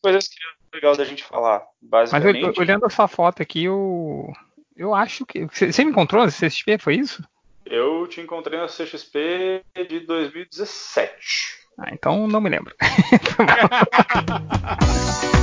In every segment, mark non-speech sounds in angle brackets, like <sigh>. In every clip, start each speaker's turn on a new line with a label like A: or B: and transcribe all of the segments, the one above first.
A: coisas que é legal da gente falar, basicamente.
B: Mas olhando a sua foto aqui, eu, eu acho que. Você me encontrou na CXP, foi isso?
A: Eu te encontrei na CXP de 2017.
B: Ah, então não me lembro. <laughs>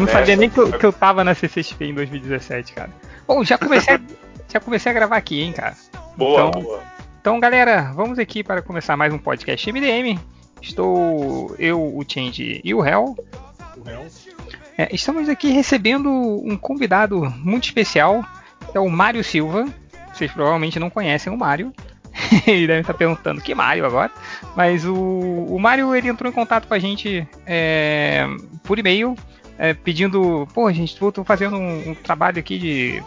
B: Não sabia nem que eu, que eu tava na CCXP em 2017, cara. Bom, já comecei, a, já comecei a gravar aqui, hein, cara.
A: Boa,
B: então,
A: boa.
B: Então, galera, vamos aqui para começar mais um podcast MDM. Estou eu, o Change e o Hell.
C: O réu.
B: É, estamos aqui recebendo um convidado muito especial, que é o Mário Silva. Vocês provavelmente não conhecem o Mário. <laughs> e devem estar perguntando que Mário agora. Mas o, o Mário ele entrou em contato com a gente é, por e-mail, é, pedindo, pô, gente, estou fazendo um, um trabalho aqui de,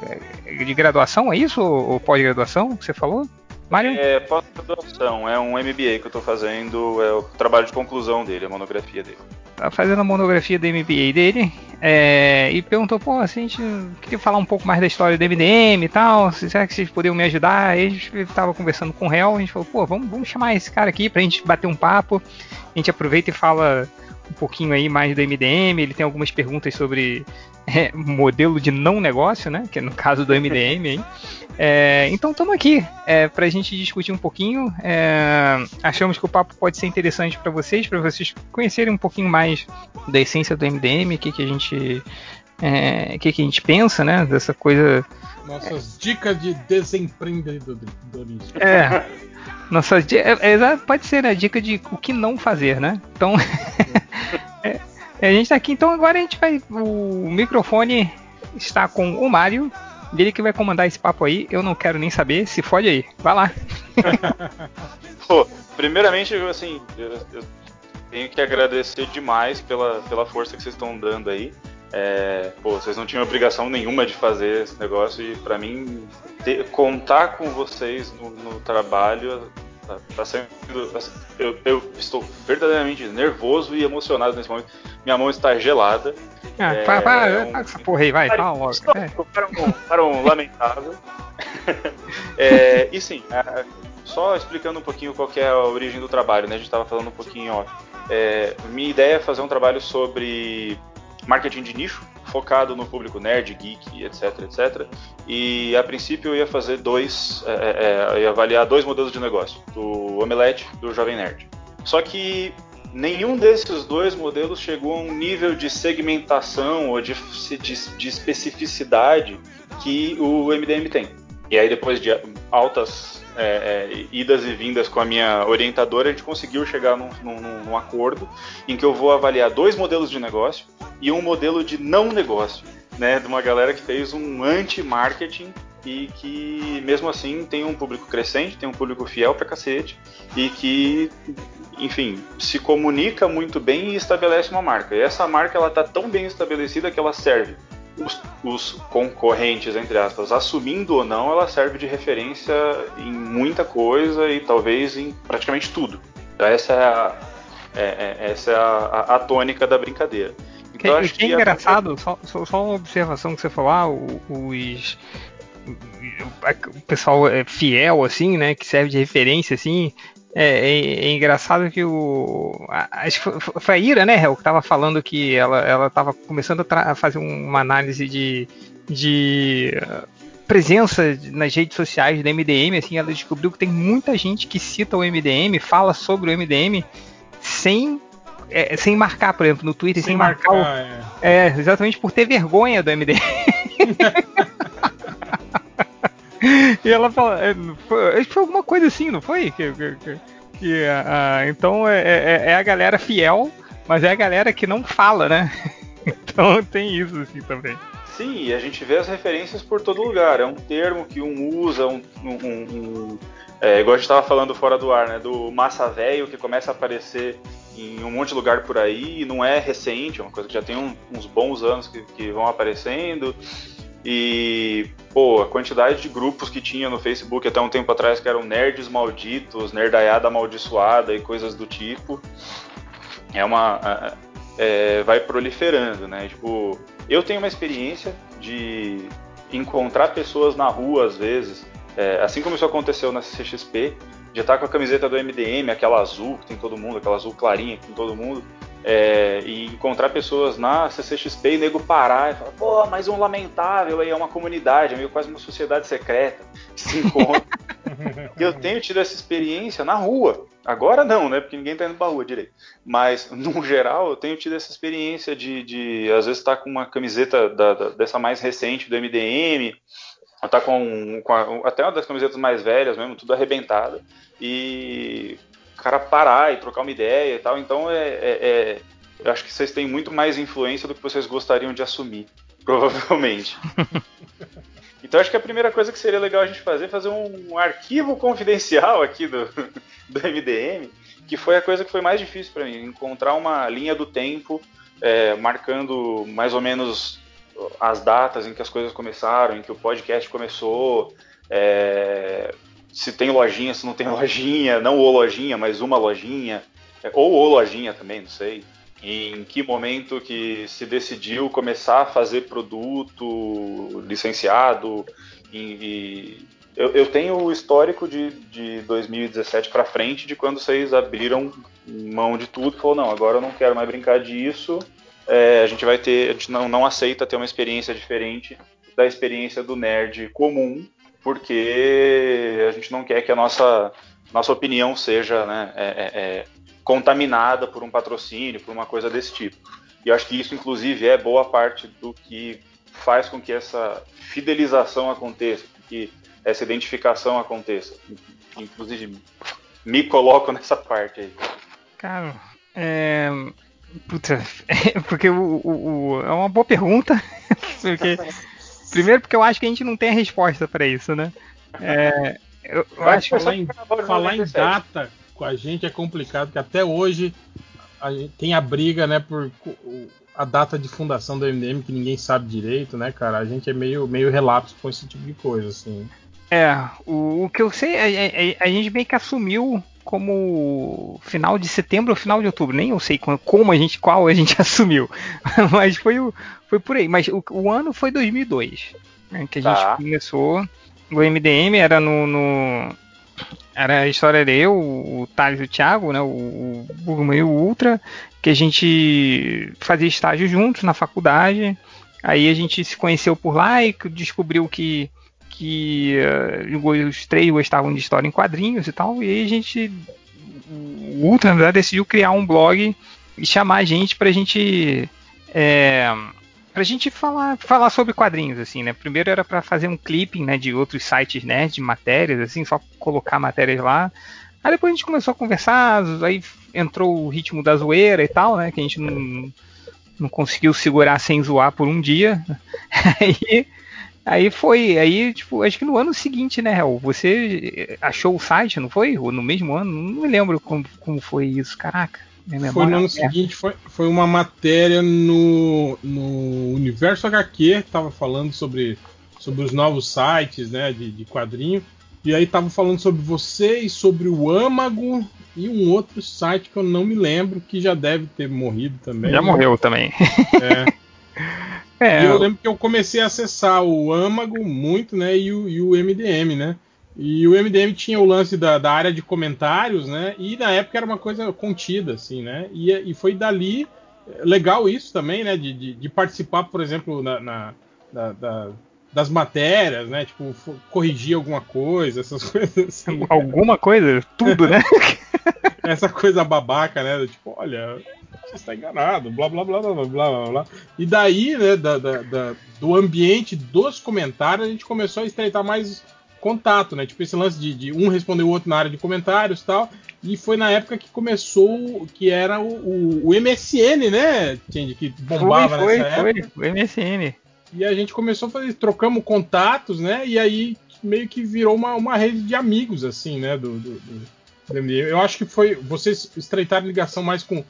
B: de graduação, é isso? Ou, ou pós-graduação que você falou? Mário?
A: É pós-graduação, é um MBA que eu tô fazendo, é o trabalho de conclusão dele, a monografia dele.
B: tá fazendo a monografia do MBA dele é, e perguntou, pô, se a gente queria falar um pouco mais da história do MDM e tal, se- será que vocês poderiam me ajudar? Aí a gente estava conversando com o Hel, a gente falou, pô, vamos, vamos chamar esse cara aqui pra gente bater um papo, a gente aproveita e fala um pouquinho aí mais do MDM, ele tem algumas perguntas sobre é, modelo de não negócio, né, que é no caso do MDM aí. É, então estamos aqui é, para a gente discutir um pouquinho. é, achamos que o papo pode ser interessante para vocês, para vocês conhecerem um pouquinho mais da essência do MDM, o que, que a gente é, o que, que a gente pensa, né? Dessa coisa.
C: Nossas dicas de desempreendedorismo.
B: É. Nossa, di- é, é, pode ser a dica de o que não fazer, né? Então. <laughs> é, a gente tá aqui, então agora a gente vai. O microfone está com o Mário. Ele que vai comandar esse papo aí. Eu não quero nem saber. Se fode aí. Vai lá. <laughs>
A: Pô, primeiramente, eu, assim, eu, eu tenho que agradecer demais pela, pela força que vocês estão dando aí. É, pô, vocês não tinham obrigação nenhuma de fazer esse negócio e pra mim ter- contar com vocês no, no trabalho tá, tá sendo. assim, eu, eu estou verdadeiramente nervoso e emocionado nesse momento. Minha mão está gelada.
B: Ah,
A: É,
B: para, para,
A: é um-
B: para essa porra aí, vai, fala logo. É.
A: Para um, para um lamentável. <laughs> É, e sim, a- só explicando um pouquinho qual que é a origem do trabalho, né? A gente estava falando um pouquinho, ó. É, minha ideia é fazer um trabalho sobre marketing de nicho, focado no público nerd, geek, etc, etc. E a princípio eu ia fazer dois, é, é, eu ia avaliar dois modelos de negócio, do Omelete e do Jovem Nerd. Só que nenhum desses dois modelos chegou a um nível de segmentação ou de, de, de especificidade que o MDM tem. E aí depois de altas é, é, idas e vindas com a minha orientadora, a gente conseguiu chegar num, num- num acordo em que eu vou avaliar dois modelos de negócio e um modelo de não negócio, né, de uma galera que fez um anti-marketing e que mesmo assim tem um público crescente, tem um público fiel pra cacete e que, enfim, se comunica muito bem e estabelece uma marca. E essa marca ela tá tão bem estabelecida que ela serve os, os concorrentes, entre aspas, assumindo ou não, ela serve de referência em muita coisa e talvez em praticamente tudo. Então, essa é a, é- é- essa é a, a- a tônica da brincadeira.
B: Que,
A: Então, acho
B: que é
A: a-
B: engraçado, só, só, só uma observação que você falou, ah, os. O pessoal é fiel, assim, né? Que serve de referência, assim. É, é- é engraçado que o. Acho que foi- a Ira, né, Hel, que tava falando que ela, ela tava começando a, a fazer uma análise de. de uh, presença nas redes sociais do MDM, assim, ela descobriu que tem muita gente que cita o MDM, fala sobre o MDM sem é, sem marcar, por exemplo, no Twitter, sem,
C: Sem
B: marcar, o,
C: marcar, é.
B: é, exatamente por ter vergonha do MDM. <laughs> <laughs> e ela fala. é, acho que foi alguma coisa assim, não foi? Que, que- que- que, ah, ah, então é, é- é a galera fiel, mas é a galera que não fala, né? <laughs> então tem isso assim também.
A: Sim, a gente vê as referências por todo lugar. É um termo que um usa, um, um- um- é, igual a gente estava falando fora do ar, né? Do massa velho que começa a aparecer em um monte de lugar por aí, e não é recente, é uma coisa que já tem um- uns bons anos que, que vão aparecendo. E, pô, a quantidade de grupos que tinha no Facebook até um tempo atrás que eram nerds malditos, nerdaiada amaldiçoada e coisas do tipo. É uma. é, vai proliferando, né? Tipo, eu tenho uma experiência de encontrar pessoas na rua às vezes, é, assim como isso aconteceu na CXP, de estar com a camiseta do MDM, aquela azul que tem todo mundo, aquela azul clarinha que tem todo mundo, é, e encontrar pessoas na CCXP e nego parar e falar, pô, mais um lamentável aí, é uma comunidade, é meio quase uma sociedade secreta, se encontra. <laughs> eu tenho tido essa experiência na rua. Agora não, né? Porque ninguém tá indo pra rua direito. Mas, no geral, eu tenho tido essa experiência de, de às vezes, estar tá com uma camiseta da, da, dessa mais recente do MDM, tá com, com a, até uma das camisetas mais velhas mesmo, tudo arrebentada, e cara parar e trocar uma ideia e tal. Então, é, é, é, eu acho que vocês têm muito mais influência do que vocês gostariam de assumir, <laughs> provavelmente. Então acho que a primeira coisa que seria legal a gente fazer é fazer um arquivo confidencial aqui do, <laughs> do MDM, que foi a coisa que foi mais difícil para mim, encontrar uma linha do tempo é, marcando mais ou menos as datas em que as coisas começaram, em que o podcast começou, é, se tem lojinha, se não tem <laughs> lojinha, não o lojinha, mas uma lojinha, ou o lojinha também, não sei. Em que momento que se decidiu começar a fazer produto licenciado e, e eu, eu, tenho o histórico de, de 2017 para frente de quando vocês abriram mão de tudo e falou não agora eu não quero mais brincar disso é, a gente vai ter a gente não, não aceita ter uma experiência diferente da experiência do nerd comum porque a gente não quer que a nossa nossa opinião seja né, é, é, é contaminada por um patrocínio, por uma coisa desse tipo. E eu acho que isso, inclusive, é boa parte do que faz com que essa fidelização aconteça, que essa identificação aconteça. Inclusive, me coloco <laughs> nessa parte aí.
B: Cara, é. Puta, <laughs> é porque o, o, o, é uma boa pergunta. <laughs> porque, primeiro, porque eu acho que a gente não tem a resposta para isso, né? É,
C: eu, eu acho que falar em, falar em data com a gente é complicado, porque até hoje a tem a briga, né, por a data de fundação do MDM que ninguém sabe direito, né, cara? A gente é meio, meio relapso com esse tipo de coisa, assim.
B: É, o, o que eu sei, a, a, a, gente meio que assumiu como final de setembro ou final de outubro, nem eu sei como a gente, qual a gente <laughs> assumiu, mas foi, o, foi por aí. Mas o, o ano foi 2002, né, que a gente tá. começou. O MDM era no, no era a história de eu, o Thales e o Thiago, né, o, Burman e o Ultra, que a gente fazia estágio juntos na faculdade. Aí a gente se conheceu por lá e descobriu que, que uh, os três gostavam de história em quadrinhos e tal. E aí a gente, o Ultra, na verdade, decidiu criar um blog e chamar a gente pra gente. É, pra gente falar, falar sobre quadrinhos, assim, né? Primeiro era para fazer um clipping, né, de outros sites, né, de matérias, assim, só colocar matérias lá. Aí depois a gente começou a conversar, aí entrou o ritmo da zoeira e tal, né, que a gente não, não conseguiu segurar sem zoar por um dia. <laughs> Aí, aí foi, aí, tipo, acho que no ano seguinte, né, Hel, você achou o site, não foi? Ou no mesmo ano? Não me lembro como, como foi isso, caraca.
C: Foi no ano é. seguinte, foi, foi uma matéria no, no Universo HQ, tava falando sobre, sobre os novos sites né, de, de quadrinho. E aí tava falando sobre você e sobre o Âmago e um outro site que eu não me lembro, que já deve ter morrido também.
B: Já morreu também.
C: É. <laughs> é. Eu lembro que eu comecei a acessar o Âmago muito, né? E o, e o MDM, né? E o MDM tinha o lance da, da, área de comentários, né? E na época era uma coisa contida, assim, né? E, e foi dali legal isso também, né? De, de, de participar, por exemplo, na, na da, da, das matérias, né? Tipo, corrigir alguma coisa, essas <laughs> coisas assim.
B: Alguma coisa? Tudo, né? <laughs>
C: Essa coisa babaca, né? Tipo, olha, você está enganado, blá blá blá blá blá blá blá. E daí, né, da, da, da, do ambiente dos comentários, a gente começou a estreitar mais contato, né? Tipo esse lance de, de, um responder o outro na área de comentários e tal. E foi na época que começou, que era o, o, o MSN, né, Tindy, que bombava
B: foi,
C: nessa
B: foi,
C: época.
B: Foi, o MSN.
C: E a gente começou a fazer, trocamos contatos, né? E aí meio que virou uma, uma rede de amigos, assim, né? Do, do, do Eu acho que foi. Vocês estreitaram ligação mais com.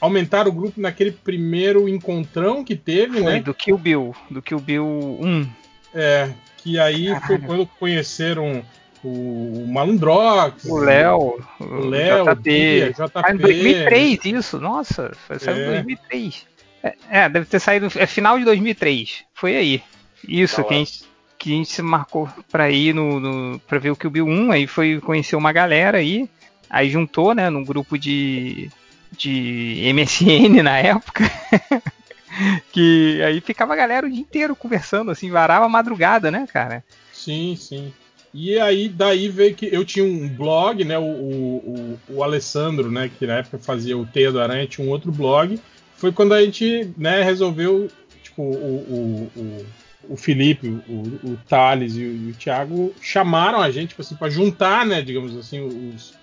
C: Aumentaram o grupo naquele primeiro encontrão que teve,
B: foi,
C: né?
B: Do Kill Bill. Do Kill Bill 1.
C: É, que aí Caralho. foi quando conheceram o Malandrox,
B: o Léo,
C: o Léo,
B: JP. JP. Ah, em 2003 isso, nossa, foi saiu em é. 2003. É, é, deve ter saído, é final de 2003, foi aí. Isso, tá que a gente que a gente se marcou pra ir no, no pra ver o Kill Bill 1, aí foi conhecer uma galera aí, aí juntou, né, num grupo de, de MSN <laughs> na época. <laughs> que aí ficava a galera o dia inteiro conversando, assim, varava a madrugada, né, cara?
C: Sim, sim. E aí, daí veio que eu tinha um blog, né? O, o, o, Alessandro, né? Que na época fazia o Teia do Aranha, tinha um outro blog. Foi quando a gente, né, resolveu, tipo, o, o, o Felipe, o, o Thales e o, e o Thiago chamaram a gente, tipo assim, para juntar, né, digamos assim, os,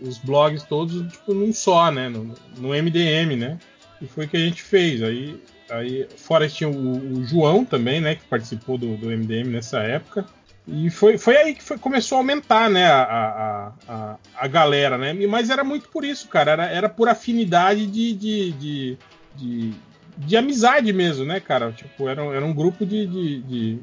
C: os blogs todos, tipo, num só, né? No, no MDM, né? E foi o que a gente fez. Aí, aí fora tinha o, o João também, né? Que participou do, do MDM nessa época. E foi, foi aí que foi, começou a aumentar, né, a, a, a, a, galera, né? Mas era muito por isso, cara. Era, era por afinidade de, de, de, de, de amizade mesmo, né, cara? Tipo, era, era um grupo de, de, de,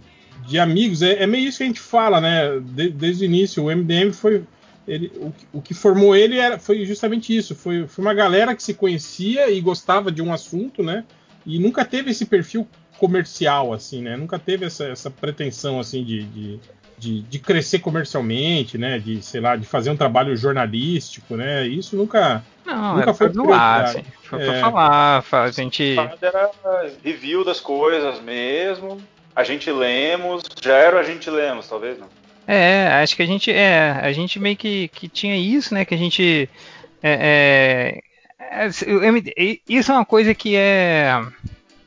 C: de amigos. É, é, meio isso que a gente fala, né? De, desde o início. O MDM foi. Ele, o, o que formou ele era, foi justamente isso. Foi, foi uma galera que se conhecia e gostava de um assunto, né? E nunca teve esse perfil comercial, assim, né? Nunca teve essa, essa pretensão, assim, de, de, de, de, crescer comercialmente, né? De, sei lá, de fazer um trabalho jornalístico, né? Isso nunca,
B: Não, nunca foi doar, assim, foi é... pra falar, a gente...
A: Era review das coisas mesmo, a gente lemos, já era a gente lemos, talvez, não?
B: É, acho que a gente, é, a gente meio que, que tinha isso, né? Que a gente... É, é, é isso é uma coisa que é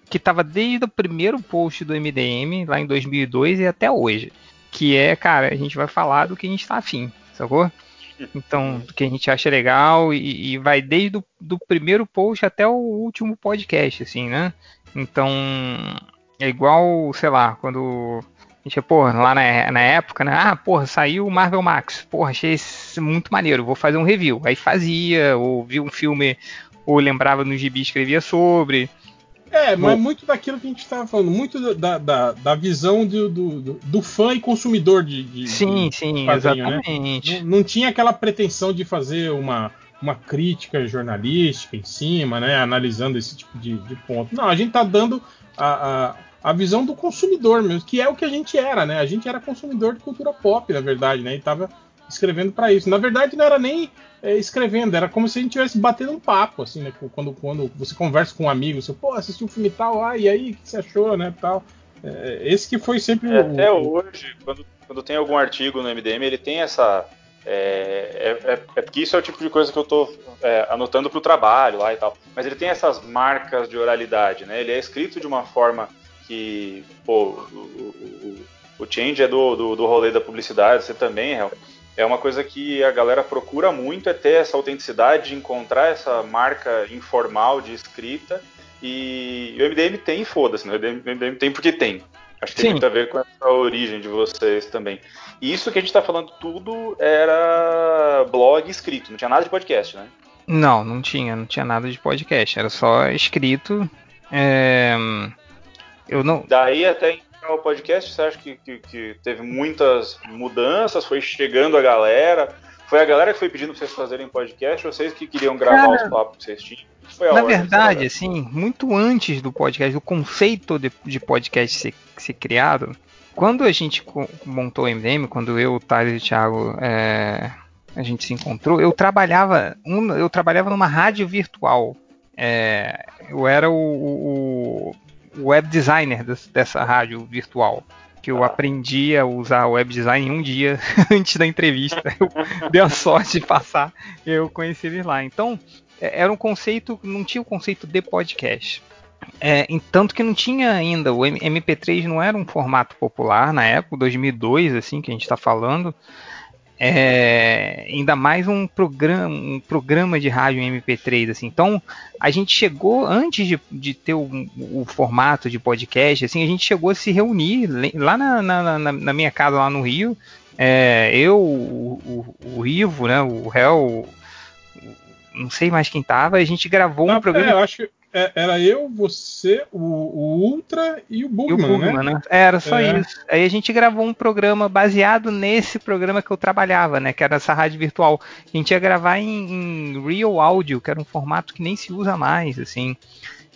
B: que estava desde o primeiro post do MDM, lá em 2002 e até hoje. Que é, cara, a gente vai falar do que a gente está afim, sacou? Então, do que a gente acha legal e, e vai desde o primeiro post até o último podcast, assim, né? Então, é igual, sei lá, quando gente, porra, lá na, na época, né? Ah, porra, saiu o Marvel Max. Porra, achei isso muito maneiro, vou fazer um review. Aí fazia, ou viu um filme, ou lembrava no gibi escrevia sobre.
C: É, mas Bom, muito daquilo que a gente estava falando, muito da, da, da visão do, do, do, fã e consumidor de. de
B: sim, de sim, né? exatamente.
C: Né? Não, não, tinha aquela pretensão de fazer uma, uma crítica jornalística em cima, né? Analisando esse tipo de, de ponto. Não, a gente está dando a, a, a, visão do consumidor mesmo, que é o que a gente era, né? A gente era consumidor de cultura pop, na verdade, né? E tava escrevendo para isso. Na verdade, não era nem é, escrevendo, era como se a gente estivesse batendo um papo, assim, né? Quando, quando você conversa com um amigo, você, pô, assistiu um filme tal, ah, e aí, o que você achou, né, tal. É, esse que foi sempre
A: é, o... Até hoje, quando, quando tem algum artigo no MDM, ele tem essa... É, é, é, é porque isso é o tipo de coisa que eu estou anotando para o trabalho lá e tal. Mas ele tem essas marcas de oralidade, né? Ele é escrito de uma forma que, pô, o, o, o Change é do, do, do rolê da publicidade, você também, Hel é uma coisa que a galera procura muito, é ter essa autenticidade, encontrar essa marca informal de escrita. E o MDM tem, foda-se, né? o MDM tem porque tem. Acho que Sim. tem muito a ver com a origem de vocês também. E isso que a gente está falando tudo era blog escrito, não tinha nada de podcast, né?
B: Não, não tinha, não tinha nada de podcast, era só escrito. É... Eu não.
A: Daí até o podcast, você acha que, que, que, teve muitas mudanças? Foi chegando a galera? Foi a galera que foi pedindo pra vocês fazerem podcast ou vocês que queriam gravar Cara, os papos que vocês tinham?
B: na verdade, assim, muito antes do podcast, do conceito de, de podcast ser, ser, criado, quando a gente montou o MDM, quando eu, o Thales e o Thiago é, a gente se encontrou, eu trabalhava, um, eu trabalhava numa rádio virtual. É, eu era o, o, web designer dessa rádio virtual. Que eu aprendi a usar web design um dia <laughs> antes da entrevista. Eu <laughs> dei a sorte de passar, eu conheci eles lá. Então, é, era um conceito, não tinha o conceito de podcast. É, tanto que não tinha ainda, o MP3 não era um formato popular na época, 2002, assim, que a gente está falando. É, ainda mais um programa, um programa de rádio MP3, assim. Então, a gente chegou, antes de, de ter o, o, formato de podcast, assim, a gente chegou a se reunir lá na, na, na, na minha casa, lá no Rio. É, eu, o, o, o, Ivo, né, o Hel, não sei mais quem tava, a gente gravou um programa.
C: É, eu acho, é, era eu, você, o, o Ultra e o Bugman, e o Bugman né? né?
B: Era só é. isso. Aí a gente gravou um programa baseado nesse programa que eu trabalhava, né? Que era essa rádio virtual. A gente ia gravar em, em Real Audio, que era um formato que nem se usa mais, assim.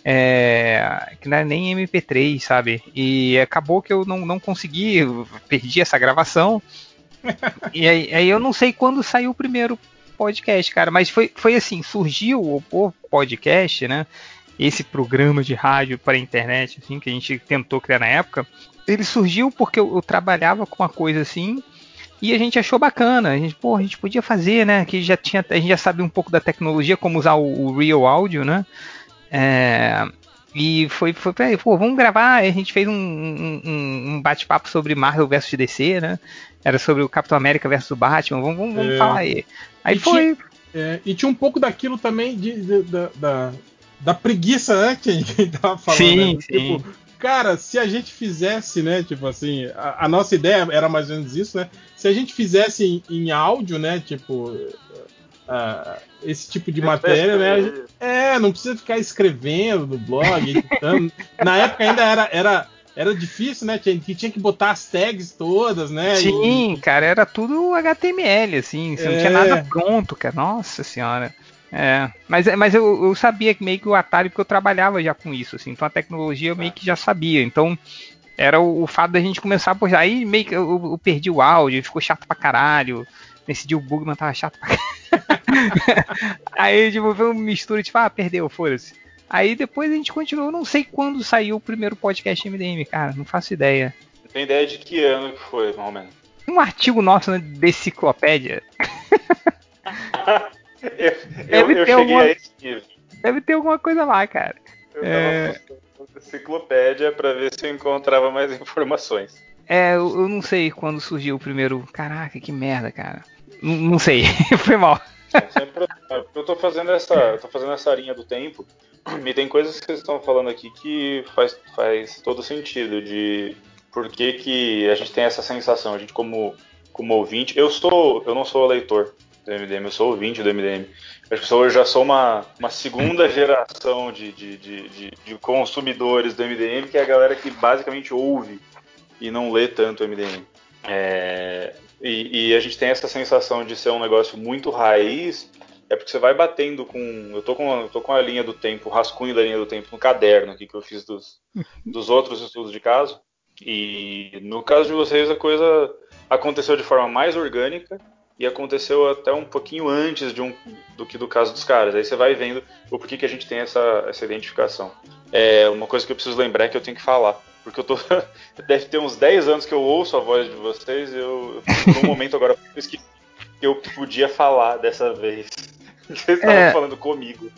B: É, que não era nem MP3, sabe? E acabou que eu não, não consegui, perdi essa gravação. <laughs> e aí, aí, eu não sei quando saiu o primeiro podcast, cara, mas foi, foi assim, surgiu o, o podcast, né? Esse programa de rádio para a internet, assim, que a gente tentou criar na época, ele surgiu porque eu, eu trabalhava com uma coisa assim e a gente achou bacana. A gente, pô, a gente podia fazer, né? Que já tinha, a gente já sabe um pouco da tecnologia, como usar o, o Real Audio, né? É, e foi, foi pra, pô, vamos gravar. A gente fez um, um, um bate-papo sobre Marvel vs DC, né? Era sobre o Capitão América versus o Batman. Vamos, vamos, vamos é, falar aí. Aí foi.
C: Tinha, é, e tinha um pouco daquilo também de, de, de da, da, preguiça, né? Que a gente <laughs> tava falando. Sim,
B: né? sim. Tipo,
C: cara, se a gente fizesse, né? Tipo assim, a, a, nossa ideia era mais ou menos isso, né? Se a gente fizesse em, em áudio, né? Tipo. Uh, esse tipo de matéria, né? É, não precisa ficar escrevendo no blog, editando. <laughs> Na época ainda era, era, era difícil, né? Tinha, tinha que botar as tags todas, né?
B: Sim, e... cara, era tudo HTML, assim, você é... não tinha nada é. pronto, cara. Nossa senhora. É, mas, mas eu, eu sabia que meio que o Atari, porque eu trabalhava já com isso, assim, então a tecnologia eu meio que já sabia. Então, era o, o fato da gente começar a postar. Aí meio que eu, eu, perdi o áudio, ficou chato pra caralho. Nesse dia o Bugman tava chato pra caralho. <laughs> aí, tipo, foi uma mistura, tipo, ah, perdeu, foda-se. Aí depois a gente continuou, não sei quando saiu o primeiro podcast MDM, cara, não faço ideia.
A: Tem ideia de que ano que foi, mais ou menos?
B: Um artigo nosso na né, Deciclopédia. <laughs>
A: eu, eu, eu cheguei alguma, a esse nível.
B: Deve ter alguma coisa lá, cara.
A: Eu é... tava enciclopédia para ver se eu encontrava mais informações.
B: É, eu, eu, não sei quando surgiu o primeiro. Caraca, que merda, cara. N não sei, <laughs> foi mal.
A: É, eu tô fazendo essa, tô fazendo essa linha do tempo e tem coisas que vocês estão falando aqui que faz, faz todo sentido de por que, que a gente tem essa sensação, a gente como como ouvinte, eu sou, eu não sou leitor do MDM, eu sou ouvinte do MDM. Eu já sou uma, uma segunda geração de, de, de, de, de consumidores do MDM, que é a galera que basicamente ouve e não lê tanto o MDM. É, e, e, a gente tem essa sensação de ser um negócio muito raiz, é porque você vai batendo com. Eu tô com, eu tô com a linha do tempo, o rascunho da linha do tempo no caderno aqui que eu fiz dos, dos outros estudos de caso. E no caso de vocês, a coisa aconteceu de forma mais orgânica e aconteceu até um pouquinho antes de um, do que do caso dos caras. Aí você vai vendo o porquê que a gente tem essa, essa identificação. É uma coisa que eu preciso lembrar é que eu tenho que falar. Porque eu tô. <laughs> Deve ter uns 10 anos que eu ouço a voz de vocês e eu, no momento agora, que eu podia falar dessa vez. <laughs> Vocês estavam é... falando comigo.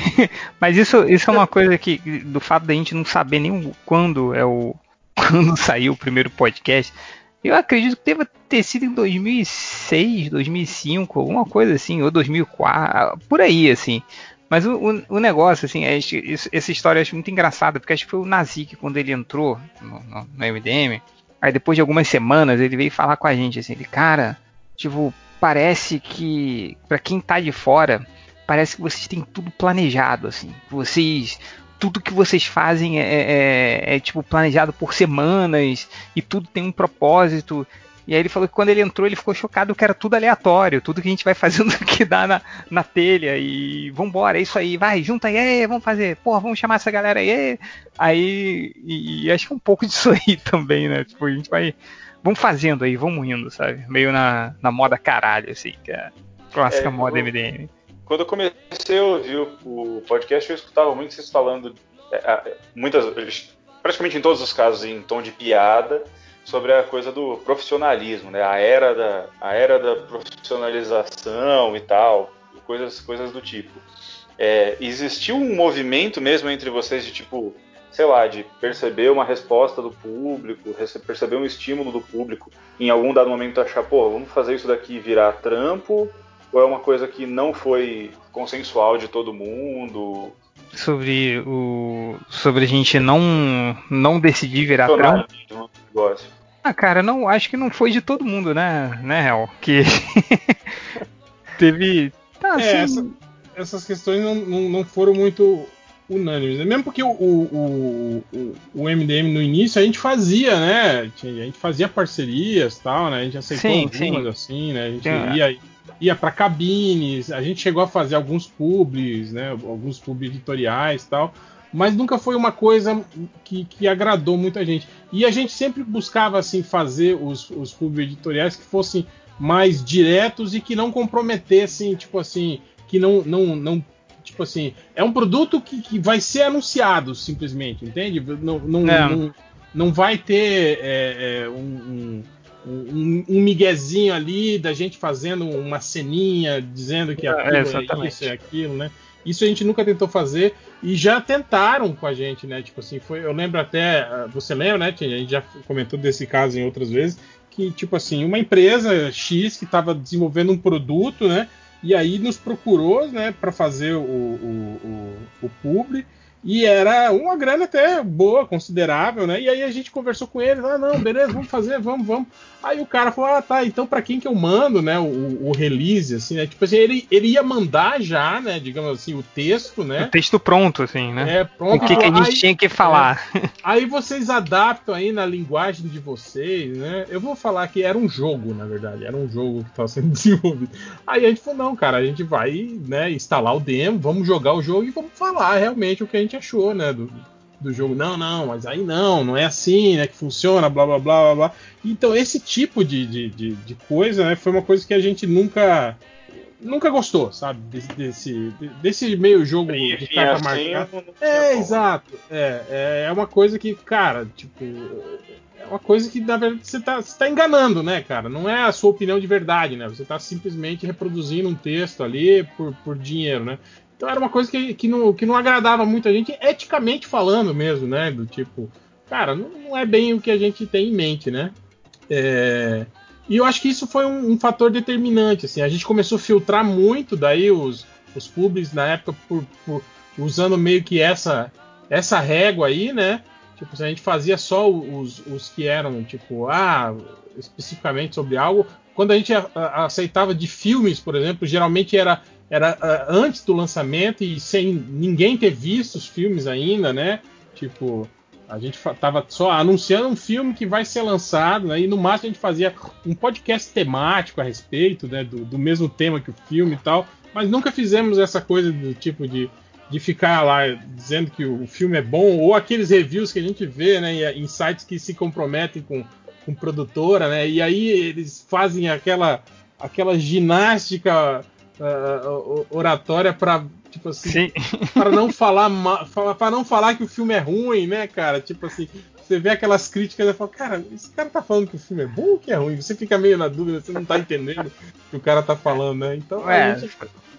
A: <laughs>
B: Mas isso, isso é uma coisa que, do fato da gente não saber nem quando é o. Quando saiu o primeiro podcast. Eu acredito que deva ter sido em 2006, 2005, alguma coisa assim, ou 2004, por aí, assim. Mas o, o, o negócio, assim, é, essa história eu acho muito engraçada, porque acho que foi o Nazik, quando ele entrou no, no, no MDM, aí depois de algumas semanas ele veio falar com a gente, assim, ele, cara, tipo, parece que, para quem tá de fora, parece que vocês têm tudo planejado, assim, vocês tudo que vocês fazem é, é, é, é, tipo planejado por semanas e tudo tem um propósito e aí ele falou que quando ele entrou, ele ficou chocado que era tudo aleatório, tudo que a gente vai fazendo <laughs> que dá na, na telha. E vambora, é isso aí, vai, junta aí, vamos fazer, porra, vamos chamar essa galera aí. Aí, e, e acho que é um pouco <laughs> disso aí também, né? Tipo, a gente vai. Vamos fazendo aí, vamos indo, sabe? Meio na, na moda caralho, assim, que é a clássica é, moda eu, MDM.
A: Quando eu comecei a ouvir o podcast, eu escutava muito vocês falando, é, muitas, praticamente em todos os casos, em tom de piada sobre a coisa do profissionalismo, né? A era da, a era da profissionalização e tal, coisas, coisas do tipo. É, existiu um movimento mesmo entre vocês de tipo, sei lá, de perceber uma resposta do público, perceber um estímulo do público, em algum dado momento achar, pô, vamos fazer isso daqui virar trampo, ou é uma coisa que não foi consensual de todo mundo?
B: Sobre o. Sobre a gente não, não decidir virar trampo. Ah, cara, não, acho que não foi de todo mundo, né, né, Hel? Que <laughs> teve.
C: Tá, é, essa, essas questões não, não, não, foram muito unânimes. Né? Mesmo porque o, o, o, o, MDM no início a gente fazia, né? A gente fazia parcerias tal, né? A gente aceitou sim, algumas sim. assim, né? A gente sim, ia, ia para cabines, a gente chegou a fazer alguns publis, né? Alguns publi editoriais tal. mas nunca foi uma coisa que, que agradou muita gente. E a gente sempre buscava assim fazer os, os pub editoriais que fossem mais diretos e que não comprometessem, tipo assim, que não, não, não tipo assim, é um produto que, que vai ser anunciado simplesmente, entende? Não, não, é. não, não, vai ter é, é, um, um, um miguezinho ali da gente fazendo uma ceninha dizendo que é, aquilo é, isso, é aquilo, né? Isso a gente nunca tentou fazer e já tentaram com a gente, né? Tipo assim, foi, eu lembro até, ah, você lembra, né? A gente já comentou desse caso em outras vezes, que tipo assim, uma empresa X que estava desenvolvendo um produto, né? E aí nos procurou, né, para fazer o, o, o, o publi e era uma grana até boa, considerável, né? E aí a gente conversou com ele, ah, não, beleza, vamos fazer, vamos, vamos. Aí o cara falou, ah, tá, então para quem que eu mando, né, o, o, release, assim, né? Tipo assim, ele, ele ia mandar já, né, digamos assim, o texto, né?
B: O texto pronto, assim, né?
C: É, pronto.
B: O que, que a gente aí, tinha que falar.
C: É, aí vocês adaptam aí na linguagem de vocês, né? Eu vou falar que era um jogo, na verdade, era um jogo que estava sendo <laughs> desenvolvido. Aí a gente falou, não, cara, a gente vai, né, instalar o demo, vamos jogar o jogo e vamos falar realmente o que a gente gente achou, né? Do, do jogo. Não, não, mas aí não, não é assim, né? Que funciona, blá blá blá blá blá. Então, esse tipo de, de, de, de coisa, né? Foi uma coisa que a gente nunca. Nunca gostou, sabe? Desse, desse, meio jogo
A: e, de capa assim, marcada.
C: É, exato. É, é, é uma coisa que, cara, tipo. É uma coisa que, na verdade, você está você tá enganando, né, cara? Não é a sua opinião de verdade, né? Você está simplesmente reproduzindo um texto ali por, por dinheiro, né? Então era uma coisa que, que, não, que não agradava muita gente, eticamente falando mesmo, né? Do tipo, cara, não, não é bem o que a gente tem em mente, né? É, e eu acho que isso foi um, um, fator determinante. Assim, a gente começou a filtrar muito daí os, os pubs na época por, por, usando meio que essa, essa régua aí, né? Tipo, a gente fazia só os, os que eram, tipo, ah, especificamente sobre algo. Quando a gente a, a, aceitava de filmes, por exemplo, geralmente era era uh, antes do lançamento e sem ninguém ter visto os filmes ainda, né? Tipo, a gente tava só anunciando um filme que vai ser lançado, né? E no máximo a gente fazia um podcast temático a respeito, né? Do, do mesmo tema que o filme e tal. Mas nunca fizemos essa coisa do tipo de, de ficar lá dizendo que o filme é bom, ou aqueles reviews que a gente vê, né? Em sites que se comprometem com, com produtora, né? E aí eles fazem aquela, aquela ginástica uh, oratória para tipo assim, para não falar para não falar que o filme é ruim, né, cara? Tipo assim, você vê aquelas críticas e fala, cara, esse cara tá falando que o filme é bom ou que é ruim? Você fica meio na dúvida, você não tá entendendo o que o cara tá falando, né? Então,
B: Ué, gente...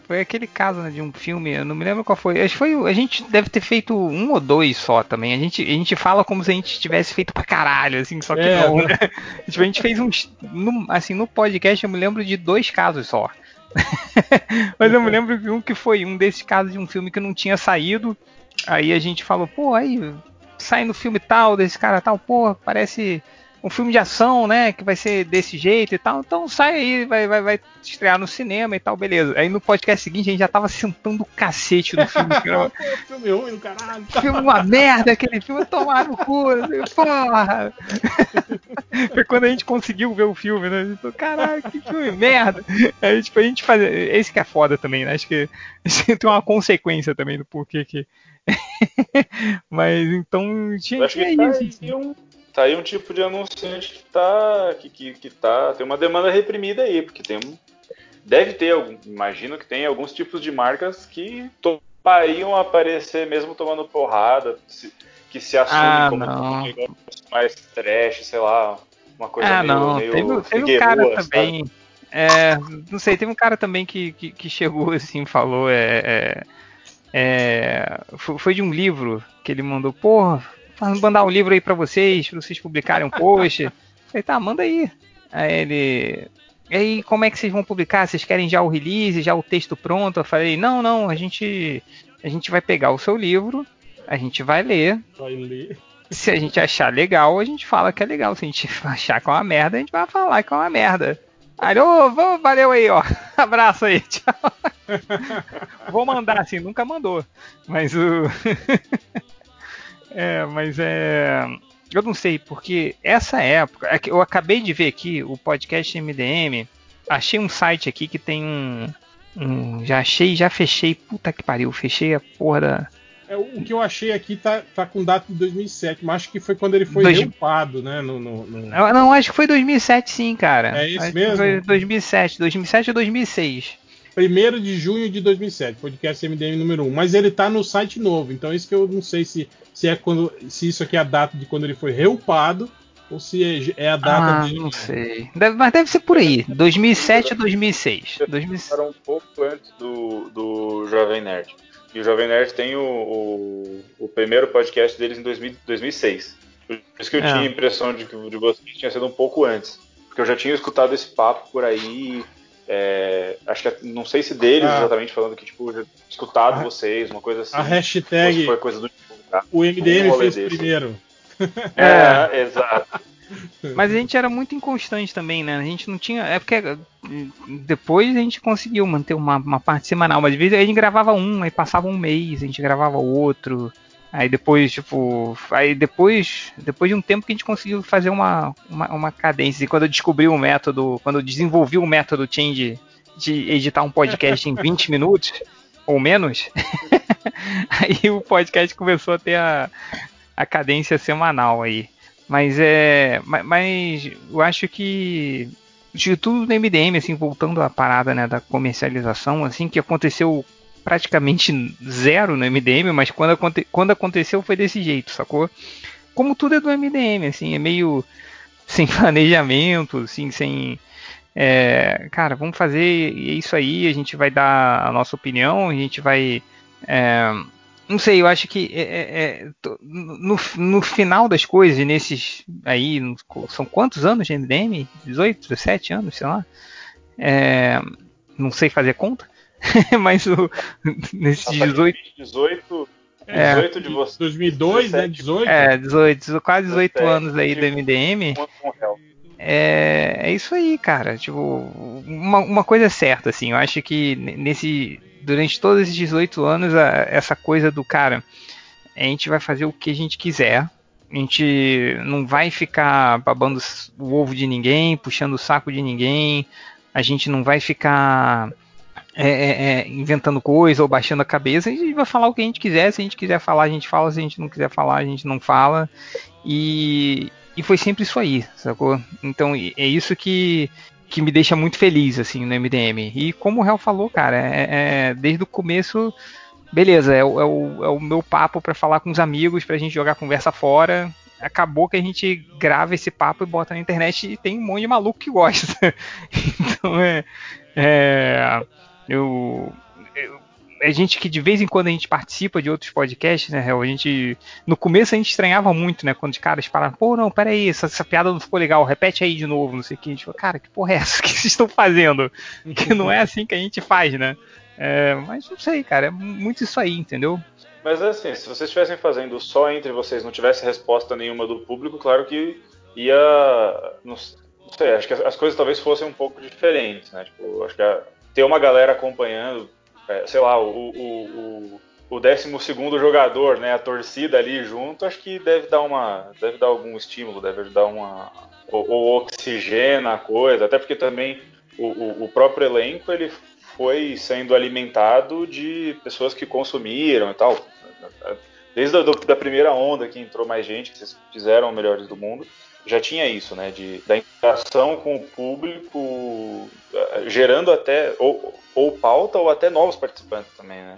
B: foi aquele caso né, de um filme, eu não me lembro qual foi. Acho que foi, a gente deve ter feito um ou dois só também. A gente, a gente fala como se a gente tivesse feito pra caralho, assim, só que é, não, né? né? <laughs> tipo, a gente fez uns, no, assim, no podcast eu me lembro de dois casos só. <laughs> Mas eu me lembro de um que foi um desses casos de um filme que não tinha saído. Aí a gente falou, pô, aí sai no filme tal, desse cara tal, pô, parece um filme de ação, né? Que vai ser desse jeito e tal. Então sai aí, vai, vai, vai estrear no cinema e tal, beleza. Aí no podcast seguinte a gente já tava sentando o cacete no filme. <laughs>
C: Pô, filme ruim, caralho.
B: Filme uma merda, aquele filme tomar no cu, porra. Foi quando a gente conseguiu ver o filme, né? A gente falou, caralho, que filme merda. Aí tipo, a gente faz. Esse que é foda também, né? Acho que tem uma consequência também do porquê que. <laughs> Mas então
A: tinha, tinha isso. Tá assim. um tá aí um tipo de anunciante que tá. Que, que, que tá. Tem uma demanda reprimida aí, porque tem um. Deve ter, imagino que tem alguns tipos de marcas que topariam aparecer mesmo tomando porrada, que se assumem ah, como um negócio mais trash, sei lá, uma coisa ah, meio,
B: não. meio teve, teve um cara também. É, não sei, teve um cara também que, que, que chegou assim, falou, é, é, é, foi de um livro que ele mandou, porra, mandar um livro aí para vocês, pra vocês publicarem um post. <laughs> Falei, tá, manda aí. Aí ele. E aí, como é que vocês vão publicar? Vocês querem já o release, já o texto pronto? Eu falei, não, não, a gente. A gente vai pegar o seu livro, a gente vai ler.
C: Vai ler.
B: Se a gente achar legal, a gente fala que é legal. Se a gente <laughs> achar que é uma merda, a gente vai falar que é uma merda. Aí, ô, oh, valeu aí, ó. <laughs> Abraço aí, tchau. Vou mandar assim, nunca mandou. Mas o. É, mas é. Eu não sei, porque essa época. É eu acabei de ver aqui o podcast MDM. Achei um site aqui que tem um. um já achei, já fechei. Puta que pariu, fechei a porra da.
C: É, o que eu achei aqui tá, tá com data de 2007, mas acho que foi quando ele foi Dois... reupado, né? No, no, no...
B: Não, acho que foi 2007 sim, cara.
C: É isso
B: acho
C: mesmo?
B: foi 2007, 2007 ou 2006.
C: 1 de junho de 2007, podcast MDM número 1. Mas ele tá no site novo, então isso que eu não sei se, se é quando. Se isso aqui é a data de quando ele foi reupado ou se é, é a data
B: ah, dele. Não sei. Deve, mas deve ser por aí. 2007 ou 2006. 2006.
A: Era um pouco antes do, do Jovem Nerd. E o Jovem Nerd tem o, o, o primeiro podcast deles em 2000, 2006. Por isso que eu é. tinha a impressão de que de vocês tinha sido um pouco antes. Porque eu já tinha escutado esse papo por aí é, acho que não sei se deles ah. exatamente falando que tipo escutado a, vocês, uma coisa assim.
C: A hashtag
A: foi coisa do
C: tá? o MDM um fez desse. primeiro.
A: É, é, exato.
B: Mas a gente era muito inconstante também, né? A gente não tinha. É porque depois a gente conseguiu manter uma, uma parte semanal, mas às vezes a gente gravava um, aí passava um mês, a gente gravava outro. Aí depois, tipo, aí depois, depois de um tempo que a gente conseguiu fazer uma, uma, uma cadência. E quando eu descobri o método, quando eu desenvolvi o método Change de editar um podcast em <laughs> 20 minutos ou menos, <laughs> aí o podcast começou a ter a, a cadência semanal aí. Mas é, mas eu acho que de tudo no MDM, assim, voltando à parada né, da comercialização, assim, que aconteceu praticamente zero no MDM, mas quando, aconte quando aconteceu foi desse jeito, sacou? Como tudo é do MDM, assim, é meio <laughs> sem planejamento, assim, sem. É, cara, vamos fazer isso aí, a gente vai dar a nossa opinião, a gente vai. É, não sei, eu acho que é, é, é no, no final das coisas, nesses aí, são quantos anos de MDM? 18, 17 anos, sei lá. É, não sei fazer conta. <laughs> mas o, nesses 18.
A: 18, 18 é, de vocês.
C: 2002, 17, né? 18?
B: É, 18, quase 18 17, anos aí do MDM. É, é isso aí, cara. Tipo, uma, uma coisa é certa, assim. Eu acho que nesse. Durante todos esses 18 anos, a, essa coisa do cara. A gente vai fazer o que a gente quiser. A gente não vai ficar babando o ovo de ninguém, puxando o saco de ninguém. A gente não vai ficar é, é, é, inventando coisa ou baixando a cabeça, a gente vai falar o que a gente quiser. Se a gente quiser falar, a gente fala. Se a gente não quiser falar, a gente não fala. E, e foi sempre isso aí, sacou? Então é isso que, que me deixa muito feliz, assim, no MDM. E como o Hel falou, cara, é, é, desde o começo, beleza, é, o, é o, é meu papo para falar com os amigos, pra gente jogar conversa fora. Acabou que a gente grava esse papo e bota na internet e tem um monte de maluco que gosta. <laughs> então é. é eu, eu é gente que de vez em quando a gente participa de outros podcasts, né, A gente. No começo a gente estranhava muito, né? Quando os caras paravam, pô, não, peraí, essa, essa piada não ficou legal, repete aí de novo, não sei o que. A gente falou, cara, que porra é essa? <laughs> O que vocês estão fazendo? <laughs> Que não é assim que a gente faz, né? É, mas não sei, cara, é muito isso aí, entendeu?
A: Mas assim, se vocês estivessem fazendo só entre vocês, não tivesse resposta nenhuma do público, claro que ia. Não, sei, acho que as, as coisas talvez fossem um pouco diferentes, né? Tipo, acho que a ter uma galera acompanhando, é, sei lá, o, o, o, o 12 jogador, né, a torcida ali junto, acho que deve dar uma. deve dar algum estímulo, deve dar uma. ou, ou oxigena a coisa, até porque também o, o, o próprio elenco ele foi sendo alimentado de pessoas que consumiram e tal. Desde a da primeira onda que entrou mais gente, que vocês fizeram melhores do mundo, já tinha isso, né? De, da interação com o público, eh, gerando até ou, ou pauta ou até novos participantes também, né?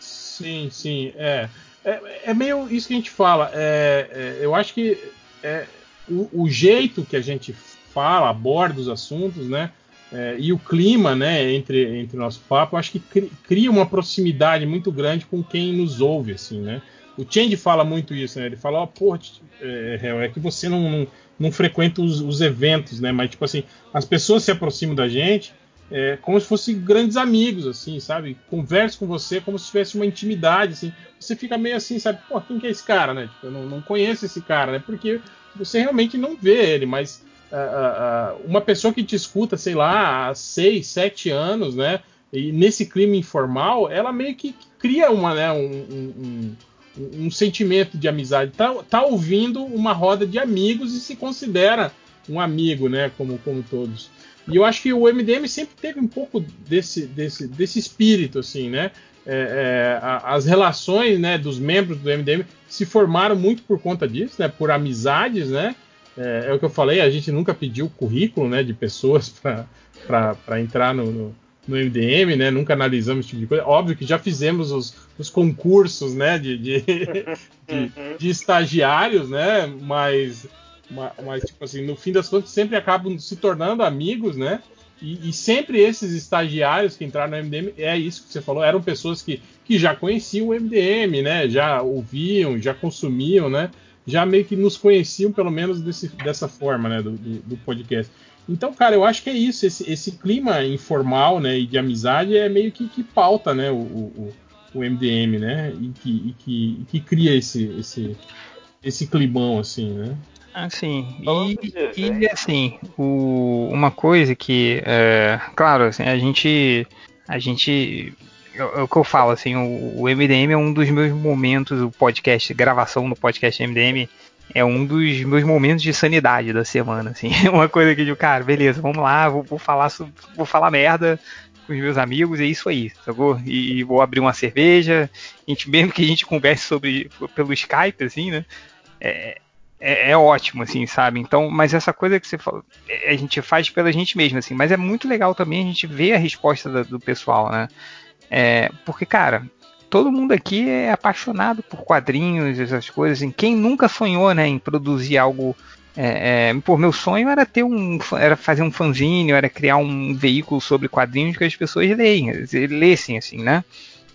C: Sim, sim, é. É, é meio isso que a gente fala. É, é, eu acho que é, o, o, jeito que a gente fala, aborda os assuntos, né? É, e o clima, né, entre, entre o nosso papo, acho que cria uma proximidade muito grande com quem nos ouve, assim, né? O Change fala muito isso, né? Ele fala, ó, oh, pô, é, é, que você não, não, não frequenta os, os, eventos, né? Mas, tipo assim, as pessoas se aproximam da gente é, como se fossem grandes amigos, assim, sabe? Conversa com você como se tivesse uma intimidade, assim. Você fica meio assim, sabe? Pô, quem que é esse cara, né? Tipo, eu não, não conheço esse cara, né? Porque você realmente não vê ele, mas uh, uh, uma pessoa que te escuta, sei lá, há seis, sete anos, né? E nesse clima informal, ela meio que cria uma, né, um, um, um sentimento de amizade. Tá, tá ouvindo uma roda de amigos e se considera um amigo, né? Como, como todos. E eu acho que o MDM sempre teve um pouco desse, desse, desse espírito, assim, né? É, é, as relações né, dos membros do MDM se formaram muito por conta disso, né? Por amizades, né? É, é o que eu falei, a gente nunca pediu currículo né, de pessoas <laughs> para entrar no, no, no, MDM, né? Nunca analisamos esse tipo de coisa. Óbvio que já fizemos os, os concursos né, de, de, <laughs> de, de estagiários, né? Mas mas, tipo assim, no fim das contas, sempre acabam se tornando amigos, né? E, e, sempre esses estagiários que entraram no MDM, é isso que você falou, eram pessoas que, que já conheciam o MDM, né? Já ouviam, já consumiam, né? Já meio que nos conheciam, pelo menos desse, dessa forma, né? Do, do, do, podcast. Então, cara, eu acho que é isso. Esse, esse clima informal, né? E de amizade é meio que, que pauta, né? O, o, o MDM, né? E que, e que, e que cria esse, esse, esse climão, assim, né?
B: Assim, e, e assim, o, uma coisa que, é, claro, assim, a gente, a gente, é, é o que eu falo, assim, o, o, MDM é um dos meus momentos, o podcast, gravação do podcast MDM é um dos meus momentos de sanidade da semana, assim, <laughs> uma coisa que eu digo, cara, beleza, vamos lá, vou, vou falar, vou falar merda com os meus amigos, é isso aí, sacou? E, e vou abrir uma cerveja, a gente, mesmo que a gente converse sobre, pelo Skype, assim, né, é, é, é, ótimo, assim, sabe? Então, mas essa coisa que você falou, é, a gente faz pela gente mesmo, assim, mas é muito legal também a gente ver a resposta do, do pessoal, né? É, porque, cara, todo mundo aqui é apaixonado por quadrinhos, essas coisas, assim, quem nunca sonhou, né, em produzir algo. É, é, meu sonho era ter um, era fazer um fanzine, era criar um veículo sobre quadrinhos que as pessoas leem, lessem, assim, né?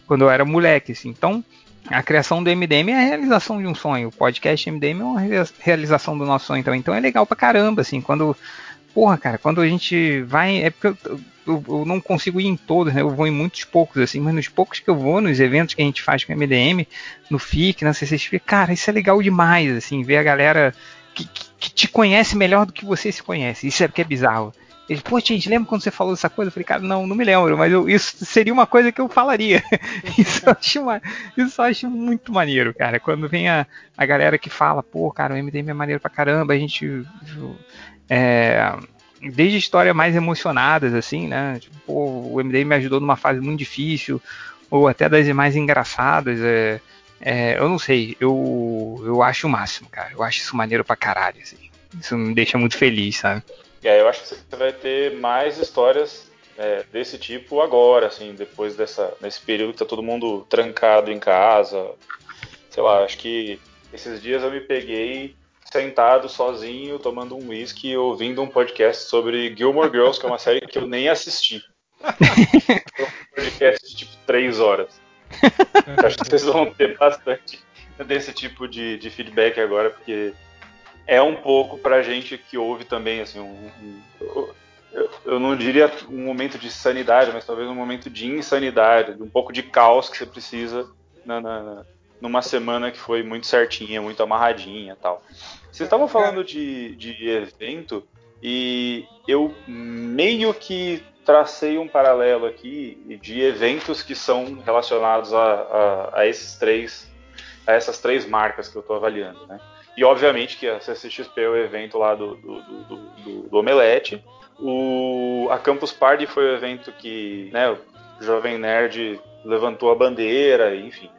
B: Quando eu era moleque, assim. Então, a criação do MDM é a realização de um sonho. O podcast MDM é uma realização do nosso sonho também. Então é legal pra caramba, assim, quando. Porra, cara, quando a gente vai. É porque eu, eu, eu, não consigo ir em todos, né? Eu vou em muitos poucos, assim, mas nos poucos que eu vou, nos eventos que a gente faz com o MDM, no FIC, na CCXP, cara, isso é legal demais, assim, ver a galera que, que, que te conhece melhor do que você se conhece. Isso é que é bizarro. Ele, pô, gente, lembra quando você falou dessa coisa? Eu falei, cara, não, não me lembro, mas eu, isso seria uma coisa que eu falaria. <laughs> isso, eu acho isso eu acho muito maneiro, cara. Quando vem a, a galera que fala, pô, cara, o MDM é maneiro pra caramba, a gente. É, desde histórias mais emocionadas, assim, né? Tipo, pô, o MDM me ajudou numa fase muito difícil, ou até das mais engraçadas. É, é, eu não sei, eu, eu acho o máximo, cara. Eu acho isso maneiro pra caralho, assim. Isso me deixa muito feliz, sabe?
A: E aí eu acho que você vai ter mais histórias é, desse tipo agora, assim, depois dessa nesse período que tá todo mundo trancado em casa. Sei lá, acho que esses dias eu me peguei sentado sozinho, tomando um whisky, ouvindo um podcast sobre Gilmore Girls, que é uma série que eu nem assisti. um podcast de tipo três horas. acho que vocês vão ter bastante desse tipo de, de feedback agora, porque é um pouco pra gente que ouve também, assim, um, um eu, eu, não diria um momento de sanidade, mas talvez um momento de insanidade, um pouco de caos que você precisa na, na, numa semana que foi muito certinha, muito amarradinha tal. Vocês estavam falando de, de evento e eu meio que tracei um paralelo aqui de eventos que são relacionados a, a, a esses três a essas três marcas que eu estou avaliando, né? E obviamente que a CCXP é o evento lá do, do, do, do, do Omelete. O, a Campus Party foi o evento que né, o Jovem Nerd levantou a bandeira, enfim,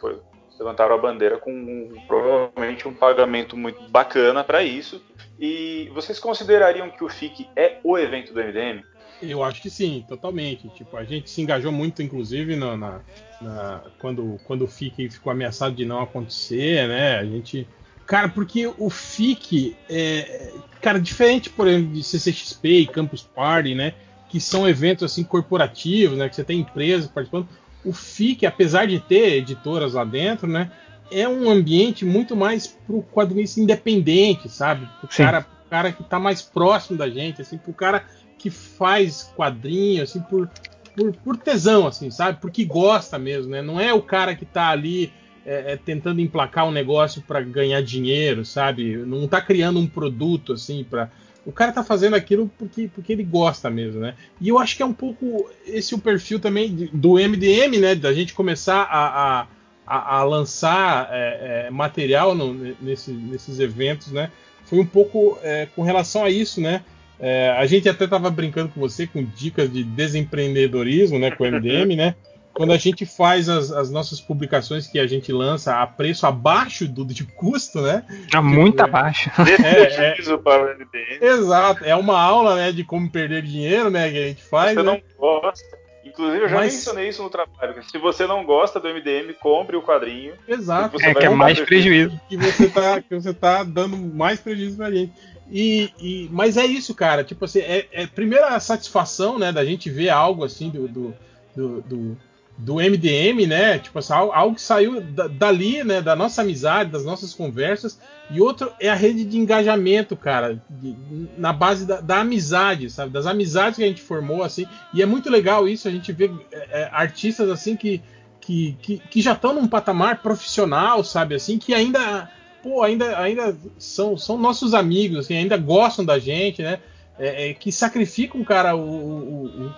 A: foi, levantaram a bandeira com um, provavelmente um pagamento muito bacana para isso. E vocês considerariam que o FIC é o evento do MDM?
C: Eu acho que sim, totalmente. Tipo, a gente se engajou muito, inclusive, na, na, na, quando, quando o FIC ficou ameaçado de não acontecer, né? A gente Cara, porque o FIC é. Cara, diferente, por exemplo, de CCXP e Campus Party, né? Que são eventos assim corporativos, né? Que você tem empresas participando. O FIC, apesar de ter editoras lá dentro, né? É um ambiente muito mais pro quadrinista independente, sabe? Pro cara, pro cara que tá mais próximo da gente, assim, pro cara que faz quadrinho, assim, por, por, por tesão, assim, sabe? Porque gosta mesmo, né? Não é o cara que tá ali é, é, tentando emplacar um negócio para ganhar dinheiro, sabe? Não tá criando um produto assim para o cara tá fazendo aquilo porque, porque ele gosta mesmo, né? E eu acho que é um pouco esse o perfil também do MDM, né? Da gente começar a, a, a, lançar é, é, material no, nesse, nesses eventos, né? foi um pouco é, com relação a isso, né? É, a gente até estava brincando com você com dicas de desempreendedorismo, né, com o MDM, né? <laughs> Quando a gente faz as, as, nossas publicações que a gente lança a preço abaixo do de custo, né?
B: Ah, muito tipo, abaixo. <laughs>
C: É, é, para o MDM. Exato, é uma aula, né, de como perder dinheiro, né, que a gente faz.
A: Você
C: né?
A: não gosta. Inclusive, eu já Mas... mencionei isso no trabalho. Se você não gosta do MDM, compre o quadrinho.
C: Exato.
B: É que é mais prejuízo.
C: Que você, tá, que você tá dando mais prejuízo pra gente. E, e, mas é isso, cara. Tipo assim, é, é primeira satisfação, né, da gente ver algo assim do, do, do, do do MDM, né? Tipo assim, algo que saiu dali, né? Da nossa amizade, das nossas conversas. E outro é a rede de engajamento, cara, de, na base da, da, amizade, sabe? Das amizades que a gente formou, assim. E é muito legal isso, a gente vê é, é artistas assim que, que, que, que já estão num patamar profissional, sabe? Assim, que ainda, pô, ainda, ainda são, são nossos amigos, assim, ainda gostam da gente, né? É, é, que sacrificam, cara, o, o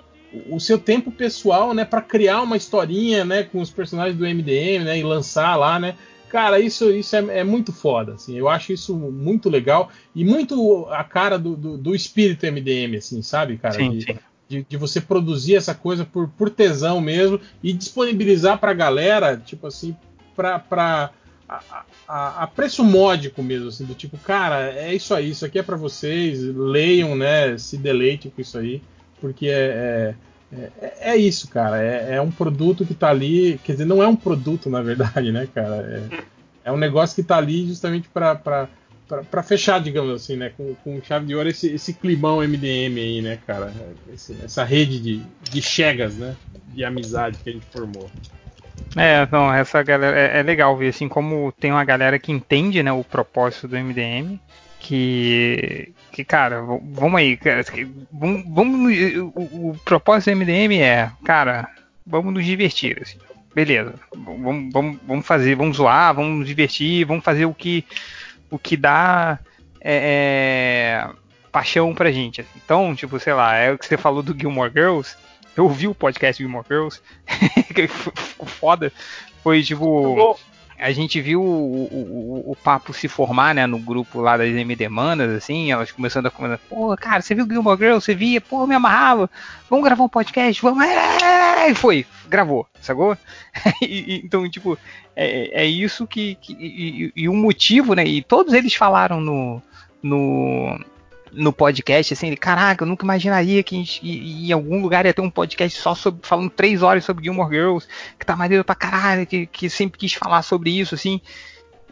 C: seu tempo pessoal, né, para criar uma historinha, né, com os personagens do MDM, né, e lançar lá, né. Cara, isso, isso é, é muito foda, assim. Eu acho isso muito legal e muito a cara do, do, do espírito MDM, assim, sabe, cara?
B: Sim, de, sim.
C: De, de, você produzir essa coisa por, por tesão mesmo e disponibilizar pra galera, tipo assim, pra, pra a, a, a, preço módico mesmo, assim, do tipo, cara, é isso aí, isso aqui é para vocês, leiam, né, se deleitem com isso aí porque é, é, é, é isso, cara. É, é, um produto que está ali. Quer dizer, não é um produto, na verdade, né, cara? É, é um negócio que está ali justamente para para fechar, digamos assim, né, com, com chave de ouro esse, esse climão MDM aí, né, cara, esse, essa rede de, de chegas, né, de amizade que a gente formou.
B: É, não, essa galera é, é, legal ver assim como tem uma galera que entende, né, o propósito do MDM que que cara, vamos aí, cara, vamos, vamos o, o, propósito do MDM é, cara, vamos nos divertir, assim. Beleza, vamos, vamos, vamos fazer, vamos zoar, vamos nos divertir, vamos fazer o que o que dá é, é, paixão pra gente. Assim. Então, tipo, sei lá, é o que você falou do Gilmore Girls. Eu ouvi o podcast Gilmore Girls, <laughs> que foda. Foi tipo a gente viu o, o, o, papo se formar, né, no grupo lá das Manas, assim, elas começando a comentar, pô, cara, você viu Gilmore Girl? Você via? Pô, me amarrava, vamos gravar um podcast, vamos, e foi, gravou, sacou? <laughs> e, então, tipo, é, é isso que, que e, e, o motivo, né, e todos eles falaram no, no no podcast, assim, ele, caraca, eu nunca imaginaria que em, em algum lugar ia ter um podcast só sobre, falando três horas sobre Gilmore Girls, que tá maneiro pra caralho, que, que sempre quis falar sobre isso, assim.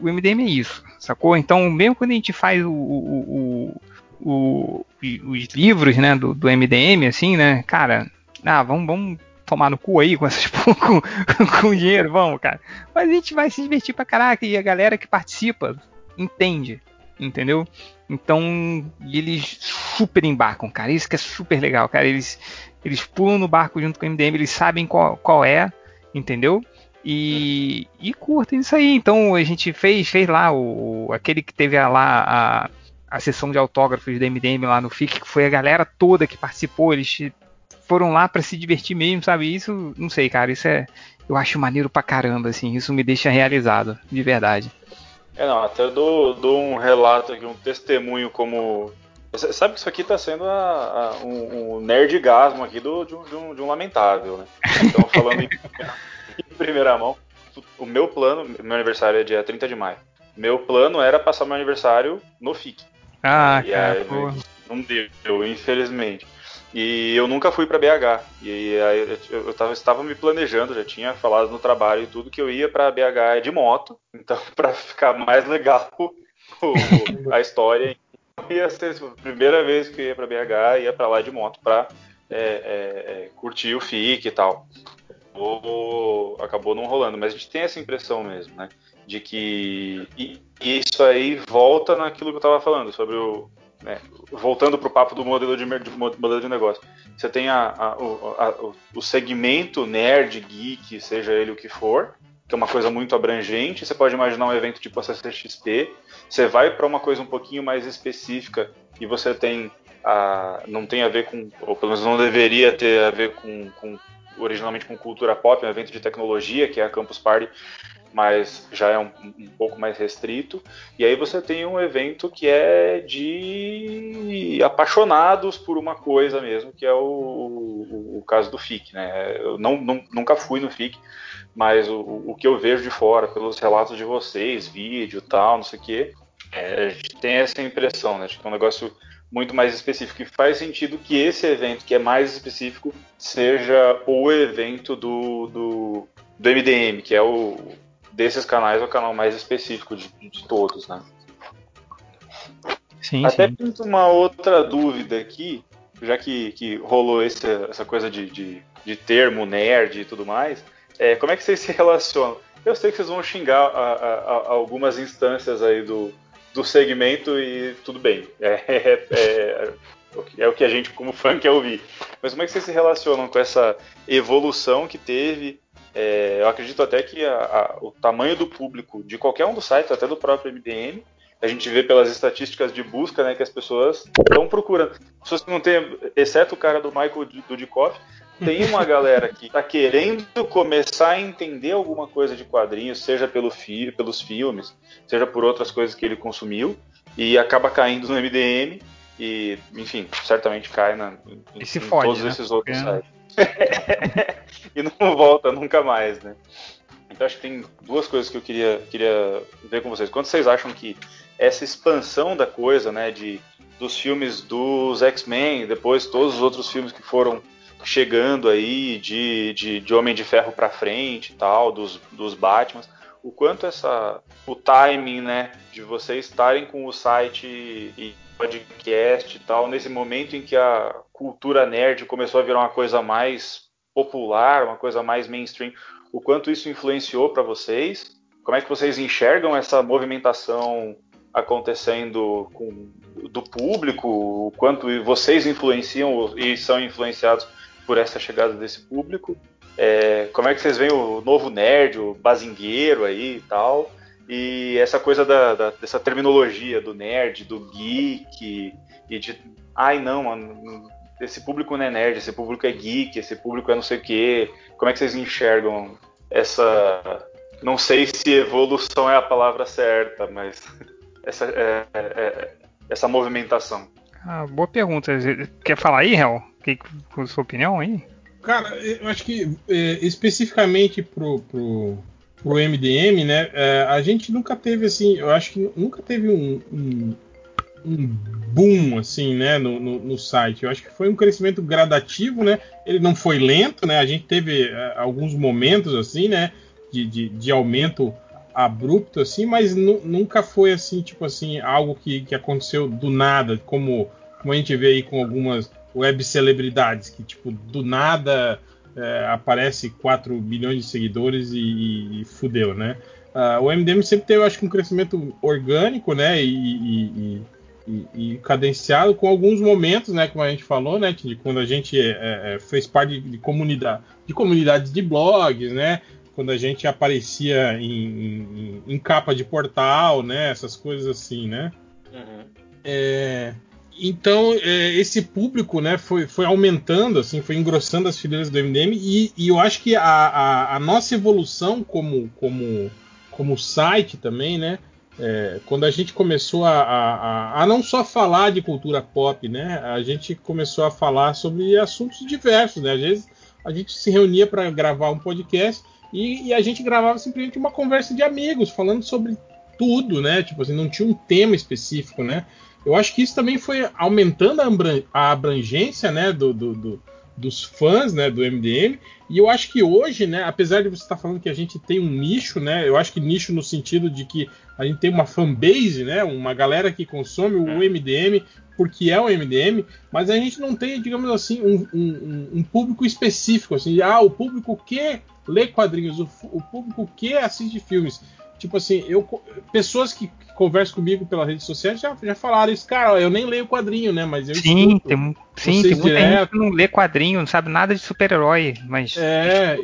B: O MDM é isso, sacou? Então, mesmo quando a gente faz o, o, o, o os livros, né, do, do MDM, assim, né, cara, ah, vamos, vamos tomar no cu aí com essas <laughs> com, com dinheiro, vamos, cara. Mas a gente vai se divertir pra caraca e a galera que participa entende, entendeu? Então, eles super embarcam, cara. Isso que é super legal, cara. Eles, eles pulam no barco junto com o MDM, eles sabem qual, qual é, entendeu? E, e curtem isso aí. Então a gente fez, fez lá o, aquele que teve lá a, a sessão de autógrafos da MDM lá no FIC, que foi a galera toda que participou. Eles foram lá para se divertir mesmo, sabe? Isso, não sei, cara. Isso é, eu acho maneiro pra caramba, assim. Isso me deixa realizado, de verdade.
A: É, não, até dou, dou um relato aqui, um testemunho como. sabe que isso aqui tá sendo a, a, um, um nerdgasmo aqui do, de, um, de, um, de um lamentável, né? Então, falando em, <laughs> em, primeira mão, o meu plano, meu aniversário é dia 30 de maio. Meu plano era passar meu aniversário no FIC.
B: Ah, e cara, aí,
A: não deu, infelizmente. E eu nunca fui para BH. E aí eu, tava, estava me planejando, já tinha falado no trabalho e tudo que eu ia para BH de moto. Então, <laughs> para ficar mais legal o, a história, ia ser a primeira vez que eu ia para BH, ia para lá de moto para é, é, é, curtir o FIC e tal. Ou, acabou não rolando, mas a gente tem essa impressão mesmo, né? De que isso aí volta naquilo que eu estava falando sobre o, né, voltando para o papo do modelo de, de, modelo de negócio, você tem a, a, a, o segmento nerd, geek, seja ele o que for, que é uma coisa muito abrangente. Você pode imaginar um evento tipo a CCXP. Você vai para uma coisa um pouquinho mais específica e você tem a, não tem a ver com, ou pelo menos não deveria ter a ver com, com originalmente com cultura pop, um evento de tecnologia que é a Campus Party mas já é um, um, pouco mais restrito. E aí você tem um evento que é de apaixonados por uma coisa mesmo, que é o, o, o caso do FIC. Né? Eu não, não, nunca fui no FIC, mas o, o que eu vejo de fora, pelos relatos de vocês, vídeo tal, não sei o quê, é, a gente tem essa impressão, né? De que é um negócio muito mais específico. E faz sentido que esse evento, que é mais específico, seja o evento do, do, do MDM, que é o desses canais é o canal mais específico de, de todos, né? Sim, Até sim. pinto uma outra dúvida aqui, já que, que rolou esse, essa coisa de, de, de, termo nerd e tudo mais. É, como é que vocês se relacionam? Eu sei que vocês vão xingar a, a, a algumas instâncias aí do, do segmento e tudo bem. É, é, é, é, o que a gente, como fã, quer ouvir. Mas como é que vocês se relacionam com essa evolução que teve? É, eu acredito até que a, a, o tamanho do público de qualquer um dos sites, até do próprio MDM, a gente vê pelas estatísticas de busca né, que as pessoas estão procurando. Pessoas que não tem, exceto o cara do Michael Dudikoff, tem <laughs> uma galera que está querendo começar a entender alguma coisa de quadrinhos, seja pelo fi pelos filmes, seja por outras coisas que ele consumiu, e acaba caindo no MDM e, enfim, certamente cai na,
B: em, em fode,
A: todos
B: né?
A: esses outros é. sites. <laughs> e não volta nunca mais, né? Então acho que tem duas coisas que eu queria, queria ver com vocês. Quando vocês acham que essa expansão da coisa, né, de dos filmes dos X-Men, depois todos os outros filmes que foram chegando aí de, de, de Homem de Ferro para frente e tal, dos, dos Batmans, o quanto essa o timing, né, de vocês estarem com o site e podcast e tal, nesse momento em que a cultura nerd começou a virar uma coisa mais popular, uma coisa mais mainstream, o quanto isso influenciou para vocês? Como é que vocês enxergam essa movimentação acontecendo com, do público? O quanto vocês influenciam e são influenciados por essa chegada desse público. É, como é que vocês veem o novo nerd, o bazingueiro aí e tal? E essa coisa da, da, dessa terminologia do nerd, do geek, e de. Ai não, mano, esse público não é nerd, esse público é geek, esse público é não sei o quê. Como é que vocês enxergam essa. Não sei se evolução é a palavra certa, mas <laughs> essa, é, é, é essa movimentação.
B: Ah, boa pergunta. Quer falar aí, Hel? Que, com sua opinião aí?
C: Cara, eu acho que é, especificamente pro, pro, pro MDM, né? É, a gente nunca teve assim, eu acho que nunca teve um, um, um boom assim, né, no, no, no, site. Eu acho que foi um crescimento gradativo, né? Ele não foi lento, né? A gente teve é, alguns momentos assim, né, de, de, de aumento abrupto assim, mas nunca foi assim, tipo assim, algo que, que aconteceu do nada, como, como a gente vê aí com algumas web celebridades que, tipo, do nada é, aparece 4 milhões de seguidores e, e, e fudeu, né? Uh, o MDM sempre teve, acho que, um crescimento orgânico, né? E, e, e, cadenciado com alguns momentos, né? Como a gente falou, né? De quando a gente é, é, fez parte de, de, comunidade, de comunidades de blogs, né? Quando a gente aparecia em, em, em capa de portal, né? Essas coisas assim, né? Uhum. É, então, é, esse público né, foi, foi aumentando, assim, foi engrossando as fileiras do MDM, e, e eu acho que a, a, a, nossa evolução como, como, como site também, né? É, quando a gente começou a, a, a, não só falar de cultura pop, né? A gente começou a falar sobre assuntos diversos, né? Às vezes a gente se reunia para gravar um podcast e, e, a gente gravava simplesmente uma conversa de amigos, falando sobre tudo, né? Tipo assim, não tinha um tema específico, né? Eu acho que isso também foi aumentando a abrangência né, do, do, do, dos fãs né, do MDM. E eu acho que hoje, né, apesar de você estar falando que a gente tem um nicho, né, eu acho que nicho no sentido de que a gente tem uma fanbase, né, uma galera que consome o MDM porque é o MDM, mas a gente não tem, digamos assim, um, um, um público específico, assim, ah, o público que lê quadrinhos, o, o público que assiste filmes. Tipo assim, eu, pessoas que, que conversam comigo pelas redes sociais já, já falaram isso, cara, eu nem leio quadrinho, né? Mas eu
B: sim, tem, sim, tem muita direto. gente que não lê quadrinho, não sabe nada de super-herói, mas.
C: É,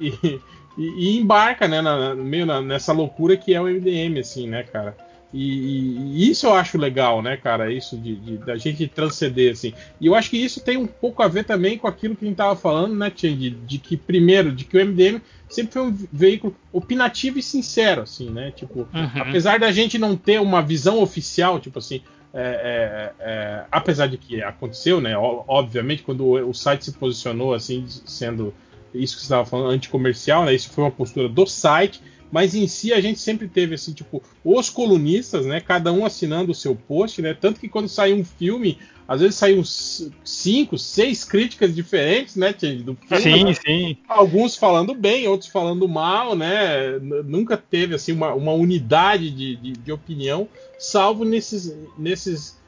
C: e, <laughs> e, e, embarca, né, na, meio na, nessa loucura que é o MDM, assim, né, cara? E, e, isso eu acho legal, né, cara? Isso de, de, da gente transcender, assim. E eu acho que isso tem um pouco a ver também com aquilo que a gente tava falando, né, Tia? De, de, que, primeiro, de que o MDM sempre foi um veículo opinativo e sincero, assim, né? Tipo, uhum. apesar da gente não ter uma visão oficial, tipo assim, é, é, é, apesar de que aconteceu, né? Obviamente, quando o, o site se posicionou assim, sendo isso que você estava falando, anticomercial, né? Isso foi uma postura do site mas em si a gente sempre teve assim, tipo, os colunistas, né? Cada um assinando o seu post, né? Tanto que quando saiu um filme, às vezes saíam cinco, seis críticas diferentes, né, do
B: filme. Sim, né? sim.
C: Alguns falando bem, outros falando mal, né? Nunca teve assim uma, uma unidade de, de, de opinião, salvo nesses, nesses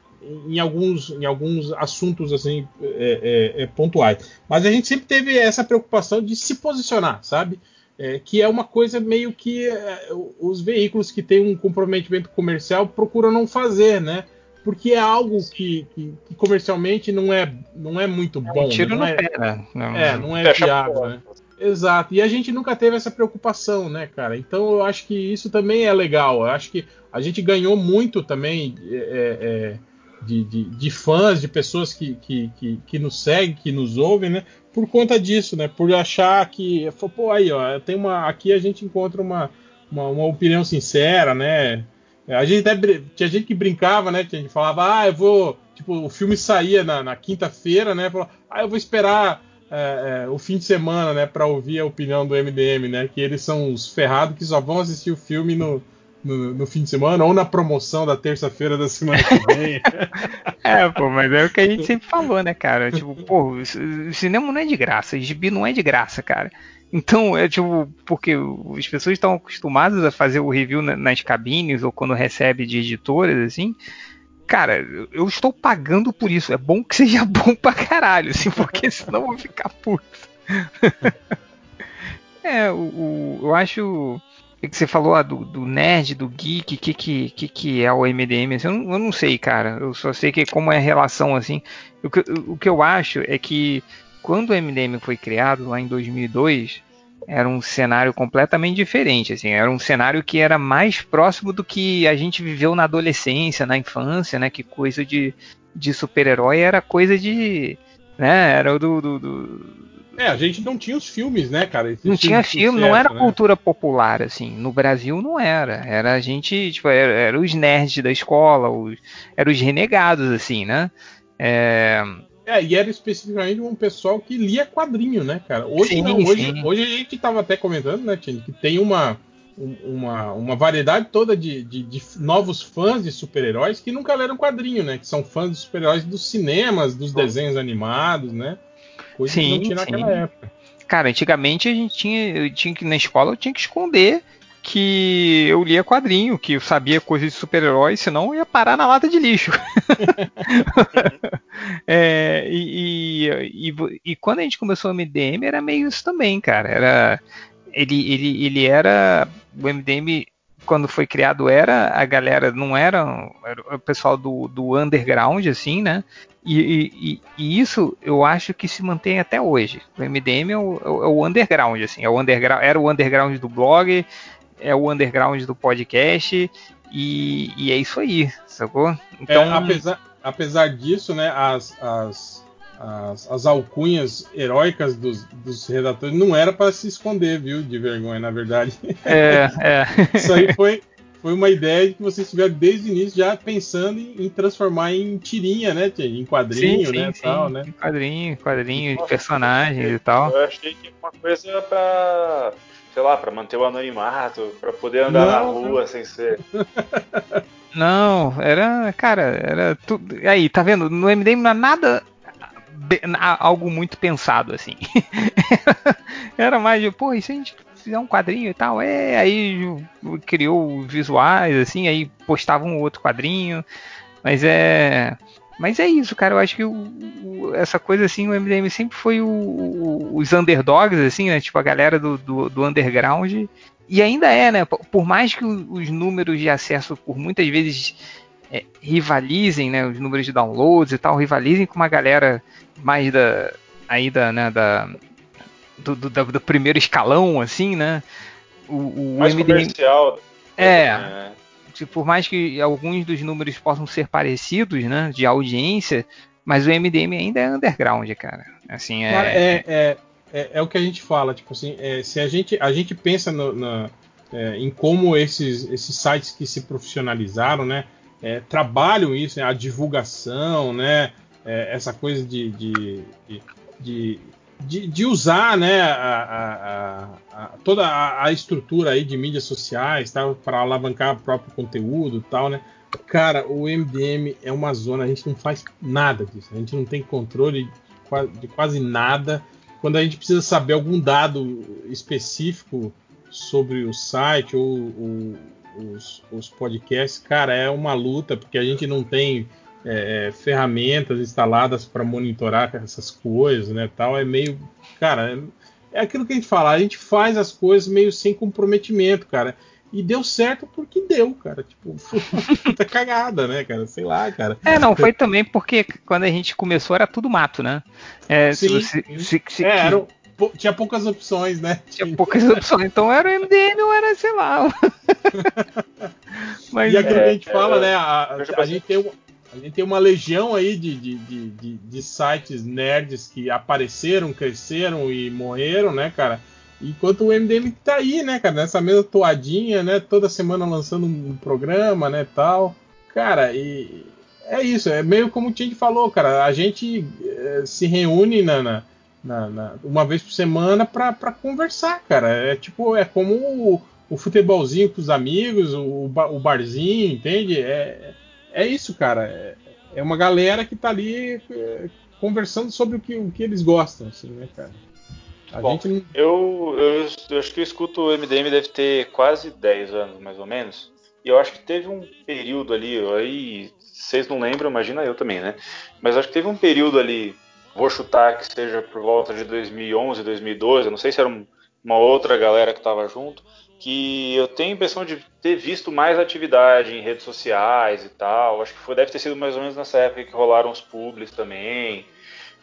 C: em alguns, em alguns assuntos assim é, é, é, pontuais. Mas a gente sempre teve essa preocupação de se posicionar, sabe? É, que é uma coisa meio que é, os veículos que têm um comprometimento comercial procuram não fazer, né? Porque é algo que, que, que comercialmente não é, não é muito bom. É um
B: tiro
C: não
B: no
C: é,
B: pé, né?
C: Não, é, não é viável, né? Exato. E a gente nunca teve essa preocupação, né, cara? Então eu acho que isso também é legal. Eu acho que a gente ganhou muito também é, é, de, de, de, fãs, de pessoas que, que, que, que, nos seguem, que nos ouvem, né? Por conta disso, né? Por achar que, pô, aí, ó, tem uma, aqui a gente encontra uma, uma, uma opinião sincera, né? A gente até, tinha gente que brincava, né? Tinha gente que falava, ah, eu vou, tipo, o filme saía na, na quinta-feira, né? Falava, ah, eu vou esperar é, é, o fim de semana, né, para ouvir a opinião do MDM, né? Que eles são os ferrados que só vão assistir o filme no, no, no, fim de semana ou na promoção da terça-feira da semana que vem. <laughs>
B: é, pô, mas é o que a gente sempre falou, né, cara? Tipo, pô, cinema não é de graça, o gibi não é de graça, cara. Então, é tipo, porque as pessoas estão acostumadas a fazer o review nas cabines ou quando recebe de editoras, assim. Cara, eu estou pagando por isso. É bom que seja <laughs> bom pra caralho, assim, porque senão eu vou ficar puto. <laughs> é, o, o, eu acho que você falou ah, do, do, nerd, do geek, o que, que, que, que é o MDM? Assim, eu, não, eu, não, sei, cara. Eu só sei que como é a relação, assim. O que, o que eu acho é que quando o MDM foi criado, lá em 2002, era um cenário completamente diferente, assim. Era um cenário que era mais próximo do que a gente viveu na adolescência, na infância, né? Que coisa de, de super-herói era coisa de... Né, era do, do, do
C: é, a gente não tinha os filmes, né, cara?
B: Esses não tinha filme, sucesso, não era né? cultura popular, assim. No Brasil não era. Era a gente, tipo, era, era os nerds da escola, os, eram os renegados, assim, né?
C: É... é, e era especificamente um pessoal que lia quadrinho, né, cara? Hoje sim, não, hoje, hoje a gente tava até comentando, né, Tino, que tem uma, uma, uma variedade toda de, de, de novos fãs de super-heróis que nunca leram quadrinho, né? Que são fãs de super-heróis dos cinemas, dos desenhos animados, né?
B: Coisa sim, que não tinha naquela época. Cara, antigamente a gente tinha, eu tinha que na escola eu tinha que esconder que eu lia quadrinho, que eu sabia coisas de super-heróis, senão eu ia parar na lata de lixo. <laughs> é, e, e, e, e, quando a gente começou o MDM era meio isso também, cara. Era, ele, ele, ele era. O MDM, quando foi criado, era a galera, não era, era o pessoal do, do underground, assim, né? E, e, e, isso eu acho que se mantém até hoje. O MDM é o, é o underground, assim, é o underground, era o underground do blog, é o underground do podcast, e, e é isso aí, sacou?
C: Então, é, apesar, apesar disso, né, as, as, as, as alcunhas heróicas dos, dos redatores não era para se esconder, viu, de vergonha, na verdade.
B: É, <laughs> é.
C: isso aí foi, foi uma ideia que vocês tiveram desde o início já pensando em, em transformar em tirinha, né, Em quadrinho, sim, sim, né, sim. tal, né?
B: Quadrinho, quadrinho, de personagens e tal.
A: Eu achei que uma coisa para sei lá, para manter o anonimato, para poder andar não, na rua não. sem ser. <laughs>
B: Não, era, cara, era tudo. Aí, tá vendo? No MDM não há nada algo muito pensado assim. <laughs> era mais de, pô, isso a gente fizer um quadrinho e tal. É, aí criou visuais, assim, aí postava um outro quadrinho. Mas é. Mas é isso, cara. Eu acho que o, o, essa coisa assim, o MDM sempre foi o, os underdogs, assim, né? Tipo, a galera do, do, do, underground. E ainda é, né? Por mais que os números de acesso, por muitas vezes, é, rivalizem, né? Os números de downloads e tal, rivalizem com uma galera mais da. Aí da, né, da, do, do, do, primeiro escalão, assim, né?
A: O, o Mais MDM... comercial.
B: É. é. por mais que alguns dos números possam ser parecidos, né, de audiência, mas o MDM ainda é underground, cara. Assim, é...
C: Cara, é, é, é, é, o que a gente fala, tipo assim, é, se a gente, a gente pensa no, na, é, em como esses, esses sites que se profissionalizaram, né, é, trabalham isso, né, a divulgação, né, é, essa coisa de, de, de, de, de usar né, a, a, a, toda a, estrutura aí de mídias sociais tá, para alavancar o próprio conteúdo tal, né? Cara, o MDM é uma zona, a gente não faz nada disso, a gente não tem controle de quase nada. Quando a gente precisa saber algum dado específico sobre o site ou, ou os, os podcasts, cara, é uma luta, porque a gente não tem é, ferramentas instaladas para monitorar essas coisas, né? Tal é meio, cara, é, aquilo que a gente fala, a gente faz as coisas meio sem comprometimento, cara. E deu certo porque deu, cara. Tipo, foi uma puta cagada, né, cara? Sei lá, cara.
B: É, não, foi também porque quando a gente começou era tudo mato, né?
C: É, sim, se, se, se, é, era, tinha poucas opções, né?
B: Tinha poucas opções, então era o MDM ou era, sei lá. <laughs> <laughs>
C: Mas, e aquilo é, que a gente fala, é, né? A, a, gente tem uma, a gente tem uma legião aí de, de, de, de, sites nerds que apareceram, cresceram e morreram, né, cara? Enquanto o MDM tá aí, né, cara, nessa mesma toadinha, né, toda semana lançando um programa, né, tal. Cara, e é isso, é meio como o Tindy falou, cara, a gente é, se reúne na, na na, uma vez por semana para conversar, cara. É tipo, é como o, o futebolzinho com os amigos, o, o barzinho, entende? É, é isso, cara. É, é uma galera que tá ali é, conversando sobre o que, o que eles gostam, assim, né, cara?
A: A Bom, gente eu, eu, eu, acho que eu escuto o MDM deve ter quase 10 anos, mais ou menos. E eu acho que teve um período ali, aí vocês não lembram, imagina eu também, né? Mas acho que teve um período ali vou chutar que seja por volta de 2011, 2012, não sei se era um, uma outra galera que estava junto, que eu tenho a impressão de ter visto mais atividade em redes sociais e tal. Acho que foi, deve ter sido mais ou menos nessa época que rolaram os publis também.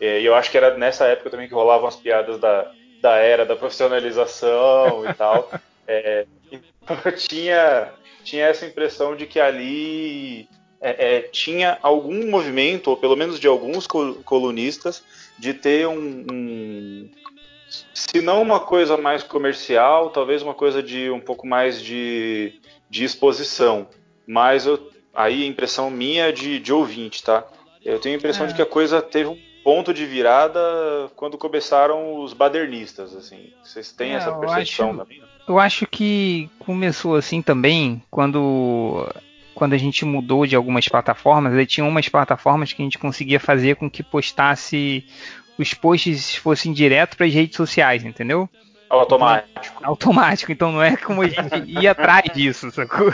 A: É, e eu acho que era nessa época também que rolavam as piadas da, da era da profissionalização e tal. <laughs> É, então eu tinha, tinha essa impressão de que ali é, é, tinha algum movimento, ou pelo menos de alguns colunistas, de ter um, um, se não uma coisa mais comercial, talvez uma coisa de um pouco mais de, de exposição. Mas eu, aí a impressão minha de, de ouvinte, tá? Eu tenho a impressão é. de que a coisa teve um ponto de virada quando começaram os badernistas, assim. Vocês têm é, essa percepção
B: acho,
A: também?
B: Eu acho que começou assim também quando quando a gente mudou de algumas plataformas, aí tinha umas plataformas que a gente conseguia fazer com que postasse os posts fossem direto para as redes sociais, entendeu?
A: Automático.
B: Então, automático, então não é como a gente <laughs> ia atrás disso, sacou?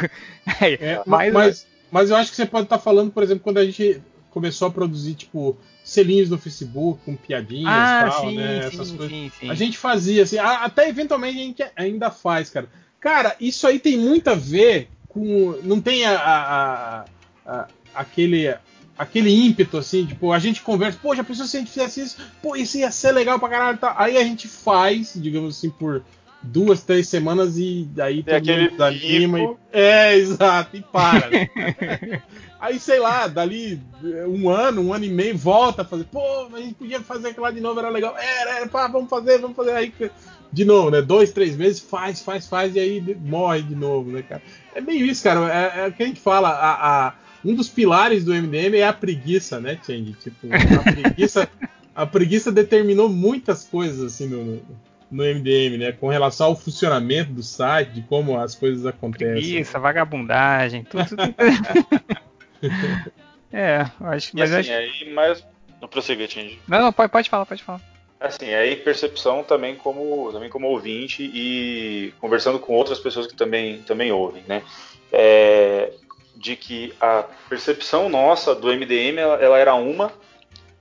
C: É, mas, mas, mas, eu acho que você pode estar tá falando, por exemplo, quando a gente começou a produzir, tipo, selinhos no Facebook com piadinhas
B: ah,
C: e tal,
B: sim,
C: né?
B: Sim,
C: Essas coisas.
B: Sim, sim.
C: A gente fazia, assim, até eventualmente a gente ainda faz, cara. Cara, isso aí tem muito a ver com. Não tem a, a, a, aquele, aquele ímpeto assim, tipo, a gente conversa, pô, já pensou se a gente fizesse isso? Pô, isso ia ser legal pra caralho. Tá? Aí a gente faz, digamos assim, por duas, três semanas e daí
A: tem todo mundo desanima
C: e. É, exato, e para. <laughs> aí, sei lá, dali um ano, um ano e meio, volta a fazer, pô, a gente podia fazer aquilo lá de novo, era legal. Era, era, pá, vamos fazer, vamos fazer. Aí de novo, né? Dois, três meses, faz, faz, faz, e aí morre de novo, né, cara? É meio isso, cara. É, é o que a gente fala. A, a, um dos pilares do MDM é a preguiça, né, Change? Tipo, a preguiça, a preguiça determinou muitas coisas, assim, no, no MDM, né? Com relação ao funcionamento do site, de como as coisas acontecem.
B: Preguiça, vagabundagem, tudo. tudo. <laughs> é, acho que.
A: Mas assim, acho... aí, mas. Não prossiga, Change.
B: Não, não, pode, pode falar, pode falar.
A: Assim, aí percepção também como, também como ouvinte e conversando com outras pessoas que também, também ouvem, né? É, de que a percepção nossa do MDM ela, ela, era uma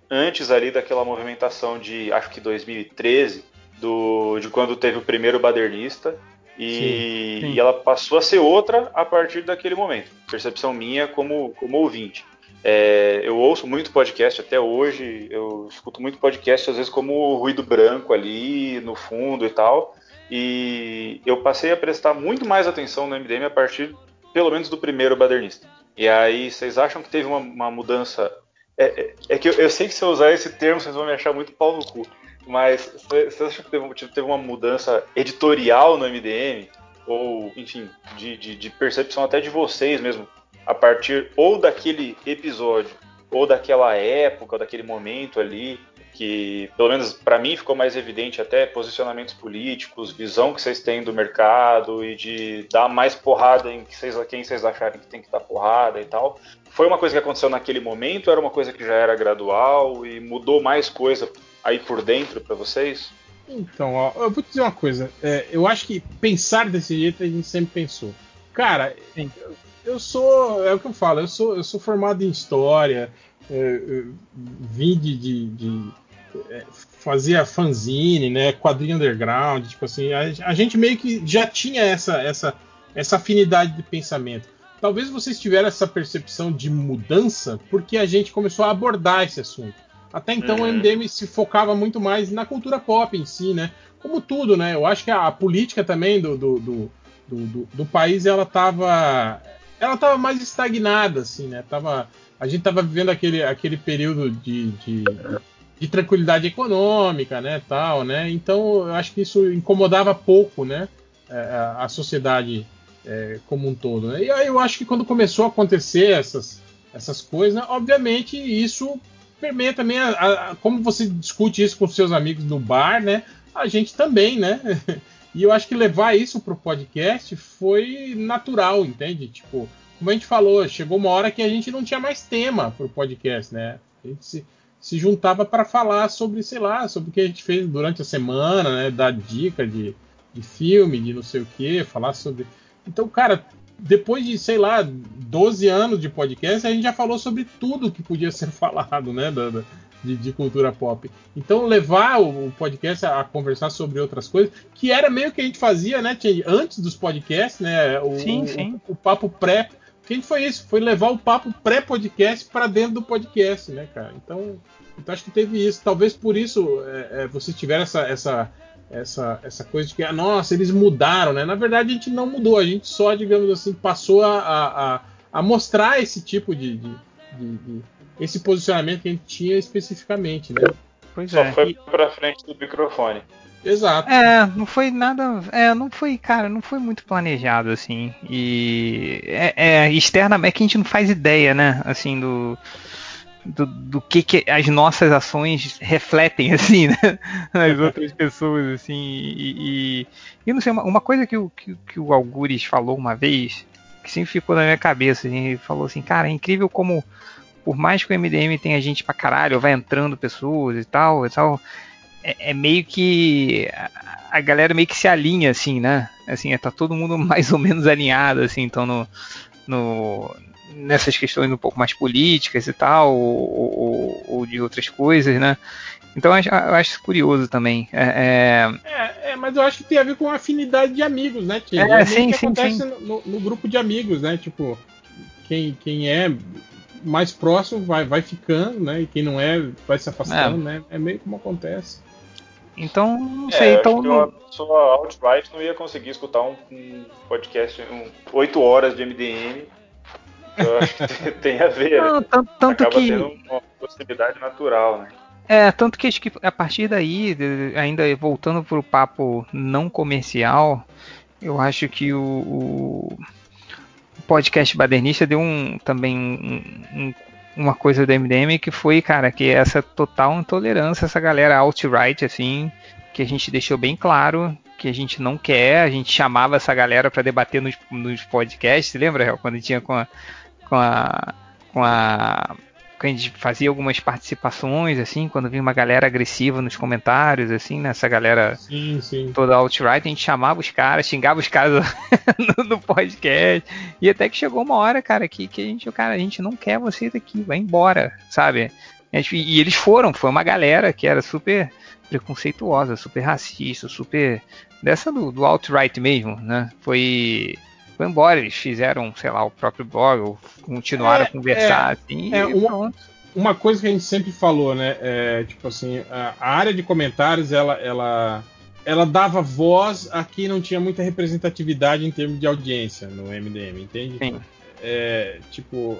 A: antes ali daquela movimentação de acho que 2013 do, de quando teve o primeiro badernista e, sim, sim. e ela passou a ser outra a partir daquele momento percepção minha como, como ouvinte é, eu ouço muito podcast até hoje, eu escuto muito podcast, às vezes como ruído branco ali no fundo e tal. E eu passei a prestar muito mais atenção no MDM a partir pelo menos do primeiro badernista. E aí, vocês acham que teve uma, uma mudança? É, é, é, que eu, eu, sei que se eu usar esse termo, vocês vão me achar muito pau no cu. Mas vocês acham que teve, teve uma mudança editorial no MDM? Ou, enfim, de, de, de percepção até de vocês mesmo, a partir ou daquele episódio, ou daquela época, ou daquele momento ali, que pelo menos para mim ficou mais evidente até posicionamentos políticos, visão que vocês têm do mercado e de dar mais porrada em que vocês, quem vocês acharem que tem que dar porrada e tal. Foi uma coisa que aconteceu naquele momento, era uma coisa que já era gradual e mudou mais coisa aí por dentro para vocês?
C: Então, ó, eu vou te dizer uma coisa. É, eu acho que pensar desse jeito a gente sempre pensou. Cara, eu sou. É o que eu falo, eu sou, eu sou formado em história, é, vim de, de, de é, fazia fanzine, né, quadrinho underground, tipo assim, a, a, gente meio que já tinha essa, essa, essa afinidade de pensamento. Talvez vocês tiveram essa percepção de mudança porque a gente começou a abordar esse assunto. Até então uhum. o MDM se focava muito mais na cultura pop em si, né? Como tudo, né? Eu acho que a, a política também do, do, do, do, do país ela estava ela tava mais estagnada, assim, né? Tava, a gente estava vivendo aquele, aquele período de, de de tranquilidade econômica, né, tal, né? Então eu acho que isso incomodava pouco, né, é, a sociedade é, como um todo. Né? E aí eu acho que quando começou a acontecer essas, essas coisas, obviamente isso permeia também a, a, como você discute isso com seus amigos no bar, né? A gente também, né? <laughs> E eu acho que levar isso para o podcast foi natural, entende? Tipo, como a gente falou, chegou uma hora que a gente não tinha mais tema para o podcast, né? A gente se, se juntava para falar sobre, sei lá, sobre o que a gente fez durante a semana, né? Dar dica de, de filme, de não sei o que, falar sobre. Então, cara, depois de, sei lá, 12 anos de podcast, a gente já falou sobre tudo que podia <laughs> ser falado, né? Da, da, de, de, cultura pop. Então, levar o, o podcast a, a, conversar sobre outras coisas, que era meio que a gente fazia, né, Antes dos podcasts, né? O,
B: sim, sim.
C: o, o papo pré que foi isso, foi levar o papo pré-podcast para dentro do podcast, né, cara? Então, então acho que teve isso. Talvez por isso é, é, você tiver essa, essa, essa, essa coisa de que, ah, nossa, eles mudaram, né? Na verdade, a gente não mudou, a gente só, digamos assim, passou a, a, a mostrar esse tipo de, de, de, de, esse posicionamento que a gente tinha especificamente, né?
A: Pois só é. foi para frente do microfone.
B: Exato. É, não foi nada. É, não foi, cara, não foi muito planejado, assim. E. É, é externamente é que a gente não faz ideia, né? Assim, do. Do, do que, que as nossas ações refletem, <laughs> assim, né? Nas outras pessoas, assim. E, e, e não sei, uma, uma coisa que o, que, que, o Algures falou uma vez, que sempre ficou na minha cabeça, assim, ele falou assim, cara, é incrível como, por mais que o MDM tenha gente pra caralho, vai entrando pessoas e tal, e tal é, é, meio que a, a, galera meio que se alinha assim, né? Assim, é, tá todo mundo <laughs> mais ou menos alinhado assim, então no, no nessas questões um pouco mais políticas e tal, ou, ou, ou de outras coisas, né? Então eu acho, eu acho curioso também.
C: É, é... é, mas eu acho que tem a ver com a afinidade de amigos, né, Tia?
B: É, é sim, que sim,
C: acontece
B: sim.
C: No, no, grupo de amigos, né? Tipo, quem, quem é mais próximo vai, vai ficando, né? E quem não é vai se afastando, é. né? É meio como acontece.
B: Então, não é, sei. então,
A: acho que uma pessoa outright não ia conseguir escutar um, um podcast, um, 8 horas de MDM. Eu acho que tem a ver. Não,
B: tanto, tanto
A: Acaba
B: que...
A: tendo uma possibilidade natural, né?
B: É, tanto que acho que a partir daí, ainda voltando para o papo não comercial, eu acho que o, o podcast badernista deu um também um, um, uma coisa do MDM que foi, cara, que essa total intolerância, essa galera alt-right, assim, que a gente deixou bem claro que a gente não quer, a gente chamava essa galera para debater nos, nos podcasts, lembra, quando tinha com a, com a, com a que a gente fazia algumas participações, assim, quando vinha uma galera agressiva nos comentários, assim, nessa né, galera
C: sim, sim.
B: toda alt-right, a gente chamava os caras, xingava os caras <laughs> no, no, podcast, e até que chegou uma hora, cara, que, que a gente, cara, a gente não quer vocês aqui, vai embora, sabe? E eles foram, foi uma galera que era super preconceituosa, super racista, super dessa do, do alt-right mesmo, né? Foi foi embora. Eles fizeram, sei lá, o próprio blog, continuaram é, a conversar,
C: é, assim, é uma, uma, coisa que a gente sempre falou, né? É, tipo assim, a, a, área de comentários, ela, ela, ela dava voz a quem não tinha muita representatividade em termos de audiência no MDM, entende? Sim. É, tipo,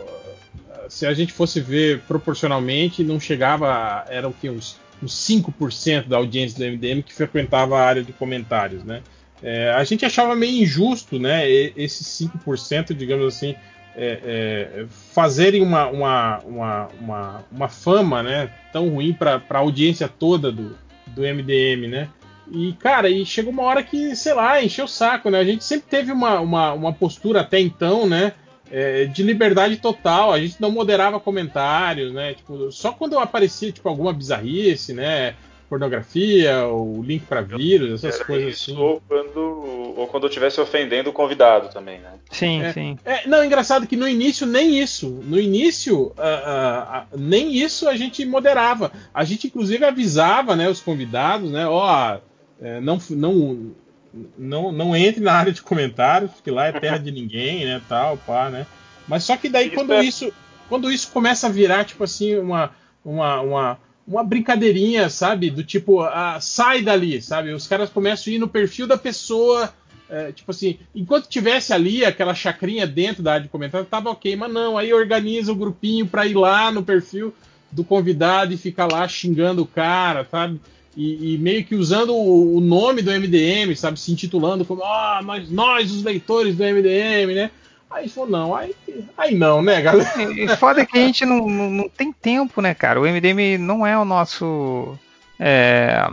C: se a gente fosse ver proporcionalmente, não chegava. Era o que? Uns, uns 5% da audiência do MDM que frequentava a área de comentários, né? É, a gente achava meio injusto, né? Esses 5%, digamos assim, é, é, fazerem uma, uma, uma, uma, uma fama né, tão ruim para a audiência toda do, do MDM, né? E, cara, e chegou uma hora que, sei lá, encheu o saco, né? A gente sempre teve uma, uma, uma postura até então, né? É, de liberdade total, a gente não moderava comentários, né? Tipo, só quando aparecia tipo, alguma bizarrice, né? Pornografia, o link para vírus, essas coisas isso, assim.
A: Ou quando, ou quando eu estivesse ofendendo o convidado também, né?
B: Sim,
C: é,
B: sim.
C: É, não, engraçado que no início nem isso. No início, uh, uh, uh, nem isso a gente moderava. A gente inclusive avisava, né, os convidados, né, ó, é, não, não, não, não entre na área de comentários, porque lá é terra de ninguém, né, tal, pá, né. Mas só que daí isso quando é... isso, quando isso começa a virar tipo assim uma uma, uma uma brincadeirinha, sabe? Do tipo, ah, sai dali, sabe? Os caras começam a ir no perfil da pessoa. É, tipo assim, enquanto tivesse ali aquela chacrinha dentro da área de comentário, tava ok, mas não, aí organiza o grupinho para ir lá no perfil do convidado e ficar lá xingando o cara, sabe? E, e meio que usando o, o, nome do MDM, sabe? Se intitulando como, ah, nós, nós, os leitores do MDM, né? Aí falou, não, aí, aí não, né, galera?
B: E foda que a gente não, não, não, tem tempo, né, cara? O MDM não é o nosso. É,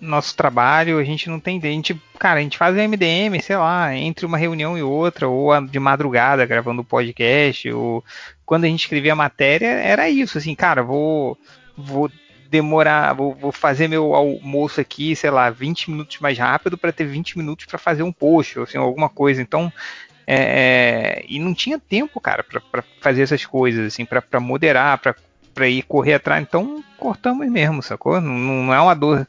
B: nosso trabalho, a gente não tem. A gente, cara, a gente faz o MDM, sei lá, entre uma reunião e outra, ou de madrugada gravando podcast, ou quando a gente escrevia a matéria, era isso, assim, cara, vou. vou demorar, vou, vou, fazer meu almoço aqui, sei lá, 20 minutos mais rápido para ter 20 minutos para fazer um post, assim, alguma coisa. Então, é, é, e não tinha tempo, cara, para fazer essas coisas, assim, para moderar, para ir correr atrás. Então cortamos mesmo, sacou? Não, não, é uma dor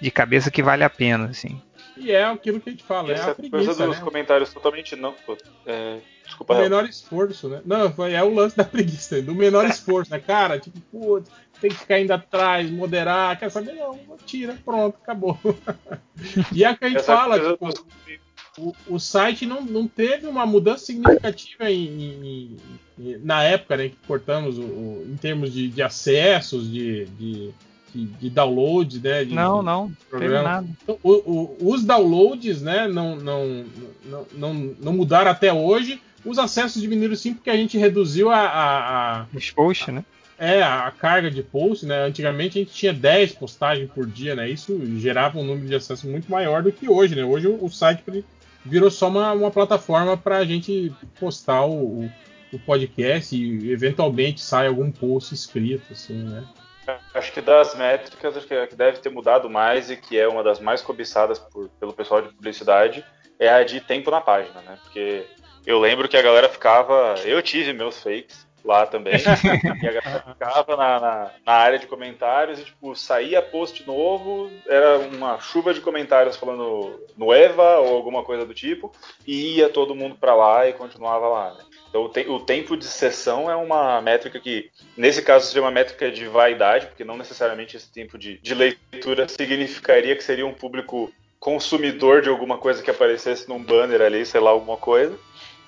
B: de cabeça que vale a pena, assim.
C: E é aquilo que a gente fala, Essa é a preguiça,
A: coisa dos
C: né?
A: comentários totalmente não. É, desculpa.
C: O menor esforço, né? Não, é o lance da preguiça, do menor <laughs> esforço, né? Cara, tipo, putz, tem que ficar indo atrás, moderar, quer saber? Não, tira, pronto, acabou. <laughs> e é o que a gente Essa fala, tipo, dos o, o site não, não teve uma mudança significativa em, em, na época né, que cortamos o, o, em termos de, de acessos, de, de, de, downloads, né?
B: Não, não, teve nada.
C: Então, os downloads né, não, não, não, não, não mudaram até hoje. Os acessos diminuíram sim porque a gente reduziu a. a, a
B: Os posts, né?
C: É, a carga de posts, né? Antigamente a gente tinha 10 postagens por dia, né? Isso gerava um número de acessos muito maior do que hoje, né? Hoje o site virou só uma, uma plataforma para a gente postar o, o, podcast e eventualmente sai algum post escrito, assim, né?
A: Acho que das métricas, acho que a que deve ter mudado mais e que é uma das mais cobiçadas por, pelo pessoal de publicidade é a de tempo na página, né? Porque eu lembro que a galera ficava. Eu tive meus fakes lá também. <laughs> e a galera ficava na, na, na, área de comentários e, tipo, saía post novo, era uma chuva de comentários falando no Eva ou alguma coisa do tipo, e ia todo mundo para lá e continuava lá, né? Então, o, te, o, tempo de sessão é uma métrica que, nesse caso, seria uma métrica de vaidade, porque não necessariamente esse tempo de, de leitura significaria que seria um público consumidor de alguma coisa que aparecesse num banner ali, sei lá, alguma coisa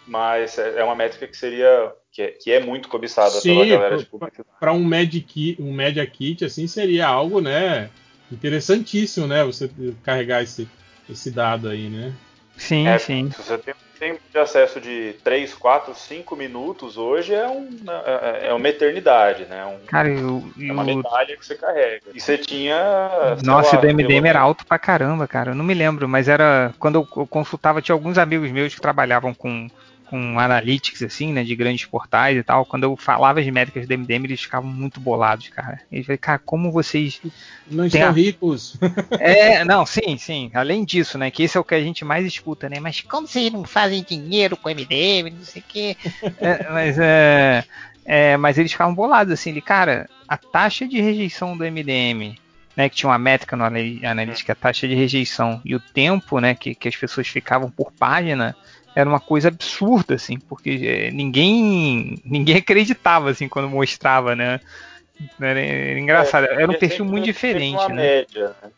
A: mas é, é uma métrica que seria que é, que é muito cobiçada Sim, pela galera de publicidade.
C: Para um Media Kit, um Media Kit assim seria algo, né, interessantíssimo, né, você carregar esse esse dado aí, né?
B: Sim,
A: é,
B: sim.
A: Se você tem um tempo de acesso de 3, 4, 5 minutos hoje é, um, é, é uma eternidade, né? Um,
B: Cara, eu,
A: é uma medalha que você carrega. E você tinha.
B: Nossa, lá, o DMDM era alto pra caramba, cara. Eu não me lembro, mas era. Quando eu consultava, tinha alguns amigos meus que trabalhavam com com analytics, assim, né, de grandes portais e tal, quando eu falava as métricas do MDM, eles ficavam muito bolados, cara. Eles falaram, cara, como vocês...
C: Não estão a... ricos. <laughs>
B: É, não, sim, sim. Além disso, né, que esse é o que a gente mais escuta, né, mas como vocês não fazem dinheiro com o MDM, não sei o quê. <laughs> é, mas, é, é, mas eles ficavam bolados, assim, ele, cara, a taxa de rejeição do MDM né, que tinha uma métrica no analítica, a taxa de rejeição e o tempo, né, que, que as pessoas ficavam por página, era uma coisa absurda, assim, porque é, ninguém ninguém acreditava, assim, quando mostrava, né? Era, era engraçado, é, era um perfil muito diferente, né?
A: Média, né?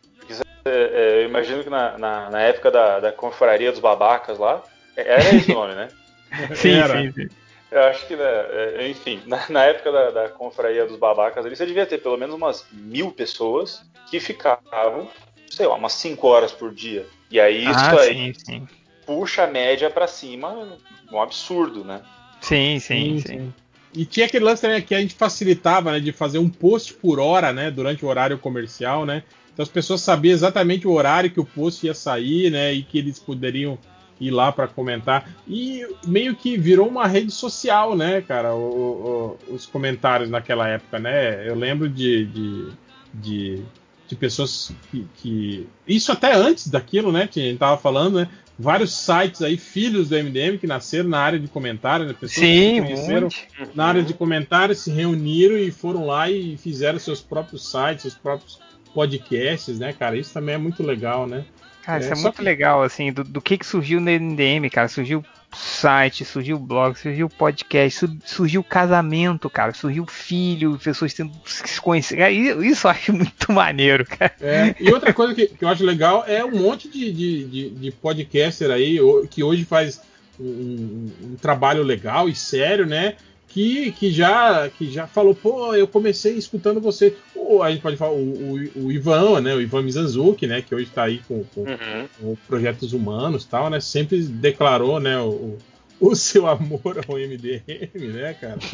A: é, é, eu imagino que na, na, na, época da, da confraria dos babacas lá, era esse o nome, né? <laughs>
B: sim, era. sim, sim.
A: Eu acho que, né, é, enfim, na, na época da, da, confraria dos babacas ali, você devia ter pelo menos umas mil pessoas que ficavam, sei lá, umas 5 horas por dia. E aí isso ah, aí sim, sim. Puxa a média para cima, um absurdo, né?
B: Sim, sim, sim. sim.
C: E tinha aquele lance também que a gente facilitava, né, de fazer um post por hora, né, durante o horário comercial, né? Então as pessoas sabiam exatamente o horário que o post ia sair, né, e que eles poderiam ir lá para comentar. E meio que virou uma rede social, né, cara, o, o, os comentários naquela época, né? Eu lembro de, de, de, de pessoas que, que, Isso até antes daquilo, né, que a gente tava falando, né? Vários sites aí, filhos do MDM, que nasceram na área de comentário, né?
B: Pessoas Sim, que conheceram
C: muito. na área de comentário, se reuniram e foram lá e fizeram seus próprios sites, seus próprios podcasts, né, cara? Isso também é muito legal, né?
B: Cara, isso é, é muito que... legal, assim, do, do que, que surgiu no MDM, cara. Surgiu site, surgiu blog, surgiu podcast, surgiu casamento, cara, surgiu filho, pessoas tendo se conhecer. Isso eu acho muito <laughs> maneiro, cara.
C: É, e outra coisa que, que, eu acho legal é um monte de, de, de, de podcaster aí que hoje faz um, um, trabalho legal e sério, né? Que, que, já, que já falou, pô, eu comecei escutando você. Ou a gente pode falar o, o, o Ivan, né? O Ivan Mizanzuki, né? Que hoje está aí com, com, uhum. com, Projetos Humanos tal, né? Sempre declarou, né? O, o <laughs> seu amor ao MDM, né, cara? <laughs>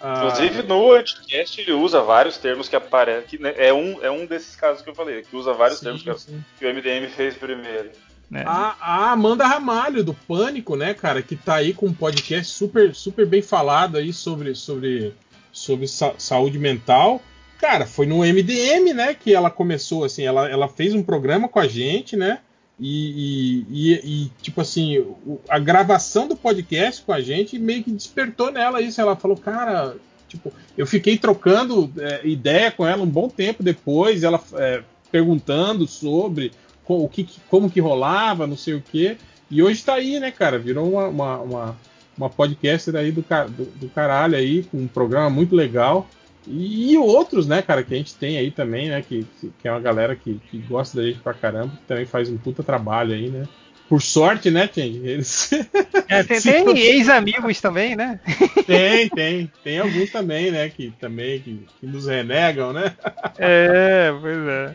A: É. Inclusive no Anticast ele usa vários termos que aparecem. Né, é, um, é um desses casos que eu falei, que usa vários sim, termos que, que o MDM fez primeiro.
C: É. A, a, Amanda Ramalho, do Pânico, né, cara, que tá aí com um podcast super, super bem falado aí sobre, sobre, sobre sa saúde mental. Cara, foi no MDM, né, que ela começou, assim, ela, ela fez um programa com a gente, né, e, e, e, e tipo assim, a gravação do podcast com a gente meio que despertou nela isso. Ela falou, cara, tipo, eu fiquei trocando é, ideia com ela um bom tempo depois, ela é, perguntando sobre o que, como que rolava, não sei o quê. E hoje tá aí, né, cara? Virou uma, uma, uma, uma podcaster aí do, do, do, caralho aí, com um programa muito legal. E, e, outros, né, cara, que a gente tem aí também, né? Que, que é uma galera que, que gosta da gente pra caramba, que também faz um puta trabalho aí, né? Por sorte, né, Change? Eles. <laughs>
B: É, tem, tem ex-amigos também, né? <laughs>
C: Tem, tem. Tem alguns também, né? Que também que, que nos renegam, né?
B: É, pois é.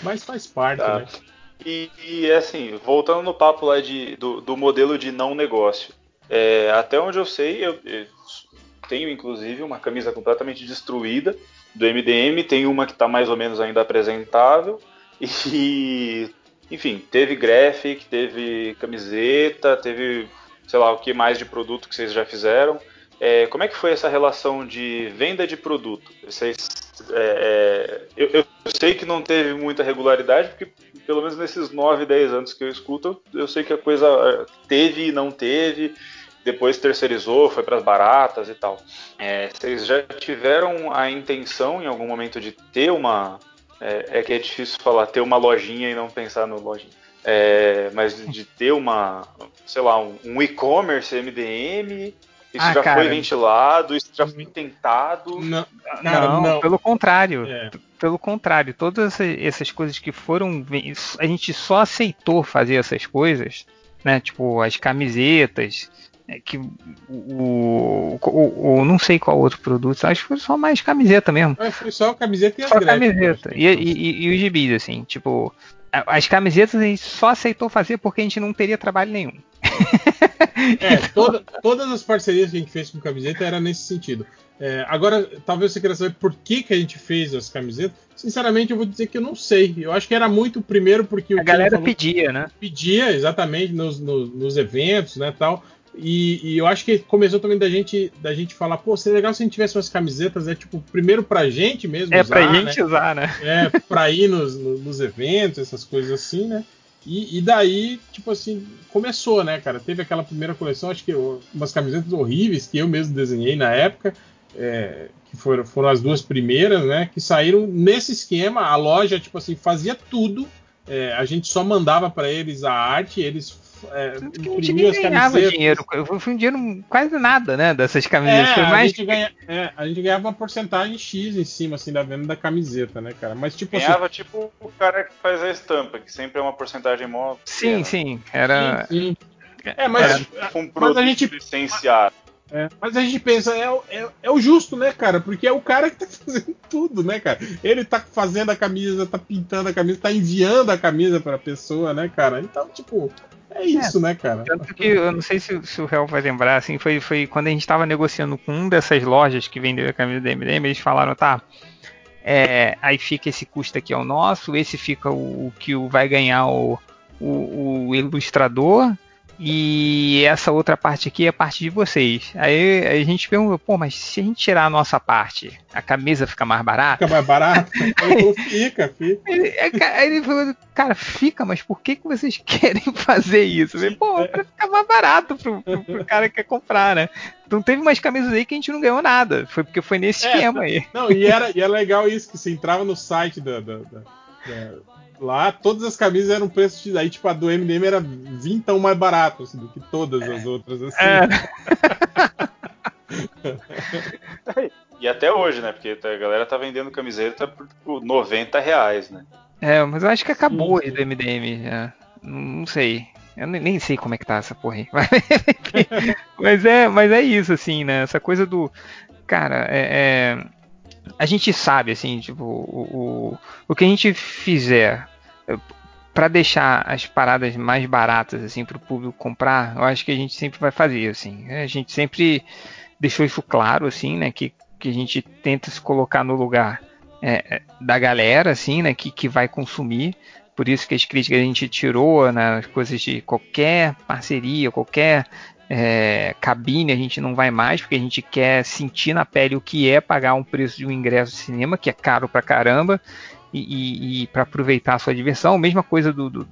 C: Mas faz parte, tá. né?
A: E, e assim, voltando no papo lá de, do, do modelo de não negócio. É, até onde eu sei, eu, eu, tenho inclusive uma camisa completamente destruída do MDM, tem uma que está mais ou menos ainda apresentável. <laughs> E, enfim, teve graphic, teve camiseta, teve, sei lá, o que mais de produto que vocês já fizeram. É, como é que foi essa relação de venda de produto? Vocês, é, é eu, eu, sei que não teve muita regularidade, porque pelo menos nesses 9, 10 anos que eu escuto, eu sei que a coisa é, teve e não teve, depois terceirizou, foi para as baratas e tal. É, vocês já tiveram a intenção em algum momento de ter uma. É, é, que é difícil falar, ter uma lojinha e não pensar no lojinha. É, mas de ter uma, sei lá, um, um e-commerce MDM isso ah, já cara, foi ventilado, isso já foi tentado.
B: Não, não, não. pelo contrário. É. Pelo contrário, todas essas coisas que foram. A gente só aceitou fazer essas coisas, né? Tipo, as camisetas. É, que o, o, o, o, não sei qual outro produto, acho que foi só mais camiseta mesmo.
C: É, foi só camiseta e
B: só camiseta. E, e, e os gibis, assim, tipo, as camisetas a gente só aceitou fazer porque a gente não teria trabalho nenhum. <laughs>
C: É, toda, todas as parcerias que a gente fez com camiseta era nesse sentido. É, agora, talvez você queira saber por que, que a gente fez as camisetas. Sinceramente, eu vou dizer que eu não sei. Eu acho que era muito primeiro porque
B: a galera falou, pedia, né?
C: Pedia, exatamente, nos, nos, nos eventos, né, tal. E, e, eu acho que começou também da gente, da gente falar, pô, seria legal se a gente tivesse umas camisetas, é tipo, primeiro pra gente mesmo
B: é, usar, pra gente né? usar, né?
C: É, pra ir nos, nos eventos, essas coisas assim, né? E, e, daí, tipo assim, começou, né, cara? Teve aquela primeira coleção, acho que umas camisetas horríveis que eu mesmo desenhei na época, é, que foram, foram as duas primeiras, né? Que saíram nesse esquema. A loja, tipo assim, fazia tudo. É, a gente só mandava para eles a arte, eles
B: é, que a gente nem ganhava dinheiro. Foi um dinheiro quase nada, né? Dessas camisetas. É,
C: mais... a, gente ganha, é, a gente ganhava uma porcentagem X em cima, assim, da venda da camiseta, né, cara? Mas tipo
A: assim, Ganhava assim, tipo o cara que faz a estampa, que sempre é uma porcentagem mó.
B: Sim, sim. Era. Sim, sim.
C: É, mas, era um mas a gente.
A: Licenciado.
C: É, mas a gente pensa, é, é, é, o justo, né, cara? Porque é o cara que tá <laughs> fazendo tudo, né, cara? Ele tá fazendo a camisa, tá pintando a camisa, tá enviando a camisa pra pessoa, né, cara? Então, tipo, é isso, é, né, cara?
B: Tanto que eu não sei se, se o Real vai lembrar, assim, foi, foi quando a gente tava negociando com um dessas lojas que vendeu a camisa da MDM, eles falaram, tá. É, aí fica esse custo aqui é o nosso, esse fica o, o que vai ganhar o, o, o ilustrador e essa outra parte aqui é a parte de vocês. Aí a gente pergunta, pô, mas se a gente tirar a nossa parte, a camisa fica mais barata?
C: Fica mais barata? <laughs> fica, fica.
B: É, aí ele falou, cara, fica, mas por que, que vocês <laughs> querem fazer isso? falei, pô, pra ficar mais barato pro, pro, pro, <laughs> cara que quer comprar, né? Então teve umas camisas aí que a gente não ganhou nada. Foi porque foi nesse é, esquema aí.
C: Não, e era, e era legal isso, que você entrava no site da, da, da Lá todas as camisas eram preço de. Aí, tipo, a do MDM era 20 tão mais barato assim, do que todas as outras. Assim.
A: É. e até hoje, né? Porque a galera tá vendendo camiseta por tipo, 90 reais, né?
B: É, mas eu acho que acabou hoje do MDM. Já. Não sei. Eu nem sei como é que tá essa porra aí. <laughs> <laughs> Mas, é, mas é isso, assim, né? Essa coisa do. Cara, é, é a gente sabe, assim, tipo, o, o, o que a gente fizer para deixar as paradas mais baratas assim para o público comprar, eu acho que a gente sempre vai fazer assim. A gente sempre deixou isso claro assim, né, que, que a gente tenta se colocar no lugar é, da galera assim, né, que, que vai consumir. Por isso que as críticas a gente tirou nas né, coisas de qualquer parceria, qualquer é, cabine a gente não vai mais, porque a gente quer sentir na pele o que é pagar um preço de um ingresso de cinema, que é caro pra caramba, e, e, e para aproveitar a sua diversão. Mesma coisa do, do,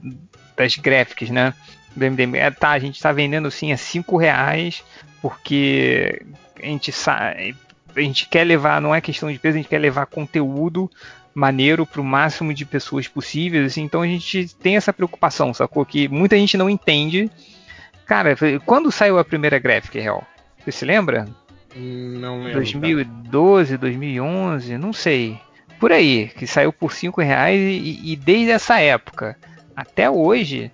B: das gráficas, né? Do MDM. É, tá, a gente está vendendo sim a 5 reais, porque a gente sabe. A gente quer levar, não é questão de preço, a gente quer levar conteúdo maneiro para o máximo de pessoas possíveis, assim, então a gente tem essa preocupação, sacou? Que muita gente não entende. Cara, quando saiu a primeira Graphic Real? Você se lembra?
C: Não lembro.
B: 2012, 2011, não sei por aí, que saiu por 5 reais e, e, desde essa época até hoje,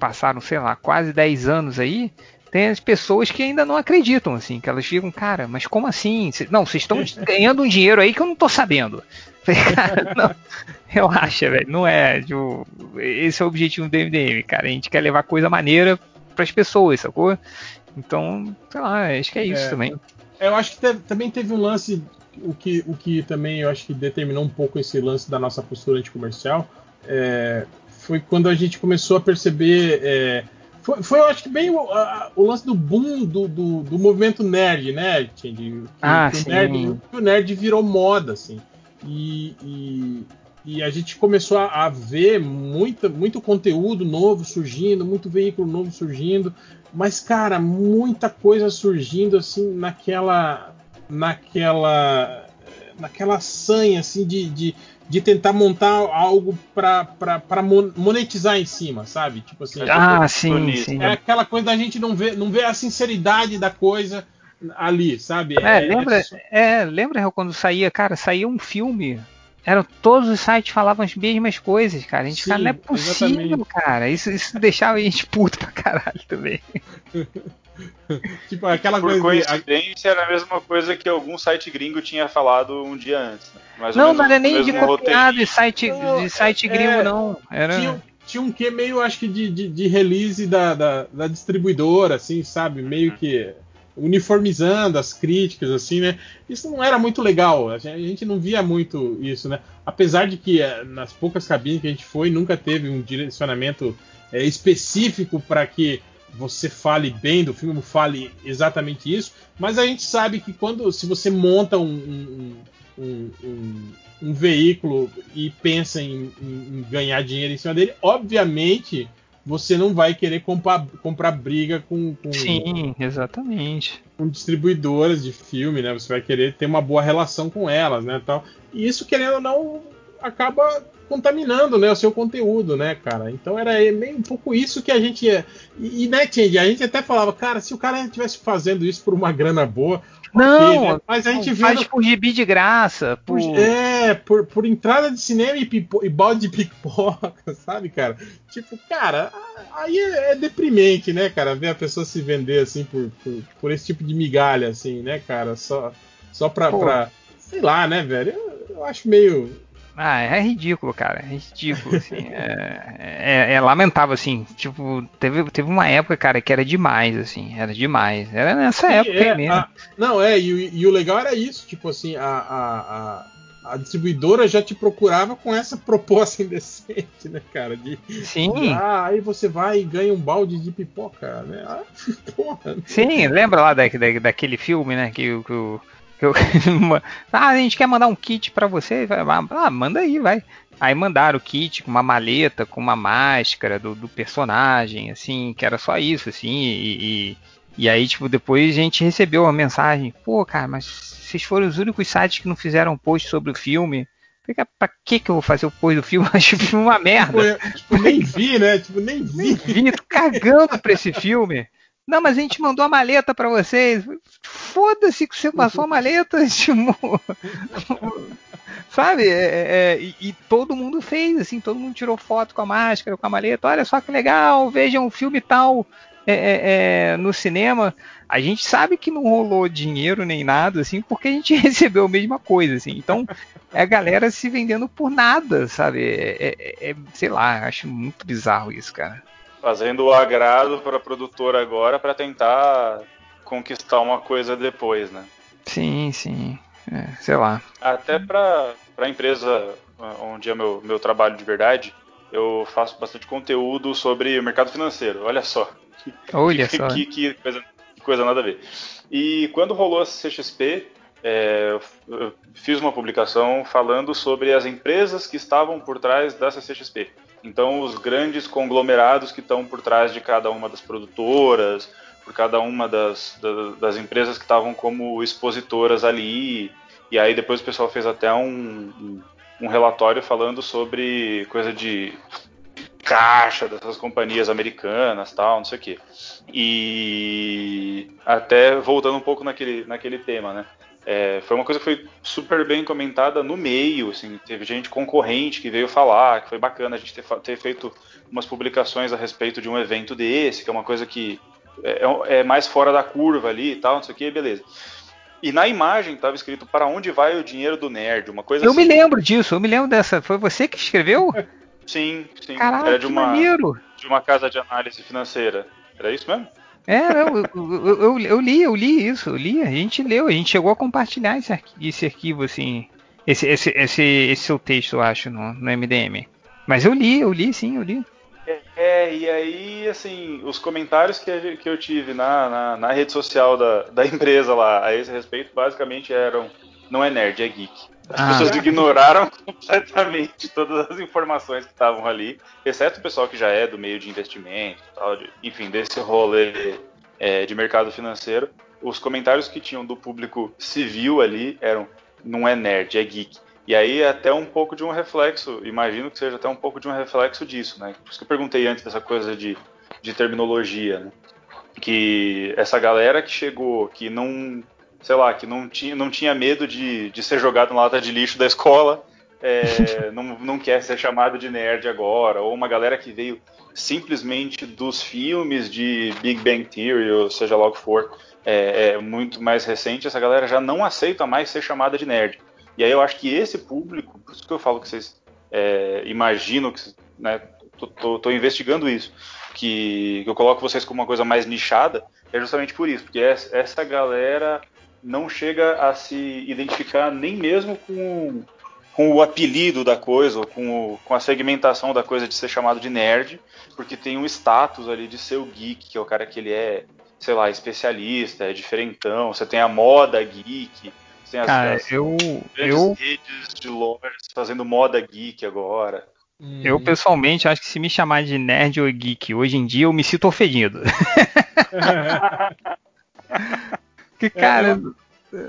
B: passaram, sei lá, quase 10 anos aí, tem as pessoas que ainda não acreditam, assim, que elas ficam, cara, mas como assim? Não, vocês estão <laughs> ganhando um dinheiro aí que eu não tô sabendo. <laughs> Cara, <laughs> não, relaxa, velho, não é. Tipo, esse é o objetivo do MDM, cara. A gente quer levar coisa maneira as pessoas, sacou? Então, sei lá, acho que é isso é, também.
C: Eu acho que te, também teve um lance o que, o que também eu acho que determinou um pouco esse lance da nossa postura anticomercial é, foi quando a gente começou a perceber. É, foi, foi, eu acho que bem o, a, o lance do boom do, do, do, movimento nerd, né, Que,
B: ah,
C: que
B: sim.
C: O nerd, o nerd virou moda, assim. E, e, e a gente começou a, a, ver muita, muito conteúdo novo surgindo, muito veículo novo surgindo, mas, cara, muita coisa surgindo, assim, naquela naquela naquela sanha assim de, de, de tentar montar algo para monetizar em cima, sabe? Tipo assim,
B: ah, é, sim, sim.
C: É aquela coisa da gente não ver, não ver a sinceridade da coisa ali, sabe?
B: É, é lembra, é, lembra quando saía, cara, saía um filme eram todos os sites falavam as mesmas coisas, cara. A gente ficava, não é possível, exatamente. cara. Isso, isso deixava a gente puto pra caralho também. <laughs>
A: tipo, aquela Por coisa. coincidência, era a mesma coisa que algum site gringo tinha falado um dia antes.
B: Né? não, não era nem de copiado de site, não, de site é, gringo, é, não. Era...
C: Tinha, tinha um que meio, acho que, de, de, de release da, da, da, distribuidora, assim, sabe? Meio hum. que uniformizando as críticas, assim, né? Isso não era muito legal. A gente não via muito isso, né? Apesar de que eh, nas poucas cabines que a gente foi, nunca teve um direcionamento é, específico para que você fale bem do filme, fale exatamente isso, mas a gente sabe que quando se você monta um, um, um, um veículo e pensa em, em, ganhar dinheiro em cima dele, obviamente você não vai querer comprar, comprar briga com, com,
B: Sim, exatamente.
C: com distribuidoras de filme, né? Você vai querer ter uma boa relação com elas, né? Tal. E isso, querendo ou não, acaba contaminando né, o seu conteúdo, né, cara? Então era meio um pouco isso que a gente ia. E, né, Change, a gente até falava, cara, se o cara estivesse fazendo isso por uma grana boa.
B: Não, né? mas a gente vê. Faz por gibi de graça.
C: Por... É, por, por entrada de cinema e, pipo, e balde de pipoca, <laughs> sabe, cara? Tipo, cara, aí é, é, deprimente, né, cara? Ver a pessoa se vender assim por, por, por, esse tipo de migalha, assim, né, cara? Só, só pra, pra. Sei lá, né, velho? Eu, eu acho meio
B: ah, é ridículo, cara. É ridículo, assim. é, é, é, lamentável, assim. Tipo, teve, teve uma época, cara, que era demais, assim. Era demais. Era nessa Sim, época
C: é,
B: mesmo.
C: A, não, é, e, e, o legal era isso, tipo assim, a, a, a, a, distribuidora já te procurava com essa <laughs> proposta indecente, né, cara? De,
B: Sim.
C: De, ah, aí você vai e ganha um balde de pipoca, né? Ah, <laughs>
B: porra. Sim, lembra lá da, da, daquele filme, né? Que, que o eu, <laughs> ah, a gente quer mandar um kit para você. Ah, manda aí, vai. Aí mandaram o kit com uma maleta, com uma máscara do, do personagem, assim, que era só isso, assim, e, e, e, aí, tipo, depois a gente recebeu uma mensagem, pô, cara, mas vocês foram os únicos sites que não fizeram post sobre o filme. Pra que que eu vou fazer o post do filme? <laughs> Acho o filme uma merda.
C: Tipo, tipo, nem vi, né? Tipo, nem vi. Nem vi,
B: tô cagando pra esse filme. Não, mas a gente mandou a maleta para vocês. Foda-se que você passou a maleta, <laughs> tipo. Sabe? É, é, é, e, e, todo mundo fez, assim, todo mundo tirou foto com a máscara, com a maleta. Olha só que legal, vejam um filme tal é, é, é, no cinema. A gente sabe que não rolou dinheiro nem nada, assim, porque a gente <laughs> recebeu a mesma coisa, assim. Então, é a galera se vendendo por nada, sabe? é sei lá, acho muito bizarro isso, cara
A: fazendo o agrado para a produtora agora para tentar conquistar uma coisa depois, né?
B: Sim, sim. É, sei lá.
A: Até para a empresa onde é meu, meu trabalho de verdade, eu faço bastante conteúdo sobre o mercado financeiro. Olha só.
B: Olha <laughs>
A: que,
B: só.
A: Que, que, coisa, que coisa nada a ver. E quando rolou a CXP, é, eu fiz uma publicação falando sobre as empresas que estavam por trás da CCXP. Então, os grandes conglomerados que estão por trás de cada uma das produtoras, por cada uma das, das, das empresas que estavam como expositoras ali. E aí depois o pessoal fez até um, um relatório falando sobre coisa de caixa dessas companhias americanas, tal, não sei o quê. E até voltando um pouco naquele, naquele tema, né? É, foi uma coisa que foi super bem comentada no meio, assim, teve gente concorrente que veio falar, que foi bacana a gente ter, ter feito umas publicações a respeito de um evento desse, que é uma coisa que é, é, é mais fora da curva ali e tal, não sei o que, beleza. E na imagem estava escrito para onde vai o dinheiro do nerd, uma coisa
B: Eu
A: assim.
B: me lembro disso, eu me lembro dessa. Foi você que escreveu?
A: Sim, sim.
B: Caraca, Era
A: de uma, de uma casa de análise financeira. Era isso mesmo?
B: É, eu, eu, eu, eu, li, eu li isso, eu li, a gente leu, a gente chegou a compartilhar esse arquivo, esse arquivo assim, esse, esse, esse, esse seu texto, eu acho, no, no MDM. Mas eu li, eu li, sim, eu li.
A: É, é e aí, assim, os comentários que, que eu tive na, na, na, rede social da, da <laughs> empresa lá a esse respeito, basicamente eram: não é nerd, é geek. As ah. pessoas ignoraram <laughs> completamente todas as informações que estavam ali, exceto o pessoal que já é do meio de investimento, tal, de, enfim, desse rolê é, de mercado financeiro. Os comentários que tinham do público civil ali eram: não é nerd, é geek. E aí é até um pouco de um reflexo, imagino que seja até um pouco de um reflexo disso, né? Por isso que eu perguntei antes dessa coisa de, de terminologia, né? Que essa galera que chegou, que não sei lá, que não tinha, não tinha medo de, de ser jogado na lata de lixo da escola, é, <laughs> não, não quer ser chamado de nerd agora, ou uma galera que veio simplesmente dos filmes de Big Bang Theory, ou seja lá o que for, é, é, muito mais recente, essa galera já não aceita mais ser chamada de nerd. E aí eu acho que esse público, por isso que eu falo que vocês é, imaginam que, né, tô, tô, tô investigando isso, que, que, eu coloco vocês como uma coisa mais nichada, é justamente por isso, porque essa, essa galera não chega a se identificar nem mesmo com, com o apelido da coisa, ou com, o, com a segmentação da coisa de ser chamado de nerd, porque tem um status ali de ser o geek, que é o cara que ele é, sei lá, especialista, é diferentão, você tem a moda geek, tem
B: as, cara, as eu, eu...
A: redes de lojas fazendo moda geek agora.
B: Eu pessoalmente acho que se me chamar de nerd ou geek hoje em dia eu me sinto ofendido. <laughs> <laughs> Que, cara,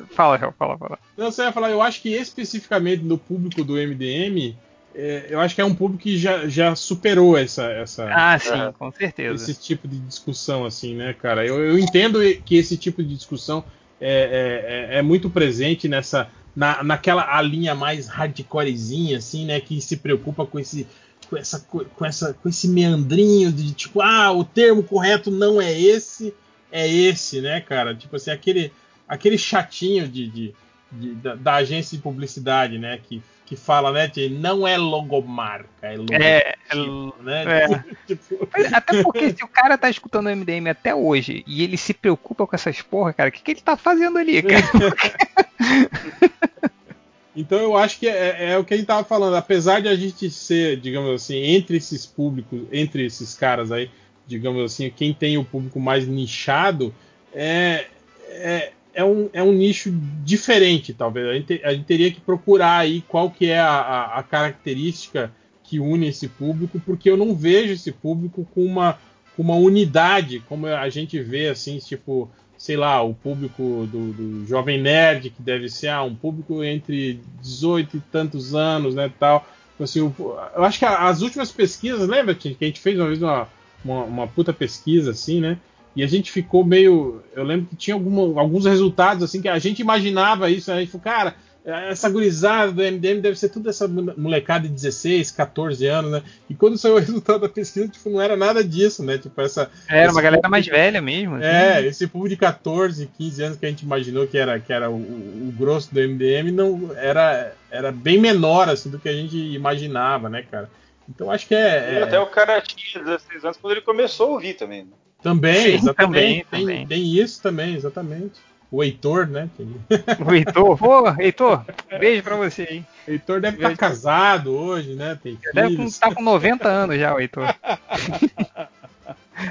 B: Fala, Real, fala, fala.
C: Não, você ia falar, eu acho que especificamente no público do MDM, é, eu acho que é um público que já, já superou essa, essa.
B: Ah, sim, é, com certeza.
C: Esse tipo de discussão, assim, né, cara? Eu, eu entendo que esse tipo de discussão é, é, é muito presente nessa. Na, naquela a linha mais hardcorezinha, assim, né? Que se preocupa com esse com, essa, com, essa, com esse meandrinho de tipo, ah, o termo correto não é esse, é esse, né, cara? Tipo assim, aquele, aquele chatinho de, de, de da, da, agência de publicidade, né, que, que fala, né, de não é logomarca, é logotipo,
B: é, é né? É. <laughs> tipo... Até porque se o cara tá escutando o MDM até hoje e ele se preocupa com essas porra, cara, o que, que ele tá fazendo ali, cara? <laughs>
C: Então eu acho que é, é, é, o que a gente tava falando. Apesar de a gente ser, digamos assim, entre esses públicos, entre esses caras aí, digamos assim, quem tem o público mais nichado, é, é, é, um, é um nicho diferente, talvez. A gente, a gente teria que procurar aí qual que é a, a, característica que une esse público, porque eu não vejo esse público com uma, com uma unidade, como a gente vê, assim, tipo sei lá, o público do, do, Jovem Nerd, que deve ser ah, um público entre 18 e tantos anos, né, tal. Então, assim, eu acho que as últimas pesquisas, lembra que a gente fez uma vez uma, uma, uma, puta pesquisa, assim, né? E a gente ficou meio. Eu lembro que tinha alguma, alguns resultados, assim, que a gente imaginava isso, né? a gente falou, cara, essa gurizada do MDM deve ser tudo essa molecada de 16, 14 anos, né? E quando saiu o <laughs> resultado da pesquisa, tipo, não era nada disso, né? Tipo, essa.
B: Era uma galera mais velha mesmo.
C: Assim. É, esse público de 14, 15 anos que a gente imaginou que era, que era o, o, grosso do MDM, não era, era bem menor, assim, do que a gente imaginava, né, cara? Então acho que é.
A: é... Até o cara tinha 16 anos quando ele começou a ouvir também. Né?
C: Também, Sim, exatamente. Também, tem, também. tem isso também, exatamente. O Heitor, né?
B: O Heitor, <laughs> pô, Heitor, beijo pra você, hein?
C: Heitor deve estar tá casado hoje, né? Tem
B: deve estar tá com 90 anos já, o Heitor. <laughs>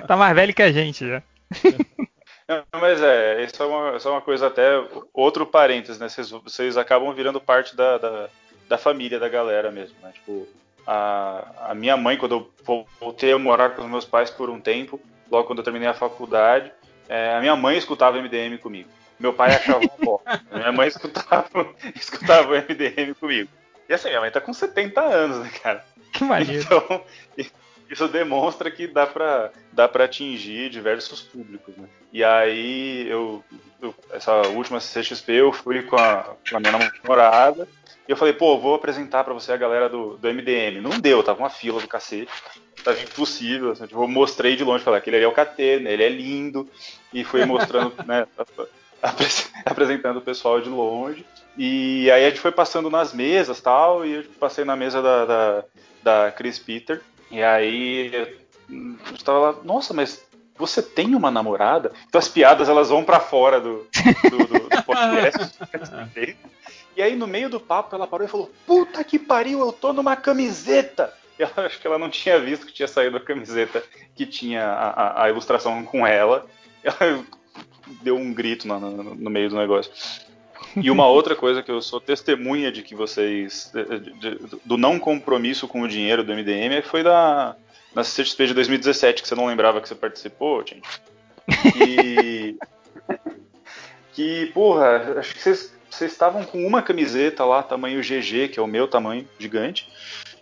B: tá mais velho que a gente já. <laughs>
A: Não, mas é, isso é, uma, isso é uma coisa até. Outro parênteses, né? Vocês, vocês acabam virando parte da, da, da, família da galera mesmo, né? Tipo, a, a minha mãe, quando eu voltei a morar com os meus pais por um tempo, logo quando eu terminei a faculdade, é, a minha mãe escutava MDM comigo. Meu pai achava um pó. <laughs> Minha mãe escutava, <laughs> escutava MDM comigo. E assim, minha mãe tá com 70 anos, né, cara?
B: Que maneiro.
A: Então, <laughs> isso demonstra que dá pra, dá pra atingir diversos públicos, né? E aí, eu, eu essa última CXP, eu fui com a, com a minha namorada, e eu falei, pô, vou apresentar para você a galera do, do MDM. Não deu, tava uma fila do cacete. Tava impossível. Assim, tipo, eu mostrei de longe, falei, aquele ali é o Catena, ele é lindo. E fui mostrando, <laughs> né, apresentando o pessoal de longe. E aí a gente foi passando nas mesas tal, e eu passei na mesa da, da, da Chris Peter. E aí eu estava lá, nossa, mas você tem uma namorada? Então as piadas elas vão para fora do, do, do, do <laughs> podcast. <laughs> e aí no meio do papo ela parou e falou: Puta que pariu, eu tô numa camiseta! E ela, <laughs> acho que ela não tinha visto que tinha saído a camiseta que tinha a, a, a ilustração com ela. Ela <laughs> deu um grito no, no, no meio do negócio. E uma outra coisa que eu sou testemunha de que vocês. De, de, do não compromisso com o dinheiro do MDM foi da, na CXP de 2017, que você não lembrava que você participou, gente. E. <laughs> que, porra, acho que vocês, vocês estavam com uma camiseta lá, tamanho GG, que é o meu tamanho, gigante.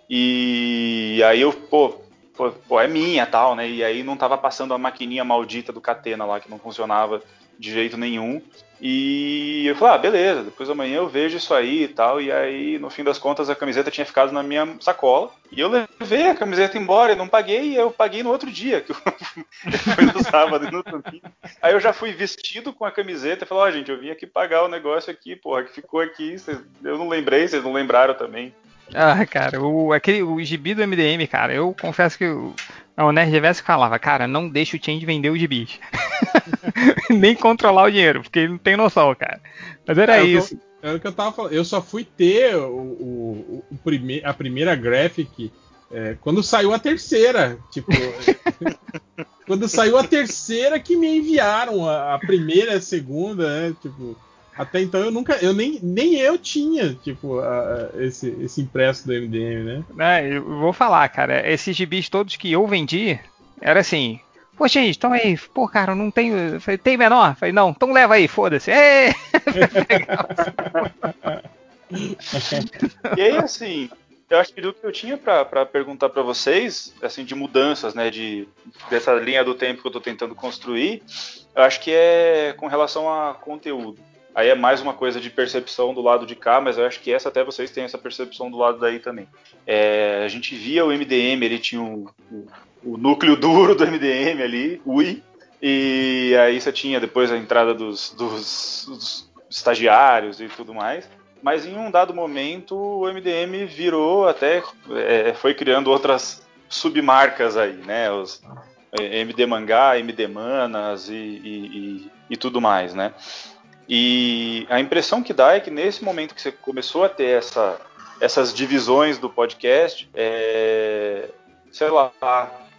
A: E aí eu, pô, pô, é minha tal, né? E aí não tava passando a maquininha maldita do Catena lá, que não funcionava de jeito nenhum. E eu falei, ah, beleza, depois amanhã eu vejo isso aí e tal. E aí, no fim das contas, a camiseta tinha ficado na minha sacola. E eu levei a camiseta embora e não paguei, e eu paguei no outro dia, que <laughs> foi no sábado e no domingo. Aí eu já fui vestido com a camiseta e falei, ó, oh, gente, eu vim aqui pagar o negócio aqui, porra, que ficou aqui. eu não lembrei, vocês não lembraram também.
B: Ah, cara, o, aquele, o gibi do MDM, cara, eu confesso que o Nerd Reverso falava, cara, não deixa o Change vender os gibis. <laughs> Nem controlar o dinheiro, porque ele não tem noção, cara. Mas era é, isso.
C: Era o que eu tava falando. Eu só fui ter o, o, o prime a primeira graphic é, quando saiu a terceira. Tipo. <laughs> quando saiu a terceira que me enviaram a, a primeira e a segunda, né? Tipo. Até então eu nunca, eu nem, nem eu tinha, tipo, a, a, esse, esse impresso do MDM,
B: né? É, eu vou falar, cara, esses gibis todos que eu vendi, era assim, pô, gente, então aí, pô, cara, não tenho, falei, tem menor? Falei, não, então leva aí, foda-se. <laughs>
A: e aí, assim, eu acho que do que eu tinha para perguntar para vocês, assim, de mudanças, né, de, dessa linha do tempo que eu estou tentando construir, eu acho que é com relação a conteúdo. Aí é mais uma coisa de percepção do lado de cá, mas eu acho que essa até vocês têm essa percepção do lado daí também. É, a gente via o MDM, ele tinha um, um, o núcleo duro do MDM ali, UI, e aí você tinha depois a entrada dos, dos, dos estagiários e tudo mais mas em um dado momento o MDM virou até é, foi criando outras submarcas aí, né? Os é, MD Mangá, MD Manas e, e, e, e, tudo mais, né? E a impressão que dá é que nesse momento que você começou a ter essa, essas divisões do podcast, é, sei lá,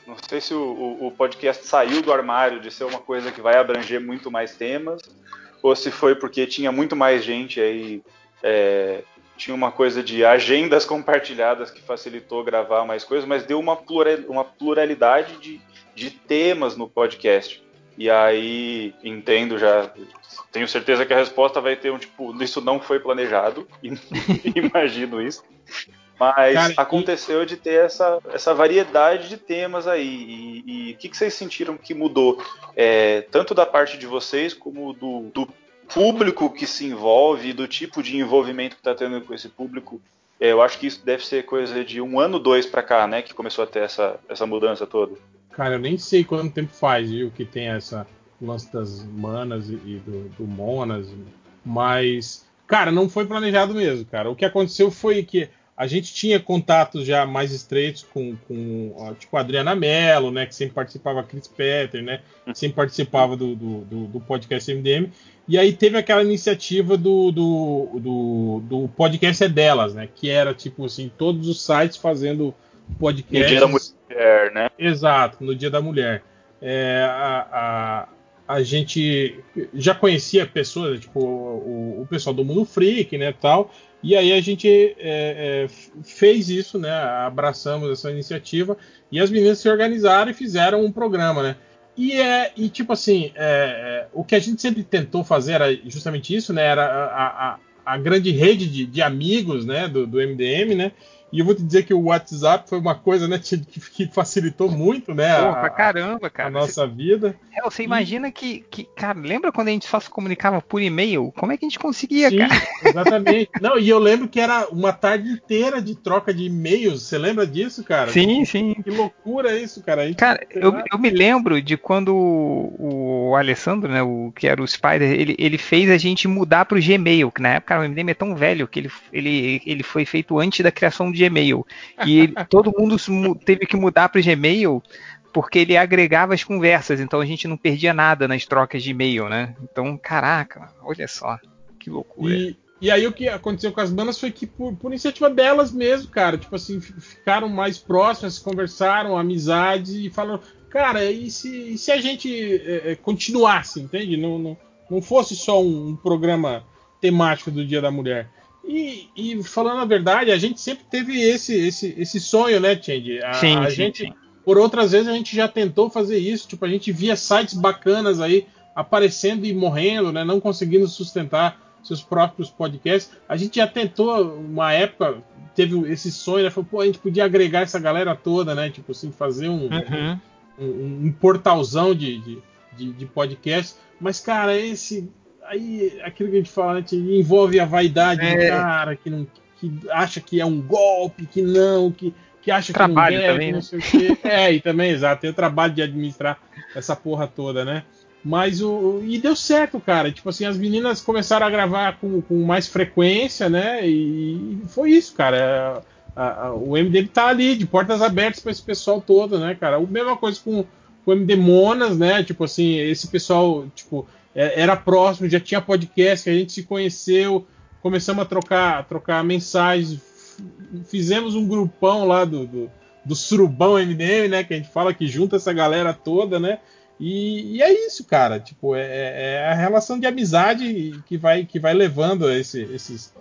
A: não sei se o, o, podcast saiu do armário de ser uma coisa que vai abranger muito mais temas, ou se foi porque tinha muito mais gente aí é, tinha uma coisa de agendas compartilhadas que facilitou gravar mais coisas, mas deu uma, plural, uma pluralidade de, de temas no podcast. E aí entendo já, tenho certeza que a resposta vai ter um tipo, isso não foi planejado, <laughs> imagino isso. Mas Cara, aconteceu e... de ter essa, essa variedade de temas aí. E o que, que, vocês sentiram que mudou? É, tanto da parte de vocês como do, do público que se envolve do tipo de envolvimento que está tendo com esse público, é, eu acho que isso deve ser coisa de um ano, dois para cá, né? Que começou a ter essa, essa mudança toda.
C: Cara, eu nem sei quanto tempo faz, viu, que tem essa lance das manas e, do, do monas, mas, cara, não foi planejado mesmo, cara. O que aconteceu foi que a gente tinha contatos já mais estreitos com, com tipo a Adriana Mello, né, que sempre participava, Chris Petter, né, que sempre participava do, do, do, do, podcast MDM, e aí teve aquela iniciativa do, do, do, do, podcast é delas, né, que era tipo assim, todos os sites fazendo podcast. No
A: dia da mulher, né?
C: Exato, no dia da mulher. É, a, a, gente já conhecia pessoas, tipo o, o pessoal do Mundo Freak, né, tal, e aí a gente é, é, fez isso, né? Abraçamos essa iniciativa e as meninas se organizaram e fizeram um programa, né? E é e tipo assim, é, é o que a gente sempre tentou fazer era justamente isso, né? Era a, a, a grande rede de, de, amigos, né? Do, do MDM, né? E eu vou te dizer que o WhatsApp foi uma coisa né, que, que facilitou muito, né?
B: Porra, a, caramba, cara.
C: A nossa vida.
B: É, você imagina que, que, cara, lembra quando a gente só se comunicava por e-mail? Como é que a gente conseguia, Sim, cara?
C: Exatamente. <laughs> Não, e eu lembro que era uma tarde inteira de troca de e-mails. Você lembra disso, cara?
B: Sim, sim.
C: Que loucura isso, cara.
B: Cara, eu, eu me lembro de quando o, o Alessandro, né, o que era o Spider, ele, ele fez a gente mudar pro Gmail, que na época o MDM é tão velho que ele, ele, ele foi feito antes da criação do Gmail. E ele, <laughs> todo mundo teve que mudar para o Gmail porque ele agregava as conversas, então a gente não perdia nada nas trocas de e-mail, né? Então, caraca, olha só, que loucura.
C: E, e aí o que aconteceu com as bandas foi que por, por, iniciativa delas mesmo, cara, tipo assim, ficaram mais próximas, conversaram, amizade e falaram, cara, e se, e se a gente é, é, continuasse, entende? Não, não, não fosse só um, um programa temático do Dia da Mulher. E, e, falando a verdade, a gente sempre teve esse esse, esse sonho, né, Change? A, sim, a sim, gente, sim. por outras vezes, a gente já tentou fazer isso. Tipo, a gente via sites bacanas aí aparecendo e morrendo, né? Não conseguindo sustentar seus próprios podcasts. A gente já tentou, uma época, teve esse sonho, né? Falou, pô, a gente podia agregar essa galera toda, né? Tipo assim, fazer um, uhum. um, um, portalzão de, de, de, de podcast. Mas, cara, esse aí aquilo que a gente fala, né, envolve a vaidade é. do cara que, não, que acha que é um golpe, que não, que, que acha
B: trabalho
C: que
B: não deve, também,
C: não né? sei o quê. é, e também, exato, tem o trabalho de administrar essa porra toda, né? Mas o. E deu certo, cara. Tipo assim, as meninas começaram a gravar com, com mais frequência, né? E foi isso, cara. A, a, o MD tá ali, de portas abertas para esse pessoal todo, né, cara? A mesma coisa com, com o MD Monas, né? Tipo assim, esse pessoal, tipo, era próximo, já tinha podcast, a gente se conheceu, começamos a trocar, a trocar mensagens, fizemos um grupão lá do, do, do Surubão MDM, né? Que a gente fala que junta essa galera toda, né? E, e é isso, cara. Tipo, é, é, é, a relação de amizade que vai, que vai levando esse, esses,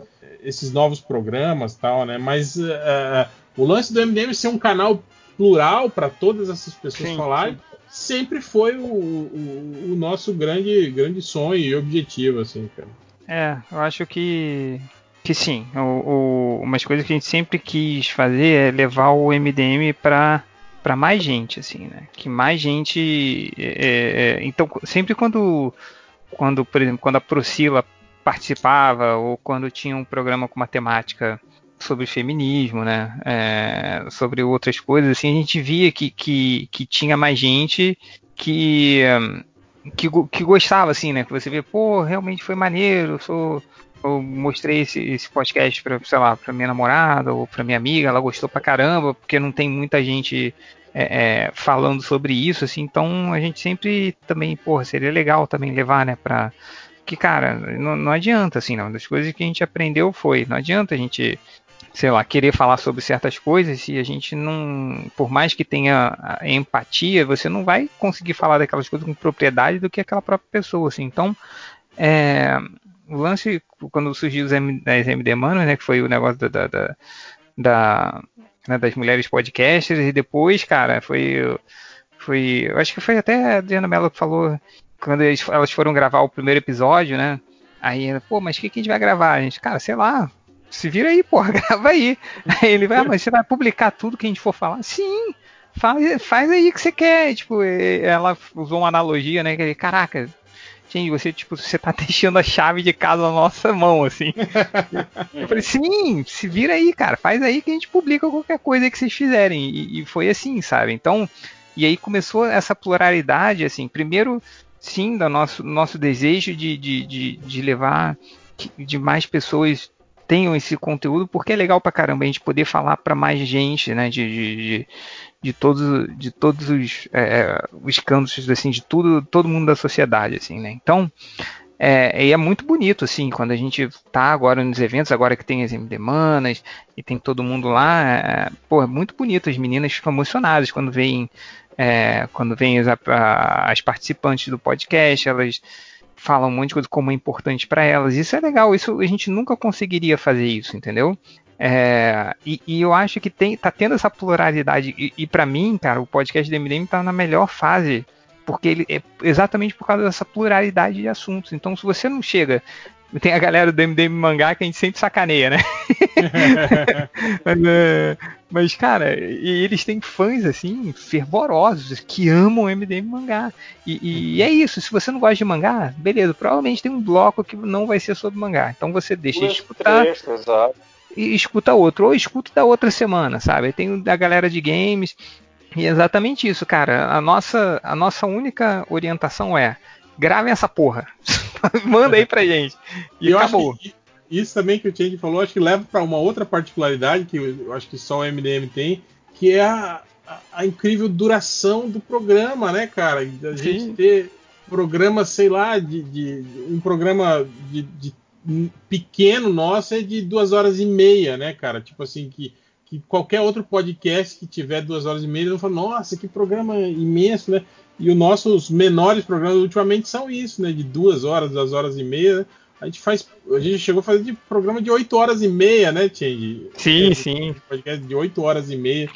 C: esses novos programas tal, né? Mas uh, o lance do MDM ser um canal plural para todas essas pessoas sim, falarem. Sim sempre foi o, o, o, nosso grande, grande sonho e objetivo, assim, cara.
B: É, eu acho que que sim, o, o, umas coisas que a gente sempre quis fazer é levar o MDM para para mais gente, assim, né? Que mais gente, é, é, então sempre quando, quando, por exemplo, quando a Procila participava ou quando tinha um programa com matemática sobre feminismo, né? É, sobre outras coisas, assim, a gente via que, que, que tinha mais gente que, que, que gostava, assim, né? Que você vê, pô, realmente foi maneiro, sou eu mostrei esse, esse podcast para, sei lá, para minha namorada ou para minha amiga, ela gostou pra caramba, porque não tem muita gente é, é, falando sobre isso, assim, então a gente sempre também, porra, seria legal também levar, né, pra. Que, cara, não, não adianta, assim, não. Das coisas que a gente aprendeu foi, não adianta a gente sei lá, querer falar sobre certas coisas se a gente não, por mais que tenha empatia, você não vai conseguir falar daquelas coisas com propriedade do que aquela própria pessoa, assim. Então, é, o lance, quando surgiu os M, as MD Manos, né, que foi o negócio da, da, da né, das mulheres podcasters, e depois, cara, foi, foi, eu acho que foi até a Diana Mello que falou, quando eles, elas foram gravar o primeiro episódio, né, aí, pô, mas o que, que a gente vai gravar? A gente, cara, sei lá, se vira aí, porra, <laughs> grava aí. Aí ele vai, ah, mas você vai publicar tudo que a gente for falar? Sim, faz, faz aí que você quer. Tipo, ela usou uma analogia, né? Que, caraca, Sim, você, tipo, você tá <laughs> deixando a chave de casa na nossa mão, assim. <laughs> eu falei, sim, se vira aí, cara, faz aí que a gente publica qualquer coisa que vocês fizerem. E, e foi assim, sabe? Então, e aí começou essa pluralidade, assim, primeiro, sim, do nosso, nosso desejo de, de, de, de levar de mais pessoas tenham esse conteúdo, porque é legal pra caramba a gente poder falar para mais gente, né, de, de, de todos, de todos os, é, os cantos, assim, de tudo, todo mundo da sociedade, assim, né? Então, é, e é muito bonito, assim, quando a gente tá agora nos eventos, agora que tem as MDManas e tem todo mundo lá, é, pô, é muito bonito, as meninas ficam emocionadas quando veem, é, quando veem as, as participantes do podcast, elas falam um monte de coisa como é importante para elas, isso é legal, isso a gente nunca conseguiria fazer isso, entendeu? É, e, e, eu acho que tem, tá tendo essa pluralidade. E, e para mim, cara, o podcast do MDM tá na melhor fase. Porque ele é exatamente por causa dessa pluralidade de assuntos. Então, se você não chega. Tem a galera do MDM Mangá que a gente sempre sacaneia, né? <laughs> mas, é, mas, cara, e eles têm fãs, assim, fervorosos, que amam o MDM Mangá. E, e, é isso, se você não gosta de mangá, beleza, provavelmente tem um bloco que não vai ser sobre mangá. Então você deixa de escutar. exato e escuta outro, ou escuta da outra semana, sabe? Tem a galera de games, e é exatamente isso, cara. A nossa, a nossa única orientação é gravem essa porra. <laughs> <laughs> Manda aí pra gente. E eu acabou.
C: isso também que o Change falou, acho que leva para uma outra particularidade que eu acho que só o MDM tem, que é a, a, a incrível duração do programa, né, cara? Da gente ter programa, sei lá, de, de um programa de, de pequeno nosso é de duas horas e meia, né, cara? Tipo assim, que, que qualquer outro podcast que tiver duas horas e meia, eu falo, nossa, que programa imenso, né? E os nossos menores programas ultimamente são isso, né? De duas horas, duas horas e meia. A gente faz. A gente chegou a fazer de programa de oito horas e meia, né, Change?
B: Sim, é, sim.
C: Podcast de oito horas e meia.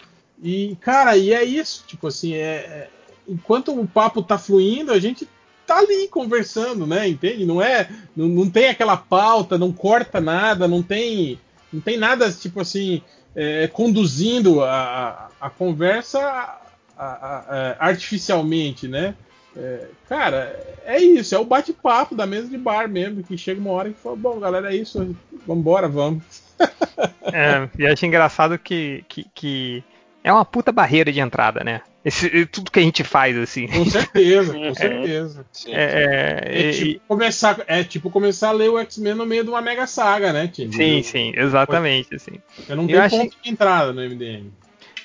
C: E, cara, e é isso, tipo assim, é, é, enquanto o papo tá fluindo, a gente tá ali conversando, né? Entende? Não é, não, não tem aquela pauta, não corta nada, não tem, não tem nada tipo assim é, conduzindo a, a conversa a, a, artificialmente, né? É, cara, é isso, é o bate-papo da mesa de bar mesmo, que chega uma hora que fala, bom, galera, é isso, vambora, vamos. <laughs>
B: é, e acho engraçado que, que, que é uma puta barreira de entrada, né? Esse, tudo que a gente faz, assim.
C: Com certeza, com <laughs> certeza.
B: É, é,
C: é, é tipo e... começar, é tipo começar a ler o X-Men no meio de uma mega saga, né,
B: Tim? Sim, sim, exatamente. Assim.
C: Eu não tenho ponto de entrada no MDM.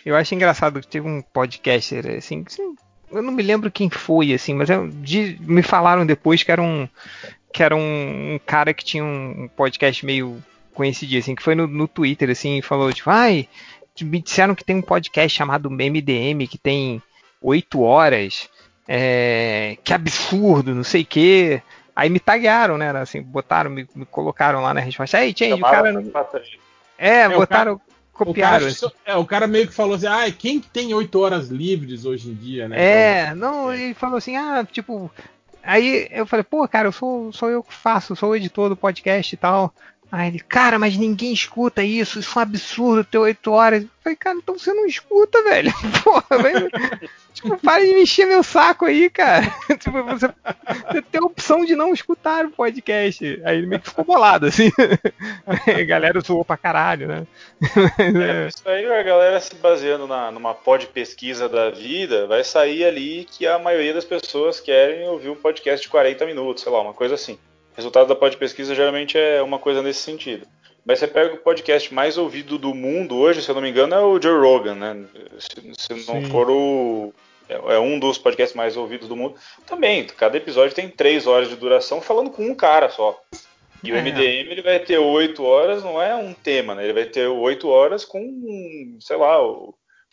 B: Eu acho engraçado que teve um podcaster, assim, eu não me lembro quem foi, assim, mas eu, de, me falaram depois que era um que era um, um cara que tinha um podcast meio conhecido, assim, que foi no, no Twitter, assim, e falou, tipo, ai, me disseram que tem um podcast chamado MDM que tem oito horas. É, que absurdo, não sei o quê. Aí me taguearam, né? Assim, botaram, me, me colocaram lá na resposta. Aí, Change, o cara. Não... É, é, botaram. Cara, copiaram.
C: O cara, é, o cara meio que falou assim: ah, quem tem oito horas livres hoje em dia, né?
B: É, então, não, é. ele falou assim: ah, tipo, aí eu falei, pô, cara, eu sou, sou eu que faço, sou o editor do podcast e tal. Aí ele, cara, mas ninguém escuta isso, isso é um absurdo, ter oito horas. Eu falei, cara, então você não escuta, velho. <laughs> Porra, velho. tipo, para de mexer meu saco aí, cara. <laughs> tipo, você, você, tem a opção de não escutar o podcast. Aí ele meio que ficou bolado, assim. <laughs> a galera zoou pra caralho, né?
A: é, isso aí, a galera se baseando na, numa pod pesquisa da vida, vai sair ali que a maioria das pessoas querem ouvir um podcast de 40 minutos, sei lá, uma coisa assim. O resultado da pod pesquisa geralmente é uma coisa nesse sentido. Mas você pega o podcast mais ouvido do mundo hoje, se eu não me engano, é o Joe Rogan, né? Se, se não for o. É, é um dos podcasts mais ouvidos do mundo. Também, cada episódio tem três horas de duração falando com um cara só. E o MDM é. ele vai ter oito horas, não é um tema, né? Ele vai ter oito horas com, sei lá,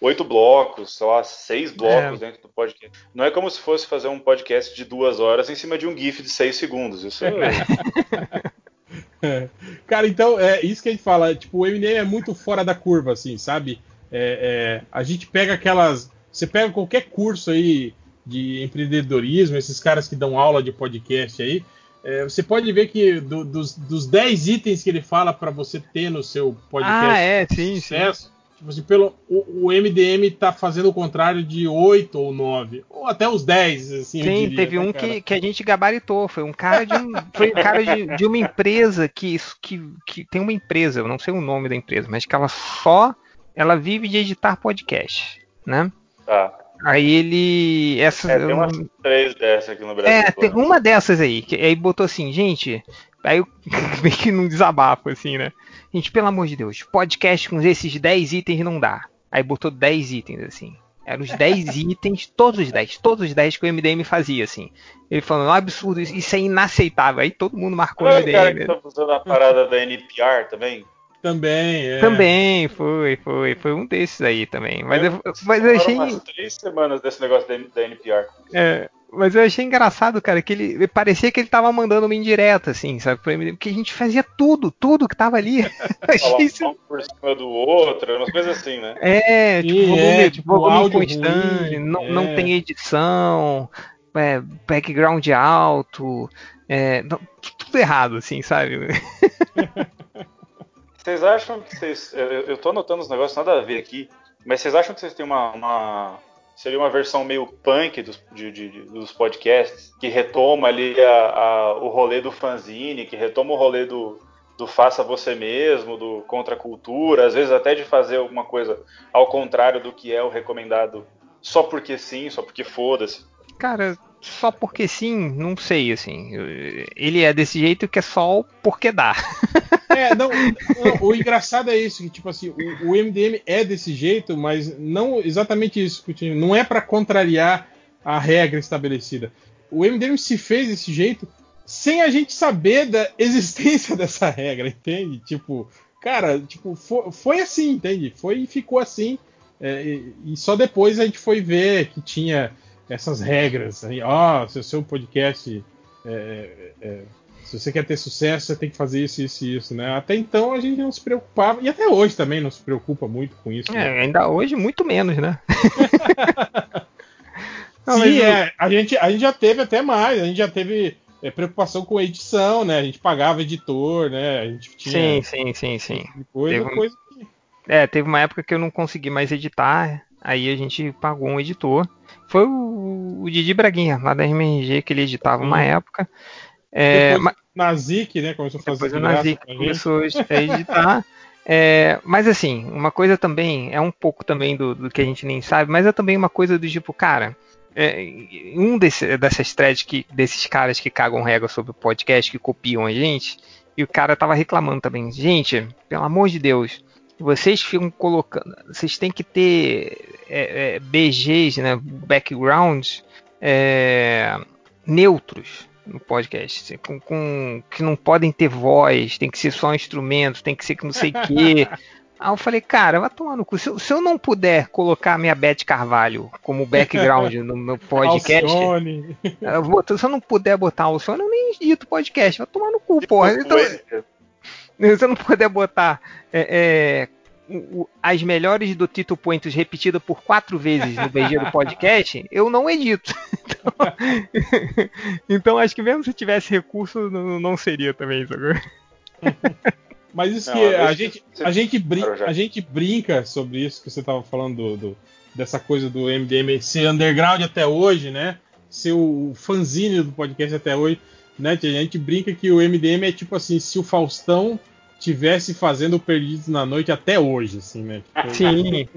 A: oito blocos, sei lá, seis blocos é. dentro do podcast. Não é como se fosse fazer um podcast de duas horas em cima de um GIF de seis segundos. Isso é. <laughs>
C: é. Cara, então, é isso que a gente fala. Tipo, o Eminem é muito fora da curva, assim, sabe? É, é, a gente pega aquelas. Você pega qualquer curso aí de empreendedorismo, esses caras que dão aula de podcast aí. É, você pode ver que do, dos, dos 10 itens que ele fala para você ter no seu podcast
B: ah, é, sim,
C: sucesso, sim. Tipo assim, pelo, o, o, MDM tá fazendo o contrário de 8 ou 9, ou até os 10, assim.
B: Sim,
C: diria,
B: teve
C: né,
B: um que, que a gente gabaritou. Foi um cara de, um, foi um cara de, de uma empresa que, que, que tem uma empresa, eu não sei o nome da empresa, mas que ela só. Ela vive de editar podcast, né?
A: Tá.
B: Aí ele. Essa,
A: é, tem umas três dessas aqui no Brasil. É,
B: tem uma dessas aí. Que, aí botou assim, gente. Aí eu <laughs> meio que num desabafo, assim, né? Gente, pelo amor de Deus, podcast com esses 10 itens não dá. Aí botou 10 itens, assim. Eram os 10 <laughs> itens, todos os 10, todos os 10 que o MDM fazia, assim. Ele falando, um absurdo, isso é inaceitável. Aí todo mundo marcou
A: o
B: MDM.
A: cara que tá usando a parada da NPR também?
C: Também, é.
B: Também, foi, foi. Foi um desses aí também. Mas eu, eu mas eu achei.
A: umas três semanas desse negócio da NPR.
B: É, mas eu achei engraçado, cara, que ele parecia que ele tava mandando uma indireta, assim, sabe? Porque a gente fazia tudo, tudo que tava ali. <laughs> <laughs>
A: achei isso... um por cima do outro, umas coisas assim, né?
B: É, tipo, volume, é, tipo, volume constante, ruim, não, é. não tem edição, é, background alto, é, não, tudo errado, assim, sabe? <laughs>
A: Vocês acham que vocês. Eu, eu tô anotando os negócios nada a ver aqui, mas vocês acham que vocês têm uma, uma seria uma versão meio punk dos, de, de, dos podcasts, que retoma ali a, a, o rolê do fanzine, que retoma o rolê do, do faça você mesmo, do contra cultura, às vezes até de fazer alguma coisa ao contrário do que é o recomendado só porque sim, só porque foda-se.
B: Cara, só porque sim, não sei, assim. Ele é desse jeito que é só porque dá. <laughs>
C: É, não, não, o engraçado é isso, que tipo assim, o, o, MDM é desse jeito, mas não exatamente isso, não é para contrariar a regra estabelecida. O MDM se fez desse jeito sem a gente saber da existência <laughs> dessa regra, entende? Tipo, cara, tipo, foi, foi assim, entende? Foi e ficou assim. É, e, e, só depois a gente foi ver que tinha essas regras. Aí, ó, oh, se o seu podcast é, é, é se você quer ter sucesso, você tem que fazer isso, isso e isso, né? Até então a gente não se preocupava, e até hoje também não se preocupa muito com isso.
B: É, né? ainda hoje muito menos, né? <laughs>
C: não, Sim, é, a, gente, a gente já teve até mais, a gente já teve é, preocupação com edição, né? A gente pagava editor, né? A gente
B: tinha. Sim, sim, sim, sim.
C: Coisa, teve, coisa que...
B: É, teve uma época que eu não consegui mais editar, aí a gente pagou um editor. Foi o, o Didi Braguinha, lá da MRG, que ele editava hum. uma época.
C: É, Depois, na Zik, né? Começou a fazer
B: Depois na Zik começou a <laughs> editar. É, mas assim, uma coisa também, é um pouco também do, do, que a gente nem sabe, mas é também uma coisa do tipo, cara, é, um desse, dessas threads que, desses caras que cagam regra sobre o podcast, que copiam a gente, e o cara tava reclamando também, gente, pelo amor de Deus, vocês ficam colocando, vocês têm que ter é, é BGs, né, backgrounds é, neutros no podcast, com, com, que não podem ter voz, tem que ser só um instrumento, tem que ser que não sei o quê. <laughs> Aí eu falei, cara, vai tomar no cu. Se eu, se eu não puder colocar minha Beth Carvalho como background no meu <laughs> podcast, eu vou, se eu não puder botar o Alcione, eu nem edito podcast. Vai tomar no cu, porra. Então, <laughs> se eu não puder botar é, é, as melhores do Tito Puentes repetida por quatro vezes no BG do podcast, <laughs> eu não edito. Então, <laughs> então, acho que mesmo se tivesse recurso, não, não seria também, sabe?
C: Mas isso não, que a gente, a, gente brinca, a gente brinca sobre isso que você estava falando do, do, dessa coisa do MDM ser underground até hoje, né? Ser o fanzine do podcast até hoje, né? A gente brinca que o MDM é tipo assim, se o Faustão tivesse fazendo Perdidos na Noite até hoje, assim, né?
B: Tipo, <laughs> Sim.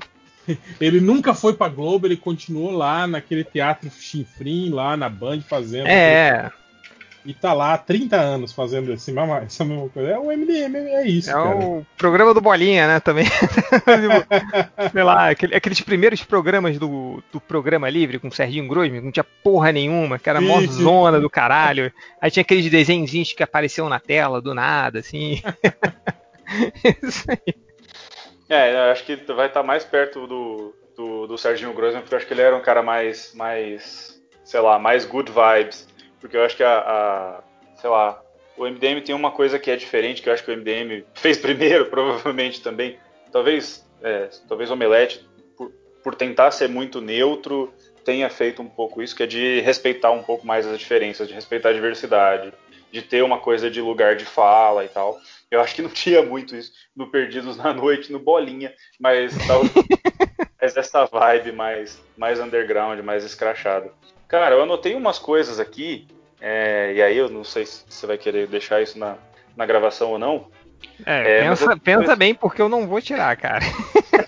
C: Ele nunca foi pra Globo, ele continuou lá naquele teatro chinfrim, lá na Band, fazendo.
B: É
C: e tá lá há 30 anos fazendo esse essa mesma coisa. É o MDM, é isso. É
B: cara. o programa do Bolinha, né? Também. <laughs> Sei lá, aquele, aqueles primeiros programas do, do programa livre com o Serginho Grosme, não tinha porra nenhuma, que era mó zona do caralho. Aí tinha aqueles desenhos que apareciam na tela do nada, assim. <laughs>
A: isso aí. É, acho que vai estar mais perto do, do, do Serginho Grosman, porque eu acho que ele era um cara mais, mais, sei lá, mais good vibes porque eu acho que a, a, sei lá, o MDM tem uma coisa que é diferente, que eu acho que o MDM fez <laughs> primeiro, provavelmente também. Talvez, é, talvez o Omelete, por, por tentar ser muito neutro, tenha feito um pouco isso, que é de respeitar um pouco mais as diferenças, de respeitar a diversidade, de ter uma coisa de lugar de fala e tal. Eu acho que não <laughs> tinha muito isso no Perdidos na Noite, no Bolinha, mas tal, mas <laughs> essa vibe mais, mais underground, mais escrachada. Cara, eu anotei umas coisas aqui, é, e aí eu não sei se você vai querer deixar isso na, na gravação ou não.
B: É, é pensa, pensa bem porque eu não vou tirar, cara.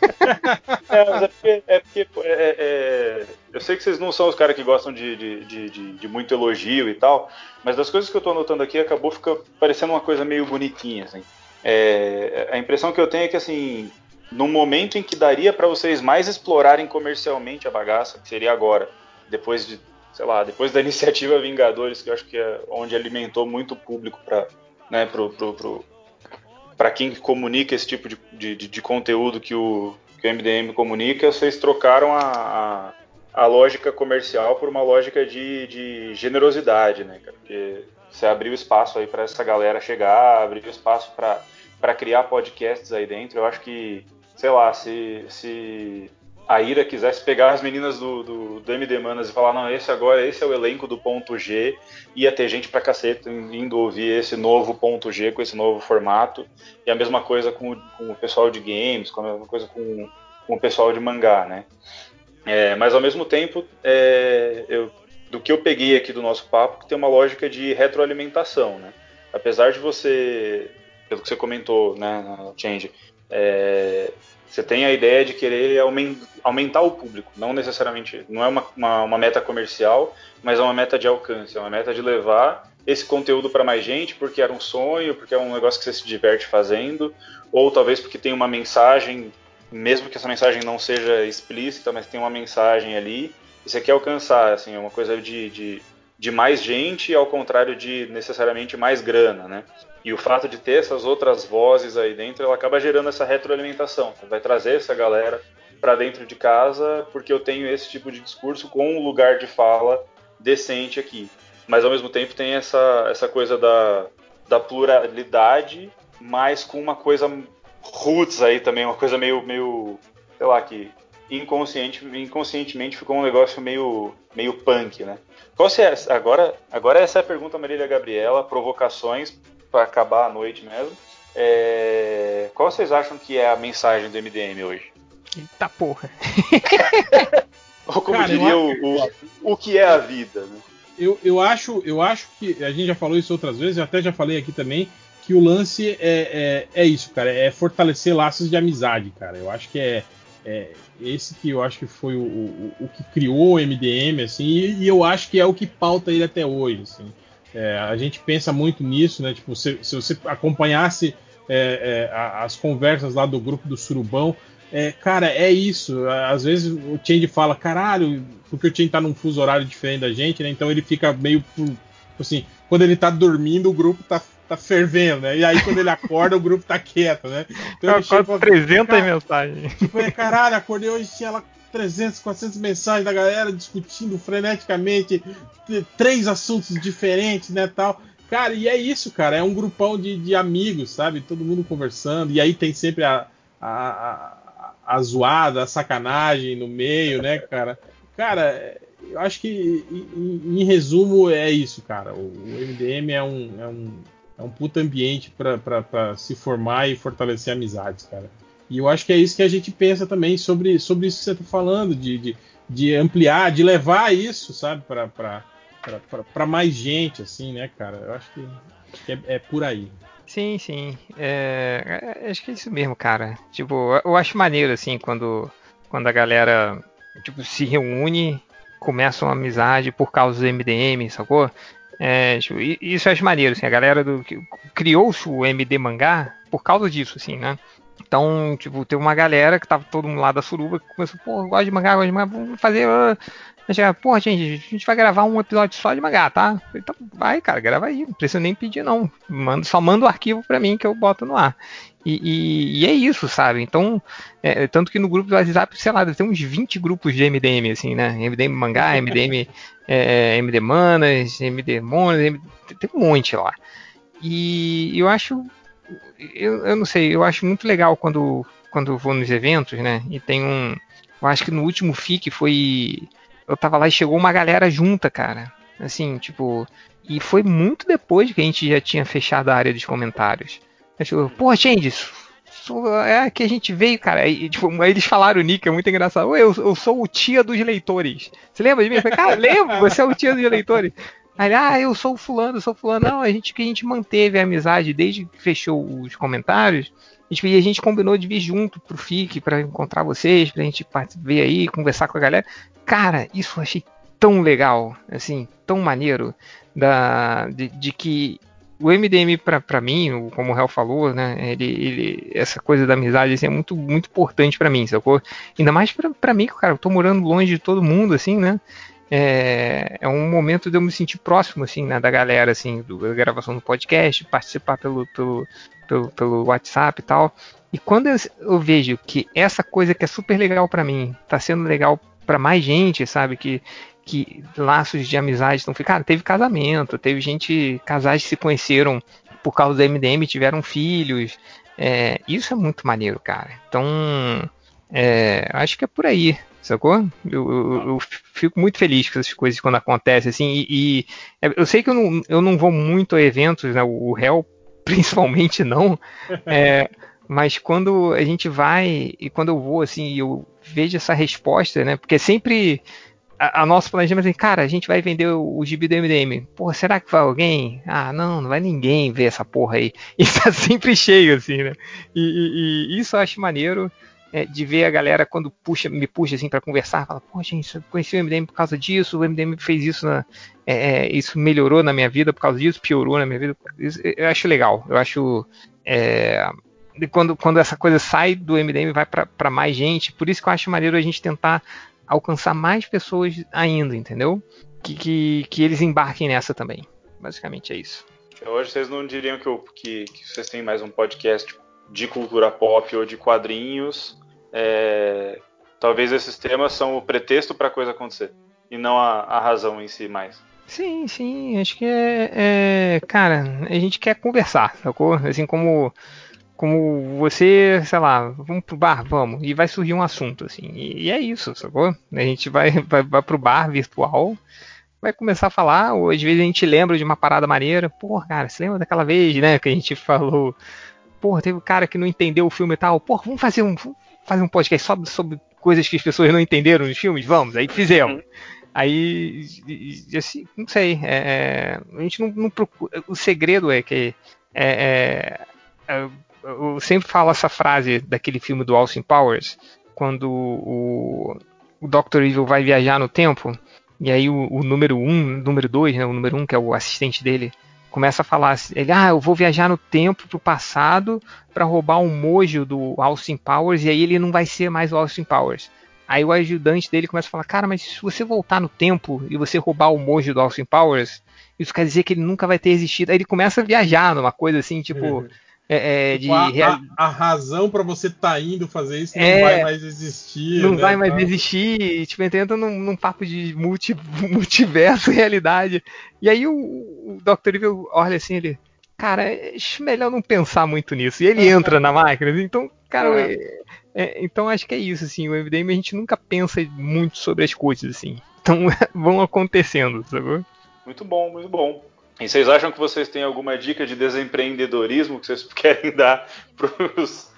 B: <laughs>
A: é, mas é porque, é porque é, é, é, eu sei que vocês não são os caras que gostam de, de, de, de, muito elogio e tal, mas das coisas que eu tô anotando aqui acabou ficando parecendo uma coisa meio bonitinha, assim. É, a impressão que eu tenho é que, assim, no momento em que daria para vocês mais explorarem comercialmente a bagaça, que seria agora, depois de sei lá, depois da iniciativa Vingadores, que eu acho que é onde alimentou muito o público para né, pro, pro, pro, quem comunica esse tipo de, de, de, conteúdo que o, que o MDM comunica, vocês trocaram a, a, a lógica comercial por uma lógica de, de generosidade, né, cara? Porque você abriu espaço aí para essa galera chegar, abriu espaço para criar podcasts aí dentro. Eu acho que, sei lá, se, se a Ira quisesse pegar as meninas do, do, do MD Manas e falar, não, esse agora, esse é o elenco do ponto G, ia ter gente pra cacete indo ouvir esse novo ponto G com esse novo formato, e a mesma coisa com, com o pessoal de games, com a mesma coisa com, com o pessoal de mangá, né? É, mas ao mesmo tempo, é, eu, do que eu peguei aqui do nosso papo, que tem uma lógica de retroalimentação, né? Apesar de você, pelo que você comentou, né, Change, é, você tem a ideia de querer aumentar o público, não necessariamente, não é uma, uma, uma, meta comercial, mas é uma meta de alcance, é uma meta de levar esse conteúdo para mais gente, porque era um sonho, porque é um negócio que você se diverte fazendo, ou talvez porque tem uma mensagem, mesmo que essa mensagem não seja explícita, mas tem uma mensagem ali, e você quer alcançar, assim, é uma coisa de, de, de mais gente, ao contrário de necessariamente mais grana, né? E o fato de ter essas outras vozes aí dentro, ela acaba gerando essa retroalimentação. Vai trazer essa galera para dentro de casa porque eu tenho esse tipo de discurso com um lugar de fala decente aqui. Mas ao mesmo tempo tem essa, essa coisa da, da pluralidade, mas com uma coisa roots aí também, uma coisa meio, meio sei lá, que inconsciente, inconscientemente ficou um negócio meio, meio punk, né? Qual é, agora, agora essa é a pergunta, Marília Gabriela, provocações para acabar a noite mesmo. É... Qual vocês acham que é a mensagem do MDM hoje?
B: Eita porra! <laughs>
A: Ou como Cara, diria o, o, o que é a vida, né?
C: Eu, eu, acho, eu acho que a gente já falou isso outras vezes, eu até já falei aqui também, que o lance é, é, é isso, cara, é fortalecer laços de amizade, cara. Eu acho que é, é esse que eu acho que foi o, o, o que criou o MDM, assim, e, e, eu acho que é o que pauta ele até hoje, assim. É, a gente pensa muito nisso, né? Tipo, se, se você acompanhasse é, é, as conversas lá do grupo do Surubão, é, cara, é isso. Às vezes o Change fala, caralho, porque o Change tá num fuso horário diferente da gente, né? Então ele fica meio tipo assim, quando ele tá dormindo, o grupo tá, tá fervendo, né? E aí quando ele acorda, o grupo tá quieto, né?
B: Então ele chega, 300 mensagens.
C: Tipo, é, caralho, acordei hoje, tinha lá 300, 400 mensagens da galera discutindo freneticamente três assuntos diferentes, né, tal. Cara, e é isso, cara, é um grupão de, de amigos, sabe? Todo mundo conversando, e aí tem sempre a, a, a, a zoada, a sacanagem no meio, né, cara? Cara, eu acho que em, em resumo é isso, cara. O, o MDM é um, é um, é um puta ambiente para se formar e fortalecer amizades, cara. E eu acho que é isso que a gente pensa também sobre, sobre isso que você está falando, de, de, de, ampliar, de levar isso, sabe, para mais gente, assim, né, cara? Eu acho que, acho que é, é, por aí.
B: Sim, sim. É, é, acho que é isso mesmo, cara. Tipo, eu acho maneiro, assim, quando, quando a galera tipo, se reúne, começa uma amizade por causa do MDM, sacou? É, tipo, isso eu acho maneiro, assim, a galera do criou-se o MD Mangá por causa disso, assim, né? Então, tipo, tem uma galera que tava todo mundo lá da suruba que começou, pô, gosto de mangá, gosto de mangá, vamos fazer. Uh... Pô, gente, a gente vai gravar um episódio só de mangá, tá? Então, vai, cara, grava aí, não precisa nem pedir, não. Manda, só manda o arquivo pra mim que eu boto no ar. E, e, e é isso, sabe? Então, é, tanto que no grupo do WhatsApp, sei lá, tem uns 20 grupos de MDM, assim, né? MDM mangá, <laughs> MDM, é, MD Manas, MD Monas, MD... tem um monte lá. E eu acho eu, eu não sei, eu acho muito legal quando, quando vou nos eventos, né? E tem um. Eu acho que no último FIC foi. Eu tava lá e chegou uma galera junta, cara. Assim, tipo. E foi muito depois que a gente já tinha fechado a área dos comentários. Eu, Pô, Changes, é que a gente veio, cara. E, tipo, eles falaram o nick, é muito engraçado. Eu, eu sou o tia dos leitores. Você lembra de mim? Eu falei, cara, lembro, você é o tia dos leitores. Aí, ah, eu sou o fulano, eu sou o fulano. Não, a gente que a gente manteve a amizade desde que fechou os comentários. E a gente combinou de vir junto pro FIC para encontrar vocês, pra gente ver aí, conversar com a galera. Cara, isso eu achei tão legal, assim, tão maneiro, da, de, de que o MDM para mim, como o Hel falou, né, ele, ele, essa coisa da amizade assim, é muito, muito importante para mim, sacou? Ainda mais para mim, cara, eu tô morando longe de todo mundo, assim, né? É, é, um momento de eu me sentir próximo, assim, né, da galera, assim, do, da gravação do podcast, participar pelo, pelo, pelo, pelo WhatsApp e tal. E quando eu, eu, vejo que essa coisa que é super legal para mim, tá sendo legal para mais gente, sabe, que, que laços de amizade estão ficando. Teve casamento, teve gente, casais que se conheceram por causa do MDM, tiveram filhos. É, isso é muito maneiro, cara. Então, é, acho que é por aí sacou? Eu, eu, eu, fico muito feliz com essas coisas quando acontecem, assim, e, e, é, eu sei que eu não, eu não vou muito a eventos, né, o réu <laughs> principalmente não, é, mas quando a gente vai, e quando eu vou, assim, eu vejo essa resposta, né, porque sempre a, a nosso planejamento é assim, cara, a gente vai vender o, o gibi do MDM. Porra, será que vai alguém? Ah, não, não vai ninguém ver essa porra aí. <laughs> E tá sempre cheio, assim, né? E, e, e isso eu acho maneiro é, de ver a galera quando puxa, me puxa assim para conversar, fala, pô, gente, eu conheci o MDM por causa disso, o MDM fez isso, na, é, é, isso melhorou na minha vida por causa disso, piorou na minha vida. Isso, eu acho legal, eu acho. É, quando, quando essa coisa sai do MDM vai para mais gente, por isso que eu acho maneiro a gente tentar alcançar mais pessoas ainda, entendeu? Que, que, que eles embarquem nessa também. Basicamente é isso.
A: Hoje vocês não diriam que, eu, que, que vocês têm mais um podcast de cultura pop ou de quadrinhos é, talvez esses temas são o pretexto para a coisa acontecer e não a, a, razão em si mais.
B: Sim, sim, acho que é, é, Cara, a gente quer conversar, sacou? Assim como. Como você, sei lá, vamos pro bar, vamos, e vai surgir um assunto, assim, e, e é isso, sacou? A gente vai, vai, vai pro bar virtual, vai começar a falar, ou às vezes a gente lembra de uma parada maneira, pô, cara, você lembra daquela vez, né, que a gente falou, pô, teve um cara que não entendeu o filme e tal, pô, vamos fazer um, fazer um podcast só sobre coisas que as pessoas não entenderam nos filmes? Vamos, aí fizemos. Uhum. Aí, assim, não sei, é, é, a gente não, não, procura. O segredo é que. É, é, é, eu sempre falo essa frase daquele filme do Austin Powers, quando o, o Dr. Evil vai viajar no tempo, e aí o, o número 1, um, número 2, né, o número 1, um, que é o assistente dele, começa a falar assim, ele, ah, eu vou viajar no tempo pro passado para roubar um mojo do Austin Powers e aí ele não vai ser mais o Austin Powers. Aí o ajudante dele começa a falar, cara, mas se você voltar no tempo e você roubar o mojo do Austin Powers, isso quer dizer que ele nunca vai ter existido. Aí ele começa a viajar numa coisa assim, tipo, uhum. É, é, de
C: a, real... a, a, razão para você tá indo fazer isso não é, vai mais existir.
B: Não né, vai mais existir. Tipo, entra num, num papo de multi, <laughs> multiverso realidade. E aí o, o Dr. Evil olha assim, ele. cara, acho melhor não pensar muito nisso. E ele entra na máquina, então, cara, é. É, então acho que é isso, assim, o MDM a gente nunca pensa muito sobre as coisas, assim. Então <laughs> vão acontecendo, sacou?
A: Muito bom, muito bom. E vocês acham que vocês têm alguma dica de desempreendedorismo que vocês <laughs> querem dar pros,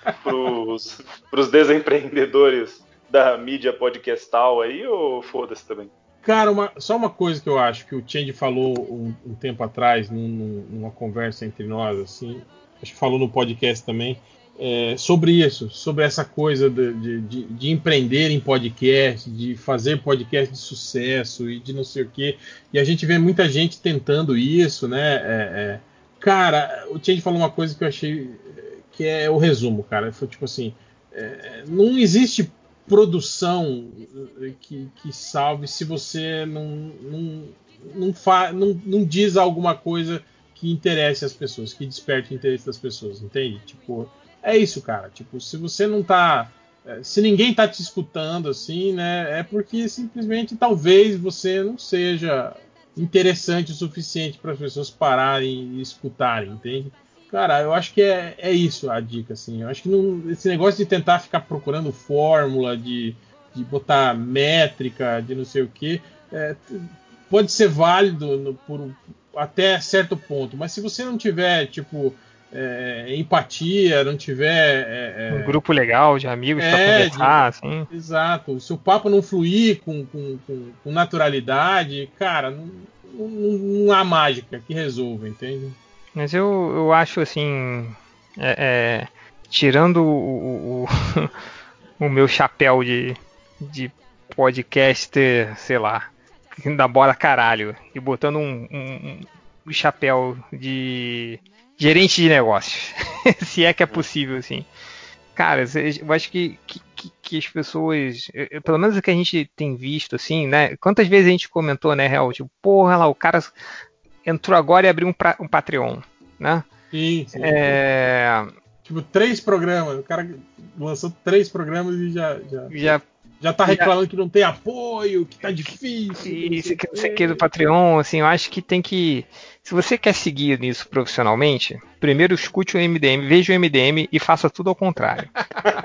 A: pros desempreendedores da mídia podcastal aí, ou foda-se também?
C: Cara, uma, só uma coisa que eu acho que o Change falou um, um tempo atrás, num, numa conversa entre nós, assim, acho que falou no podcast também, é, sobre isso, sobre essa coisa de, de, de, empreender em podcast, de fazer podcast de sucesso e de não sei o quê. E a gente vê muita gente tentando isso, né? É, é, cara, o Change falou uma coisa que eu achei que é o resumo, cara. Foi tipo assim: é, não existe produção que, que salve se você não, não, não, fa, não, não diz alguma coisa que interesse as pessoas, que desperte o interesse das pessoas, entende? Tipo, é isso, cara. Tipo, se você não tá. Eh, se ninguém tá te escutando assim, né? É porque simplesmente talvez você não seja interessante o suficiente para as pessoas pararem e escutarem, entende? Cara, eu acho que é, é isso a dica, assim. Eu acho que não, esse negócio de tentar ficar procurando fórmula, de, de botar métrica, de não sei o que, é, pode ser válido no, por, até certo ponto. Mas se você não tiver, tipo, é, empatia, não tiver. É,
B: é um grupo legal de amigos para é, conversar, de, assim.
C: Exato. Se o papo não fluir com, com, com, com naturalidade, cara, não, não, não há mágica que resolva, entende?
B: Mas eu, eu acho assim. É, é, tirando o, o, o, <laughs> meu chapéu de, de podcaster, sei lá, da bola caralho, e botando um, um, um chapéu de gerente de negócios, <laughs> se é que é possível, assim. Cara, eu acho que, que, que as pessoas, pelo menos o que a gente tem visto, assim, né? Quantas vezes a gente comentou, né, Real? Tipo, porra lá, o cara entrou agora e abriu um, pra, um Patreon, né?
C: Sim, sim. É... Tipo, três programas. O cara lançou três programas e já. Já,
B: já,
C: já tá reclamando já... que não tem apoio, que tá difícil.
B: Isso, que não sei o que do Patreon, assim, eu acho que tem que. Se você quer seguir nisso profissionalmente, primeiro escute o MDM, veja o MDM e faça tudo ao contrário.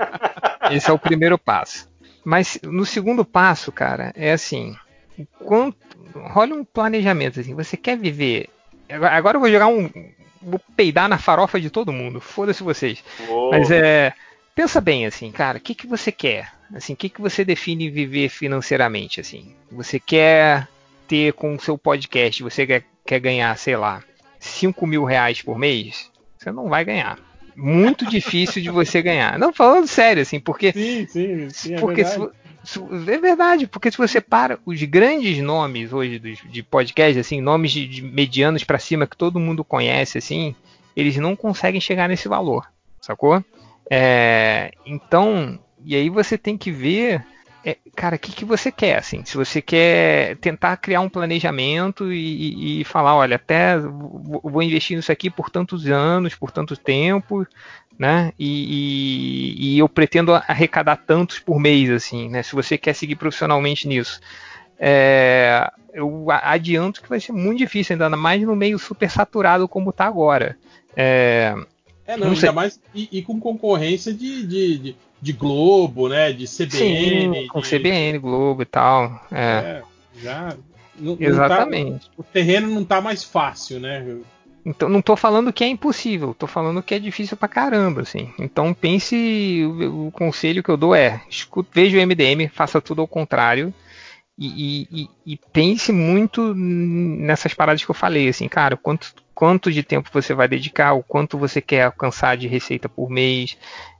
B: <laughs> Esse é o primeiro passo. Mas no segundo passo, cara, é assim. Quanto, rola um planejamento assim. Você quer viver. Agora eu vou jogar um. Vou peidar na farofa de todo mundo. Foda-se vocês. Uou. Mas é. Pensa bem assim, cara. O que, que você quer? Assim, o que, que você define viver financeiramente? Assim, você quer ter com o seu podcast? Você quer, quer ganhar, sei lá, 5 mil reais por mês? Você não vai ganhar muito difícil de você ganhar. Não, falando sério, assim, porque.
C: Sim, sim, sim
B: é porque verdade. Se, se, é verdade, porque se você para os grandes nomes hoje dos, de podcast, assim, nomes de, de medianos para cima que todo mundo conhece, assim, eles não conseguem chegar nesse valor, sacou? É, então, e aí você tem que ver é, cara, o que, que você quer, assim? Se você quer tentar criar um planejamento e, e falar, olha, até vou investir nisso aqui por tantos anos, por tanto tempo, né? E, e, e, eu pretendo arrecadar tantos por mês, assim, né? Se você quer seguir profissionalmente nisso. É, eu adianto que vai ser muito difícil, ainda mais no meio super saturado como está agora.
C: É, é não, não ainda mais e, e, com concorrência de, de, de de Globo, né? De CBN.
B: Sim, com de... CBN, Globo e tal. É, é
C: já.
B: Não, Exatamente. Não
C: tá, o terreno não tá mais fácil, né?
B: Então, não tô falando que é impossível, tô falando que é difícil pra caramba, assim. Então pense, o, o conselho que eu dou é, escute, veja o MDM, faça tudo ao contrário. E, e, e, pense muito nessas paradas que eu falei, assim, cara, quanto, quanto de tempo você vai dedicar, o quanto você quer alcançar de receita por mês,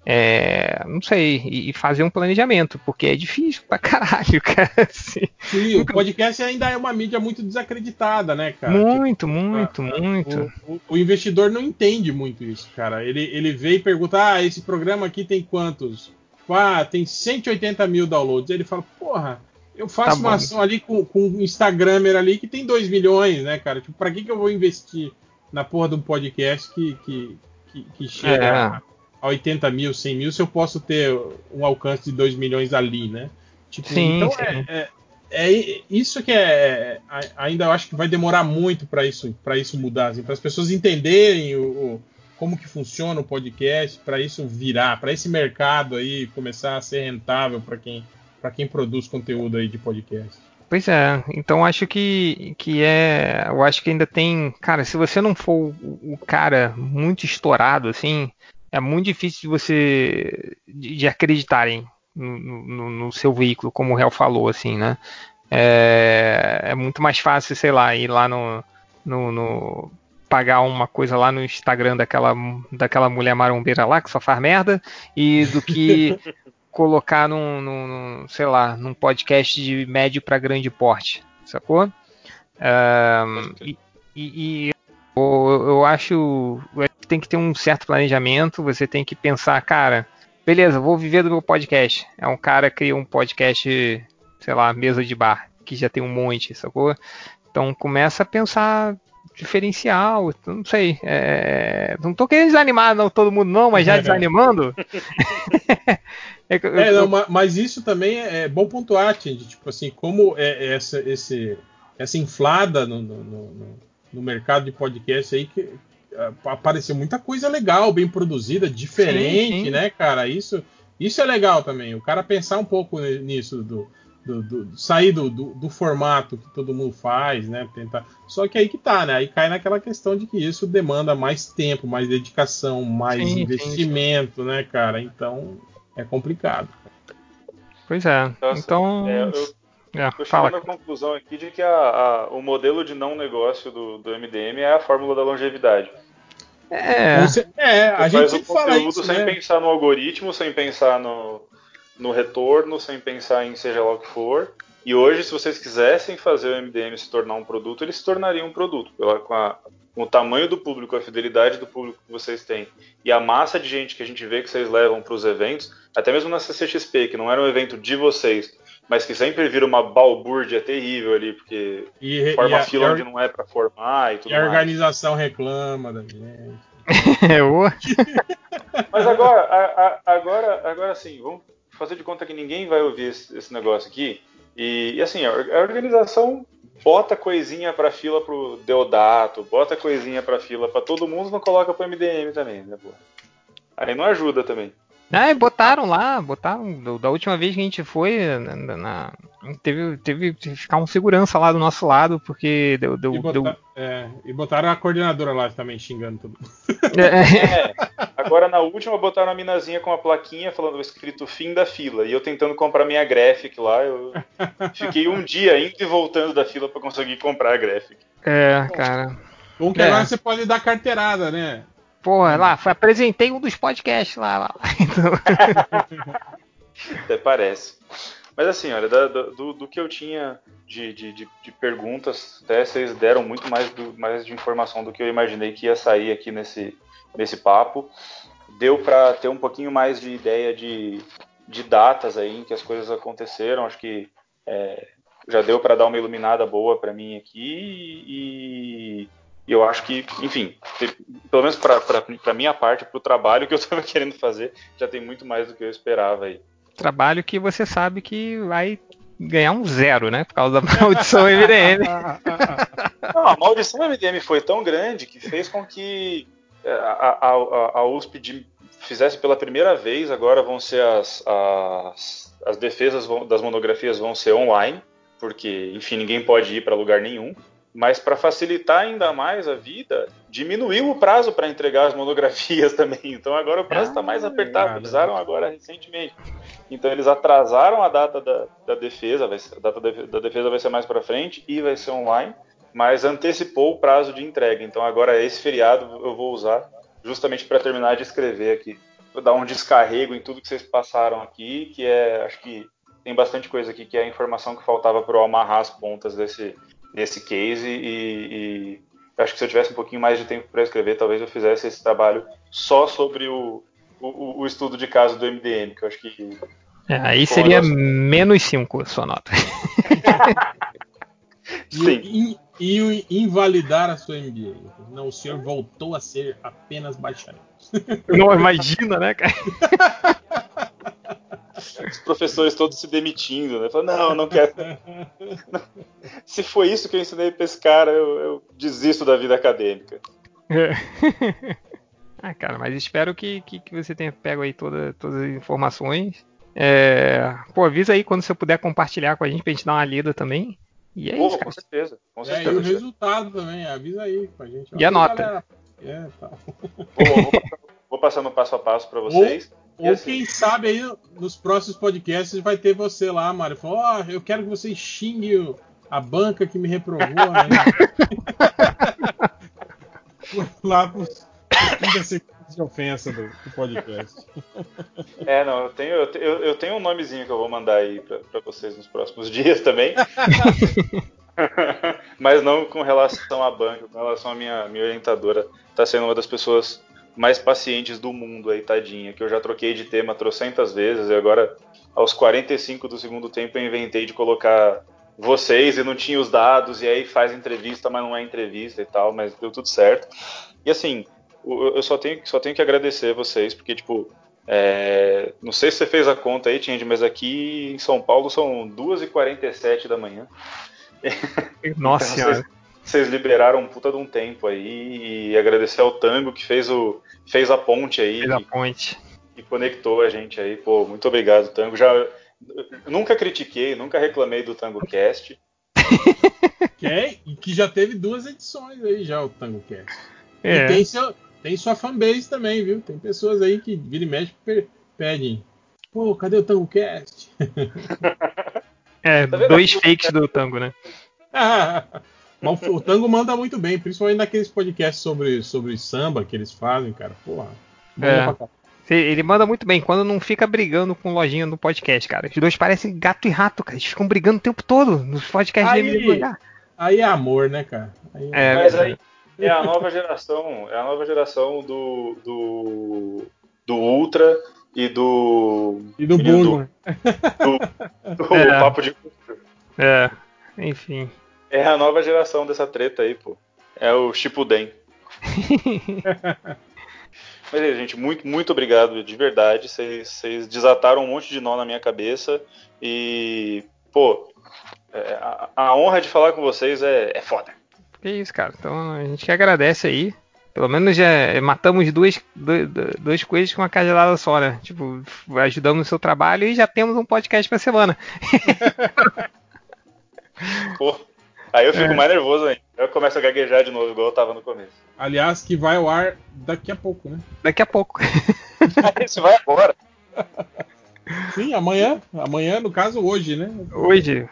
B: é, não sei, e, e, fazer um planejamento, porque é difícil pra caralho, <laughs> cara.
C: Assim. Sim, o podcast ainda é uma mídia muito desacreditada, né, cara?
B: Muito, tipo, muito, a, muito.
C: O, o, o, investidor não entende muito isso, cara. Ele, ele vê e pergunta: ah, esse programa aqui tem quantos? Ah, tem 180 mil downloads. Ele fala, porra, eu faço tá uma ação ali com, com um Instagramer ali que tem 2 milhões, né, cara? Tipo, pra que, que eu vou investir na porra de um podcast que, que, que, que chega. É a 80 mil, 100 mil, se eu posso ter um alcance de 2 milhões ali, né?
B: Tipo, sim, então sim.
C: É, é, é isso que é, é ainda eu acho que vai demorar muito para isso para isso mudar, assim, para as pessoas entenderem o, o, como que funciona o podcast, para isso virar, para esse mercado aí começar a ser rentável para quem para quem produz conteúdo aí de podcast.
B: Pois é, então acho que, que é. Eu acho que ainda tem. Cara, se você não for o, o cara muito estourado, assim, é muito difícil de você. de, de acreditarem no, no, no, seu veículo, como o Real falou, assim, né? É, é, muito mais fácil, sei lá, ir lá no, no, no, pagar uma coisa lá no Instagram daquela, daquela mulher marombeira lá que só faz merda e do que <laughs> colocar num, num, num sei lá, num podcast de médio para grande porte, sacou? Um, e, e, e eu, eu acho que tem que ter um certo planejamento, você tem que pensar, cara, beleza, vou viver do meu podcast. É um cara que cria um podcast, sei lá, mesa de bar, que já tem um monte, sacou? Então começa a pensar diferencial, não sei. É, não tô querendo desanimar não, todo mundo não, mas já <laughs> desanimando. <laughs>
C: é, é, não, mas isso também é, é bom pontuar, Tindy, tipo assim, como é, é essa, esse, essa inflada no, no, no, no mercado de podcast aí que apareceu muita coisa legal, bem produzida, diferente, sim, sim. né, cara? Isso, isso é legal também. O cara pensar um pouco nisso do do, do, sair do, do, do, formato que todo mundo faz, né? Tentar. Só que aí que tá, né? Aí cai naquela questão de que isso demanda mais tempo, mais dedicação, mais sim, investimento, sim. né, cara? Então é complicado.
B: Pois é. Nossa, então. É,
A: eu... É, Estou chegando à conclusão aqui de que a, a, o modelo de não negócio do, do MDM é a fórmula da longevidade.
C: É, é a gente
A: faz o conteúdo sem né? pensar no algoritmo, sem pensar no, no retorno sem pensar em seja lá o que for. E hoje, se vocês quisessem fazer o MDM se tornar um produto, ele se tornaria um produto. Pela, com, a, com, o tamanho do público, a fidelidade do público que vocês têm e a massa de gente que a gente vê que vocês levam para os eventos, até mesmo na CCXP, que não era um evento de vocês, mas que sempre vira uma balbúrdia terrível ali, porque e, forma e a, fila onde não é para formar e tudo
C: e a organização reclama da gente. <laughs>
A: mas agora, a, a, agora, agora sim, vamos fazer de conta que ninguém vai ouvir esse, esse negócio aqui. E, e, assim, a organização bota coisinha pra fila pro Deodato, bota coisinha pra fila pra todo mundo, não coloca pro MDM também, né, pô? Aí não ajuda também.
B: Ah, botaram lá, botaram. Da última vez que a gente foi, na, na, teve, teve que ficar um segurança lá do nosso lado, porque deu. deu,
C: e, botar,
B: deu...
C: É, e botaram a coordenadora lá também xingando tudo. <laughs>
A: É, agora na última botaram a minazinha com a plaquinha falando escrito fim da fila. E eu tentando comprar minha graphic lá, eu fiquei um dia indo e voltando da fila para conseguir comprar a graphic.
B: É, cara.
C: Bom que é. agora você pode dar carteirada, né?
B: Porra, lá, foi, apresentei um dos podcasts lá. lá. <laughs> Então...
A: Até parece. Mas assim, olha, do, do que eu tinha de, de, de, de, perguntas, até vocês deram muito mais, do, mais de informação do que eu imaginei que ia sair aqui nesse, nesse papo. Deu para ter um pouquinho mais de ideia de, de datas aí em que as coisas aconteceram. Acho que é, já deu para dar uma iluminada boa para mim aqui e e eu acho que, enfim, pelo menos para a minha parte, para o trabalho que eu <laughs> estava querendo fazer, já tem muito mais do que eu esperava aí.
B: Trabalho que você sabe que vai ganhar um zero, né? Por causa da <laughs> maldição MDM.
A: Não, a maldição MDM foi tão grande que fez com que é, a, a, a USP fizesse pela primeira vez, agora vão ser as, as, as defesas das monografias vão ser online, porque, enfim, ninguém pode ir para lugar nenhum mas para facilitar ainda mais a vida, diminuiu o prazo para entregar as monografias <laughs> também. Então agora o prazo está ah, mais apertado. Avisaram agora recentemente. Então eles atrasaram a data da, da defesa, ser, a data da defesa vai ser mais para frente e vai ser online, mas antecipou o prazo de entrega. Então agora esse feriado eu vou usar justamente para terminar de escrever aqui, vou dar um descarrego em tudo que vocês passaram aqui, que é, acho que tem bastante coisa aqui que é a informação que faltava para eu amarrar as pontas desse nesse case e, e acho que se eu tivesse um pouquinho mais de tempo para escrever, talvez eu fizesse esse trabalho só sobre o, o, o estudo de caso do MDM, que eu acho que.
B: É, aí seria nosso... menos 5 sua nota. <laughs>
C: Sim. E, e, e, invalidar a sua MBA. Não, o senhor voltou a ser apenas bacharel.
B: Não, imagina, né, cara? <laughs>
A: Os professores todos se demitindo, né? Falando, não, não quero. <laughs> Se foi isso que eu ensinei pra esse cara, eu, eu desisto da vida acadêmica. <laughs>
B: ah, cara, mas espero que, que, que, você tenha pego aí toda, todas as informações. É... Pô, avisa aí quando você puder compartilhar com a gente pra gente dar uma lida também. E é Pô, isso,
A: com certeza. Com certeza.
C: É, e o resultado também, avisa aí pra gente.
B: E a nota.
C: É, tá.
A: Pô, vou, vou passando passo a passo para vocês.
C: Ou, ou assim, quem sabe aí nos próximos podcasts vai ter você lá, Mário. Falou, ó, oh, eu quero que você xingue a banca que me reprovou. Né? <laughs> lá pros 30 segundos de ofensa do, do, podcast.
A: É, não, eu tenho, eu, eu tenho um nomezinho que eu vou mandar aí para vocês nos próximos <laughs> dias também. <laughs> Mas não com relação à banca, com relação à minha, minha orientadora. Tá sendo uma das pessoas mais pacientes do mundo aí, tadinha. Que eu já troquei de tema trocentas vezes e agora, aos 45 do segundo tempo, eu inventei de colocar vocês e não tinha os dados, e aí faz entrevista, mas não é entrevista e tal, mas deu tudo certo. E assim, eu só tenho, só tenho que agradecer vocês, porque, tipo, é, não sei se você fez a conta aí, Tindy, mas aqui em São Paulo são 2h47 da manhã.
B: Nossa então, senhora.
A: Vocês, vocês, liberaram um puta de um tempo aí e agradecer ao Tango que fez, o, fez a ponte aí.
B: Fez a ponte.
A: E, e conectou a gente aí. Pô, muito obrigado, Tango. Já, nunca critiquei, nunca reclamei do Tango Cast. <laughs>
C: que, é, que já teve duas edições aí já, o Tango Cast. É. E tem, seu, tem sua fanbase também, viu? Tem pessoas aí que vira e mexe pedem. Pô, cadê o Tango Cast? <laughs>
B: É, tá dois fakes do tango, né? <laughs>
C: Mas o tango manda muito bem, principalmente naqueles podcasts sobre, sobre samba que eles fazem, cara. Porra.
B: É. Ele manda muito bem, quando não fica brigando com lojinha no podcast, cara. Os dois parecem gato e rato, cara. Eles ficam brigando o tempo todo nos podcasts
C: aí, dele. Aí é amor, né, cara?
A: Aí é, é, Mas aí é a nova geração, é a nova geração do, do, do Ultra e do.
C: E do Burgo.
A: Do, do, do <laughs> é. papo de.
B: É, enfim.
A: É a nova geração dessa treta aí, pô. É o Shippuden. <laughs> Mas aí, gente, muito, muito obrigado de verdade. Vocês desataram um monte de nó na minha cabeça. E, pô, é, a, a, honra de falar com vocês é, é foda.
B: Que isso, cara. Então a gente que agradece aí. Pelo menos já matamos duas, dois, dois coelhos com uma cajadada só, né? Tipo, ajudamos no seu trabalho e já temos um podcast pra semana. <laughs> <laughs>
A: Pô, aí eu fico é. mais nervoso ainda. Eu começo a gaguejar de novo, igual eu tava no começo.
C: Aliás, que vai ao ar daqui a pouco, né?
B: Daqui a pouco. <laughs>
A: Isso vai agora.
C: Sim, amanhã. Amanhã, no caso, hoje, né?
B: Hoje.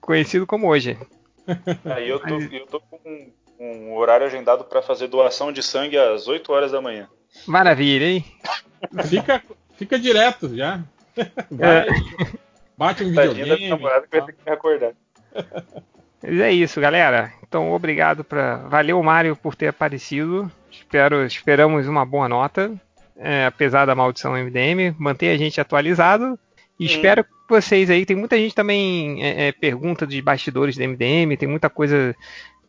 B: Conhecido como hoje. <laughs>
A: Aí eu tô, eu tô com um horário agendado para fazer doação de sangue às 8 horas da manhã.
B: Maravilha, hein?
C: fica, fica direto já. <laughs> Vai, é. Bate um videogame. Da namorada que vai ter que me acordar. <laughs>
B: Mas é isso, galera. Então, obrigado para, valeu Mário por ter aparecido. Espero, esperamos uma boa nota, é, apesar da maldição MDM. Mantenha a gente atualizado. E espero que vocês aí, tem muita gente também é, é, pergunta de bastidores do MDM, tem muita coisa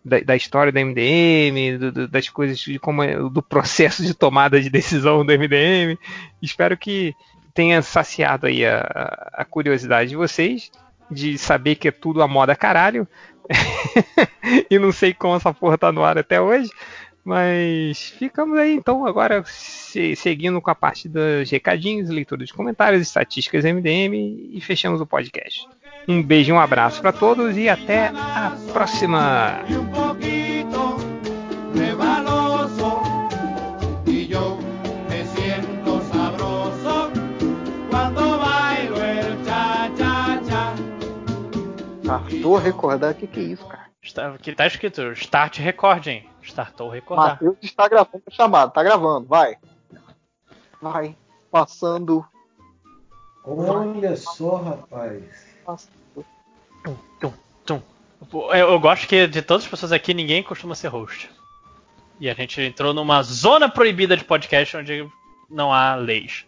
B: da, da, história do MDM, do, do, das coisas de como é, do processo de tomada de decisão do MDM. Espero que tenha saciado aí a, a curiosidade de vocês de saber que é tudo a moda caralho. <laughs> e não sei como essa porra tá no ar até hoje. Mas ficamos aí então agora se, seguindo com a parte dos recadinhos, leitura de comentários, estatísticas MDM e fechamos o podcast. Um beijo um abraço para todos e até a próxima.
D: Startou recordar, o que, que é isso, cara?
B: Está, aqui tá escrito Start Recording. Startou recordar.
D: Matheus está gravando a chamada, tá gravando, vai. Vai, passando.
E: Olha só, rapaz.
B: Tum, tum, tum. Eu, eu gosto que de todas as pessoas aqui, ninguém costuma ser host. E a gente entrou numa zona proibida de podcast onde não há leis.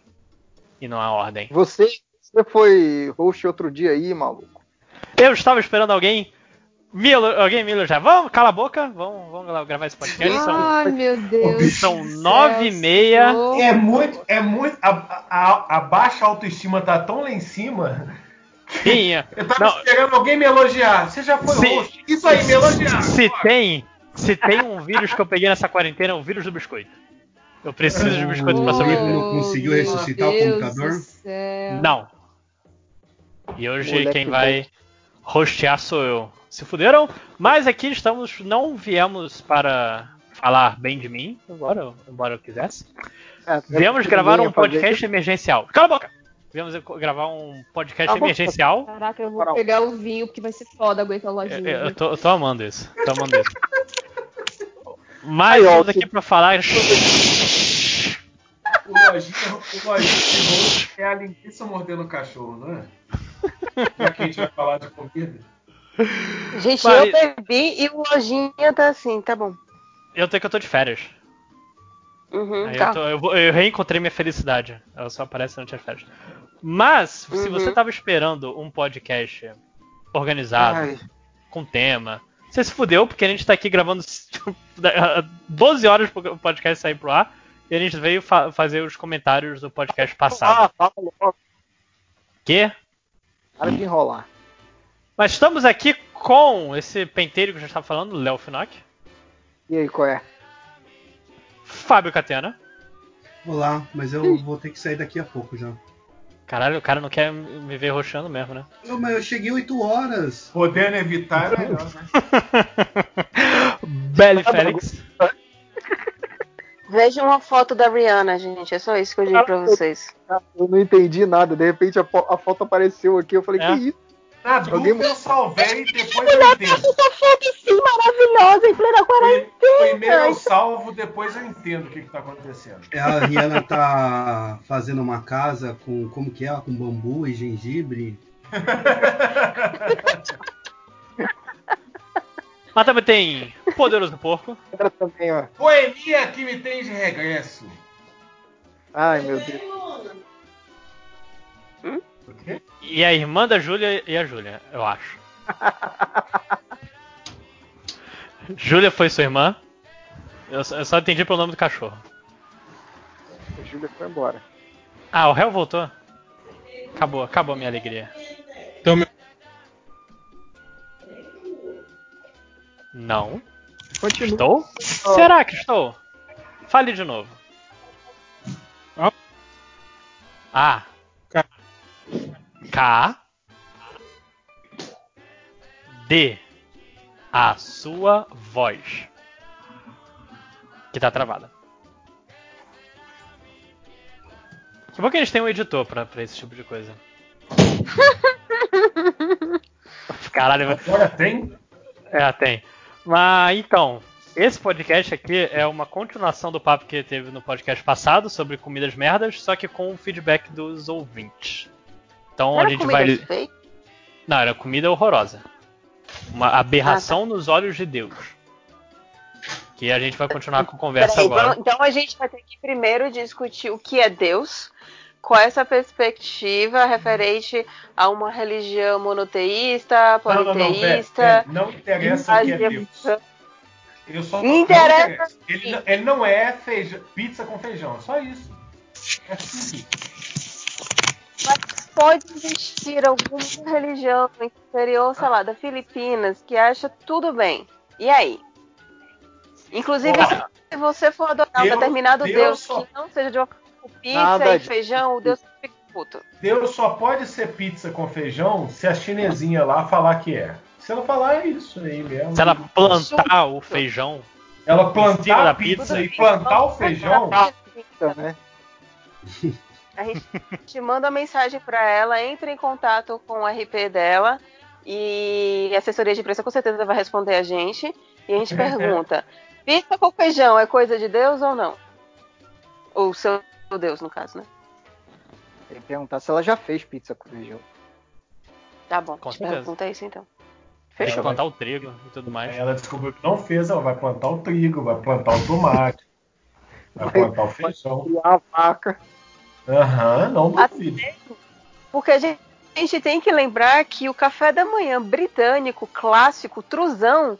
B: E não há ordem.
D: Você, você foi host outro dia aí, maluco?
B: Eu estava esperando alguém
F: Milo, alguém Milo já? Vamos, cala a boca, vamos, vamos gravar esse podcast. São,
G: Ai, meu Deus.
F: são nove e meia.
E: É muito, é muito. A, a, a baixa autoestima tá tão lá em cima.
F: Sim, <laughs>
E: Eu tava
F: não,
E: esperando alguém me elogiar. Você já foi
F: Se-
E: host. Isso aí, me elogiar.
F: se tem, se tem um vírus que eu peguei nessa quarentena, é o vírus do biscoito. Eu preciso de biscoito pra
H: Oh.
F: sobreviver.
H: Não conseguiu ressuscitar o
G: Deus
H: computador?
G: do céu.
F: Não. E hoje
D: Moleque
F: quem vai rostear sou eu. Se fuderam, mas aqui estamos, não viemos para falar bem de mim, embora, embora eu quisesse.
D: É,
F: Viemos gravar um
D: fazer
F: podcast emergencial. Cala a boca! Viemos gravar um podcast
D: Cala
F: emergencial.
G: Caraca, eu vou pegar o vinho porque vai ser foda aguentar a
F: Eu,
G: lojinha.
F: eu- eu tô, eu tô amando isso. Tô amando isso. <laughs> Mas estamos aqui pra falar. <laughs>
E: O lojinha, o rolo é a linguiça mordendo o cachorro, não é? Já que a gente vai falar de comida.
I: Gente,
F: Mas-
I: eu bebi e o lojinha tá assim, tá bom.
F: Eu tenho que eu tô de férias.
I: Uhum, tá.
F: eu, tô- eu eu reencontrei minha felicidade. Ela só aparece durante as férias. Mas, se
I: Uhum.
F: você tava esperando um podcast organizado,
D: Ai.
F: com tema, você se fudeu, porque a gente tá aqui gravando 12 <laughs> horas pro podcast sair pro ar. E a gente veio fa- fazer os comentários do podcast passado.
D: Ah, fala logo.
F: Que?
D: Para de enrolar.
F: Mas estamos aqui com esse penteiro que eu já estava falando, Léo Finock,
D: E aí, qual é?
F: Fábio Catena.
H: Olá, mas eu vou ter que sair daqui a pouco já.
F: Caralho, o cara não quer me ver roxando mesmo, né?
H: Não, mas eu cheguei 8 horas.
E: Podendo evitar é melhor, né? <laughs>
F: Belly Félix.
I: Veja uma foto da Rihanna, gente. É só isso que eu digo pra vocês.
D: Eu não entendi nada. De repente a, a foto apareceu aqui. Eu falei,
F: É?
D: que isso?
E: Na
D: Alguém-
E: dúvida eu salvei e depois eu entendo.
I: Essa foto assim, maravilhosa, em plena quarentena.
E: Primeiro eu salvo, depois eu entendo o que, que tá acontecendo.
H: É, A Rihanna tá fazendo uma casa com. Como que é? Com bambu e gengibre. <laughs>
F: Mas também tem Poderoso Porco.
D: Era também, ó.
E: Poemia que me tem de regresso.
D: Ai, meu Deus.
E: Quê?
F: E a irmã da Júlia e a Júlia, eu acho. <laughs> Júlia foi sua irmã. Eu só, eu só entendi pelo nome do cachorro.
D: A Júlia foi embora.
F: Ah, o réu voltou? Acabou, acabou a minha alegria.
C: Então, meu-
F: Não.
D: Continua.
F: Estou? Será que estou? Fale de novo.
C: Ah.
F: A.
C: K.
F: K. D. A sua voz. Que tá travada. Que bom que a gente tem um editor pra, pra esse tipo de coisa. <laughs> Caralho,
E: Agora tem?
F: é, tem. Mas então, esse podcast aqui é uma continuação do papo que teve no podcast passado sobre comidas merdas, só que com o feedback dos ouvintes. Então a gente vai. Não, era comida horrorosa. Uma aberração nos olhos de Deus. Que a gente vai continuar com conversa
I: Peraí,
F: agora.
I: vamos- então a gente vai ter que primeiro discutir o que é Deus, com essa perspectiva referente a uma religião monoteísta,
E: Não, não, não,
I: politeísta.
E: pera, não interessa o que é Deus. Eu só
I: interessa
E: não Ele, não- ele não é feijão, pizza com feijão, é só isso. É simples.
I: Pode existir alguma religião interior, sei lá, da Filipinas, que acha tudo bem. E aí? Inclusive,
E: Olha,
I: se você for adorar um determinado
E: Deus
I: Deus,
E: só-
I: que não seja de uma pizza
D: Nada
I: e
D: de-
I: feijão, o Deus fica puto.
E: Deus só pode ser pizza com feijão se a chinesinha lá falar que é. Se ela falar, é isso aí mesmo.
F: Se ela plantar o feijão.
E: Ela plantar a pizza
F: pizza.
E: e plantar o feijão,
D: Então, né?
I: A gente te manda mensagem pra ela, entra em contato com o RP dela e a assessoria de imprensa com certeza vai responder a gente. E a gente <laughs> pergunta: pizza com feijão é coisa de Deus ou não? Ou seu Deus, no caso, né?
D: Tem que perguntar se ela já fez pizza com feijão.
I: Tá bom,
F: Com
I: te
F: certeza.
I: pergunta isso então. Fechou.
F: plantar o trigo e tudo mais.
E: aí ela descobriu que não fez, ela vai plantar o trigo, vai plantar o tomate, vai plantar o feijão.
D: A vaca.
E: Aham, não duvido.
I: Porque a gente gente tem que lembrar que o café da manhã britânico clássico, truzão,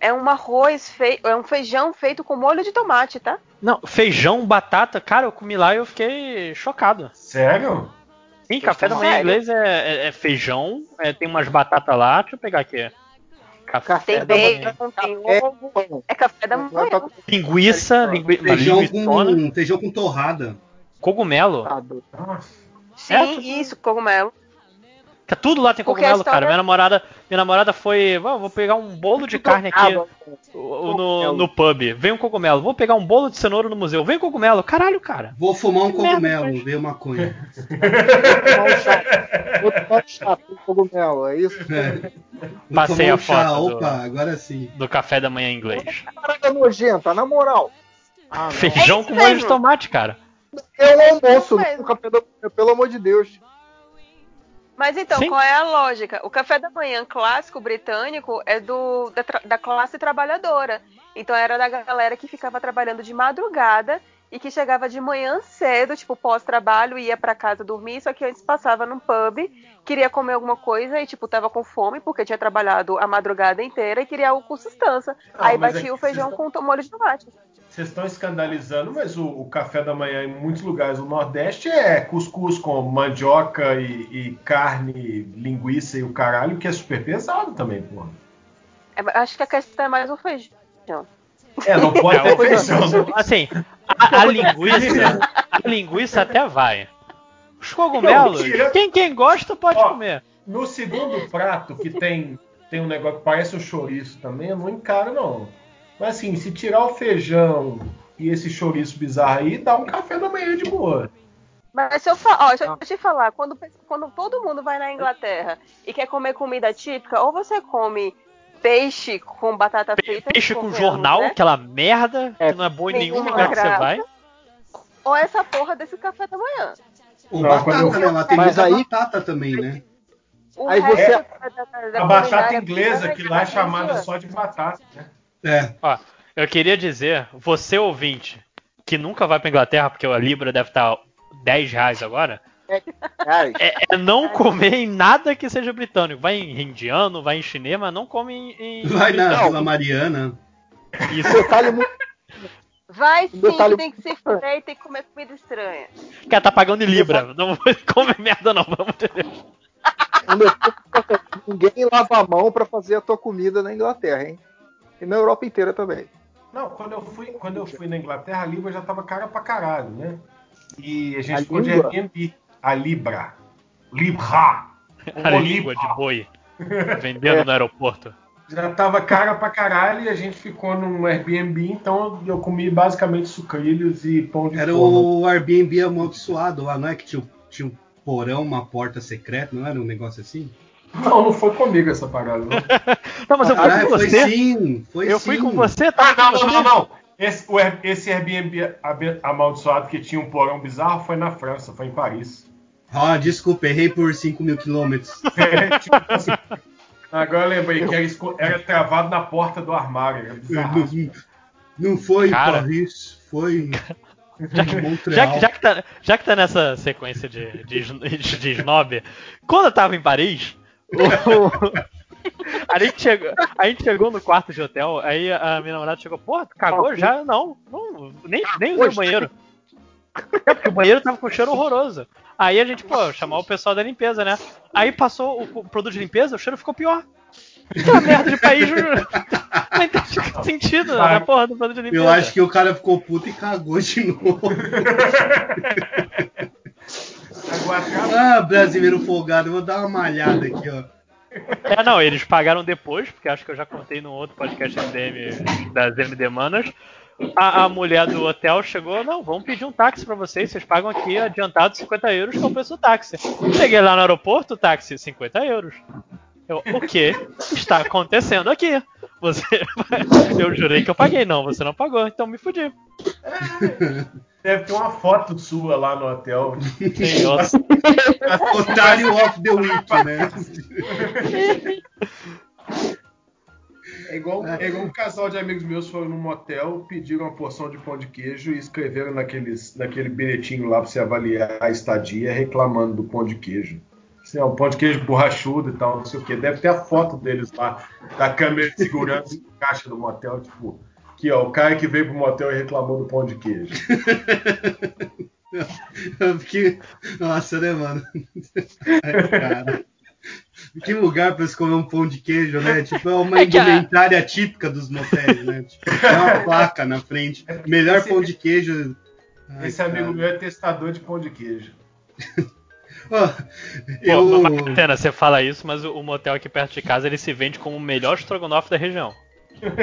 I: é um arroz feito, é um feijão feito com molho de tomate, tá?
F: Não, feijão, batata, cara, eu comi lá e eu fiquei chocado.
E: Sério?
F: Sim, café da manhã inglês é, é- é feijão, é, tem umas batatas lá, deixa eu pegar aqui. Café
I: Tem
F: da manhã.
I: bacon, tem
D: É,
I: ovo. É café da manhã.
F: Linguiça,
H: Feijão
F: linguiçona,
H: com, feijão com torrada.
F: cogumelo.
I: Sim, isso, cogumelo.
F: Que Tudo lá tem cogumelo, cara. Minha namorada, minha namorada foi, "Vó, vou pegar um bolo de carne aqui no, no pub. Vem um cogumelo. Vou pegar um bolo de cenoura no museu. Vem cogumelo. Caralho, cara.
H: Vou fumar um cogumelo, ver maconha. <laughs>
D: Tomar um chá. Vou tomar um chá com cogumelo, é isso? <laughs>
H: Vou
F: Passei a
H: um chá,
F: foto do-
H: Opa, agora sim.
F: Do café da manhã inglês.
D: Parada nojenta, na moral. Ah.
F: Feijão
I: É
F: com molho de tomate, cara.
D: É o almoço, no café da manhã, pelo amor de Deus.
I: Mas então,
F: Sim.
I: qual é a lógica? O café da manhã clássico britânico é do da, da classe trabalhadora. Então era da galera que ficava trabalhando de madrugada e que chegava de manhã cedo, tipo pós-trabalho, ia pra casa dormir, só que antes passava num pub, queria comer alguma coisa e tipo tava com fome porque tinha trabalhado a madrugada inteira e queria algo com sustância.
E: Não,
I: Aí batia
E: é
I: o feijão
E: vocês
I: com molho de tomate.
E: Vocês estão escandalizando, mas o, o café da manhã em muitos lugares do Nordeste é cuscuz com mandioca e, e carne, linguiça e o caralho, que é super pesado também, porra.
I: É, acho que a questão é mais o feijão.
E: É, não <laughs> pode
F: É,
E: ter
F: o-
E: feijão.
F: Assim, a, a linguiça, a linguiça até vai. Os cogumelos, quem, quem gosta pode
E: Ó.
F: comer.
E: No segundo prato, que tem, tem um negócio que parece um chouriço também, eu não encaro, não. Mas assim, se tirar o feijão e esse chouriço bizarro aí, dá um café da manhã de boa.
I: Mas se eu falar, ó, deixa eu te falar, quando, quando todo mundo vai na Inglaterra e quer comer comida típica, ou você come peixe com batata frita,
F: Peixe com jornal,
I: né?
F: aquela merda
D: É,
F: que não é boa em nenhum
I: nenhuma
F: lugar que você
I: graça.
F: vai.
I: ou essa porra desse café da manhã.
H: Ou
E: Não,
H: batata,
E: eu-
H: né? Lá tem
D: Mas aí-
H: batata também, né?
I: O
D: Aí você-
I: da
E: A batata inglesa, que lá é chamada só de batata, né?
H: É.
F: Ó, eu queria dizer, você ouvinte, que nunca vai pra Inglaterra, porque a Libra deve estar 10 reais agora, é, é não comer em nada que seja britânico. Vai em indiano, vai em chinês, mas não come em. em
H: Vai na. Vila Mariana.
F: Isso.
D: detalhe muito
I: Vai sim,
D: Detalhe-
I: tem que ser freio, tem que comer comida estranha.
F: Cara, tá pagando em Libra. Não <laughs> come merda, não, pelo amor de Deus.
D: Ninguém lava a mão pra fazer a tua comida na Inglaterra, hein? E na Europa inteira também.
E: Não, quando eu fui, quando eu fui na Inglaterra, a Libra já tava cara pra caralho, né? E a gente
D: A
E: ficou de
D: língua?
E: Airbnb. A Libra. Libra. <laughs>
F: A língua de boi. <laughs> Vendendo no aeroporto.
E: Já tava cara pra caralho e a gente ficou num Airbnb, então eu comi basicamente sucrilhos e pão de
H: Era
E: forma.
H: o Airbnb amaldiçoado lá, não é? Que tinha, tinha um porão, uma porta secreta, não era um negócio assim?
E: Não, não foi comigo essa parada, <laughs> Não,
F: mas eu fui
H: Caralho,
F: com
H: foi
F: você.
H: sim, foi
F: Eu
H: sim.
F: fui com você,
E: Ah,
F: tá?
E: não, não, não, não. Esse, o esse Airbnb amaldiçoado que tinha um porão bizarro foi na França, foi em Paris.
H: Ah, desculpa, errei por 5 mil quilômetros. <laughs>
E: É, tipo assim, Agora eu lembrei que era, era travado na porta do armário. Era bizarro.
H: Não, <laughs> não foi
F: Cara.
H: em Paris, foi <laughs>
F: Já que,
H: Montreal.
F: já, que- já que tá, já que tá nessa sequência de, de, de, de snob, quando eu tava em Paris, o- <laughs> a, gente chegou, a gente chegou no quarto de hotel, aí a minha namorada chegou, pô, tu cagou já? Não, não nem, nem usei o banheiro. <laughs> É, porque o banheiro tava com cheiro horroroso. Aí a gente, pô, chamou o pessoal da limpeza, né? Aí passou o, produto de limpeza, o cheiro ficou pior. Que merda de país <laughs> não tem sentido na porra do produto de limpeza.
H: Eu acho que o cara ficou puto e cagou de novo. Ah, brasileiro folgado, eu vou dar uma malhada aqui, ó.
F: É, não, eles pagaram depois, porque acho que eu já contei no outro podcast MDM das MD Manas. A, a mulher do hotel chegou, não, vamos pedir um táxi pra vocês, vocês pagam aqui adiantado 50 euros, que é o preço do táxi. Cheguei lá no aeroporto, táxi 50 euros. Eu, o que está acontecendo aqui? Você, eu jurei que eu paguei, não, você não pagou, então me fudi.
E: deve ter uma foto sua lá no hotel.
F: Tem outro.
H: Otário of the Week, né?
E: É igual, é igual um casal de amigos meus foram num motel, pediram uma porção de pão de queijo e escreveram naqueles, naquele bilhetinho lá pra você avaliar a estadia reclamando do pão de queijo. Assim, ó, um pão de queijo borrachudo e tal, não sei o que. Deve ter a foto deles lá, da câmera de segurança em caixa do motel, tipo, aqui ó, o cara que veio pro motel e reclamou do pão de queijo. <laughs>
H: Fiquei. Nossa, né, mano? Ai, <laughs> cara. Que lugar pra se comer um pão de queijo, né? Tipo, é uma
F: É que
H: indumentária típica dos motéis, né? Tipo, é uma <laughs> placa na frente. Melhor pão de queijo. Ai,
E: Esse amigo
H: cara.
E: meu é testador de pão de queijo.
F: Pô,
H: eu.
F: Martena, você fala isso, mas o, o motel aqui perto de casa ele se vende como o melhor estrogonofe da região.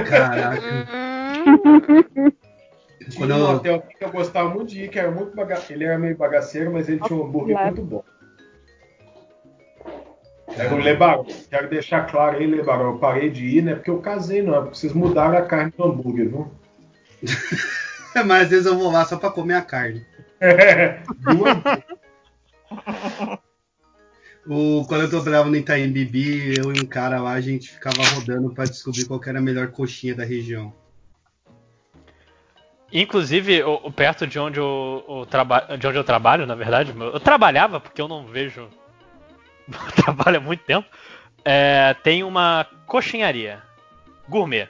H: Caraca.
I: Hum,
E: Tinha
H: Quando
E: um
H: eu-
E: motel aqui que eu gostava muito de ir, que era muito baga... Ele era meio bagaceiro, mas ele tinha um hambúrguer
G: Claro.
E: muito bom. Era o Lebarão. Quero deixar claro aí, Lebarão. Eu parei de ir, né? Porque eu casei, não. É porque vocês mudaram a carne do hambúrguer, viu? <laughs>
H: Mas às vezes eu vou lá só pra comer a carne. <laughs>
E: Do hambúrguer.
H: O, quando eu trabalhava no Itaim Bibi, eu e um cara lá, a gente ficava rodando pra descobrir qual que era a melhor coxinha da região.
F: Inclusive, o, o- perto de onde eu, eu traba- de onde eu trabalho, na verdade, eu trabalhava, porque eu não vejo. Eu <laughs> trabalho há muito tempo. é, tem uma coxinharia gourmet.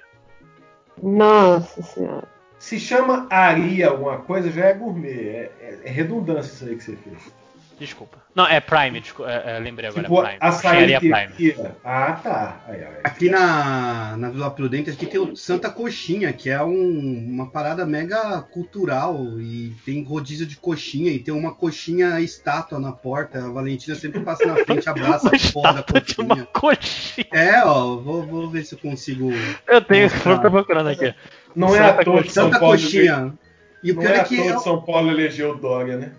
G: Nossa senhora.
E: Se chama Aria alguma coisa, já é gourmet. É, é- é redundância isso aí que você fez.
F: Desculpa. Não, é Prime, desculpa, é, é, lembrei agora,
E: tipo,
F: é Prime.
E: açaí
F: Prime.
E: Ah, tá. Aí, aí.
H: Aqui na, na Vila Prudente, aqui tem o Santa Coxinha, que é um- uma parada mega cultural. E tem rodízio de coxinha, e tem uma coxinha estátua na porta. A Valentina sempre passa na frente, abraça <laughs>
F: Uma
H: a porra da
F: estátua de uma
H: coxinha.
F: coxinha.
H: É, ó, vou, vou ver se eu consigo.
F: Eu tenho,
H: Mostrar.
F: tô procurando aqui.
E: Não é à
F: Santa
E: toa que São
H: Santa
E: Paulo.
H: Coxinha. E o
E: Não
H: pior
E: é
H: é que.
E: toa que São Paulo elegeu o Dória, né?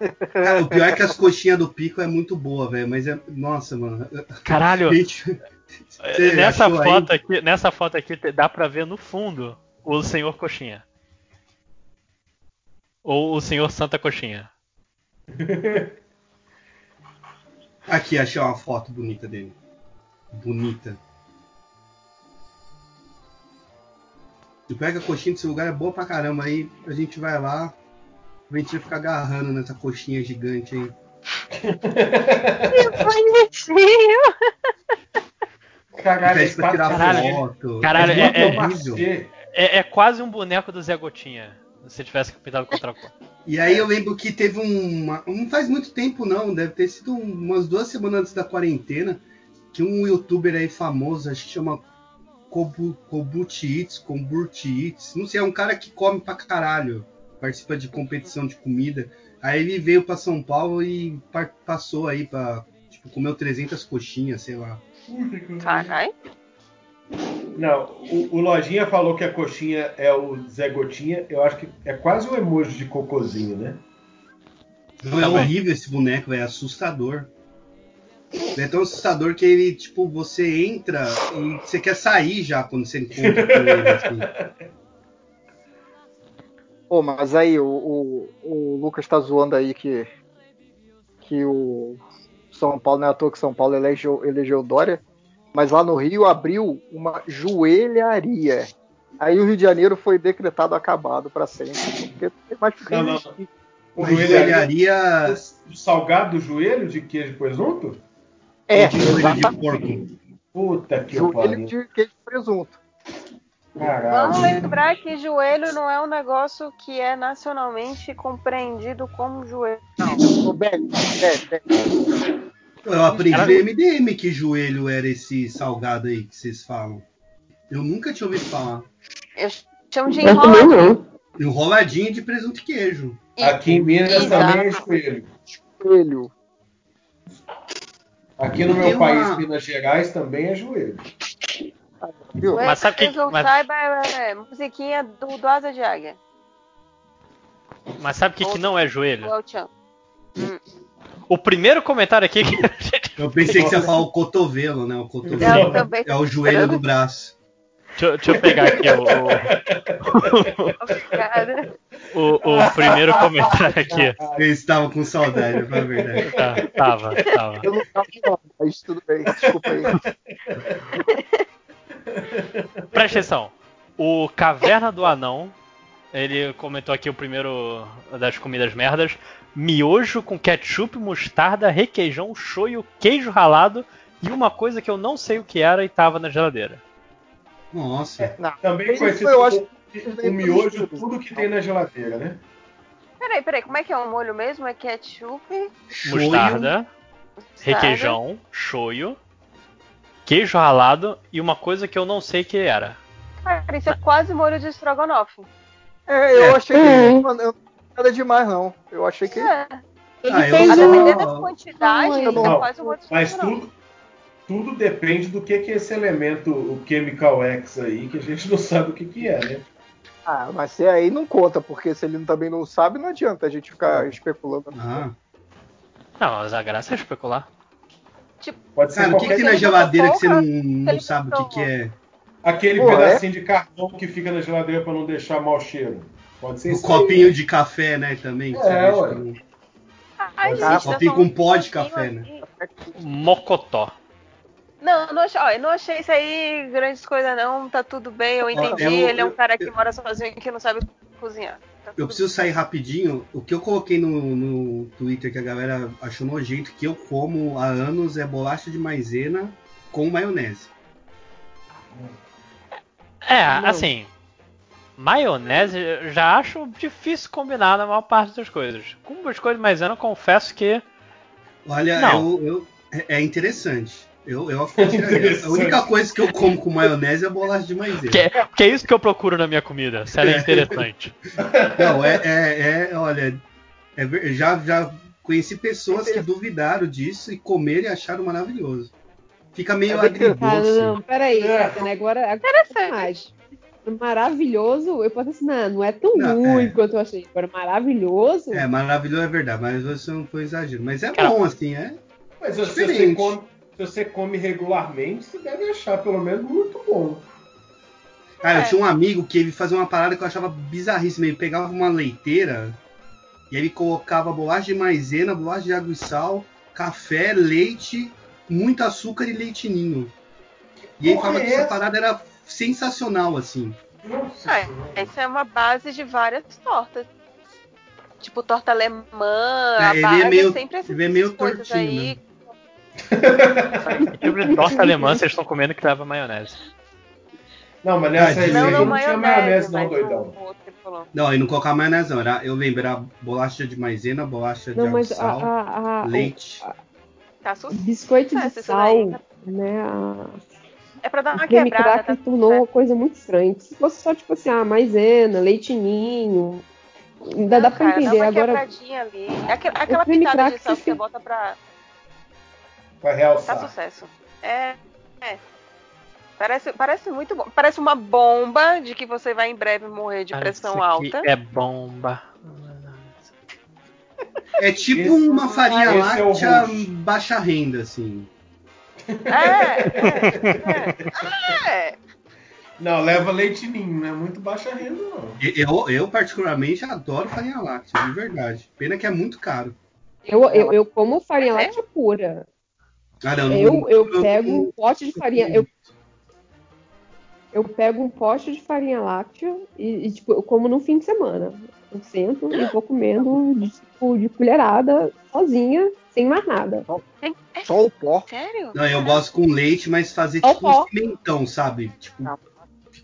E: <laughs>
H: Cara, o pior é que as coxinhas do pico é muito boa, velho. Mas é. Nossa, mano.
F: Caralho, <laughs>
H: Gente, Você
F: nessa
H: aí?
F: foto aqui, nessa foto aqui dá pra ver no fundo o senhor coxinha. Ou o senhor Santa Coxinha. <laughs>
H: Aqui, achei uma foto bonita dele. Bonita. E pega a coxinha desse lugar é boa pra caramba. Aí a gente vai lá, a gente vai ficar agarrando nessa coxinha gigante aí.
I: bonitinho.
E: Caralho,
H: Pede pra tirar
F: Caralho.
H: foto.
F: Caralho,
H: é,
F: é- é-
H: horrível.
F: É, é quase um boneco do Zé Gotinha. Se tivesse pintado com outra cor.
H: E aí eu lembro que teve uma. Não faz muito tempo não, deve ter sido umas duas semanas antes da quarentena, que um youtuber aí famoso, acho que chama Kobu, Kobuchi Eats, Komburti Eats, não sei, é um cara que come pra caralho, participa de competição de comida. Aí ele veio pra São Paulo e passou aí pra. Tipo, comeu 300 coxinhas, sei lá.
I: Caralho.
E: Não, o, o Lojinha falou que a coxinha é o Zé Gotinha. Eu acho que é quase um emoji de cocôzinho, né?
H: Não, é
F: Tá
H: horrível esse boneco, é assustador. É tão assustador que ele, tipo, você entra e você quer sair já quando você encontra com ele, assim. <laughs>
D: Pô, mas aí o, o, o Lucas tá zoando aí que, que o São Paulo não é à toa que São Paulo elegeu, elegeu Dória, mas lá no Rio abriu uma joelharia. Aí o Rio de Janeiro foi decretado acabado para sempre. Porque não tem mais
E: Não, não. O joelharia
H: joelharia
E: do salgado do joelho de queijo e presunto?
D: É,
H: de joelho de
D: exatamente.
H: porco.
E: Puta que
D: Joelho
E: pariu.
D: de queijo e presunto.
I: Vamos
E: Caralho.
I: lembrar que joelho não é um negócio que é nacionalmente compreendido como joelho.
D: Beli,
H: Eu aprendi no MDM que joelho era esse salgado aí que vocês falam. Eu nunca tinha ouvido falar.
I: Eu chamo de
G: Eu também
I: enrola.
G: não.
H: Enroladinho de presunto e queijo.
E: Aqui em Minas
I: Exato.
E: também é joelho.
D: joelho.
E: Aqui no meu
H: Tem uma-
E: país, Minas Gerais, também é joelho.
D: Viu?
F: Mas sabe que-
I: não
F: mas-
I: saiba é, é musiquinha do, do Asa de Águia.
F: Mas sabe o que, que não é joelho?
I: El Chan.
F: O primeiro comentário aqui que.
H: Eu pensei que você ia <laughs> falar o cotovelo, né? O
I: Eu
H: cotovelo
I: também.
H: é o joelho do braço.
F: Deixa, eu- deixa eu pegar aqui o, o, <laughs> o- o primeiro comentário aqui.
H: Eles estavam com saudade, pra verdade.
F: Tá, tava, tava.
D: Eu não tava não, mas tudo bem, desculpa aí. <laughs>
F: Presta atenção. O Caverna do Anão, ele comentou aqui o primeiro das comidas merdas. miojo com ketchup, mostarda, requeijão, shoyu, queijo ralado e uma coisa que eu não sei o que era e tava na geladeira.
H: Nossa.
D: Não.
E: Também
D: Isso
E: conhecido
D: eu acho
E: o miojo, tudo que tem na geladeira, né?
I: Peraí, peraí, como é que é o molho mesmo? É ketchup,
H: Shoyu.
F: Mostarda, requeijão, shoyu, queijo ralado e uma coisa que eu não sei que era.
I: Cara, isso é quase molho de estrogonofe.
D: É, eu
H: É.
D: achei que
G: Hum.
D: mano, eu- nada demais, não. Eu achei que.
I: É.
G: Ele
H: Ah,
G: fez um.
I: depender da quantidade,
G: Não,
I: é
E: não.
I: quase um molho de
E: Mas tudo, tudo depende do que, que é esse elemento, o Chemical X aí, que a gente não sabe o que, que é, né?
D: Ah, mas se aí não conta, porque se ele também não sabe, não adianta a gente ficar especulando.
H: Ah.
F: Não, mas a graça é especular.
E: Pode ser
H: Cara, o que, que tem na geladeira que você não, não sabe o que, que é?
E: Aquele
D: Pô, é?
E: pedacinho de cartão que fica na geladeira pra não deixar mau cheiro. Pode ser
H: Um
E: isso.
H: copinho de café, né, também. que
E: É,
H: você deixa
E: ué.
I: Ai, gente, eu
H: copinho com
I: um
H: pó de café, né?
I: aqui.
F: Mocotó.
I: Não, não achei, ó, eu não achei isso aí grandes coisas não, tá tudo bem, eu entendi.
H: eu-
I: ele é um
H: eu-
I: cara que mora sozinho e que não sabe cozinhar. Tá
H: Eu preciso sair rapidinho. O que eu coloquei no, no Twitter que a galera achou nojento, que eu como há anos, é bolacha de maisena com maionese.
F: É,
G: Não.
F: assim. Maionese eu já acho difícil combinar na maior parte das coisas. Com biscoito de maisena, eu confesso que.
H: Olha,
F: Não.
H: eu, eu- é é interessante. Eu, eu aconselharia. A única coisa que eu como com maionese é bolacha de maisena.
F: Que, é- que é isso que eu procuro na minha comida. Se ela é interessante. <laughs>
H: Não, é, é, é- olha, é já, já conheci pessoas que duvidaram disso e comeram e acharam maravilhoso. Fica meio
D: É bem
G: Ah,
H: agridoce.
G: não, peraí,
E: É.
G: Catana, agora, agora é mais. Maravilhoso, eu posso assim, não, não é tão
H: Não,
G: ruim
H: é.
G: quanto eu achei. Agora, maravilhoso.
H: É, maravilhoso é verdade, mas você não foi exagero. Mas é
F: Cara,
H: bom, assim, é.
E: Mas você,
H: Diferente.
E: come, se você come regularmente, você deve achar pelo menos muito bom.
H: Cara,
I: É.
H: eu tinha um amigo que ele fazia uma parada que eu achava bizarríssima. Ele pegava uma leiteira e ele colocava bolacha de maisena, bolacha de água e sal, café, leite, muito açúcar e leitinho. E ele falava
E: é
H: que essa parada era sensacional, assim.
E: Nossa Senhora.
I: essa é uma base de várias tortas. Tipo torta alemã,
H: É,
I: a
H: ele é
I: base
H: meio-
I: sempre essas
H: ele é meio
I: coisas
H: tortinho,
I: aí.
F: Que <laughs> de torta alemã vocês estão comendo que leva maionese?
E: Não, mas nessa aí
I: Não,
H: Não
I: não
E: tinha
I: maionese,
E: não, doidão.
I: que.
H: Não, ele não colocava maionese, não. Era, eu lembro, era bolacha de maisena, bolacha de
G: Não,
H: água e
G: mas a,
H: sal,
G: a- a-
H: leite.
I: Tá sucesso.
G: biscoito de sal,
I: daí.
G: né? A,
I: É pra dar uma quebrada,
G: cracker
I: tá
G: tornou uma coisa muito estranha. Se fosse só, tipo assim, ah, maisena, leitinho, ainda dá
I: Não,
G: pra
I: cara,
G: entender.
I: Dá uma
G: Agora,
I: quebradinha ali. É aquela, aquela
G: creme
I: pitada de sal que
G: você-
I: você bota pra.
E: Pra
I: Tá
E: realçar.
I: sucesso. É. É. Parece, parece muito bom. Parece uma bomba de que você vai em breve morrer de
F: Cara,
I: pressão alta.
F: É bomba.
H: É tipo
E: Esse-
H: uma farinha
E: é
H: láctea
E: roxo.
H: baixa renda, assim.
I: É, é, <laughs> é.
E: Não, leva leite ninho, não é muito baixa renda, não.
H: Eu, eu particularmente adoro farinha láctea, de verdade. Pena que é muito caro.
G: eu, eu, eu como farinha
I: É?
G: láctea pura.
H: Não,
G: Eu,
H: não-
G: eu
H: não-
G: pego um pote de farinha. Eu, eu pego um pote de farinha láctea e, e, tipo, eu como no fim de semana. Eu sento e vou comendo de, tipo, de colherada, sozinha, sem mais nada.
D: Só o pó.
I: Sério?
H: Não, eu gosto com leite, mas fazer
G: Ó,
H: tipo um pimentão, sabe? Tipo,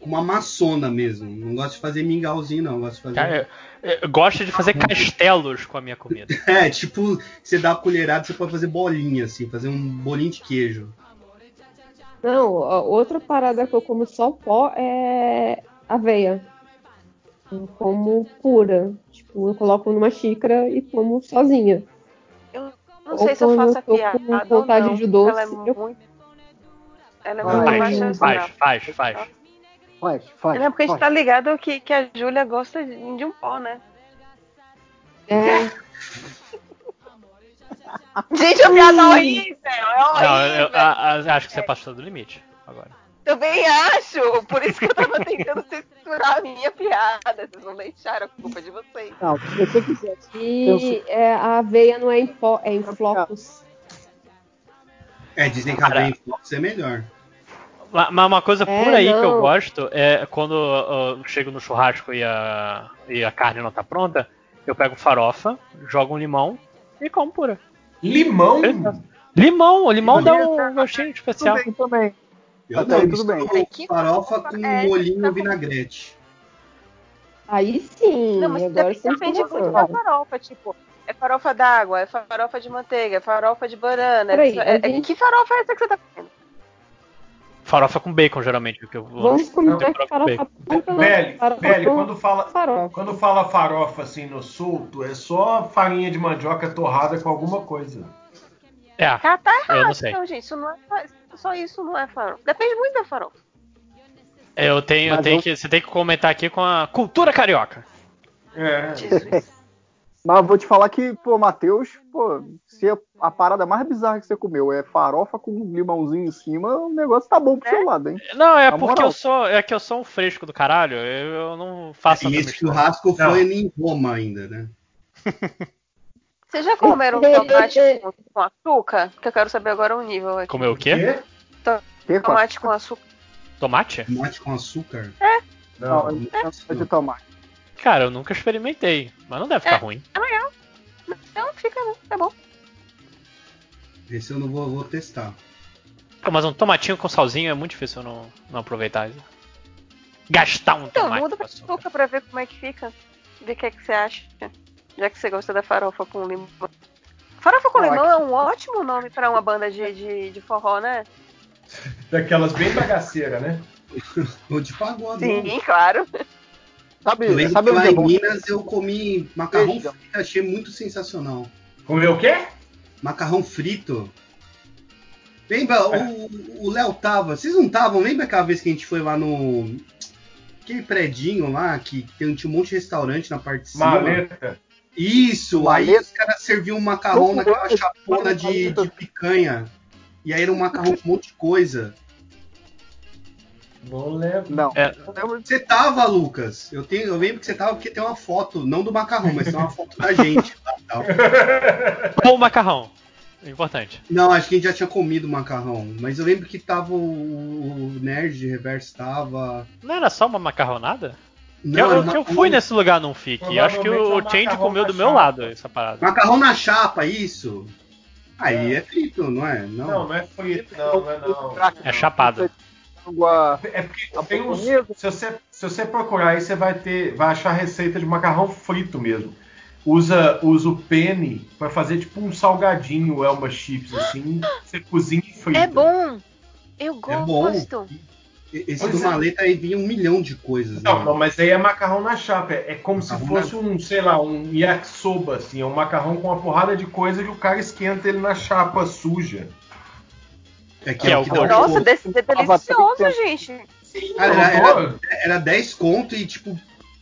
H: fica uma maçona mesmo. Não gosto de fazer mingauzinho, não. Eu Gosto de fazer.
F: Cara, eu, eu gosto de fazer castelos com a minha comida. <laughs>
H: É, tipo, você dá a colherada, você pode fazer bolinha, assim, fazer um bolinho de queijo.
G: Não, outra parada que eu como só pó é aveia. Eu como pura. Tipo, eu coloco numa xícara e como sozinha.
I: Não
G: Ou
I: sei se eu faço
G: eu
I: a piada
G: com
I: ou
G: vontade
I: não.
G: de doce,
I: ela é
G: eu-
I: muito. Ela é muito baixa
G: gente.
F: Faz, faz, faz.
D: Faz, faz.
I: Não, porque a gente
D: faz.
I: tá ligado que, que a Júlia gosta de, de um pó, né?
G: É, <laughs>
I: Gente, a piada é horrível! É
F: Não, eu, a- a- acho que você passou do limite agora.
I: Também acho! Por isso que eu tava tentando censurar a minha piada. Vocês não deixaram, a culpa é de vocês.
D: Não, se você quiser.
G: e é, a aveia não é em pó, é em flocos.
H: É, dizem que a em flocos é melhor.
F: Ma- Mas uma coisa
G: É,
F: por aí que eu
G: não.
F: gosto é quando eu chego no churrasco e a, e a carne não tá pronta, Eu pego farofa, jogo um limão e como pura.
E: Limão?
F: Limão, o limão dá um gostinho especial.
D: Tudo bem, também.
H: Eu
D: Até aí
H: não,
D: tudo bem.
I: Que
H: farofa com
I: é
H: molhinho vinagrete.
G: Aí sim,
I: Não, mas
G: agora você
I: depende muito da farofa, tipo, é farofa d'água, é farofa de manteiga, é farofa de banana.
G: Peraí,
I: é, é-
G: a gente-
I: Que farofa é essa que você tá comendo?
F: Farofa com bacon, geralmente. Que eu
G: Vamos comer
F: Não,
G: farofa branca,
E: Velho,
G: farofa
E: velho,
G: com
E: quando fala,
G: farofa.
E: quando fala farofa assim no solto, é só farinha de mandioca torrada com alguma coisa.
F: É,
I: tá
F: eu
I: errado.
F: não sei.
I: Não, gente, isso não é, só isso não é farofa. Depende muito da farofa.
F: Eu tenho, eu tenho
D: eu-
F: que, você tem que comentar aqui com a cultura carioca.
E: É.
I: Jesus. <laughs>
D: Mas eu vou te falar que, pô, Matheus, pô, se a parada mais bizarra que você comeu é farofa com um limãozinho em cima, o negócio tá bom pro
I: É?
D: seu lado, hein?
F: Não, é
D: Na
F: porque
D: moral.
F: eu sou, é que eu sou um fresco do caralho. Eu, eu não faço
H: E esse churrasco
E: Não.
H: foi em Roma ainda, né? <laughs>
I: Vocês já comeram tomate com, com açúcar? Que eu quero saber agora o nível aqui.
F: Comer o quê?
E: Quê?
D: Que,
I: Tomate com açúcar.
F: Tomate?
H: Tomate com açúcar.
D: Não,
E: Não.
D: eu não gosto de tomate.
F: Cara, eu nunca experimentei, mas não deve ficar ruim.
I: Não, fica não, tá bom.
H: Esse eu não vou, vou testar.
F: Pô, mas um tomatinho com salzinho é muito difícil eu não, não aproveitar. isso. Gastar um
I: Então,
F: tomate
I: muda
F: com
I: pra
F: açúcar.
I: açúcar pra ver como é que fica. Ver o que é que você acha. Já que você gosta da farofa com limão. Farofa com limão é um ótimo nome pra uma banda de, de, de forró, né? <laughs>
E: Daquelas bem bagaceiras, né?
H: Ou de pagode.
I: Sim, claro.
D: Sabe, sabe
H: lá
D: é
H: em
D: bom?
H: Minas eu comi macarrão frito, achei muito sensacional.
E: Comeu o quê?
H: Macarrão frito. Lembra, o- o Léo tava. Vocês não estavam? Lembra aquela vez que a gente foi lá no. Aquele predinho lá, que tem, tinha um monte de restaurante na parte de cima?
E: Maleta.
H: Isso!
D: Maleta.
H: Aí os caras serviam um macarrão naquela
D: não,
H: chapona de, de picanha. E aí era um macarrão com um monte de coisa.
E: Não lembro.
D: Não.
F: É.
D: Lembro-
H: Você tava, Lucas. Eu, tenho, eu lembro que você tava porque tem uma foto, não do macarrão, mas tem uma foto da gente lá e tal. <laughs>
F: Ou macarrão. Importante.
H: Não, acho que a gente já tinha comido macarrão. Mas eu lembro que tava o, o Nerd de Reverso tava.
F: Não era só uma macarronada?
H: Não,
F: eu, eu, fui nesse lugar num FIC. e Acho que
E: é
F: o
E: um
F: Change comeu do meu lado essa parada.
H: Macarrão na chapa, isso? Aí é, frito, não é? Não.
E: Não, não é frito, não, não é não.
F: É chapado.
E: É porque tem uns. Se você, se você procurar aí, você vai ter. Vai achar receita de macarrão frito mesmo. Usa, usa o penne pra fazer tipo um salgadinho Elma Chips, assim. Você cozinha e frita.
I: É bom. Eu
H: É bom.
I: gosto.
H: Esse
E: Pois
H: do
E: é.
H: maleta aí vinha um milhão de coisas.
E: Não,
H: né?
E: não, mas aí é macarrão na chapa. É, é como
H: Macarrão
E: se fosse um, sei lá, um yakisoba, assim. É um macarrão com uma porrada de coisa e o cara esquenta ele na chapa suja.
H: É
F: Que é o
H: que dá
I: Nossa,
H: gosto.
I: desse, é delicioso, gente.
E: Sim,
H: Cara, era, era, era 10 conto e tipo,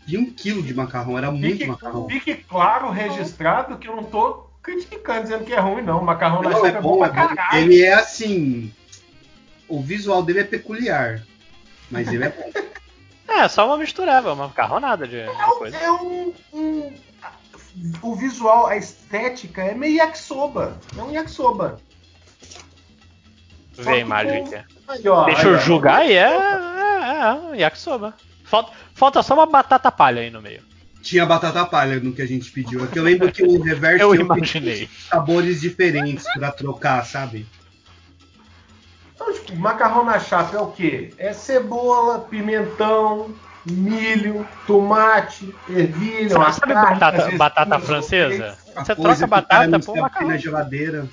H: vinha um quilo de macarrão, era muito
E: Fique,
H: macarrão.
E: fique claro, registrado, que eu não tô criticando, dizendo que é ruim, não. Macarrão na
H: Não,
E: chapa
H: é bom, é bom. Ele é assim. O visual dele é peculiar. Mas ele é bom. <laughs>
F: É, só uma mistureba, uma macarronada de, de coisa.
E: É um, um- O visual, a estética é meio yakisoba. É um yakisoba.
F: Vê a imagem aqui.
E: Aí, ó,
F: Deixa
E: aí,
F: eu julgar e é, é, é um yakisoba. Falta, falta só uma batata palha aí no meio.
H: Tinha batata palha no que a gente pediu. É eu lembro que o reverso
F: Eu
H: tinha
F: imaginei.
H: sabores diferentes pra trocar, sabe?
E: Então, tipo, macarrão na chapa é o quê? É cebola, pimentão, milho, tomate, ervilha, uma
F: sabe
E: carne,
F: batata,
E: vezes
F: batata francesa? Você troca batata por macarrão.
H: na geladeira.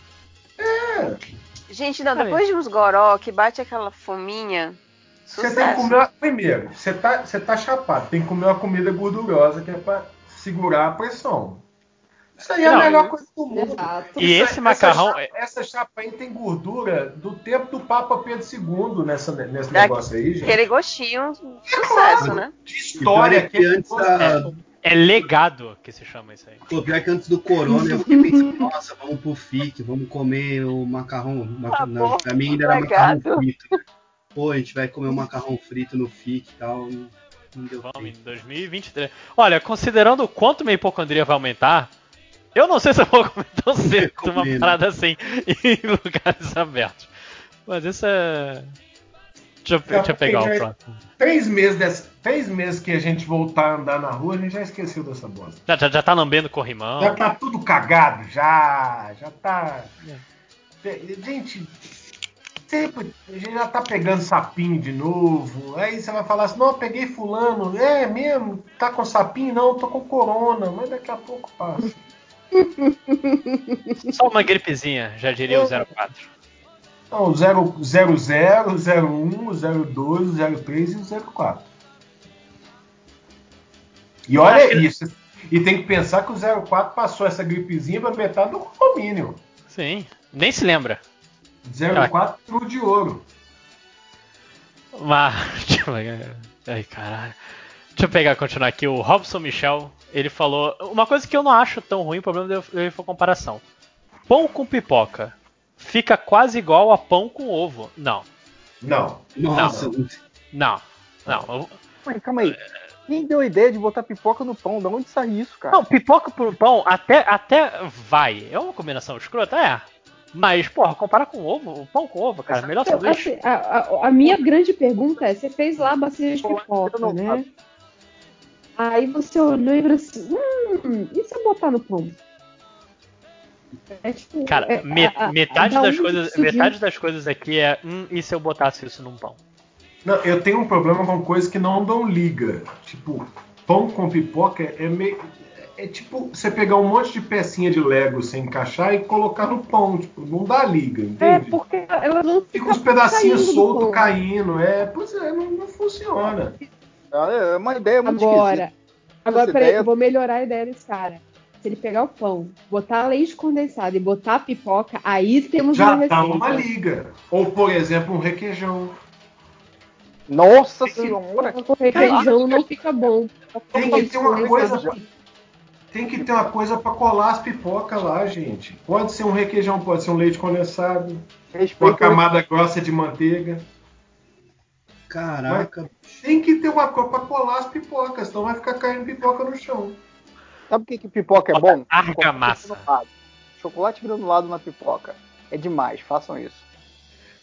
I: Gente, não, depois de uns goró que bate aquela fominha.
E: Você tem que comer. uma- Primeiro, você tá, você tá chapado, tem que comer uma comida gordurosa que é pra segurar a pressão. Isso aí é
F: Não,
E: a melhor coisa do mundo.
G: Exato.
F: E esse macarrão.
E: Essa chapa, essa chapa aí tem gordura do tempo do Papa Pedro II nessa, nesse
I: Da-
E: negócio aí, gente.
I: Aquele gostinho, sucesso, né?
E: De
H: E pior
E: história
H: é que antes da,
F: É legado que se chama isso aí.
H: Pô, pior que antes do corona eu fiquei pensando, nossa, vamos pro FIC, vamos comer o macarrão. maca-
I: Tá
H: não, pra mim ainda era
I: obrigado.
H: macarrão frito. né? Pô, a gente vai comer um macarrão frito no FIC e tal. Não deu
F: Vamos em
H: tempo.
F: 2023. Olha, considerando o quanto minha hipocondria vai aumentar, eu não sei se eu vou comer tão cedo uma
H: Recomendo.
F: parada assim <laughs> em lugares abertos. Mas isso é. Deixa eu, deixa eu pegar o próximo.
E: Três meses dessa. três meses que a gente voltar a andar na rua, a gente já esqueceu dessa bosta.
F: Já, já, já tá lambendo corrimão.
E: Já tá tudo cagado, já. Já tá. Gente, sempre a gente já tá pegando sapinho de novo. Aí você vai falar assim, não, eu peguei fulano. É mesmo? Tá com sapinho? Não, tô com corona, mas daqui a pouco passa.
F: Só uma gripezinha, já diria o 04.
E: Não, o 0, 00, 01, 02, 03 e o 04. E olha isso. E tem que pensar que o 04 passou essa gripezinha pra metade do condomínio.
F: Sim, nem se lembra.
E: 04 True de ouro.
F: Mas. <laughs> Ai, caralho. Deixa eu pegar continuar aqui. O Robson Michel, ele falou. Uma coisa que eu não acho tão ruim, o problema dele foi a comparação. Pão com pipoca fica quase igual a pão com ovo. Não.
E: Não.
H: Nossa.
F: Não. Não. não.
D: Mãe, calma aí. Quem deu a ideia de botar pipoca no pão? Da onde sai isso, cara?
F: Não, pipoca pro pão até, até vai. É uma combinação escrota? É. Mas, porra, compara com ovo, o pão com ovo, cara, melhor
G: então, sanduíche. Assim, a, a, a, minha grande pergunta é, você fez lá a bacia de pipoca, né? Aí você olhou e falou assim, hum, e se eu botar no pão?
F: É, tipo, cara, é, me, a, metade, das coisas, metade das coisas aqui é, hum, e se eu botasse isso num pão?
E: Não, eu tenho um problema com coisas que não dão liga. Tipo, pão com pipoca é meio é tipo você pegar um monte de pecinha de Lego sem encaixar e colocar no pão. Tipo, não dá liga, é, entende?
G: É, porque ela não fica.
E: Fica uns pedacinhos soltos caindo. É, pois é, não, não funciona.
D: É uma ideia muito
G: Agora, esquisita. agora peraí, ideia... eu vou melhorar a ideia desse cara. Se ele pegar o pão, botar leite condensado e botar a pipoca, aí temos
E: Já
G: uma
E: tá uma liga. Ou, por exemplo, um requeijão.
D: Nossa senhora!
G: O requeijão não fica bom.
E: Tem que ter uma coisa tem que ter uma coisa para colar as pipocas lá, gente. Pode ser um requeijão, pode ser um leite condensado, Respeito uma camada grossa de manteiga.
H: Caraca.
E: Mas tem que ter uma coisa para colar as pipocas, senão vai ficar caindo pipoca no chão.
D: Sabe o que, que pipoca é bom?
F: Argamassa.
D: Chocolate granulado na pipoca. É demais, façam isso.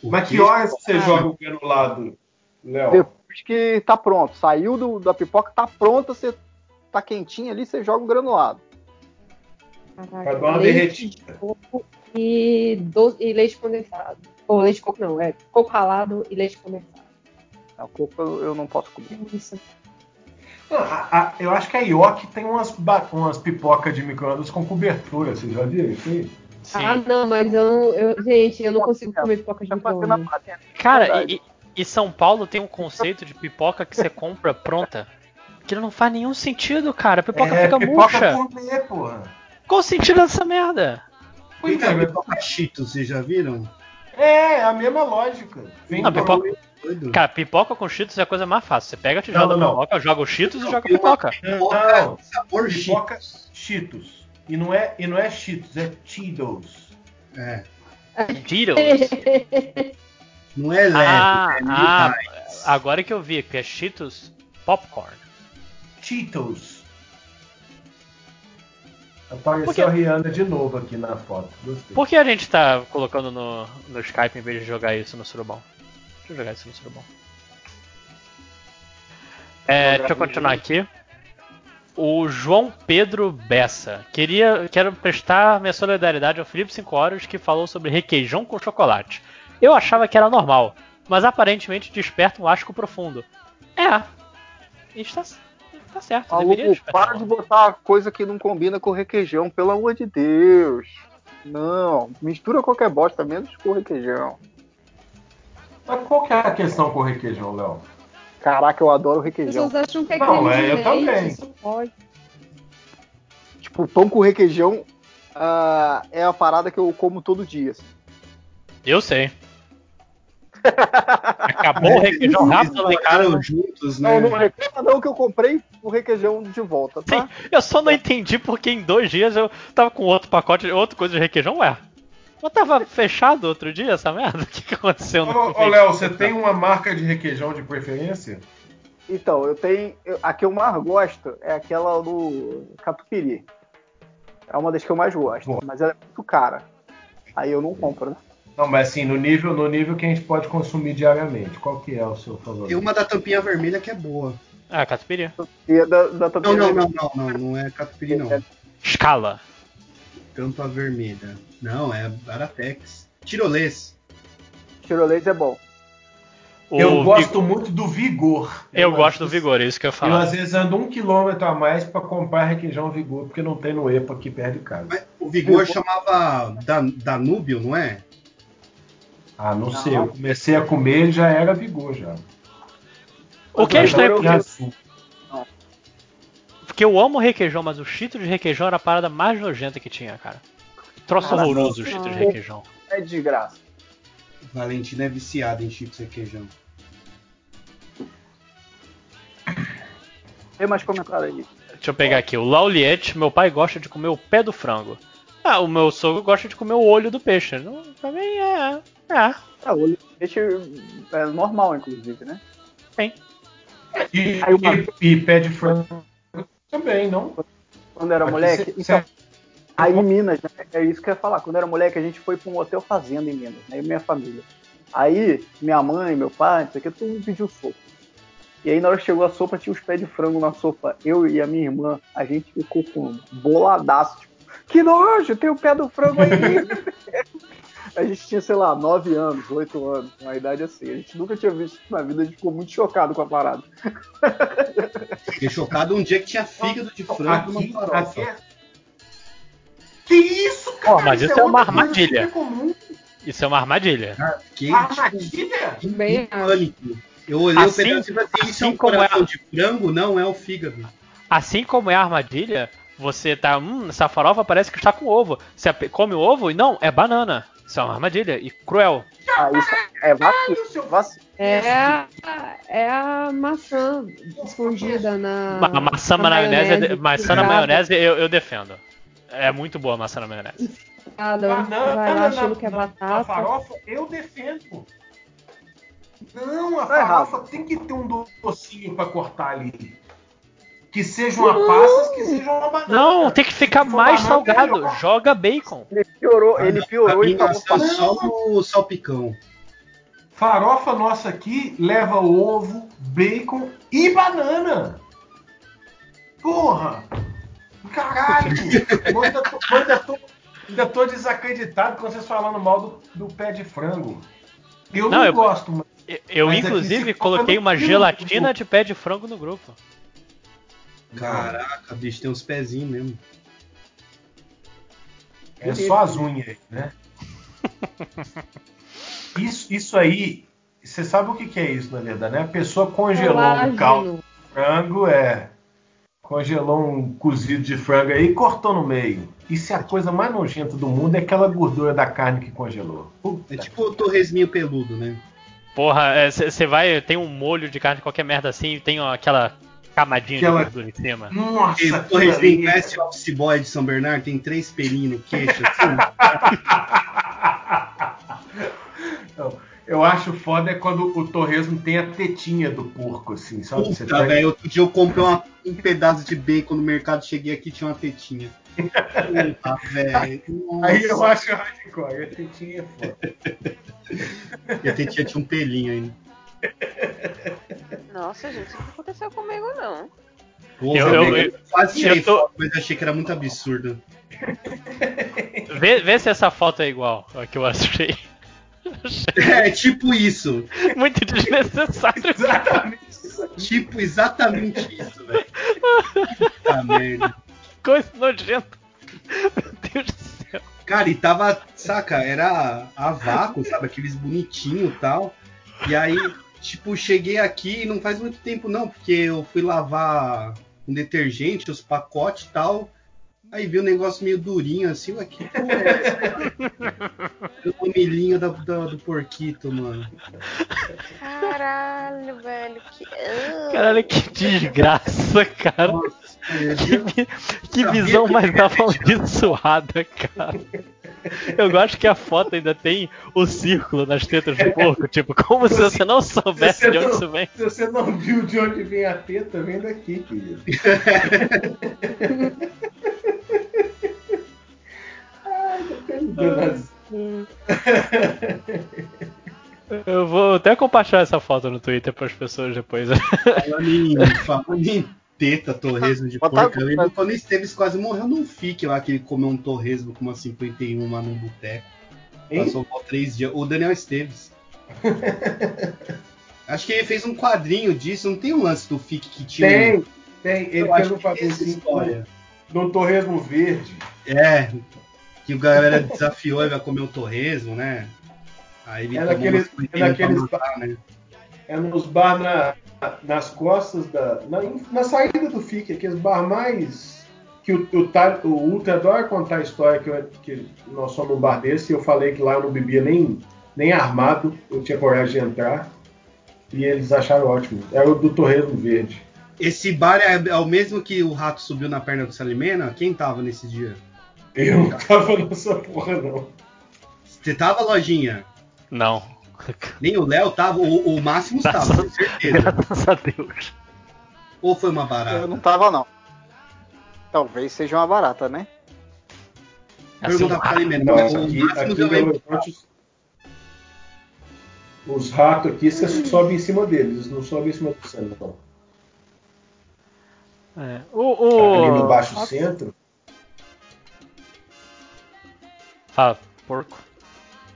E: Mas que horas você joga o granulado, Léo?
D: Depois que tá pronto. Saiu do, da pipoca, tá pronta, você tá quentinho ali, você joga o granulado.
E: Pra dar uma derretida.
G: E, do, e leite condensado. Ou leite de coco não, é coco ralado e leite condensado.
D: o coco eu não posso comer. Isso.
E: A, a, eu acho que a Yoki tem umas, umas pipocas de micro-ondas com cobertura, vocês já viram isso aí?
G: Sim. Ah, não, mas eu, eu, gente, eu não consigo comer pipoca de micro-ondas.
F: Cara, e, e São Paulo tem um conceito de pipoca que você compra pronta. Que não faz nenhum sentido, cara. A pipoca é, fica pipoca murcha. Gourmet, porra. Qual o sentido dessa merda?
H: Pois é, pipoca Cheetos, vocês já viram?
E: É, é a mesma lógica.
F: Vem não, pipoca... Cara, pipoca com cheetos é a coisa mais fácil. Você pega a tigela da pipoca, joga os cheetos e joga a pipoca.
E: Não, sabor pipoca cheetos. E não é, e não é cheetos, é Cheetos.
H: É.
F: Cheetos? <laughs>
H: não é leve,
F: ah, é ah, agora que eu vi que é cheetos popcorn.
E: Cheetos. Apareceu Porque... a Rihanna de novo aqui na foto. Gostei.
F: Por que a gente tá colocando no, no Skype em vez de jogar isso no Surubão? Deixa eu jogar isso no Surubão. É, deixa eu continuar aqui. O João Pedro Bessa. Queria, quero prestar minha solidariedade ao Felipe 5 Horas que falou sobre requeijão com chocolate. Eu achava que era normal, mas aparentemente desperta um asco profundo. É, está Tá certo,
D: Maluco, para de botar coisa que não combina com requeijão, pelo amor de Deus. Não, mistura qualquer bosta, menos com requeijão.
E: Mas qual que é a questão com o requeijão, Léo?
D: Caraca, eu adoro requeijão.
G: Vocês acham que é
E: Não, é, eu também.
G: Pode.
D: Tipo, pão com requeijão uh, é a parada que eu como todo dia. Assim.
F: Eu sei. Acabou o requeijão rápido em casa.
D: Juntos, né? Não, não reclama não que eu comprei o requeijão de volta, tá?
F: Sim, eu só não entendi porque em dois dias eu tava com outro pacote, outra coisa de requeijão, ué. Eu tava fechado outro dia essa merda? <laughs> O que, que aconteceu?
E: Ô, ô Léo, você tem uma marca de requeijão de preferência?
D: Então, eu tenho. Eu, a que eu mais gosto é aquela do Catupiry. É uma das que eu mais gosto, mas ela é muito cara. Aí eu não compro, né?
E: Não, mas assim, no nível, no nível que a gente pode consumir diariamente, qual que é o seu favorito?
H: Tem uma da tampinha vermelha que é boa.
F: Ah, catupiry.
D: E é da, da
H: Não,
D: Tatuapé
H: não,
D: Vermelha.
H: não, não, não, não é catupiry, não.
F: Escala.
H: Tampa vermelha. Não, é Baratex. Tirolês.
D: Tirolês é bom.
F: O
E: eu gosto muito do vigor.
F: Eu gosto do vigor, é isso que eu ia
E: Eu às vezes ando um quilômetro a mais pra comprar requeijão vigor, porque não tem no EPA aqui perto de casa.
H: Mas o Vigor chamava Dan Danúbio, não é?
E: Ah, não, sei. Eu comecei a comer e já era vigor já.
F: O que é estranho, porque. Porque eu amo requeijão, mas o cheeto de requeijão era a parada mais nojenta que tinha, cara. Troço
D: Cara,
F: horroroso o cheeto de requeijão.
D: É de graça.
H: Valentina é viciada em chips e requeijão.
D: Tem mais comentário aí.
F: Deixa eu pegar aqui. O Lauliette, meu pai gosta de comer o pé do frango. Ah, o meu sogro gosta de comer o olho do peixe. Não, pra mim é. É.
D: É, o olho de peixe é normal, inclusive, né?
E: E,
D: Aí uma-
E: e- e pé de frango também, não?
D: Quando era
E: Aqui
D: moleque.
E: cê-
D: Então,
E: cê-
D: aí em Minas, né? É isso que eu ia falar. Quando era moleque, a gente foi pra um hotel fazenda em Minas, né? E minha família. Aí, minha mãe, meu pai, não sei o que, todo mundo pediu sopa. E aí, na hora que chegou a sopa, tinha os pés de frango na sopa. Eu e a minha irmã, a gente ficou com boladaço. Tipo, que nojo, tem o pé do frango aí. <laughs> a gente tinha, sei lá, 9 anos, 8 anos, uma idade assim. A gente nunca tinha visto isso na vida, a gente ficou muito chocado com a parada.
H: Fiquei chocado um dia que tinha fígado de frango numa
E: Aqui,
H: farofa.
E: aqui é... Que isso, cara?
F: Ó, mas isso é uma
E: outra coisa
F: armadilha.
E: comum.
F: Isso é uma armadilha.
H: Fiquei, tipo,
E: Armadilha?
G: Bem.
H: Eu olhei
F: Assim-
H: o pedaço e falei, isso é
F: assim
H: um
F: como é
H: coração
F: a-
H: de frango? Não, é o fígado.
F: Assim como é a armadilha, você tá. Hum, essa farofa parece que está com ovo. Você come o ovo e não, é banana. Isso é uma armadilha e cruel.
D: Ah, isso é vacilo.
G: É a, é a maçã escondida na.
F: Ma- A maçã
G: na
F: maionese, de- maçã na maionese eu, eu defendo. É muito boa a maçã na maionese.
E: Banana
G: vai lá achando que é batata.
E: farofa, eu defendo. Não, a
D: Tá errado.
E: farofa tem que ter um docinho pra cortar ali. Que seja uma passas, que seja uma banana.
F: Não, tem que ficar mais
E: é
F: salgado.
E: melhor.
F: Joga bacon.
D: Ele piorou, ele piorou
H: Pra
D: e pra
H: só no salpicão.
E: Farofa nossa aqui leva ovo, bacon e banana. Porra! Caralho! Ainda, tô, ainda, tô, ainda tô desacreditado com vocês falando mal do, do pé de frango. Eu não,
F: Não, eu-
E: gosto, mas
F: Eu,
E: Mas aqui
F: inclusive, coloquei uma gelatina de pé de frango no grupo.
H: Caraca, bicho, tem uns pezinhos mesmo.
E: é só as unhas aí, né? <laughs> Isso, isso aí, você sabe o que, que é isso, na verdade, né? A pessoa congelou um caldo de frango, é. Congelou um cozido de frango aí e cortou no meio. Isso é a coisa mais nojenta do mundo, é aquela gordura da carne que congelou. Puta
H: É tipo o torresminho peludo, né?
F: Porra, você vai, tem um molho de carne, qualquer merda assim, e tem ó, aquela camadinha
E: Aquela-
F: de gordura em cima.
E: Nossa,
H: E o
E: aquilo
H: torresminho
E: ali-
H: West Office Boy de São Bernardo tem três pelinhos no queixo, assim. <laughs>
E: Não, Eu acho foda é quando o torresmo tem a tetinha do porco, assim, sabe?
H: Puta,
E: pega-
H: velho. Outro dia eu comprei uma- um pedaço de bacon no mercado, cheguei aqui tinha uma tetinha. <laughs> Puta, velho.
E: Aí eu acho hardcore, a tetinha é foda. <laughs>
H: E a tetinha tinha um pelinho ainda.
I: Nossa, gente, isso não aconteceu comigo, não.
H: Porra,
F: Eu- eu-
H: eu quase tirei
F: eu tô-
H: foto, mas achei que era muito absurdo. <laughs>
F: Vê, vê se essa foto é igual a que eu <laughs> achei.
H: É, tipo isso.
F: Muito desnecessário.
E: Exatamente.
H: Tipo exatamente isso, velho. Puta <laughs> merda.
F: Coisa nojenta. Meu Deus do céu.
H: Cara, e tava, saca, era a vácuo, sabe? Aqueles bonitinhos e tal. E aí, tipo, cheguei aqui e não faz muito tempo não, porque eu fui lavar um detergente, os pacotes e tal. Aí vi um negócio meio durinho assim, ué, que porra é essa? O milhinho da, da- do porquito, mano.
I: Caralho, velho. Que... Ah.
F: Caralho, que desgraça, cara. Que, que
H: Sabia
F: visão
H: que
F: mais amaldiçoada, cara. Eu gosto que a foto ainda tem o círculo nas tetas do porco, tipo, como se você não soubesse
E: Você
F: de onde
E: não-
F: isso vem.
E: Se você não viu de onde vem a teta, vem daqui, querido. Ai, tô perdendo as-
F: Eu vou até compartilhar essa foto no Twitter para as pessoas depois.
H: Falando em, falando em teta, torresmo de
D: Botar-
H: porco, eu lembro quando o Esteves quase morreu num fique lá, que ele comeu um torresmo com uma 51 lá num boteco. Passou mal três dias. O Daniel Esteves. <laughs> Acho que ele fez um quadrinho disso, não tem um lance do fique que tinha.
E: Tem, tem. Ele
H: Eu
E: fez um quadrinho
H: história.
E: num torresmo verde.
H: É, que o galera desafiou ele a comer um torresmo, né? Aí ele
E: É naqueles- é naqueles-
H: matar, né?
E: É nos bar na, nas costas da. Na, na saída do FIC, aqueles bar mais. Que o, o, o Ultra adora contar a história que, eu- que nós somos num bar desse e eu falei que lá eu não bebia nem, nem armado, eu tinha coragem de entrar. E eles acharam ótimo. Era o do Torresmo Verde.
H: Esse bar é, é o mesmo que o rato subiu na perna do Salimena? Quem tava nesse dia?
E: Eu não tava nessa porra, não.
H: Você tava, lojinha?
F: Não. <laughs>
H: Nem o Léo tava, o, o Máximo estava, com certeza.
F: Graças a Deus.
H: Ou foi uma
D: Eu
H: barata?
D: não tava, não. Talvez seja uma barata, né?
F: Assim,
H: Pergunta pro Salimena.
E: Não,
H: o
E: aqui,
H: Máximo
E: aqui os ratos aqui, você sobe em cima deles, eles não sobem em cima do céu, não.
F: é. O,
E: Ali no
F: o...
E: baixo centro,
F: Fala, porco.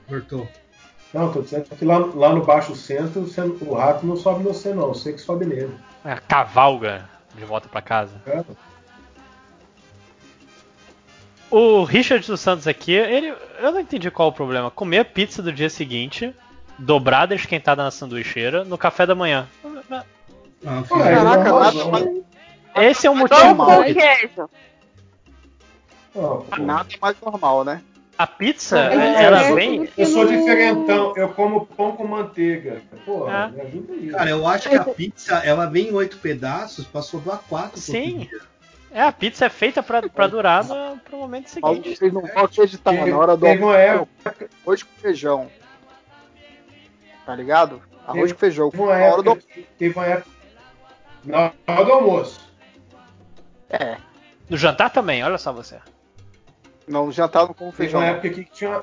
H: Cortou.
E: Não, tô dizendo que lá, lá no baixo centro você- o rato não sobe no você, não. Você que sobe nele.
F: É, cavalga de volta pra casa.
E: É.
F: O Richard dos Santos aqui, ele. Eu não entendi qual o problema. Comer a pizza do dia seguinte, dobrada e esquentada na sanduicheira, no café da manhã.
H: Ah,
E: Ué, ele
D: Caraca,
E: não
D: nada mais,
F: Esse é o
I: Pão
F: motivo.
D: normal.
I: com queijo.
E: Não, pô.
D: nada mais normal, né?
F: A pizza,
G: É,
F: ela
G: é,
F: vem.
E: Eu sou diferentão, eu como pão com manteiga. Pô,
F: É.
E: me ajuda aí.
H: Cara, eu acho que a pizza ela vem em oito pedaços pra sobrar quatro.
F: Sim. É, a pizza é feita pra, pra durar no, pro momento seguinte.
D: Vocês não vão acreditar
E: Teve-
D: na hora do
E: teve uma época,
D: arroz com feijão. Tá ligado? Arroz com feijão. Na hora do
E: teve uma época, na hora do almoço.
D: É.
F: No jantar também, olha só você.
D: Não, jantar não com
E: Teve
D: feijão.
E: uma
D: não.
E: época que tinha,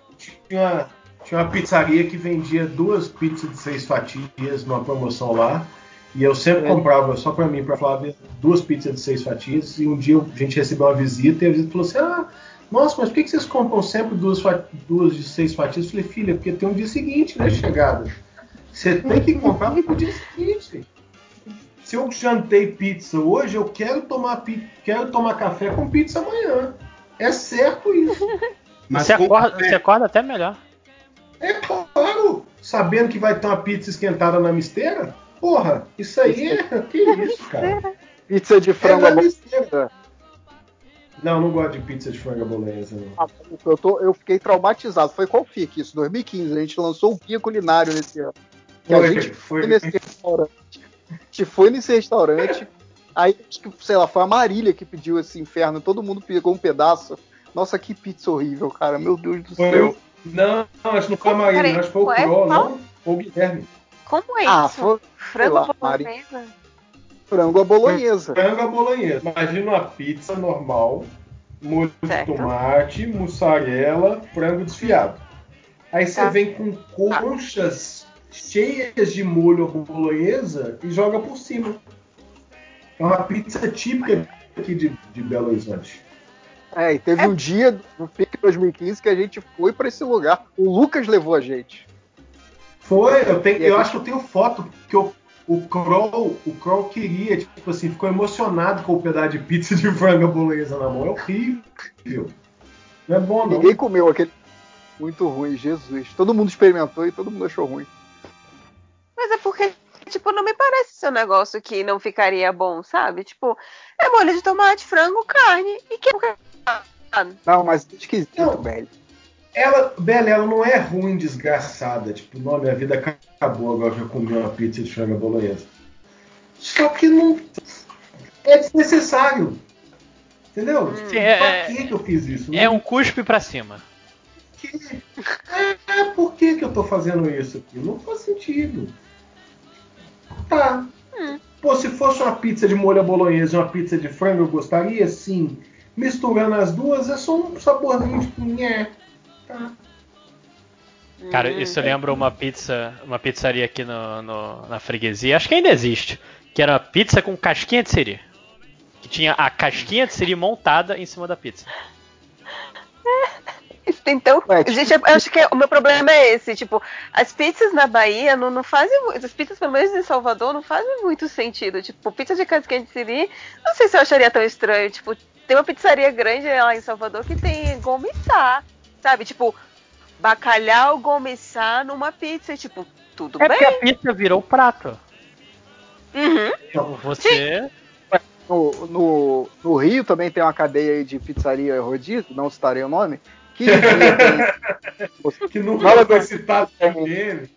E: tinha, tinha uma pizzaria que vendia duas pizzas de seis fatias numa promoção lá. E eu sempre
D: É.
E: comprava só pra mim, pra Flávia, duas pizzas de seis fatias. E um dia a gente recebeu uma visita e a visita falou assim: Ah, nossa, mas por que vocês compram sempre duas, duas de seis fatias? Eu falei, filha, porque tem um dia seguinte, né, chegada? Você tem que comprar pro dia seguinte. Se eu jantei pizza hoje, eu quero tomar, quero tomar café com pizza amanhã. É certo isso. <laughs>
H: Mas
F: você, acorda, você acorda até melhor.
E: É claro, sabendo que vai ter uma pizza esquentada na misteira? Porra, isso aí é. Que isso, cara? <laughs>
D: Pizza de
E: É
D: frango
E: misteira. Não, não gosto de pizza de frango à bolonhesa, não.
D: Eu, tô, eu fiquei traumatizado. Foi qual FIC isso? 2015. A gente lançou o Guia Culinário nesse ano. Que a
E: Foi,
D: gente foi
E: foi.
D: nesse restaurante. A gente foi nesse restaurante. Aí, acho que, sei lá, foi a Marília que pediu esse inferno. Todo mundo pegou um pedaço. Nossa, que pizza horrível, cara. Meu Deus do
E: Foi
D: céu.
E: o- Não, acho que não foi a Marília,
I: Peraí,
E: acho que foi o
I: é?
E: Não? Foi o Guilherme.
I: Como é
D: Ah,
I: isso?
D: foi
I: Frango
D: lá, Mari.
I: bolonhesa?
D: frango à bolonhesa.
E: Frango à bolonhesa. Imagina uma pizza normal, molho
I: Certo.
E: de tomate, mussarela, frango desfiado. Aí você
I: Tá.
E: vem com conchas cheias de molho à bolonhesa e joga por cima. É uma pizza típica aqui de, de Belo Horizonte.
D: É, e teve um dia no FIC 2015 que a gente foi pra esse lugar. O Lucas levou a gente.
E: Foi, eu, tenho, eu
D: gente-
E: acho que eu tenho foto que eu- o Kroll, o Kroll queria, tipo assim, ficou emocionado com o pedaço de pizza de frango bolonhesa na mão. É horrível. Não é bom, não.
D: Ninguém comeu aquele. Muito ruim, Jesus. Todo mundo experimentou e todo mundo achou ruim.
I: Mas é porque, tipo, não me parece ser um negócio que não ficaria bom, sabe? Tipo, é molho de tomate, frango, carne e que
D: Não, mas é esquisito,
E: Não.
D: velho.
E: Ela, Bela, ela não é ruim, desgraçada. Tipo, não, minha vida acabou agora que eu comi uma pizza de frango bolonhesa. Só que não. É desnecessário. Entendeu?
F: Sim, é-
E: pra que, que eu fiz isso?
F: É um cuspe pra cima.
E: que- É, por que, que eu tô fazendo isso aqui? Não faz sentido. Tá. Pô, se fosse uma pizza de molho à bolonhesa e uma pizza de frango, eu gostaria, sim. Misturando as duas é só um saborzinho tipo, nhé. Tá.
F: Cara, isso lembra uma pizza, uma pizzaria aqui no, no- na freguesia, acho que ainda existe, que era pizza com casquinha de siri. Que tinha a casquinha de siri montada em cima da pizza.
I: Isso tem tão.
D: Ué, tipo-
I: Gente, eu acho que o meu problema é esse. Tipo, as pizzas na Bahia não, não fazem. As pizzas, pelo menos em Salvador, não fazem muito sentido. Tipo, pizza de siri, não sei se eu acharia tão estranho. Tipo, tem uma pizzaria grande lá em Salvador que tem gomissá. Sabe? Tipo, bacalhau gomissá numa pizza. Tipo, tudo
F: É
I: bem.
F: porque a pizza virou prato.
I: Uhum.
F: Você.
D: No, no, no Rio também tem uma cadeia aí de pizzaria rodízio, não citarei o nome, que
E: Que nunca
D: Nada
E: foi
D: do-
E: citado por ele.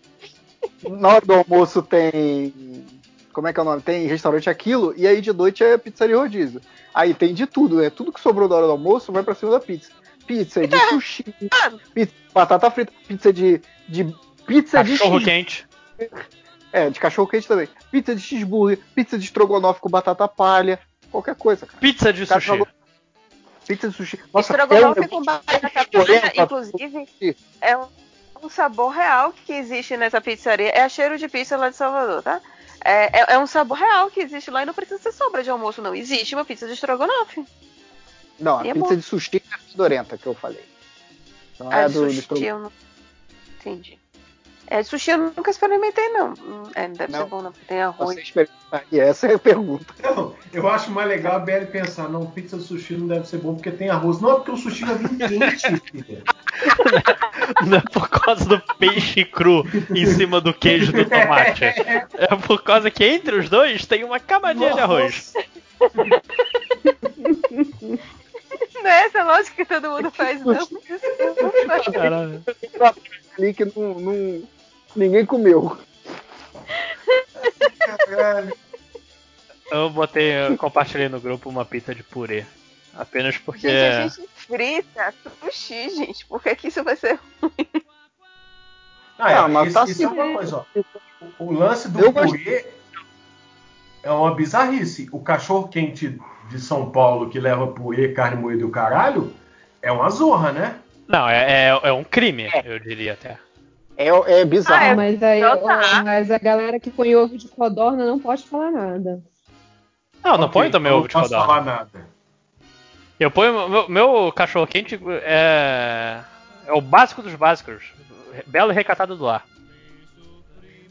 D: na hora do almoço tem. Como é que é o nome? Tem restaurante aquilo, e aí de noite é pizzaria rodízio. Aí tem de tudo, né? Tudo que sobrou da hora do almoço vai pra cima da pizza. Pizza de sushi, pizza de batata frita, pizza de. de pizza de
F: Cachorro quente.
D: É, de cachorro quente também. Pizza de cheeseburger, pizza de estrogonofe com batata palha, qualquer coisa, cara.
F: Pizza de
D: Cara,
F: sushi.
D: Pizza de sushi. Nossa,
I: Estrogonofe
D: é um-
I: com batata
D: Porém,
I: palha, inclusive, é um, um sabor real que existe nessa pizzaria. É a cheiro de pizza lá de Salvador, tá? É, é, é um sabor real que existe lá e não precisa ser sobra de almoço, não. Existe uma pizza de estrogonofe.
D: Não, a
I: E é
D: pizza
I: bom.
D: de sushi é a fedorenta que eu falei. Não
I: Ah,
D: é do, do
I: sushi
D: estrogonofe.
I: eu não. Entendi. É, sushi eu nunca experimentei, não. É, não deve
D: Não.
I: ser bom, não, porque tem arroz.
D: Você. E essa é a pergunta.
E: Não, eu acho mais legal a BL pensar, não, pizza de sushi não deve ser bom porque tem arroz. Não, é porque o sushi vai vir quente, filha.
F: Não é por causa do peixe cru em cima do queijo do tomate. <laughs> É por causa que entre os dois tem uma camadinha de arroz. <laughs>
I: Não é essa lógica que todo mundo faz, não.
F: Caralho.
D: Ali que não, não- ninguém comeu.
F: Eu botei, eu compartilhei no grupo uma pizza de purê. Apenas porque.
I: Gente, a gente frita sushi, gente. Por que, que isso vai ser
E: Ah, é,
D: Ah, mas
E: isso,
D: tá
E: isso é
D: assim.
E: uma coisa, ó. O, o lance do
D: Eu gosto-
E: purê é uma bizarrice. O cachorro quente de São Paulo que leva purê, carne moída e o caralho é uma zorra, né?
F: Não, é, é, é um crime, eu diria até.
D: É, é bizarro.
I: Ah, é.
G: mas, aí,
I: tá.
G: mas a galera que põe ovo de codorna não pode falar nada.
F: Não, não
E: Ok,
F: põe também ovo de
E: Não posso
F: codorna.
E: falar nada.
F: Eu ponho. Meu, meu cachorro quente é. É o básico dos básicos. Belo e recatado do lar.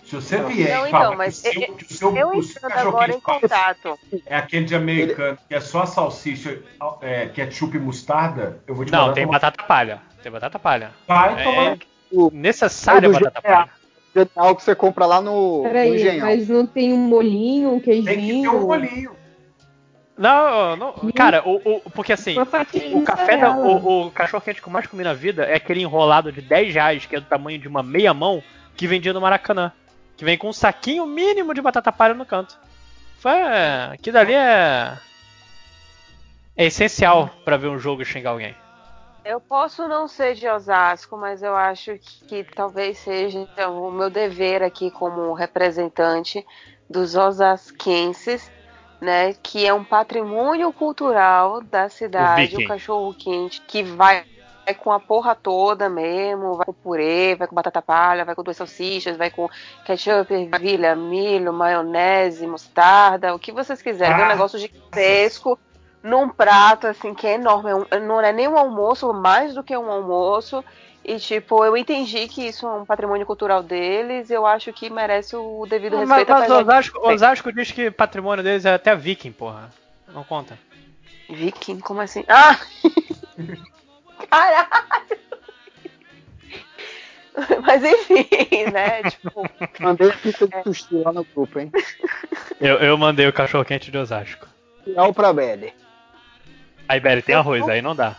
E: Se você vier
I: Não, então, mas
E: seu,
I: eu-
E: seu,
I: Eu entrando
E: cachorro
I: agora em contato.
E: é aquele de americano que é só salsicha, é, ketchup e mostarda, eu vou te
F: Não, tem
E: tomar-
F: batata palha. Tem batata palha.
E: Vai
F: É,
E: tomar.
D: O
F: necessária
D: É do
F: batata palha.
D: genial que você compra lá no, no
G: Peraí,
D: Engenhão.
G: mas não tem um molinho, um
E: Tem que ter
G: queijinho?
E: um olhinho.
F: Não, não. Cara, o, o- porque assim, o café da, o, o cachorro quente que eu mais comi na vida é aquele enrolado de 10 reais, que é do tamanho de uma meia mão, que vendia no Maracanã. Que vem com um saquinho mínimo de batata palha no canto. Foi. Que dali é. É essencial pra ver um jogo e xingar alguém.
I: Eu posso não ser de Osasco, mas eu acho que, que talvez seja o meu dever aqui como representante dos osasquenses, né, que é um patrimônio cultural da cidade,
F: Viking.
I: o cachorro quente, que vai, vai com a porra toda mesmo, vai com purê, vai com batata palha, vai com duas salsichas, vai com ketchup, ervilha, milho, maionese, mostarda, o que vocês quiserem, Vem um
E: Ah.
I: negócio gigantesco num prato assim que é enorme, é não é nem um almoço, mais do que um almoço. E tipo, eu entendi que isso é um patrimônio cultural deles, eu acho que merece o devido
F: Mas,
I: respeito.
F: mas
I: de-
F: Osasco, Osasco diz que patrimônio deles é até viking, porra. Não conta.
I: Viking, como assim? Ah! <laughs> Caralho! Mas enfim, né? Tipo,
D: Mandei a pizza de sushi lá no grupo, hein?
F: Eu, eu mandei o cachorro quente de Osasco.
D: Final pra Belly.
F: Aí, Belly, tem arroz, aí não dá.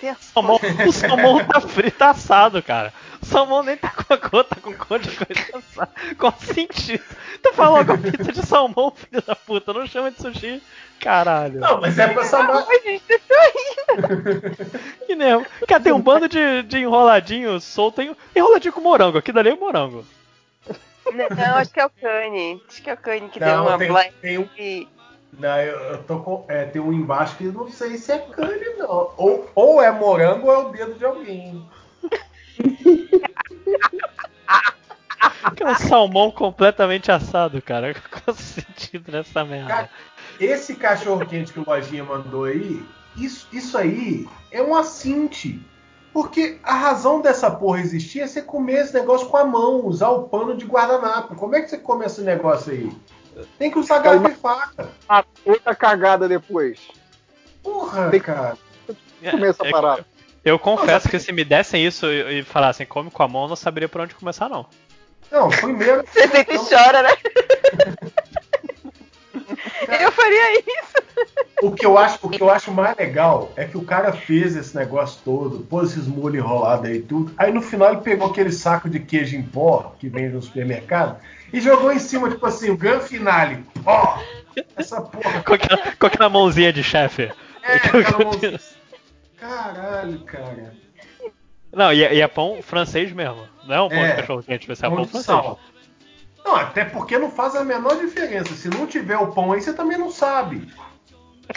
I: tem-
F: Salmão, <laughs> o salmão tá frito, tá assado, cara. O salmão nem tá com a cor, tá com cor de coisa <laughs> assada. Qual sentido? Tu falou com pizza de salmão, filho da puta, não chama de sushi. Caralho.
E: Não, mas é pra salvar.
I: Ai, gente, <laughs>
F: Que nem. Cara, tem um bando de, de enroladinho solto. Tem enroladinho com morango. Aqui dali é morango.
I: Não, acho que é o Kanye. Acho que é o Kanye que deu
E: Não,
I: uma
E: tem,
I: black.
E: tem um. Não, eu, eu tô com. É, tem um embaixo que não sei se é cane, não. Ou, ou é morango ou é o dedo de alguém.
F: Que é um salmão completamente assado, cara. Qual o sentido nessa merda?
E: Esse cachorro quente que o Lojinha mandou aí, isso, isso aí é um assinte. Porque a razão dessa porra existir é você comer esse negócio com a mão, usar o pano de guardanapo. Como é que você come esse negócio aí? Tem que usar garfo e faca.
D: A outra cagada depois.
E: Porra,
D: Tem-
E: cara.
D: Começa a
F: É-
D: parar.
F: Eu confesso que se me dessem isso e e falassem come com a mão, eu não saberia por onde começar, não.
E: Não, primeiro. <laughs>
I: Você sempre
E: Não,
I: chora, né? Eu faria isso.
E: o, que eu acho, o que eu acho mais legal é que o cara fez esse negócio todo, pôs esses molhos enrolados aí e tudo. Aí no final ele pegou aquele saco de queijo em pó que vende no supermercado e jogou em cima, tipo assim, o gran finale. Pó! <laughs> Essa porra.
F: Com aquela, com aquela mãozinha de chefe.
E: É, <laughs> aquela mãozinha. <laughs> Caralho, cara.
F: Não, e é, e é pão francês mesmo. Não é um pão
E: É,
F: de cachorro quente, você é
E: Pão
F: pão francês.
E: sal. Não, até porque não faz a menor diferença. Se não tiver o pão aí, você também não sabe.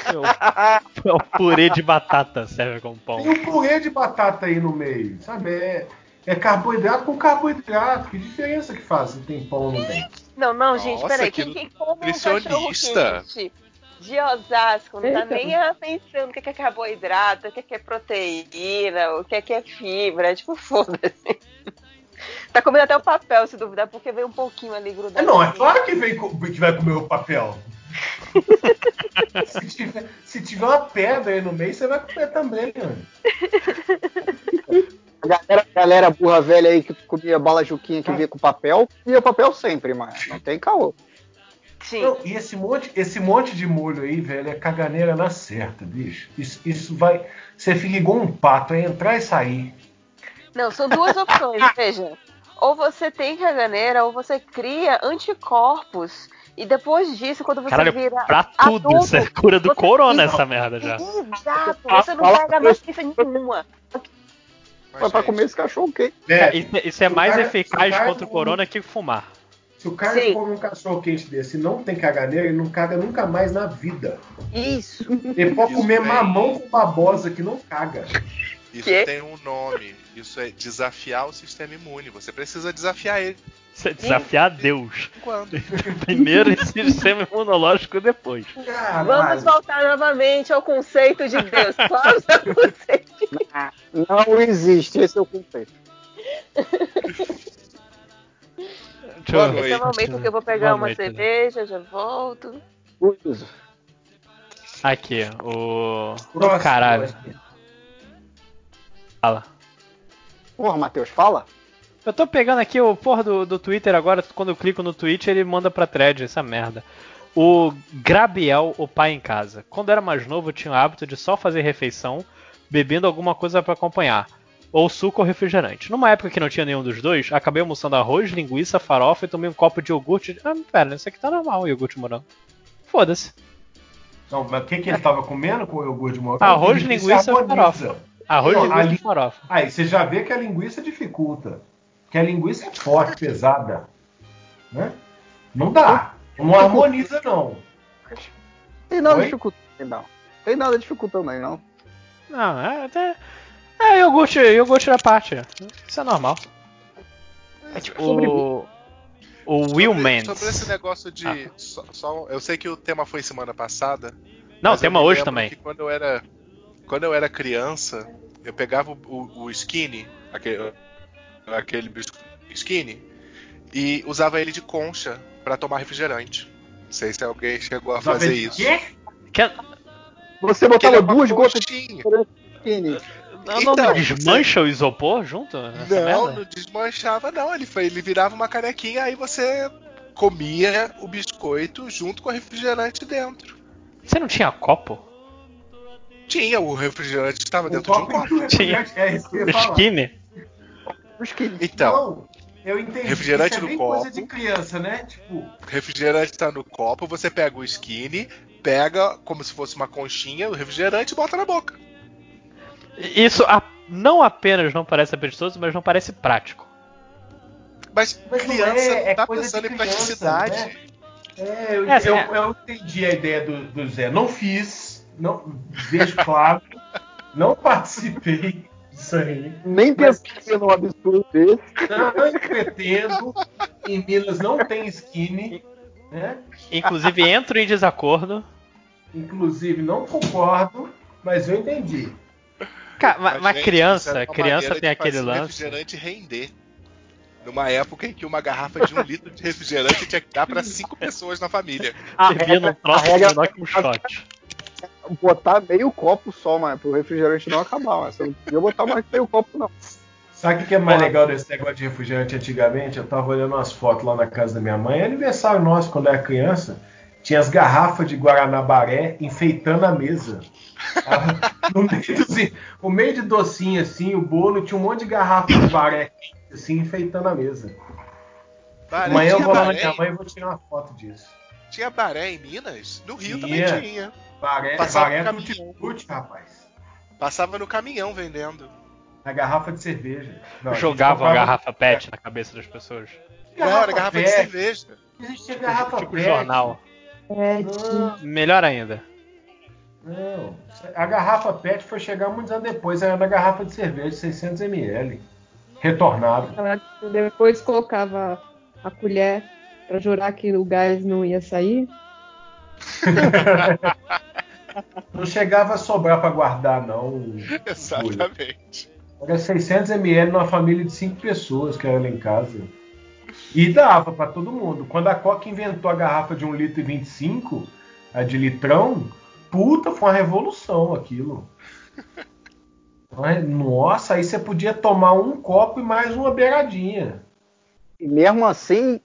F: É o, é o purê de batata serve como pão.
E: Tem um purê de batata aí no meio, sabe? É, é carboidrato com carboidrato. Que diferença que faz se tem pão ou não tem?
I: Não, não, gente,
J: Nossa,
I: peraí.
J: que
I: Quem, quem come um cachorro
J: nutricionista.
I: quente de Osasco não tá nem pensando o que é que é carboidrato, o que é que é proteína, o que é que é fibra. Tipo, <laughs> foda-se. Tá comendo até o papel, se duvidar, porque veio um pouquinho ali grudado.
E: É, não, é claro que, vem, que vai comer o papel. <laughs> se, tiver, se tiver uma pedra aí no meio, você vai comer também, mano. <laughs>
D: A galera, galera burra velha aí que comia bala juquinha que vinha com papel, comia papel sempre, mas não tem caô.
I: Sim.
E: Não, e esse monte, esse monte de molho aí, velho, é caganeira na certa, bicho. Isso, isso vai. Você fica igual um pato, é entrar e sair.
I: Não, são duas opções, <laughs> veja. Ou você tem caganeira, ou você cria anticorpos. E depois disso, quando você
F: Caralho,
I: vira
F: pra tudo,
I: adulto,
F: isso é cura do corona essa merda já.
I: Exato, você não pega mais doença nenhuma.
J: Mas,
D: pra
J: gente,
D: comer esse cachorro quente.
E: É,
F: Isso, isso é
E: Se o
F: mais
E: cara-
F: eficaz
E: o
F: contra o corona que fumar.
E: se o cara
I: Sim.
E: come um cachorro quente desse e não tem caganeira, ele não caga nunca mais na vida.
I: Isso.
E: Ele pode
J: Isso
E: comer mamão com babosa que não caga.
J: Isso
I: Quê?
J: tem um nome. Isso é desafiar o sistema imune. Você precisa desafiar ele.
F: Você desafiar Deus.
J: Quando? <laughs>
F: Primeiro esse sistema imunológico depois.
E: Caralho.
I: Vamos voltar novamente ao conceito de Deus. <laughs> Qual é o seu conceito?
D: Não existe, esse é o conceito.
F: Deixa
J: Boa
F: eu-
J: noite.
I: Esse é o momento que eu vou pegar
F: Boa
I: uma
F: noite,
I: cerveja, já volto.
D: Isso.
F: Aqui, o.
E: Próximo,
F: Caralho. Fala.
D: Porra, Matheus, fala.
F: Eu tô pegando aqui o porra do, do Twitter agora, quando eu clico no tweet ele manda pra thread, essa merda. O Grabiel, o pai em casa. Quando era mais novo, eu tinha o hábito de só fazer refeição, bebendo alguma coisa pra acompanhar. Ou suco ou refrigerante. Numa época que não tinha nenhum dos dois, acabei almoçando arroz, linguiça, farofa e tomei um copo de iogurte. Ah, pera, isso aqui tá normal, iogurte morango. Foda-se.
E: Não, mas o que, que ele tava comendo com o iogurte morango?
F: Arroz,
E: Ele
F: linguiça,
E: harmoniza.
F: farofa. Arroz,
E: Não,
F: linguiça e farofa.
E: Aí você já vê que a linguiça dificulta. Porque a linguiça é forte, pesada. Né? Não dá. Não harmoniza, não.
D: Tem nada
E: Oi?
D: dificultando, não. Tem nada dificultando aí, não.
F: Não, é até. É iogurte, iogurte da parte. Isso é normal. O. O Will
J: sobre, esse negócio de.
F: Ah.
J: só- só- eu sei que o tema foi semana passada.
F: Não,
J: eu
F: tema hoje também.
J: Que quando eu era. Quando eu era criança, eu pegava o, o, o skinny, aquele, aquele biscoito skinny, e usava ele de concha pra tomar refrigerante. Não sei se alguém chegou a fazer isso.
E: quê?
F: Que-
D: Você botava
J: é
D: duas gotas de.
F: Não, não
J: Então,
F: desmancha o isopor junto? nessa
J: Não,
F: merda?
J: não desmanchava, não. Ele, foi, ele virava uma canequinha, aí você comia o biscoito junto com o refrigerante dentro.
F: Você não tinha copo?
J: Tinha, o refrigerante estava
E: O
J: dentro de um
E: copo
J: copo. <laughs>
E: o refrigerante. É isso que eu ia falar.
F: Skinny?
D: O skinny.
J: Então,
E: Não, eu entendi.
J: Refrigerante
E: Isso é
J: no
E: bem
J: copo.
E: coisa de criança, né? Tipo,
J: refrigerante tá no copo, você pega o skinny, pega como se fosse uma conchinha, o refrigerante e bota na boca.
F: Isso a- não apenas não parece apetitoso, mas não parece prático.
J: Mas,
E: Mas
J: criança
E: é,
J: não
E: é
J: tá
E: coisa
J: pensando em praticidade.
E: né? é, eu,
F: É, assim,
E: eu-
F: é-
E: eu entendi a ideia do, do Zé. Não fiz, não vejo claro, não participei disso aí.
D: Nem pensei num absurdo desse.
E: Não, não pretendo. em Minas não tem skinny, né?
F: Inclusive entro em desacordo.
E: Inclusive não concordo, mas eu entendi.
F: Cara, mas, criança,
J: uma
F: criança tem aquele lance.
J: refrigerante render. Numa época em que uma garrafa de um <laughs> litro de refrigerante tinha que dar pra cinco pessoas na família.
F: Servia num troço
D: a regra-
F: menor que um shot.
D: Botar meio copo só, mas pro refrigerante não acabar. Mas você não podia botar mais que meio copo, não.
E: Sabe o que que é mais legal desse negócio de refrigerante antigamente? Eu tava olhando umas fotos lá na casa da minha mãe. É aniversário nosso, quando eu era criança. Tinha as garrafas de Guaranabaré enfeitando a mesa. <laughs> No meio, dos, no meio de docinho, assim, o bolo tinha um monte de garrafa de baré assim, enfeitando a mesa.
J: Baré,
E: Amanhã eu vou lá na minha mãe e vou tirar uma foto disso.
J: tinha baré em Minas? No Rio
E: Tinha.
J: também tinha.
E: Baré,
J: Passava
E: baré
J: no
E: tutti
J: caminhão.
E: rapaz.
J: Passava no caminhão vendendo.
E: Na garrafa de cerveja. Não, a
F: Jogava a
E: comprava-
F: garrafa pet na cabeça das pessoas.
J: Não, era garrafa de
E: PET.
J: cerveja.
E: Existia garrafa
F: Tipo
E: PET.
F: jornal.
G: É,
E: Não,
F: Melhor ainda.
E: não. A garrafa PET foi chegar muitos anos depois. Era na garrafa de cerveja, 600ml. Retornado.
G: depois colocava a colher pra jurar que o gás não ia sair. <laughs>
E: Não chegava a sobrar pra guardar, não. <laughs>
J: Exatamente.
E: Era 600ml numa família de 5 pessoas que era lá em casa. E dava pra todo mundo. Quando a Coca inventou a garrafa de 1 litro e 25, a de litrão, puta, foi uma revolução aquilo. <laughs> Ai, Nossa, aí você podia tomar um copo e mais uma beiradinha.
D: E mesmo assim,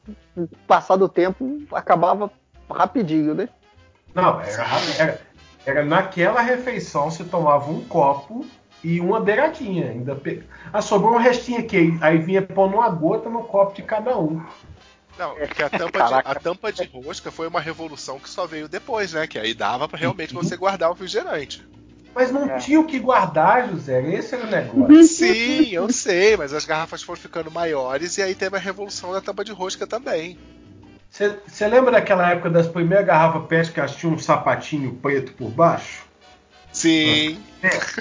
D: passado o tempo, acabava rapidinho, né?
E: Não, era, era, era naquela refeição você tomava um copo e uma beiradinha. Ainda pe... Ah, sobrou um restinho aqui. Aí vinha pondo uma gota no copo de cada um.
J: Não, porque a tampa, de, a tampa de rosca foi uma revolução que só veio depois, né? Que aí dava pra realmente você guardar o refrigerante.
E: Mas não
D: É.
E: tinha o que guardar, José. Esse era o negócio. <laughs>
J: Sim, eu sei, mas as garrafas foram ficando maiores e aí teve a revolução da tampa de rosca também.
E: Você lembra daquela época das primeiras garrafas PET que elas tinham um sapatinho preto por baixo?
J: Sim.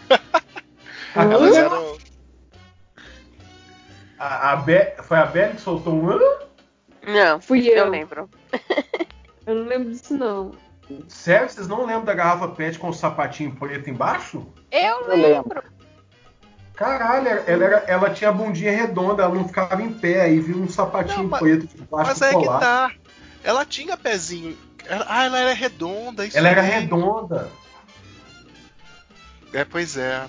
E: A, <laughs>
J: Elas eram.
E: a, a Be- foi a Bela que soltou um.
I: Não,
G: Fui eu.
I: eu lembro. <laughs>
G: Eu não lembro disso, não.
E: Sério, vocês não lembram da garrafa PET com o sapatinho preto embaixo?
I: Eu
D: Eu
I: lembro.
E: Caralho, ela, era- ela tinha a bundinha redonda, ela não ficava em pé, aí vinha um sapatinho
J: Não, mas-
E: preto de baixo
J: Mas é que
E: colado.
J: tá. Ela tinha pezinho. Ela- ah, ela era redonda. Isso
E: Ela era
J: aí.
E: redonda.
J: É, pois é.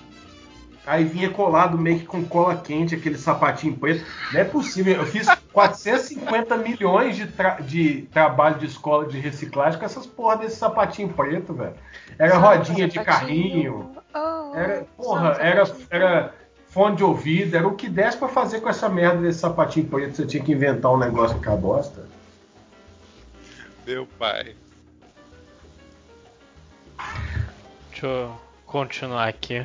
E: Aí vinha colado meio que com cola quente, aquele sapatinho preto. Não é possível. Eu fiz 450 milhões de, tra- de trabalho de escola de reciclagem com essas porra desse sapatinho preto, velho. Era rodinha de carrinho.
I: Oh,
E: Era, porra, era, era fone de ouvido, era o que desse pra fazer com essa merda desse sapatinho preto. Você tinha que inventar um negócio com a bosta.
J: Meu pai.
F: Deixa eu continuar aqui.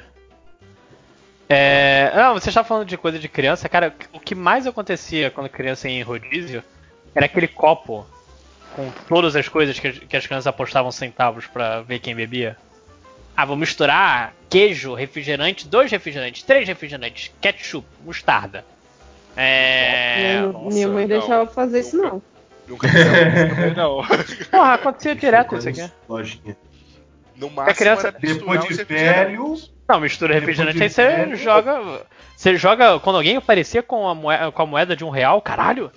F: É... Não, você estava falando de coisa de criança, cara. O que mais acontecia quando criança ia em rodízio era aquele copo com todas as coisas que as, que as crianças apostavam centavos pra ver quem bebia. Ah, vou misturar queijo, refrigerante, dois refrigerantes, três refrigerantes, ketchup, mostarda. É.
G: minha,
J: nossa,
G: minha mãe
J: não.
G: deixava eu fazer isso, não.
J: Nunca fizemos isso também, não. <laughs>
F: Porra, acontecia direto isso aqui.
E: Lojinha.
J: No máximo
F: criança-
J: era misturar
E: Depois de
J: refrigerantes.
E: velho,
F: Não, mistura refrigerante,
E: de
F: aí você
E: velho-
F: joga. Você joga. Quando alguém aparecer com a moeda, com a moeda de um real, caralho!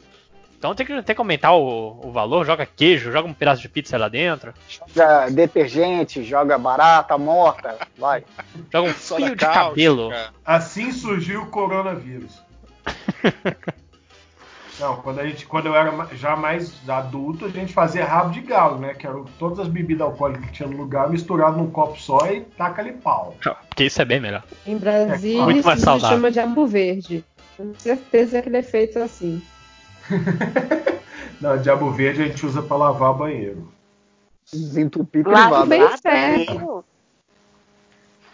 F: Então tem que, tem que aumentar o, o valor, joga queijo, joga um pedaço de pizza lá dentro,
D: Joga detergente, joga barata morta, vai.
F: joga um fio de cabelo.
E: assim surgiu o coronavírus. <laughs> Não, quando, a gente, quando eu era já mais adulto, a gente fazia rabo de galo, né? Que eram todas as bebidas alcoólicas que tinha no lugar, misturado num copo só e taca ali pau.
F: Porque isso é bem melhor.
G: Em Brasília,
F: Muito
G: isso
F: mais
G: se
F: saudável.
G: chama diabo verde. Com certeza que ele é feito assim. <laughs>
E: Não, diabo verde a gente usa pra lavar banheiro.
D: Desentupir
I: Lá
D: privado.
G: bem
I: lá
G: certo.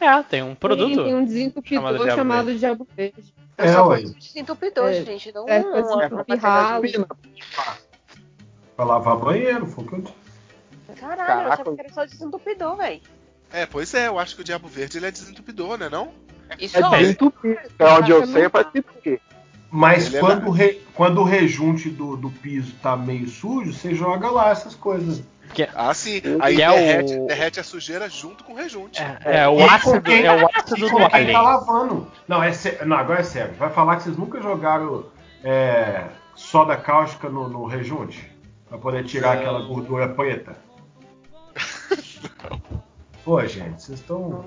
F: É, tem um produto.
G: Tem, tem um desentupidor
F: chamado diabo
G: chamado, diabo verde.
I: Eu
E: É,
I: só
E: ué.
I: desentupidor,
G: É,
I: gente. Não
G: é,
I: um
G: desentupir ralo.
E: Pra lavar banheiro, foi o que eu disse.
I: Caralho, eu
D: Caraca.
I: achava que era só desentupidor, velho.
J: É, pois é, eu acho que o Diabo Verde ele é desentupidor, né não?
I: Isso
D: É
I: é
D: desentupir. Até onde eu sei é pra desentupir.
E: Mas
J: Ele é
E: quando, o re- quando o rejunte do, do piso tá meio sujo, você joga lá essas coisas.
J: Ah, sim. Aí
F: é
J: derrete,
F: o-
J: derrete a sujeira junto com o rejunte.
F: É, é o
E: E
F: ácido,
E: quem-
F: é o
E: E
F: ácido do alien.
E: tá lavando. Não, é não, agora é sério. Vai falar que vocês nunca jogaram é, soda cáustica no, no rejunte? Pra poder tirar
J: Não.
E: aquela gordura preta? Pô, gente, vocês estão.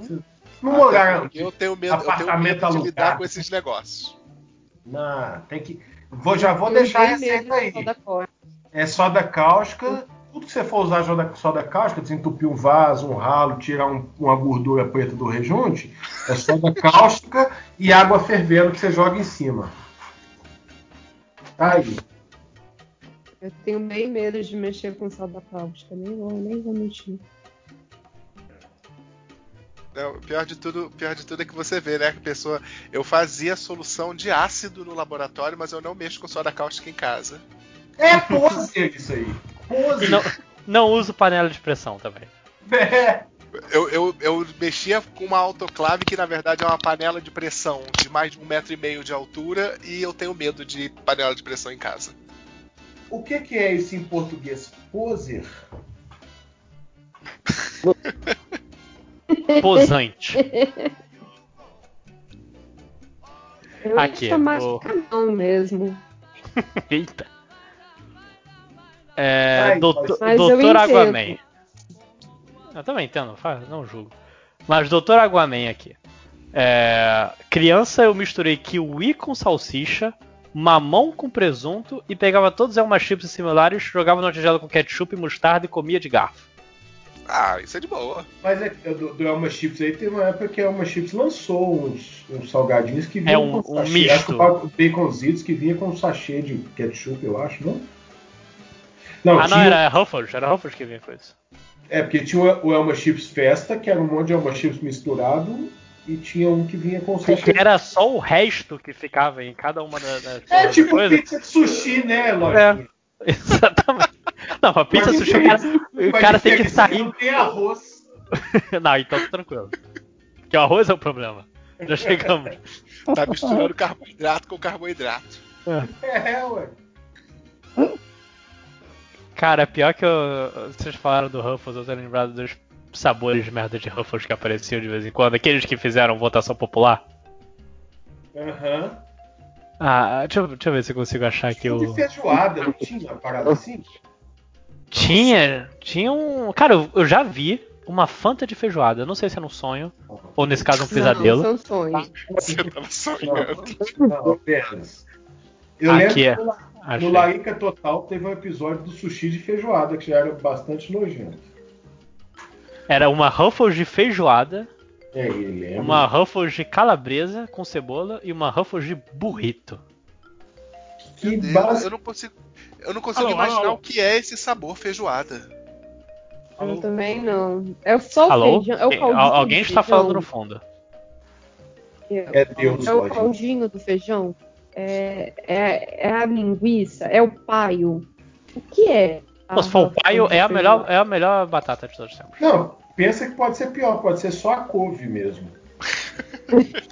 E: Não
J: porque eu tenho medo, eu tenho
E: Apartamento
J: medo de lidar com esses negócios.
E: Não, tem que. Vou, já vou
G: Eu
E: deixar receita aí.
G: de soda cáustica.
E: É soda cáustica. Tudo que você for usar soda, soda cáustica, desentupir um vaso, um ralo, tirar um- uma gordura preta do rejunte, é soda <laughs> cáustica e água fervendo que você joga em cima. Tá Aí.
G: Eu tenho bem medo de mexer com soda cáustica. Nem vou, nem vou mexer.
J: Não, o pior de tudo, o pior de tudo é que você vê, né? Que a pessoa. Eu fazia solução de ácido no laboratório, mas eu não mexo com soda cáustica em casa.
E: É pose isso aí. Pose.
F: E não, não uso panela de pressão também.
E: É.
J: Eu, eu, eu mexia com uma autoclave que na verdade é uma panela de pressão de mais de um metro e meio de altura e eu tenho medo de panela de pressão em casa.
E: O que, que é isso em português? Poser? <laughs>
F: Posante.
G: Eu
F: Aqui,
G: chamar
F: o-
G: de canão mesmo. <laughs>
F: Eita. É,
E: Ai,
F: doutor,
G: mas eu
F: doutor. Aguaman. Eu também entendo, não julgo. Mas doutor Aguaman aqui. É, criança eu misturei kiwi com salsicha, mamão com presunto e pegava todos os Elma chips similares, jogava numa tigela com ketchup e mostarda e comia de garfo.
J: Ah, isso é de boa.
E: Mas é, do, do Elma Chips aí teve uma época que a Elma Chips lançou uns, uns salgadinhos que vinham
F: É um-
E: com
F: um
E: sachê.
F: misto.
E: Acho que baconzitos que vinha com um sachê de ketchup, eu acho, não? Não,
F: ah, não,
E: tinha,
F: era Ruffles, era Ruffles que vinha com isso.
E: É, porque tinha o Elma Chips Festa, que era um monte de Elma Chips misturado, e tinha um que vinha com.
F: Que era só o resto que ficava em cada uma da- das,
E: É
F: das
E: tipo
F: coisas.
E: pizza de sushi, né, lógico? <laughs>
F: Exatamente. Não, pra pizza
E: Mas
F: sushi, o cara, o cara tem que sair.
E: Não tem arroz. <laughs>
F: Não, então tá tranquilo. Que o arroz é o problema. Já chegamos.
J: Tá misturando carboidrato com carboidrato.
E: É, ué. <laughs>
F: Cara, pior que eu, vocês falaram do Ruffles, eu tô lembrado dos sabores de merda de Ruffles que apareciam de vez em quando. Aqueles que fizeram votação popular.
E: Aham.
F: Ah, deixa, eu- deixa eu ver se eu consigo achar aqui
E: De
F: o.
E: feijoada, não tinha uma parada assim?
F: Tinha, tinha um. Cara, eu, eu já vi uma Fanta de feijoada. Eu não sei se era um sonho, ou nesse caso um pesadelo.
G: Não, são sonhos.
J: Você tava sonhando.
E: Não, apenas. Eu
F: Aqui é.
E: lembro que
F: Achei.
E: no Larica Total teve um episódio do sushi de feijoada, que já era bastante nojento.
F: Era uma Ruffles de feijoada,
E: É, ele
F: uma Ruffles de calabresa com cebola e uma Ruffles de burrito.
E: Que base...
J: eu não consigo, eu não consigo
C: Alô,
J: imaginar
C: alô.
J: o que é esse sabor feijoada.
G: Eu também não. É só o
F: Alô?
G: feijão. É o caldinho
F: Alguém está
G: feijão.
F: falando no fundo.
E: É Deus,
G: É o caldinho do feijão? É, é, é a linguiça? É o paio? O que é?
F: Pô, se for o paio, é a, melhor, é a melhor batata de todos os tempos.
E: Não, pensa que pode ser pior, pode ser só a couve mesmo. <laughs>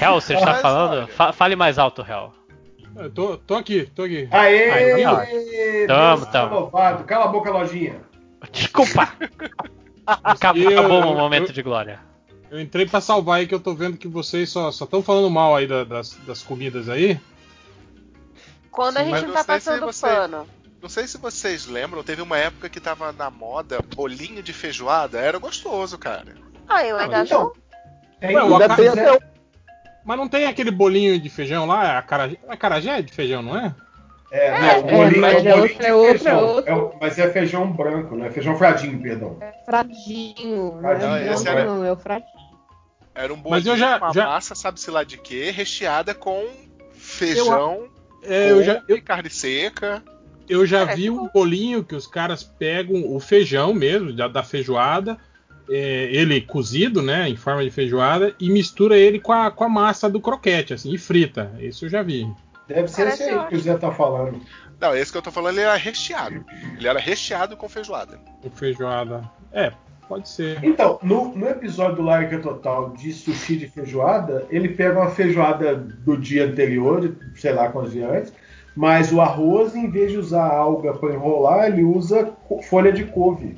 F: Hel, você está falando? Fa- fale mais alto, Hel.
C: Eu tô, tô aqui, tô aqui.
E: Aê! Deus
F: Tamo,
E: seja
F: tamo.
E: louvado. Cala a boca, lojinha.
F: Desculpa! <laughs> Acabou,
C: Eu-
F: acabou o momento
C: eu-
F: de glória.
C: Eu entrei pra salvar aí que eu tô vendo que vocês só estão falando mal aí da- das, das comidas aí.
I: Quando a gente
J: mas
I: não
J: não
I: tá passando
J: você-
I: pano.
J: Não sei se vocês lembram, teve uma época que tava na moda bolinho de feijoada, era gostoso, cara.
I: Ah, eu ainda
E: Então,
I: não.
E: tem
C: Ué, o
D: Ainda tem até
C: Mas não tem aquele bolinho de feijão lá? Acarajé, acarajé é de feijão, não é?
E: É, não,
G: É,
E: o bolinho,
G: mas é
E: bolinho
G: outro-
E: de
G: é outro-
E: feijão.
G: é outro.
E: É mas é feijão branco, né? Feijão fradinho, perdão.
G: Fradinho. Não
E: Fradinho,
G: é
J: esse
G: branco,
J: era-
G: não, é o fradinho.
J: Era um bolinho
C: Mas eu já-
J: com uma
C: já-
J: massa, sabe-se lá de quê, recheada com feijão,
C: É, eu já,
J: couve, carne seca.
C: eu já
I: É,
C: vi um bolinho que os caras pegam o feijão mesmo, da, da feijoada, é, ele cozido, né, em forma de feijoada, e mistura ele com a, com a massa do croquete, assim, e frita. Isso eu já vi.
E: Deve ser
I: Parece
E: esse aí que o Zé tá falando.
J: Não, esse que eu tô falando, ele era recheado. Ele era recheado com feijoada.
C: Com feijoada. É, pode ser.
E: Então, no, no episódio do Larga Total de sushi de feijoada, ele pega uma feijoada do dia anterior, sei lá quantos dias antes, mas o arroz, em vez de usar alga para enrolar, ele usa folha de couve.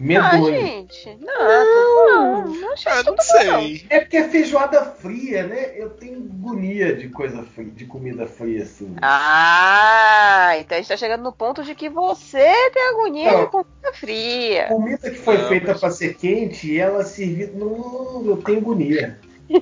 I: Ah,
E: Medonho.
I: gente. Não, não, não
J: Ah, não
I: bom,
J: sei.
E: É porque é feijoada fria, né? Eu tenho agonia de coisa fria, de comida fria assim.
I: Ah, então a gente tá chegando no ponto de que você tem agonia
E: Não.
I: de comida fria.
E: Comida que foi
J: Não,
E: feita
J: mas-
E: para ser quente e ela servida. Não, eu tenho agonia. <laughs>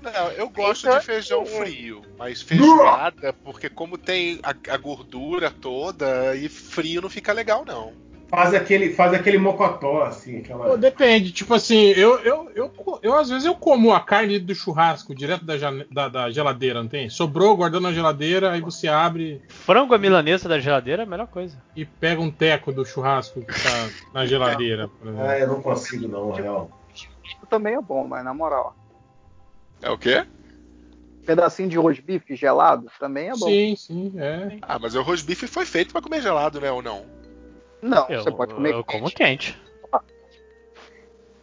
J: Não, eu gosto
I: Então,
J: de feijão frio, mas feijoada, porque como tem a, a gordura toda, e frio não fica legal, não.
E: Faz aquele, faz aquele mocotó, assim,
C: Pô,
E: aquela.
C: depende, tipo assim, eu, eu, eu, eu, às vezes eu como a carne do churrasco direto da, da, da geladeira, não tem? Sobrou, guardando na geladeira, aí você abre
F: Frango à milanesa da geladeira é a melhor coisa.
C: e pega um teco do churrasco que tá na <laughs> geladeira, por exemplo.
E: Ah, eu não consigo, não, na real.
D: Também é bom, mas na moral.
J: É o quê?
D: Pedacinho de rosbife gelado também é bom.
C: Sim, sim, é.
J: Ah, mas o roast beef foi feito pra comer gelado, né, ou não?
D: Não,
F: Eu,
D: você pode comer.
F: eu como quente.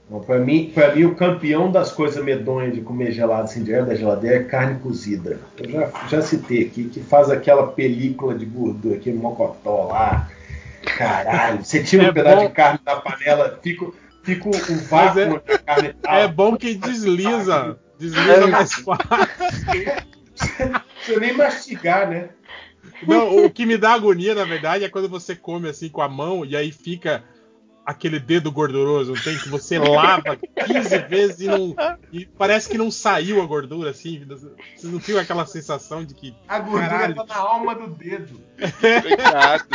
E: Bom, pra, mim, pra mim, o campeão das coisas medonhas de comer gelado assim direto da geladeira é carne cozida. Eu já, já citei aqui, que faz aquela película de gordura, aquele mocotó lá. Caralho, você tira <laughs> um
C: É
E: pedaço
C: bom.
E: de carne da panela, fica, fica o o vácuo
C: é-
E: carne tá. <laughs>
C: É bom que desliza, desliza mais fácil. <laughs>
E: Você nem mastigar, né?
C: Não, o que me dá agonia, na verdade, é quando você come assim com a mão e aí fica aquele dedo gorduroso, não tem? Que você lava 15 vezes e não. E parece que não saiu a gordura, assim. Você não fica aquela sensação de que.
E: A gordura
C: Caralho.
E: tá na alma do dedo.
J: Obrigado.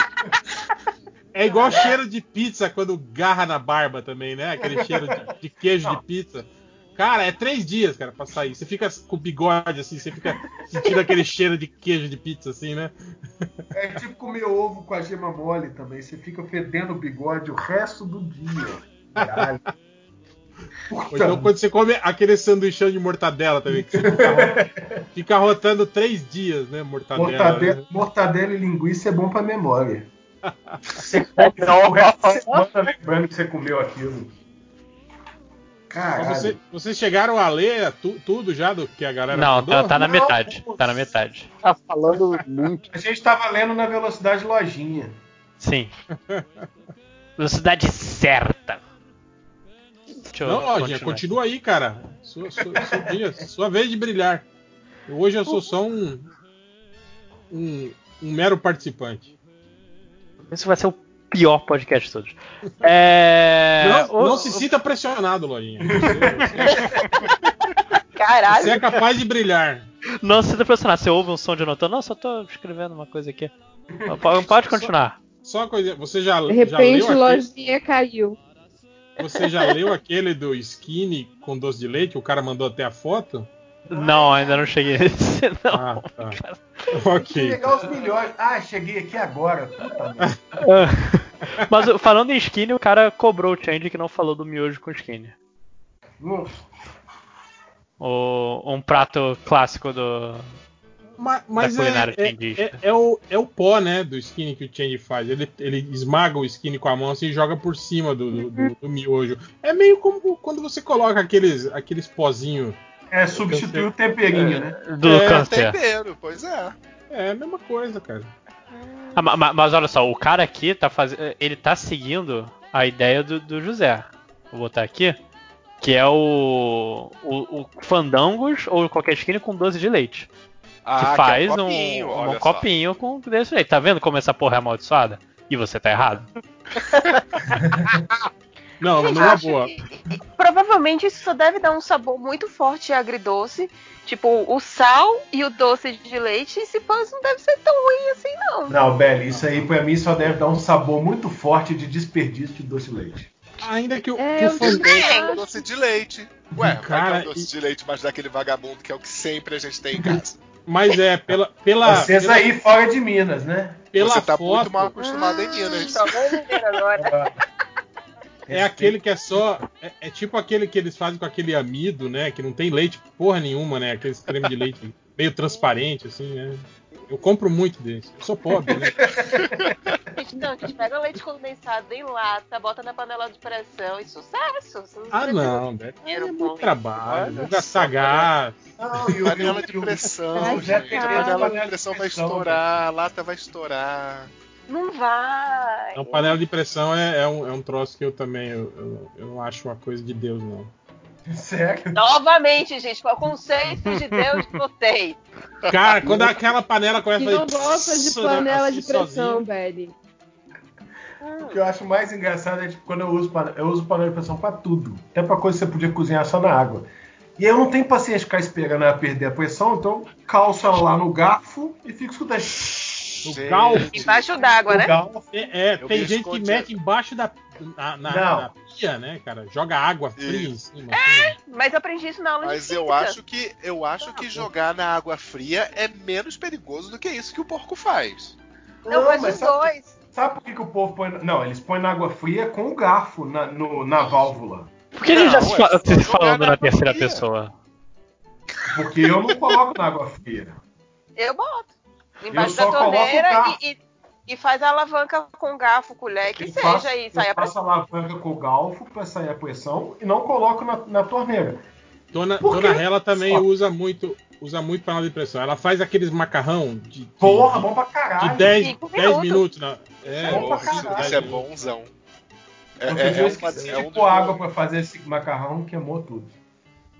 C: É igual cheiro de pizza quando garra na barba também, né? Aquele cheiro de, de queijo de pizza. Cara, é três dias, cara, pra sair. Você fica com o bigode, assim, você fica sentindo aquele <laughs> cheiro de queijo de pizza, assim, né?
E: É tipo comer ovo com a gema mole também. Você fica fedendo o bigode o resto do dia. Caralho.
C: Então quando você come aquele sanduichão de mortadela também, que você fica, fica rotando três dias, né? Mortadela.
E: Mortadela,
C: né?
E: mortadela e linguiça é bom pra memória. <laughs> Você come o resto da semana lembrando que você comeu aquilo. Caralho.
C: Você- vocês chegaram a ler tu- tudo já do que a galera
F: Não,
C: mandou?
F: tá, tá na
E: Não,
F: metade.
E: pô.
F: Tá na metade.
D: Tá falando muito.
E: A gente tava lendo na velocidade lojinha.
F: Sim. <laughs> Velocidade certa. Deixa
C: Não, lojinha, continua aí, cara. Sua, sua- seu dia, sua vez de brilhar. Hoje eu sou só um, um, um mero participante.
F: Esse vai ser o pior podcast de todos. <laughs> É...
C: Não,
F: o-
C: não se sinta pressionado, Lojinha. <laughs>
I: Caralho.
C: Você é capaz de brilhar.
F: Não se sinta pressionado. Você ouve um som de anotando? Não, só tô escrevendo uma coisa aqui. Pode, pode continuar.
C: Só uma coisa, você já,
G: De
C: já
G: repente,
C: leu aquele,
G: lojinha caiu.
C: você já leu aquele do skinny com doce de leite? O cara mandou até a foto?
F: Não, ainda não cheguei nesse. Não.
C: Ah, tá. Ok.
E: legal os milhões. Ah, cheguei aqui agora. Puta merda. <laughs>
F: Mas falando em skinny, o cara cobrou o change que não falou do miojo com skinny.
E: Uf,
F: O, um prato clássico do.
C: Ma- Mas,
F: Da
C: é,
F: culinária
C: é, é, é o, é o pó, né, do skinny que o Change faz. Ele, ele esmaga o skinny com a mão assim, e joga por cima do, do, do- do miojo. É meio como quando você coloca aqueles, aqueles pozinhos.
E: É substituir o temperinho, né?
F: Do
C: É,
F: câncer.
J: Tempero, pois é.
C: É a mesma coisa, cara.
F: Ah, ma- ma- mas olha só, o cara aqui tá fazendo. Ele tá seguindo a ideia do, do José. Vou botar aqui. Que é o. O, o Fandangos ou qualquer skinny com doce de leite.
J: Ah,
F: que
J: que é
F: faz
J: um
F: um,
J: copinho,
F: um
J: só.
F: copinho com doce de leite. Tá vendo como essa porra é amaldiçoada? E você tá errado. <laughs>
C: Não,
I: Gente,
C: numa
I: acho
C: boa.
I: que- Provavelmente isso só deve dar um sabor muito forte e agridoce. Tipo, o sal e o doce de leite, e se fosse, não deve ser tão ruim assim, não.
E: Não, Belly, isso aí pra mim só deve dar um sabor muito forte de desperdício de doce de leite.
C: Ainda que, o-
G: É,
C: que o fan-
I: também.
J: Doce de leite. Ué,
C: Cara,
J: vai ter um doce de leite, mas daquele vagabundo que é o que sempre a gente tem em casa.
C: Mas é, pela, pela,
E: Vocês
C: pela,
E: aí fora de Minas, né?
C: pela
J: Você tá
C: foto,
J: muito mal acostumado em Minas.
I: Só vou viver agora.
C: É aquele que é só. É, é tipo aquele que eles fazem com aquele amido, né? Que não tem leite porra nenhuma, né? Aquele creme de leite <laughs> meio transparente, assim, né? Eu compro muito desse. Eu sou pobre, né? <laughs>
I: gente, não, a gente pega o leite condensado em lata, bota na panela de pressão e sucesso.
C: Ah, não. É
I: Dinheiro
C: muito
I: com
C: trabalho.
J: Olha
C: Vou
J: só,
C: gastar gás.
E: Não, e o,
J: Panela de pressão, <laughs> gente. A panela de pressão vai estourar, a lata vai estourar.
I: Não vai.
C: Não, panela de pressão é, é um, é um troço que eu também eu, eu, eu não acho uma coisa de Deus, não. <laughs>
E: Sério?
I: Novamente, gente, qual é o conceito de Deus de vocês?
C: Cara, quando aquela panela começa a
G: não gosta de panela de pressão, velho?
E: O que eu acho mais engraçado é tipo, quando eu uso panela, eu uso panela de pressão pra tudo. Até pra coisa que você podia cozinhar só na água. E aí eu não tenho paciência de ficar esperando ela perder a pressão, então eu calço ela lá no garfo e fico escutando.
J: Gente,
C: galfo.
I: Embaixo d'água, né?
E: garfo.
C: É, é,
J: Eu
C: tem gente que mete embaixo da na, na-
E: Não.
C: na pia, né, cara? Joga água fria em cima. assim.
I: Mas eu aprendi isso na aula
J: Mas
I: de
J: eu
I: física.
J: acho que eu acho que jogar na água fria é menos perigoso do que isso que o porco faz.
I: Não, mas os
E: sabe,
I: dois.
E: sabe por que, que o povo põe. Não, eles põem na água fria com o garfo na, no- na válvula.
F: Por que ele já
J: Não,
F: se
J: é
F: fa-
J: só
F: se falando
J: na
F: na terceira
J: fria.
F: pessoa?
E: Porque eu não coloco na água fria.
I: Eu boto. Embaixo da torneira
E: garfo.
I: e, e, e faz a alavanca com garfo, colher, que
E: Eu
I: seja
E: faço- eu
I: Sai a
E: faço a alavanca com o galfo pra sair a pressão e não coloco na, na torneira.
C: Dona, Dona? Hela também
E: Só.
C: usa muito usa muito panela de pressão. Ela faz aqueles macarrão de, de,
E: Porra,
C: de,
E: bom pra caralho.
C: de 10,
I: Cinco
C: 10
I: minutos.
C: minutos. Na, é,
E: Bom pra
J: isso,
E: caralho.
J: isso é bonzão. É, é- é
E: eu
J: uma,
E: esqueci
J: é
E: de
J: um
E: pôr
J: dos-
E: água pra fazer esse macarrão, queimou tudo.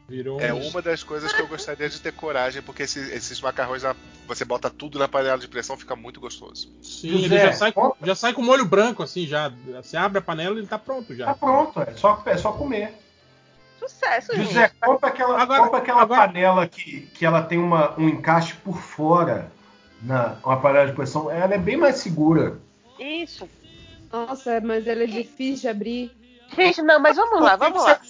C: Virou
J: é
C: um-
J: uma das coisas que eu gostaria de ter coragem, porque esse- esses macarrões, na- você bota tudo na panela de pressão, fica muito gostoso.
C: Sim,
E: José,
C: ele já sai, com, já sai com molho branco, assim, já. Você abre a panela e ele tá pronto já.
E: Tá pronto, é só, é só comer.
I: Sucesso,
E: José,
I: gente.
E: compra aquela,
C: Agora-
E: compra aquela
C: agora-
E: panela que, que ela tem uma, um encaixe por fora, na, uma panela de pressão. Ela é bem mais segura.
I: Isso.
G: Nossa, mas ela é difícil de abrir.
I: Gente, não, mas vamos lá, vamos lá.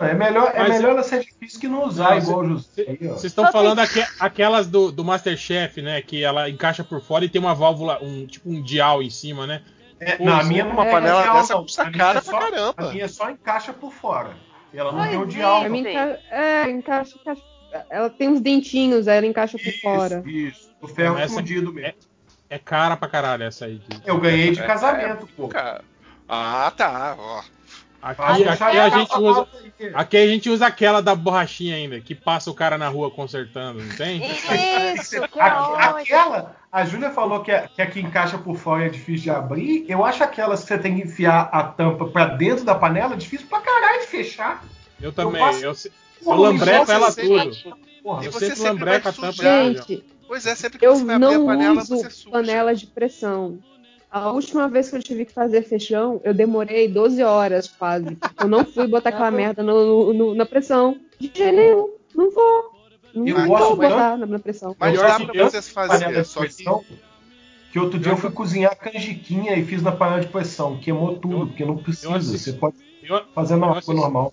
E: É melhor, é
C: Mas
E: melhor ela ser difícil que não usar,
C: Não,
E: igual o José.
C: Cê-
E: aí, ó.
C: Vocês estão falando aque- aquelas do, do Masterchef, né? Que ela encaixa por fora e tem uma válvula, um tipo um dial em cima, né?
E: É,
C: Pô,
E: não, a
C: isso
E: minha
C: é
J: Uma
E: não
J: panela
E: dial,
J: dessa custa
E: A minha
J: cara
E: é
J: pra
E: só-
J: caramba.
E: A minha só encaixa por fora. Ela não
I: Pois
E: tem o
I: é,
E: dial.
G: A
E: não.
G: minha enca... É, encaixa, encaixa. Ela tem uns dentinhos, aí ela encaixa por
E: Isso,
G: fora.
E: isso. O ferro fundido mesmo.
C: É cara pra caralho essa aí. de-
E: Eu ganhei de
J: É,
E: casamento, pô.
J: Cara. Ah, tá. Ó.
C: Aqui,
E: Ah,
C: aqui a
E: eu-
C: gente usa. Aqui a gente usa aquela da borrachinha ainda, que passa o cara na rua consertando, não tem?
I: Isso, <laughs> que
E: A-
I: ótimo.
E: aquela, a Júlia falou que a, que a que encaixa por fora é difícil de abrir. Eu acho aquelas que você tem que enfiar a tampa pra dentro da panela difícil pra caralho de fechar.
C: Eu também.
E: faço-
C: Eu, se-
E: Porra,
C: eu lambreco
J: você
C: ela
J: sempre-
C: tudo.
E: Porra,
J: E
C: Eu
J: você
C: sempre
J: sempre
C: lambreco a tampa
G: Gente,
J: Pois é, sempre que
G: eu
J: você vai abrir
G: não
J: a panela,
G: uso
J: você suja.
G: panela de pressão. A última vez que eu tive que fazer feijão, eu demorei 12 horas quase. Eu não fui botar aquela <laughs> merda no- no- na pressão. De jeito nenhum. Não vou. Não
E: Eu
G: vou
E: gosto
G: botar na, na pressão.
J: Mas
C: Eu
J: dá pra
C: que eu-
J: você
E: panela
J: fazer,
E: de
J: só que
E: pressão. Que outro dia eu fui cozinhar canjiquinha e fiz na panela de pressão. Queimou tudo,
C: Eu-
E: porque não precisa.
C: assisti-
E: Você pode
C: Eu,
E: fazer na
C: eu assisti-
E: normal.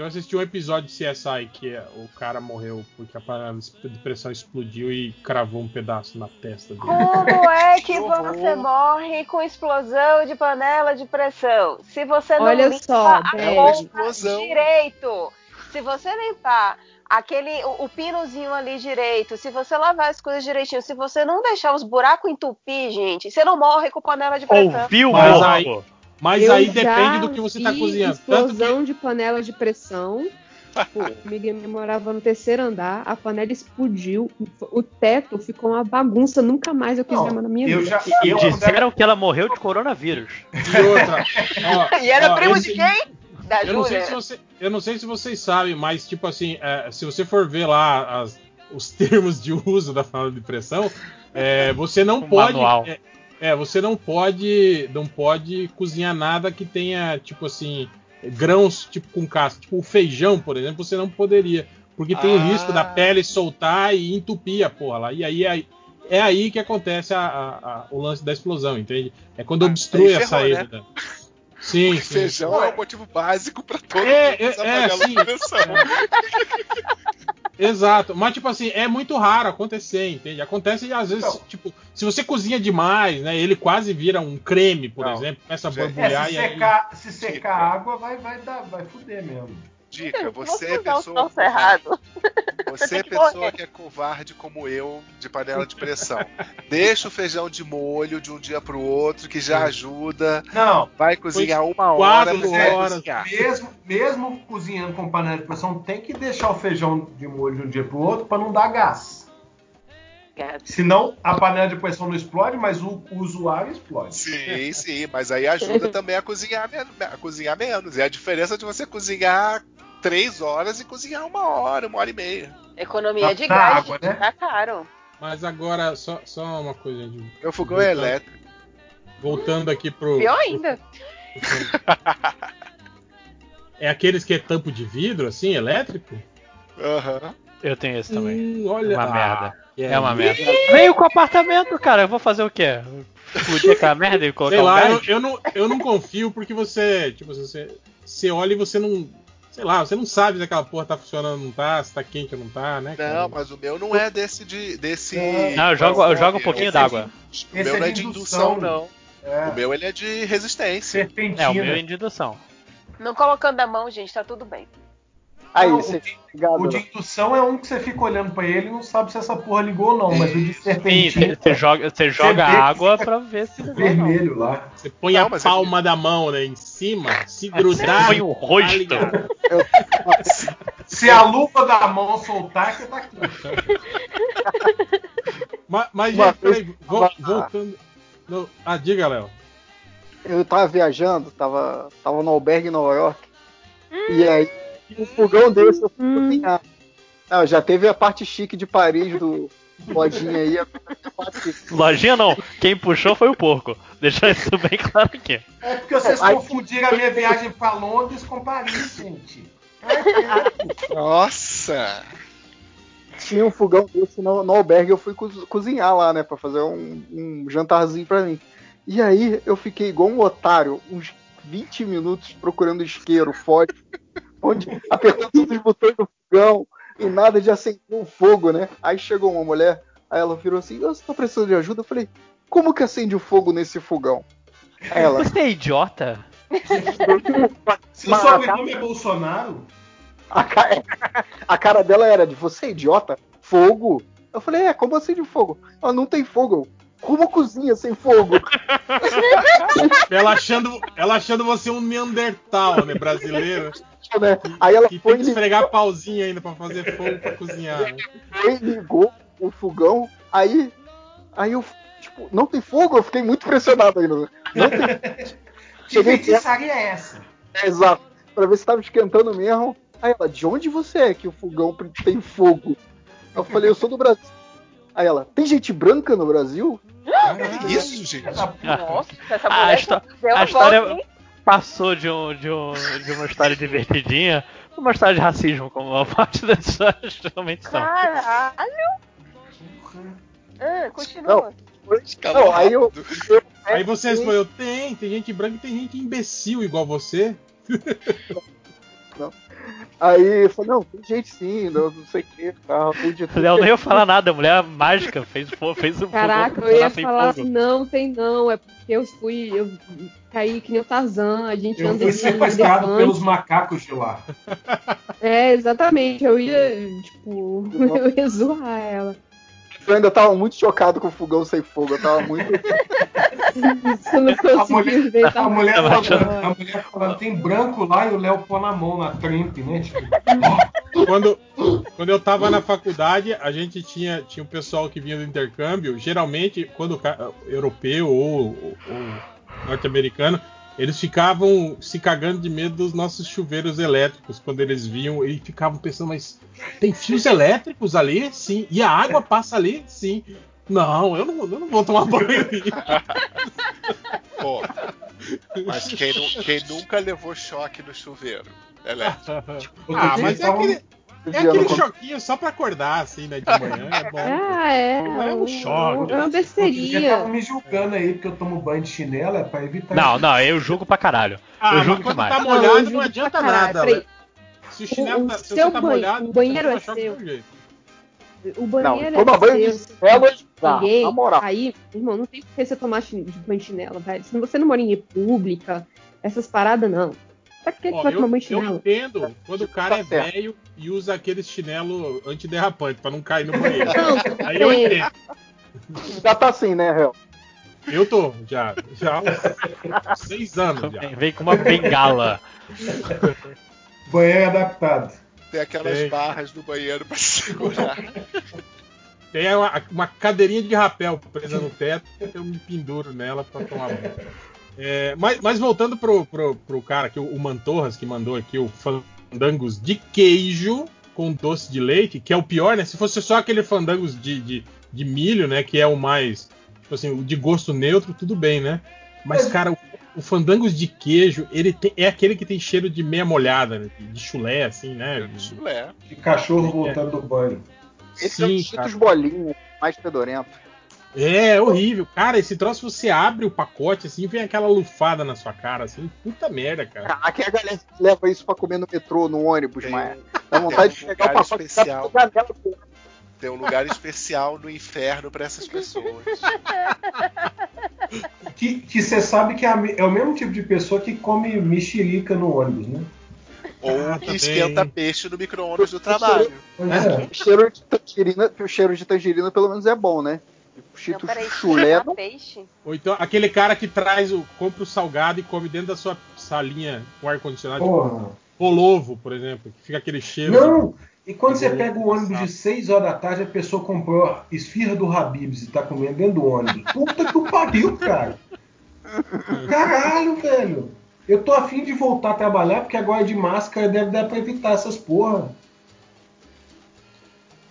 C: Eu assisti um episódio de CSI que é, o cara morreu porque a panela de pressão explodiu e cravou um pedaço na testa dele.
I: Como é que <laughs> você morre com explosão de panela de pressão? Se você não
G: Olha
I: limpa
G: só,
I: a.
J: É
I: direito, se você limpar aquele o, o pinozinho ali direito, se você lavar as coisas direitinho, se você não deixar os buracos entupir, gente, você não morre com panela de pressão.
F: Ouviu,
C: Mas aí- Mas
G: Eu
C: aí depende do que você tá
G: vi
C: cozinhando. Tanto que
G: explosão de panela de pressão. Tipo, o Miguel morava no terceiro andar, a panela explodiu, o teto ficou uma bagunça, nunca mais eu quis ver na minha
E: eu
G: vida.
E: já. Eu,
F: Disseram que ela morreu de coronavírus.
C: E outra. ó, <laughs>
I: E era
C: ó,
I: primo
C: esse-
I: de quem? Da
C: Eu não, sei
I: Júlia.
C: se você, eu não sei se vocês sabem, mas tipo assim, é, se você for ver lá as- os termos de uso da panela de pressão, é, você não
F: Um
C: pode.
F: manual.
C: É, é, você não pode. Não pode cozinhar nada que tenha, tipo assim, grãos tipo com casca. Tipo o feijão, por exemplo, você não poderia. Porque tem o
J: Ah.
C: risco da pele soltar e entupir a porra lá. E aí é, é aí que acontece a- a- a- o lance da explosão, entende? É quando
J: Ah,
C: obstrui a
J: ferrou,
C: saída. da- Sim, sim.
J: feijão é o motivo básico pra todo
C: É,
J: mundo
C: é, é, sim. <laughs> Exato, mas tipo assim, é muito raro acontecer, entende? Acontece às vezes,
E: Não.
C: tipo, se você cozinha demais, né? Ele quase vira um creme, por
J: Não.
C: exemplo, começa a borbulhar
E: É, se
C: e aí.
E: secar, se secar a água, vai, vai, dar, vai fuder mesmo.
J: Dica, você é pessoa.
I: errado.
J: Você <laughs>
I: que
J: pessoa
I: morrer.
J: que é covarde como eu, de panela de pressão. Deixa o feijão de molho de um dia pro outro, que já ajuda.
E: Não,
J: Vai cozinhar uma hora,
C: quatro
J: mas vai
C: horas.
J: cozinhar.
E: mesmo, mesmo cozinhando com panela de pressão, tem que deixar o feijão de molho de um dia pro outro para não dar gás. Senão a panela de pressão não explode, mas o, o usuário explode.
J: Sim, sim, mas aí ajuda <laughs> também a cozinhar, a cozinhar menos. É a diferença de você cozinhar três horas e cozinhar uma hora, uma hora e meia.
I: Economia de
E: Da
I: gás,
E: água, né?
I: tá caro.
C: Mas agora, só, só uma coisa, gente.
J: Meu fogão é
C: Voltando-
J: elétrico.
C: Voltando aqui pro.
I: Pior ainda. <laughs>
C: É aqueles que é tampo de vidro, assim, elétrico?
J: Aham.
F: Eu tenho esse também.
C: Hum, olha.
F: Uma
C: ah,
F: merda.
C: Que
F: É uma merda. Veio com o apartamento, cara. Eu vou fazer o quê? Explodir aquela merda e colocar
C: Sei
F: um
C: lá, eu,
F: gás?
C: eu não, eu não confio porque você. Tipo, você, você olha e você não. Sei lá, você não sabe se aquela porra tá funcionando ou não tá, se tá quente ou não tá, né? cara?
J: Não, mas o meu não é desse de. desse.
F: Não, eu jogo, eu jogo um pouquinho
J: Esse
F: d'água.
J: O meu
E: é
J: não é
E: de
J: de indução,
E: indução.
J: não.
E: É,
J: O meu ele é de resistência.
E: serpentina.
F: É, o meu é de indução.
I: Não colocando a mão, gente, tá tudo bem.
D: Aí,
E: Não,
D: você
E: o O de indução é um que você fica olhando pra ele e não sabe se essa porra ligou ou não, mas o de
F: Sim,
E: serpentina
F: você joga, você joga <laughs> água pra ver se ligou ou não.
E: vermelho lá.
C: Você põe
J: Não,
C: a
J: mas
C: palma da mão né, em cima, se grudar.
F: Põe o
C: tá
F: rosto. <laughs>
E: Se a luva da mão soltar, você tá aqui. <laughs>
C: Mas, mas gente, peraí, vo- voltando. no- ah, diga, Léo.
D: eu tava viajando, tava, tava no albergue em Nova York, e aí um fogão desse eu fui
G: Hum.
D: cozinhar. Não, já teve a parte chique de Paris do lojinha aí, a parte
F: Lojinha não. Quem puxou foi o porco. Deixar isso bem claro aqui.
E: É porque vocês
D: Aí-
E: confundiram a minha viagem pra Londres com Paris, gente.
J: Nossa!
D: tinha um fogão desse no, no albergue, eu fui coz- cozinhar lá, né, pra fazer um, um jantarzinho pra mim. E aí eu fiquei igual um otário, uns 20 minutos procurando isqueiro, fósforo, onde apertando todos os botões do fogão e nada de acender o fogo, né? Aí chegou uma mulher, aí ela virou assim, você tá precisando de ajuda? Eu falei, como que acende o fogo nesse fogão? Aí ela,
F: Você é idiota?
E: Seu
D: Mas-
E: sobrenome é Bolsonaro?
D: A, ca- a cara dela era de você é idiota? Fogo? Eu falei, é, como assim de fogo? Ela não tem fogo. Como cozinha sem fogo? <laughs>
C: Ela achando, ela achando você um Neandertal, né? Brasileiro.
D: Né? Aí ela
C: Que
D: foi,
C: tem que esfregar pauzinho ainda pra fazer fogo pra cozinhar. Né?
D: ligou, ligou o fogão. Aí, aí eu, tipo, não tem fogo? Eu fiquei muito impressionado ainda. Não tem. <laughs>
E: Que feitiçaria é essa?
D: é, exato, pra ver se tava esquentando mesmo. Aí ela, de onde você é que o fogão tem fogo? Eu falei, eu sou do Brasil. Aí ela, tem gente branca no Brasil?
J: Que isso, gente?
I: Nossa, essa
F: A
I: mulher
F: histó-
I: deu
F: a
I: a
F: história-
I: volta?
F: Passou de, um, de, um, de uma história divertidinha pra uma história de racismo, como a parte das histórias geralmente são.
I: Caralho! Ah, continua.
D: Não, aí eu, eu
C: Aí você respondeu, tem, tem gente branca e tem gente imbecil igual você.
D: Aí eu falei, não, tem gente sim, não, não sei o que, tal. <laughs>
F: Léo não ia falar nada, a mulher mágica fez, fez o
G: Caraca, eu ia falar,
F: fogo.
G: não, tem não, é porque eu fui, eu caí que nem o Tarzan, a gente
E: Eu fui
G: em
E: sequestrado
G: elefante.
E: pelos macacos de lá.
G: É, exatamente, eu ia, tipo, <laughs> eu ia zoar ela.
D: Eu ainda tava muito chocado com o fogão sem fogo, eu tava muito.
G: Isso não
E: A mulher,
G: inventar.
E: a mulher falando, a mulher falando, tem branco lá e o Léo pôr na mão, na tramp, né? Tipo,
C: Quando, quando eu tava na faculdade, a gente tinha, tinha um pessoal que vinha do intercâmbio. Geralmente, quando o europeu ou, ou- ou norte-americano, eles ficavam se cagando de medo dos nossos chuveiros elétricos. Quando eles viam, e ficavam pensando, mas tem fios elétricos ali? Sim. E a água passa ali? Sim. Não, eu não, eu não vou tomar banho. ali." <laughs>
J: Pô. Mas quem, quem nunca levou choque no chuveiro? Elétrico. <laughs>
C: ah, mas é
E: tava-
C: aquele, é aquele choquinho só pra acordar, assim, né, de manhã. É bom.
G: Ah, é.
C: Não é um choque.
G: É uma besteirinha.
E: tava me julgando aí porque eu tomo banho de chinelo, é pra evitar.
F: Não, não, eu julgo pra caralho.
C: Ah,
F: eu julgo
C: quando
F: demais.
C: tá
G: Não, eu
C: molhado não,
G: julgo
C: adianta nada. Se o chinelo
G: O-
C: tá,
G: o
C: se
G: seu
C: você tá
G: banho-
C: molhado,
G: o banheiro é seu. O
D: Não,
G: banheiro
D: toma
G: é
D: banho
G: seu,
D: de
G: se
D: chinelo tá,
G: ninguém
D: na moral.
G: Aí, irmão, não tem por que você tomar de banho de chinelo, velho. Se você não mora em república, essas paradas não. Pra que, que
C: Ó, eu, eu entendo quando o cara é
D: Tá certo.
C: velho e usa aquele chinelo antiderrapante pra não cair no banheiro. <laughs>
G: Não,
C: Aí eu entendo.
D: Já tá assim, né, Réu?
C: Eu tô, já. Já há uns seis anos já.
F: Vem, com uma bengala.
E: Banheiro adaptado.
J: Tem aquelas
C: Tem.
J: barras no banheiro pra segurar.
C: Tem uma, uma cadeirinha de rapel presa no teto, eu me penduro nela pra tomar banho. É, mas, mas voltando pro, pro, pro cara aqui, o Mantorras, que mandou aqui o fandangos de queijo com doce de leite, que é o pior, né? Se fosse só aquele fandangos de, de, de milho, né? Que é o mais, tipo assim, o de gosto neutro, tudo bem, né? Mas, cara, o, o fandangos de queijo, ele tem- é aquele que tem cheiro de meia molhada, né? de chulé, assim, né?
J: Chulé.
E: De cachorro voltando do banho.
D: Esse é
C: Sim,
D: Cheetos
C: cara.
D: bolinhos, mais fedorento.
C: É, é horrível. Cara, esse troço você abre o pacote assim, vem aquela lufada na sua cara, assim. Puta merda, cara.
D: Aqui a galera leva isso pra comer no metrô, no ônibus,
J: Tem
D: mas
J: um-
D: dá vontade de
J: tem um
D: pegar o
J: lugar
D: pacote
J: especial.
D: e
J: Tem um lugar especial no inferno pra essas pessoas. <laughs>
E: Que você sabe que é, a é o mesmo tipo de pessoa que come mexerica no ônibus, né?
J: Ou
C: Ah,
J: que esquenta peixe no micro-ondas do trabalho.
E: Pois é.
D: O cheiro de tangerina, o cheiro de tangerina pelo menos é bom, né? O
I: Não,
D: Cheetos
I: peraí,
D: chulé não
I: peixe?
C: Ou então aquele cara que traz o. compra o salgado e come dentro da sua salinha com ar-condicionado. Tipo,
E: Porra.
C: Polovo, por exemplo, que fica aquele cheiro.
E: Não! E quando você pega o ônibus de 6 horas da tarde, a pessoa comprou esfirra do Habibs e tá comendo dentro do ônibus. Puta que o pariu, cara! Caralho, velho! Eu tô afim de voltar a trabalhar, porque agora de máscara deve dar pra evitar essas porra.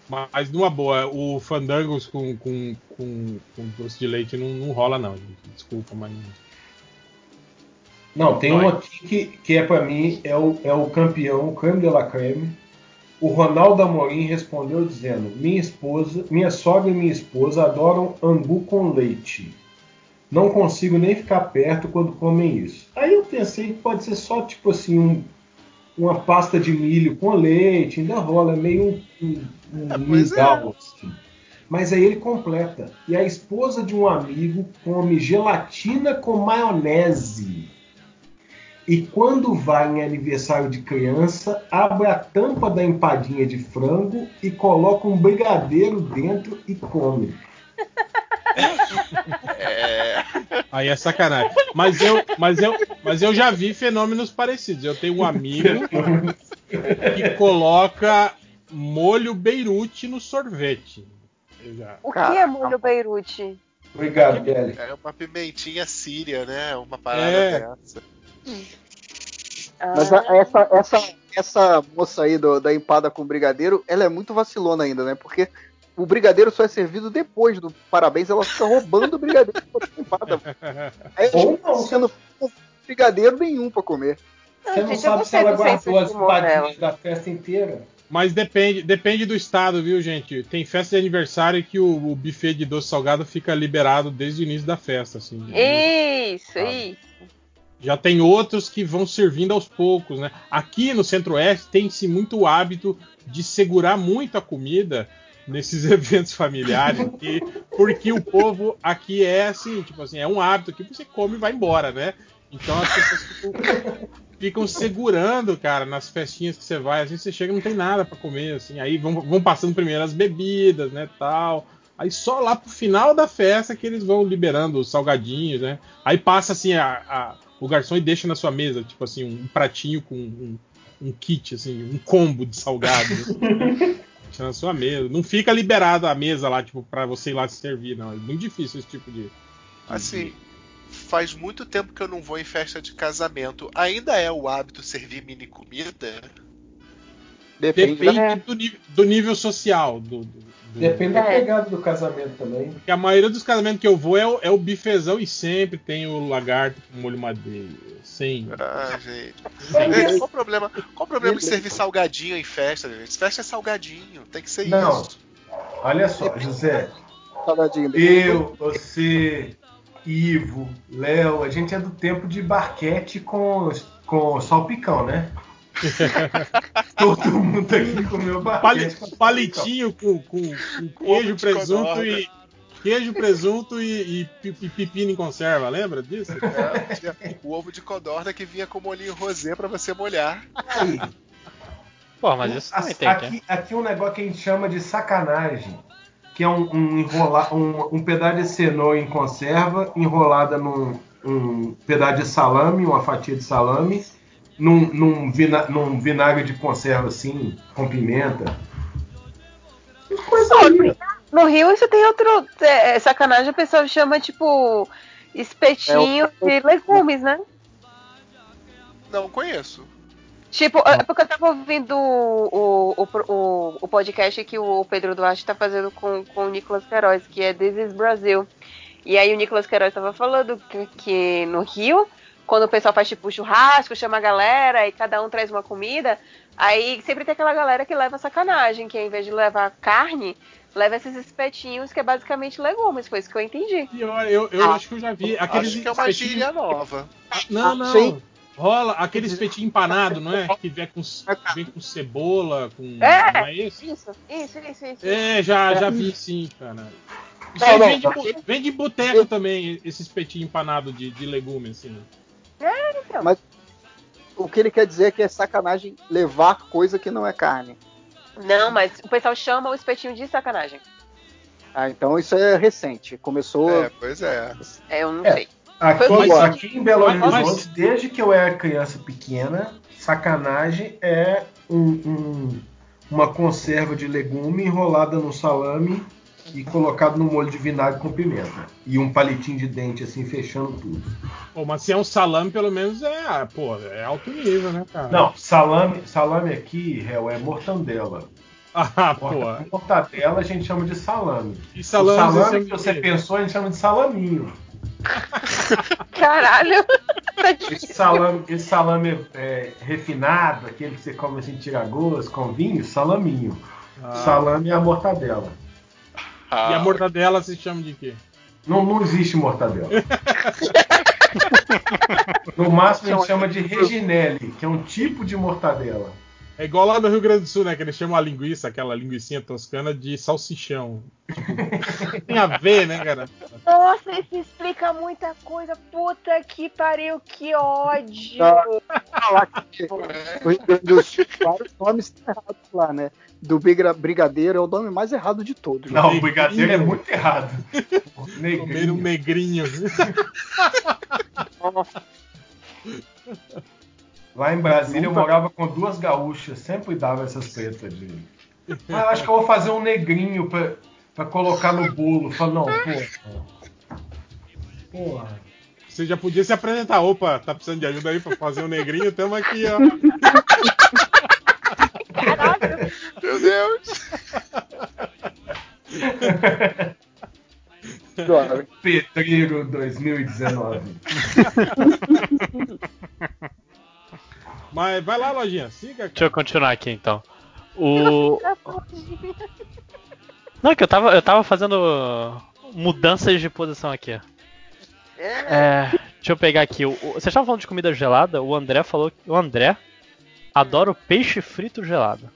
C: Mas numa boa, o fandangos com, com, com, com doce de leite não, não rola, não, gente. Desculpa, mas.
E: Não, tem um aqui que, que é pra mim, é o, é o campeão, o creme de la creme. O Ronaldo Amorim respondeu dizendo: Minha esposa, minha sogra e minha esposa adoram angu com leite. Não consigo nem ficar perto quando comem isso. Aí eu pensei que pode ser só tipo assim, um- uma pasta de milho com leite, ainda rola, é meio um, um, um
J: É, pois
E: mingau, assim. Mas aí ele completa. E a esposa de um amigo come gelatina com maionese. E quando vai em aniversário de criança, abre a tampa da empadinha de frango e coloca um brigadeiro dentro e come. <laughs>
J: É,
C: Aí é sacanagem. Mas eu, mas eu, mas eu já vi fenômenos parecidos. Eu tenho um amigo <laughs> que coloca molho Beirute no sorvete. Já-
I: O
D: Cara,
I: que é molho Beirute?
E: Obrigado, Kelly.
J: é uma pimentinha síria, né? Uma parada
C: É.
J: dessa.
D: Mas
I: Ah,
D: a- essa, essa, essa moça aí do- da empada com brigadeiro, ela é muito vacilona ainda, né? Porque o brigadeiro só é servido depois do parabéns, ela fica roubando o brigadeiro pra empada. Aí
E: Ou
D: não
E: não.
D: sendo brigadeiro nenhum pra comer.
E: Você não
I: gente,
E: sabe se ela guardou as empadinhas da festa inteira.
C: Mas depende, depende do estado, viu, gente? Tem festa de aniversário que o, o buffet de doce salgado fica liberado desde o início da festa, assim.
I: Isso,
C: Ah.
I: isso.
C: Já tem outros que vão servindo aos poucos, né? Aqui no Centro-Oeste tem-se muito o hábito de segurar muito a comida nesses <laughs> eventos familiares, porque, porque o povo aqui é assim, tipo assim, é um hábito que você come e vai embora, né? Então as pessoas ficam, ficam segurando, cara, nas festinhas que você vai, assim, você chega e não tem nada pra comer, assim, aí vão, vão passando primeiro as bebidas, né, tal. Aí só lá pro final da festa que eles vão liberando os salgadinhos, né? Aí passa assim a- a- o garçom e deixa na sua mesa, tipo assim, um pratinho com um, um kit, assim, um combo de salgados. <laughs> deixa na sua mesa. Não fica liberado a mesa lá, tipo, pra você ir lá se servir, não. É muito difícil esse tipo de.
J: Assim, faz muito tempo que eu não vou em festa de casamento. Ainda é o hábito servir mini comida?
D: Depende,
C: Depende
D: da...
C: do, nível, do nível social. Do, do- do-
E: Depende da
I: É.
E: pegada do casamento também.
C: Porque a maioria dos casamentos que eu vou é o, é o bifezão e sempre tem o lagarto com molho madeira. Sempre.
J: Ah, gente. É, qual o problema? Qual o problema de servir salgadinho em festa, gente? Festa é salgadinho, tem que ser
E: Não.
J: isso.
E: Olha só, José.
D: salgadinho.
E: Eu, você, Ivo, Léo, a gente é do tempo de barquete com, com salpicão, né? <laughs> Todo mundo aqui comeu
C: Pali-
E: barquete com salpicão.
C: palitinho com, com, com queijo, presunto e, queijo, presunto e, e, e pepino em conserva, lembra disso?
J: É, tinha o ovo de codorna que vinha com molhinho rosé pra você molhar.
E: Aí,
F: Pô, mas isso também tem,
E: aqui,
F: né?
E: aqui um negócio que a gente chama de sacanagem. Que é um, um, enrola, um, um pedaço de cenoura em conserva enrolada num um pedaço de salame, uma fatia de salame, num, num, vina- num vinagre de conserva assim, com pimenta. Que Coisa linda.
I: No Rio isso tem outro. É, é sacanagem, o pessoal chama tipo espetinho de legumes, né?
J: Não conheço.
I: Tipo, é porque eu tava ouvindo o, o, o, o podcast que o Pedro Duarte tá fazendo com, com o Nicolas Queiroz, que é This is Brasil. E aí o Nicolas Queiroz tava falando que, que no Rio, quando o pessoal faz tipo churrasco, chama a galera e cada um traz uma comida, aí sempre tem aquela galera que leva sacanagem, que ao invés de levar carne, leva esses espetinhos que é basicamente legumes, foi isso que eu entendi.
C: E olha, eu, eu acho que eu já vi. Aqueles
J: Acho que é uma gíria nova.
C: Não,
D: Ah,
C: não.
D: sim.
C: Rola aquele espetinho empanado, não é? Que vem com, que vem com cebola, com.
I: É.
C: Não é esse?
I: Isso, isso, isso, isso.
C: É, já, já vi sim, cara. Isso
D: Não,
C: aí
D: não,
C: vem, de,
D: não.
C: bu- vem de boteco também, esse espetinho empanado de, de legume, assim.
I: Então,
D: Mas- O que ele quer dizer é que é sacanagem levar coisa que não é carne.
I: Não, mas o pessoal chama o espetinho de sacanagem.
D: Ah, então isso é recente. Começou.
J: É, pois é.
I: É, eu não
E: É.
I: sei.
E: Aqui,
D: bom.
E: aqui em Belo
C: Mas-
E: Horizonte, desde que eu era criança pequena, sacanagem é um- um- uma conserva de legume enrolada no salame e colocado no molho de vinagre com pimenta. E um palitinho de dente assim, fechando tudo.
C: Pô, mas se é um salame, pelo menos é, pô, é alto nível, né, cara?
E: Não, salame, salame aqui, réu, é mortandela.
C: Ah, pô.
E: Morta- Mortadela a gente chama de salame.
C: E
E: O
C: salame,
E: salame
C: você
E: que você pensou, a gente chama de salaminho. <laughs>
I: Caralho! Tá
E: Esse salame, esse salame é, refinado, aquele que você come assim, tira gosto, com vinho, salaminho.
C: Ah,
E: Salame é a mortadela.
J: Ah,
C: E a mortadela se chama de quê?
E: Não, não existe mortadela. <laughs> No máximo a gente chama de reginelli, que é um tipo de mortadela.
C: É igual lá no Rio Grande do Sul, né? Que eles chamam a linguiça, aquela linguicinha toscana, de salsichão. <laughs> Tem a ver, né, cara?
I: Nossa, isso explica muita coisa. Puta que pariu, que ódio.
D: Falar que o Rio Grande do Sul, vários nomes estão errados lá, né? Do Briga- Brigadeiro é o nome mais errado de todos. né?
E: Não, o brigadeiro é muito errado.
C: Comer um
E: Negrinho.
C: negrinho. <laughs>
E: Lá em Brasília eu morava com duas gaúchas, sempre dava essas tretas de. Ah, eu acho que eu vou fazer um negrinho pra, pra colocar no bolo. Falei, não, porra. Porra.
C: Você já podia se apresentar. Opa, tá precisando de ajuda aí pra fazer um negrinho? Tamo aqui, ó.
I: Caralho.
J: Meu Deus!
E: Pedreiro 2019. <laughs>
C: Mas vai lá, lojinha. Siga,
F: Deixa
C: cara.
F: eu continuar aqui então. O. Não, que eu tava, eu tava fazendo mudanças de posição aqui. É, deixa eu pegar aqui. O, o- vocês estavam falando de comida gelada? O André falou que o André adora o peixe frito gelado.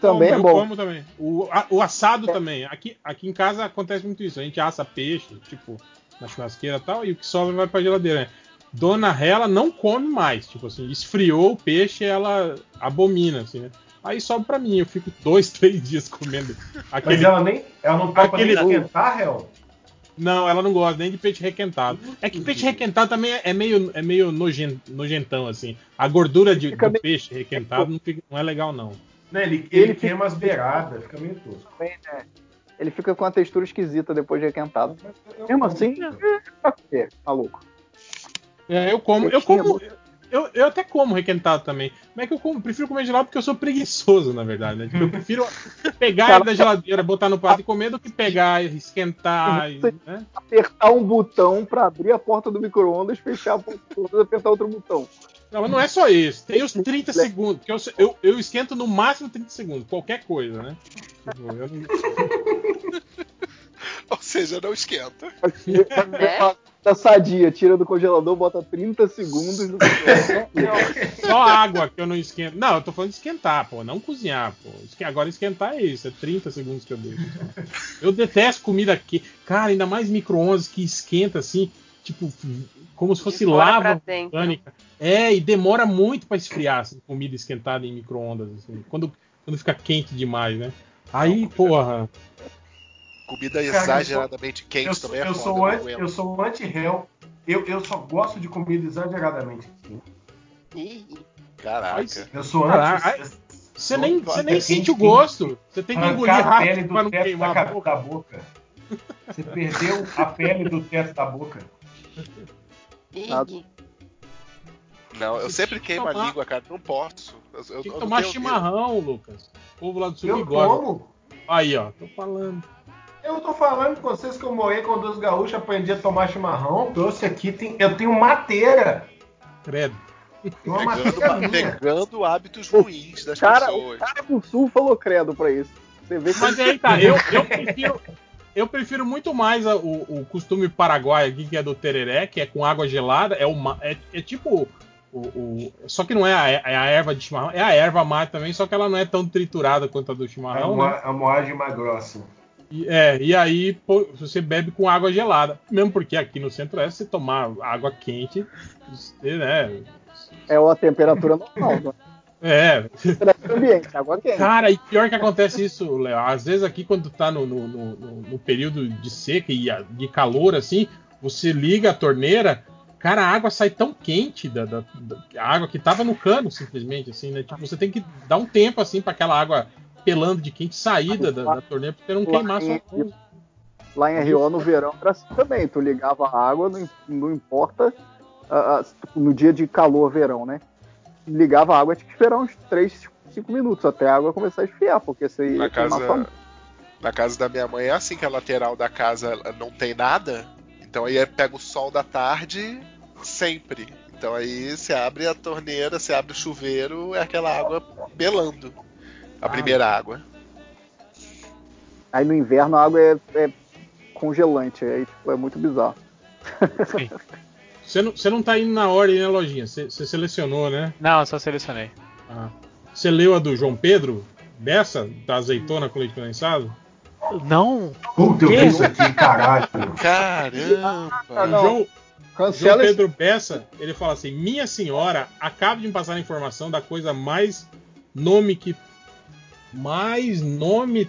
D: Também é bom.
C: como também. O, a- o assado também. Aqui, aqui em casa acontece muito isso. A gente assa peixe, tipo, na churrasqueira e tal, e o que sobra vai pra geladeira. né? Dona Rela não come mais. Tipo assim, esfriou o peixe ela abomina, assim, né? Aí sobe pra mim, eu fico dois, três dias comendo.
E: Mas
C: Aquele...
E: ela nem. Ela não topa
C: Aquele-
E: nem esquentar, réu?
C: Não, ela não gosta nem de peixe requentado. É que peixe requentado também é- é meio, é meio nojen- nojentão, assim. A gordura de,
D: Fica
C: do
D: meio-
C: peixe requentado não, fica- não é legal, não.
E: Né, Ele,
D: Ele
E: ele queima as beiradas, fica meio tosco.
D: Também, né? Ele fica com uma textura esquisita depois de requentado. Mesmo assim, quê? Maluco.
C: É, eu como, eu
D: é
C: como. Eu, eu até como requentado também. Mas é que eu como, prefiro comer gelado porque eu sou preguiçoso, na verdade. Né? Tipo, eu prefiro <laughs> pegar ele da geladeira, botar no prato e comer do que pegar, esquentar. e, né?
D: Apertar um botão pra abrir a porta do micro-ondas, fechar a porta do micro-ondas e apertar outro botão.
C: Não, mas não é só isso. Tem os 30 segundos. Porque eu, eu, eu esquento no máximo 30 segundos, qualquer coisa, né? Tipo, eu não- <laughs>
J: Ou seja, não esquenta.
I: É? <laughs>
D: Tá sadia, tira do congelador, bota 30 segundos no
C: Só água que eu não esquento. Não, eu tô falando de esquentar, pô, não cozinhar, pô. Agora esquentar é isso, é 30 segundos que eu deixo. Eu detesto comida aqui. Cara, ainda mais micro-ondas que esquenta assim, tipo, como se fosse lava vulcânica. É, e demora muito pra esfriar assim, comida esquentada em micro-ondas, assim, quando, quando fica quente demais, né? Aí, porra.
J: Comida
E: Cara,
J: exageradamente quente
E: Eu sou,
J: também é
E: eu
J: foda,
E: sou anti, eu sou anti-réu. Eu, eu só gosto de comida exageradamente.
I: Ih,
J: Caraca.
E: Eu sou
C: Caraca,
E: anti.
C: Você nem, você nem sente o gosto. Você tem que engolir
E: a pele
C: rápido
E: do
C: pra não
E: teto da,
C: queimar a
E: ca-
C: boca.
E: da boca. Você perdeu a pele do teto da boca.
J: Não, eu
C: Você
J: sempre queimo a
C: tomar-
J: língua, cara. Não posso. Eu, eu,
C: Tem
J: eu
C: que tomar chimarrão, Lucas. O povo lá do sul
E: Eu
C: gosta.
E: como.
C: Aí, ó, tô falando.
E: Eu tô falando com vocês que eu morei com dois gaúchos, aprendi a tomar chimarrão. Trouxe aqui, tem, eu tenho mateira.
C: Credo.
E: Uma mateira
J: Pegando, pegando hábitos ruins das
D: Cara, o
J: pessoas.
D: cara do sul falou credo pra isso. Você vê que
C: Mas aí tá, eu, <laughs> eu prefiro. Eu prefiro muito mais a- o, o costume paraguaio aqui, que é do tereré, que é com água gelada. É, uma, é, é tipo. O, o- só que não é a, é a erva de chimarrão, é a erva mate também, só que ela não é tão triturada quanto a do chimarrão,
E: mo
C: né?
E: a moagem mais grossa.
C: E, é, e aí pô, você bebe com água gelada. Mesmo porque aqui no centro-oeste, você tomar água quente, você, né?
D: é a temperatura normal, né? <laughs>
C: É,
D: ambiente, água quente.
C: Cara, e pior que acontece isso, Léo. Às vezes aqui, quando tá no, no, no- no- período de seca e de calor, assim, você liga a torneira, cara, a água sai tão quente da, da- da- água que tava no cano, simplesmente, assim, né? Tipo, você tem que dar um tempo, assim, para aquela água pelando de quente sair da, da- torneira você não queimar sua.
D: Lá em RO no verão era assim também. Tu ligava a água, não, não importa ah, no dia de calor, verão, né? Ligava a água, tinha que esperar uns 3, 5 minutos até a água começar a esfriar, porque você ia
J: Na
D: queimar sua
J: casa, na casa da minha mãe é assim que a lateral da casa ela não tem nada. Então aí pega o sol da tarde sempre. Então aí você abre a torneira, você abre o chuveiro, é aquela água belando. A
C: Ah.
J: primeira água.
D: Aí no inverno a água é, é congelante, aí tipo, é muito bizarro.
C: Você não, você não tá indo na ordem, né, Lojinha? Você, você selecionou, né?
F: Não, eu só selecionei.
C: Ah. Você leu a do João Pedro? Dessa? Da azeitona com leite condensado?
F: Não!
E: Puta, eu vi isso aqui, caralho.
J: Caramba!
D: Ah, não.
C: João, João
D: esse
C: Pedro Bessa, ele fala assim: Minha senhora acaba de me passar a informação da coisa mais nome que. Mais nome.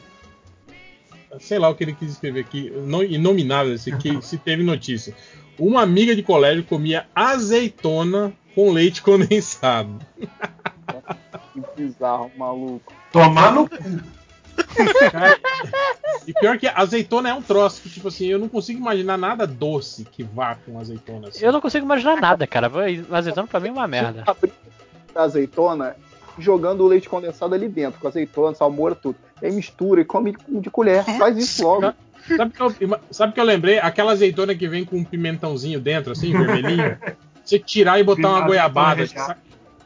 C: Sei lá o que ele quis escrever aqui. No, inominável, esse que <laughs> se teve notícia. Uma amiga de colégio comia azeitona com leite <laughs> condensado.
D: que bizarro, maluco.
E: Tomar no cu.
C: E pior que azeitona é um troço que, tipo assim, eu não consigo imaginar nada doce que vá com azeitona. Assim.
F: Eu não consigo imaginar nada, cara. Azeitona pra mim é uma merda.
D: Azeitona jogando o leite condensado ali dentro, com azeitona, salmoura, tudo. Aí mistura e come de colher. Faz isso logo.
C: Sabe que, eu, sabe que eu lembrei? Aquela azeitona que vem com um pimentãozinho dentro, assim, vermelhinho. <laughs> Você tirar e botar uma goiabada.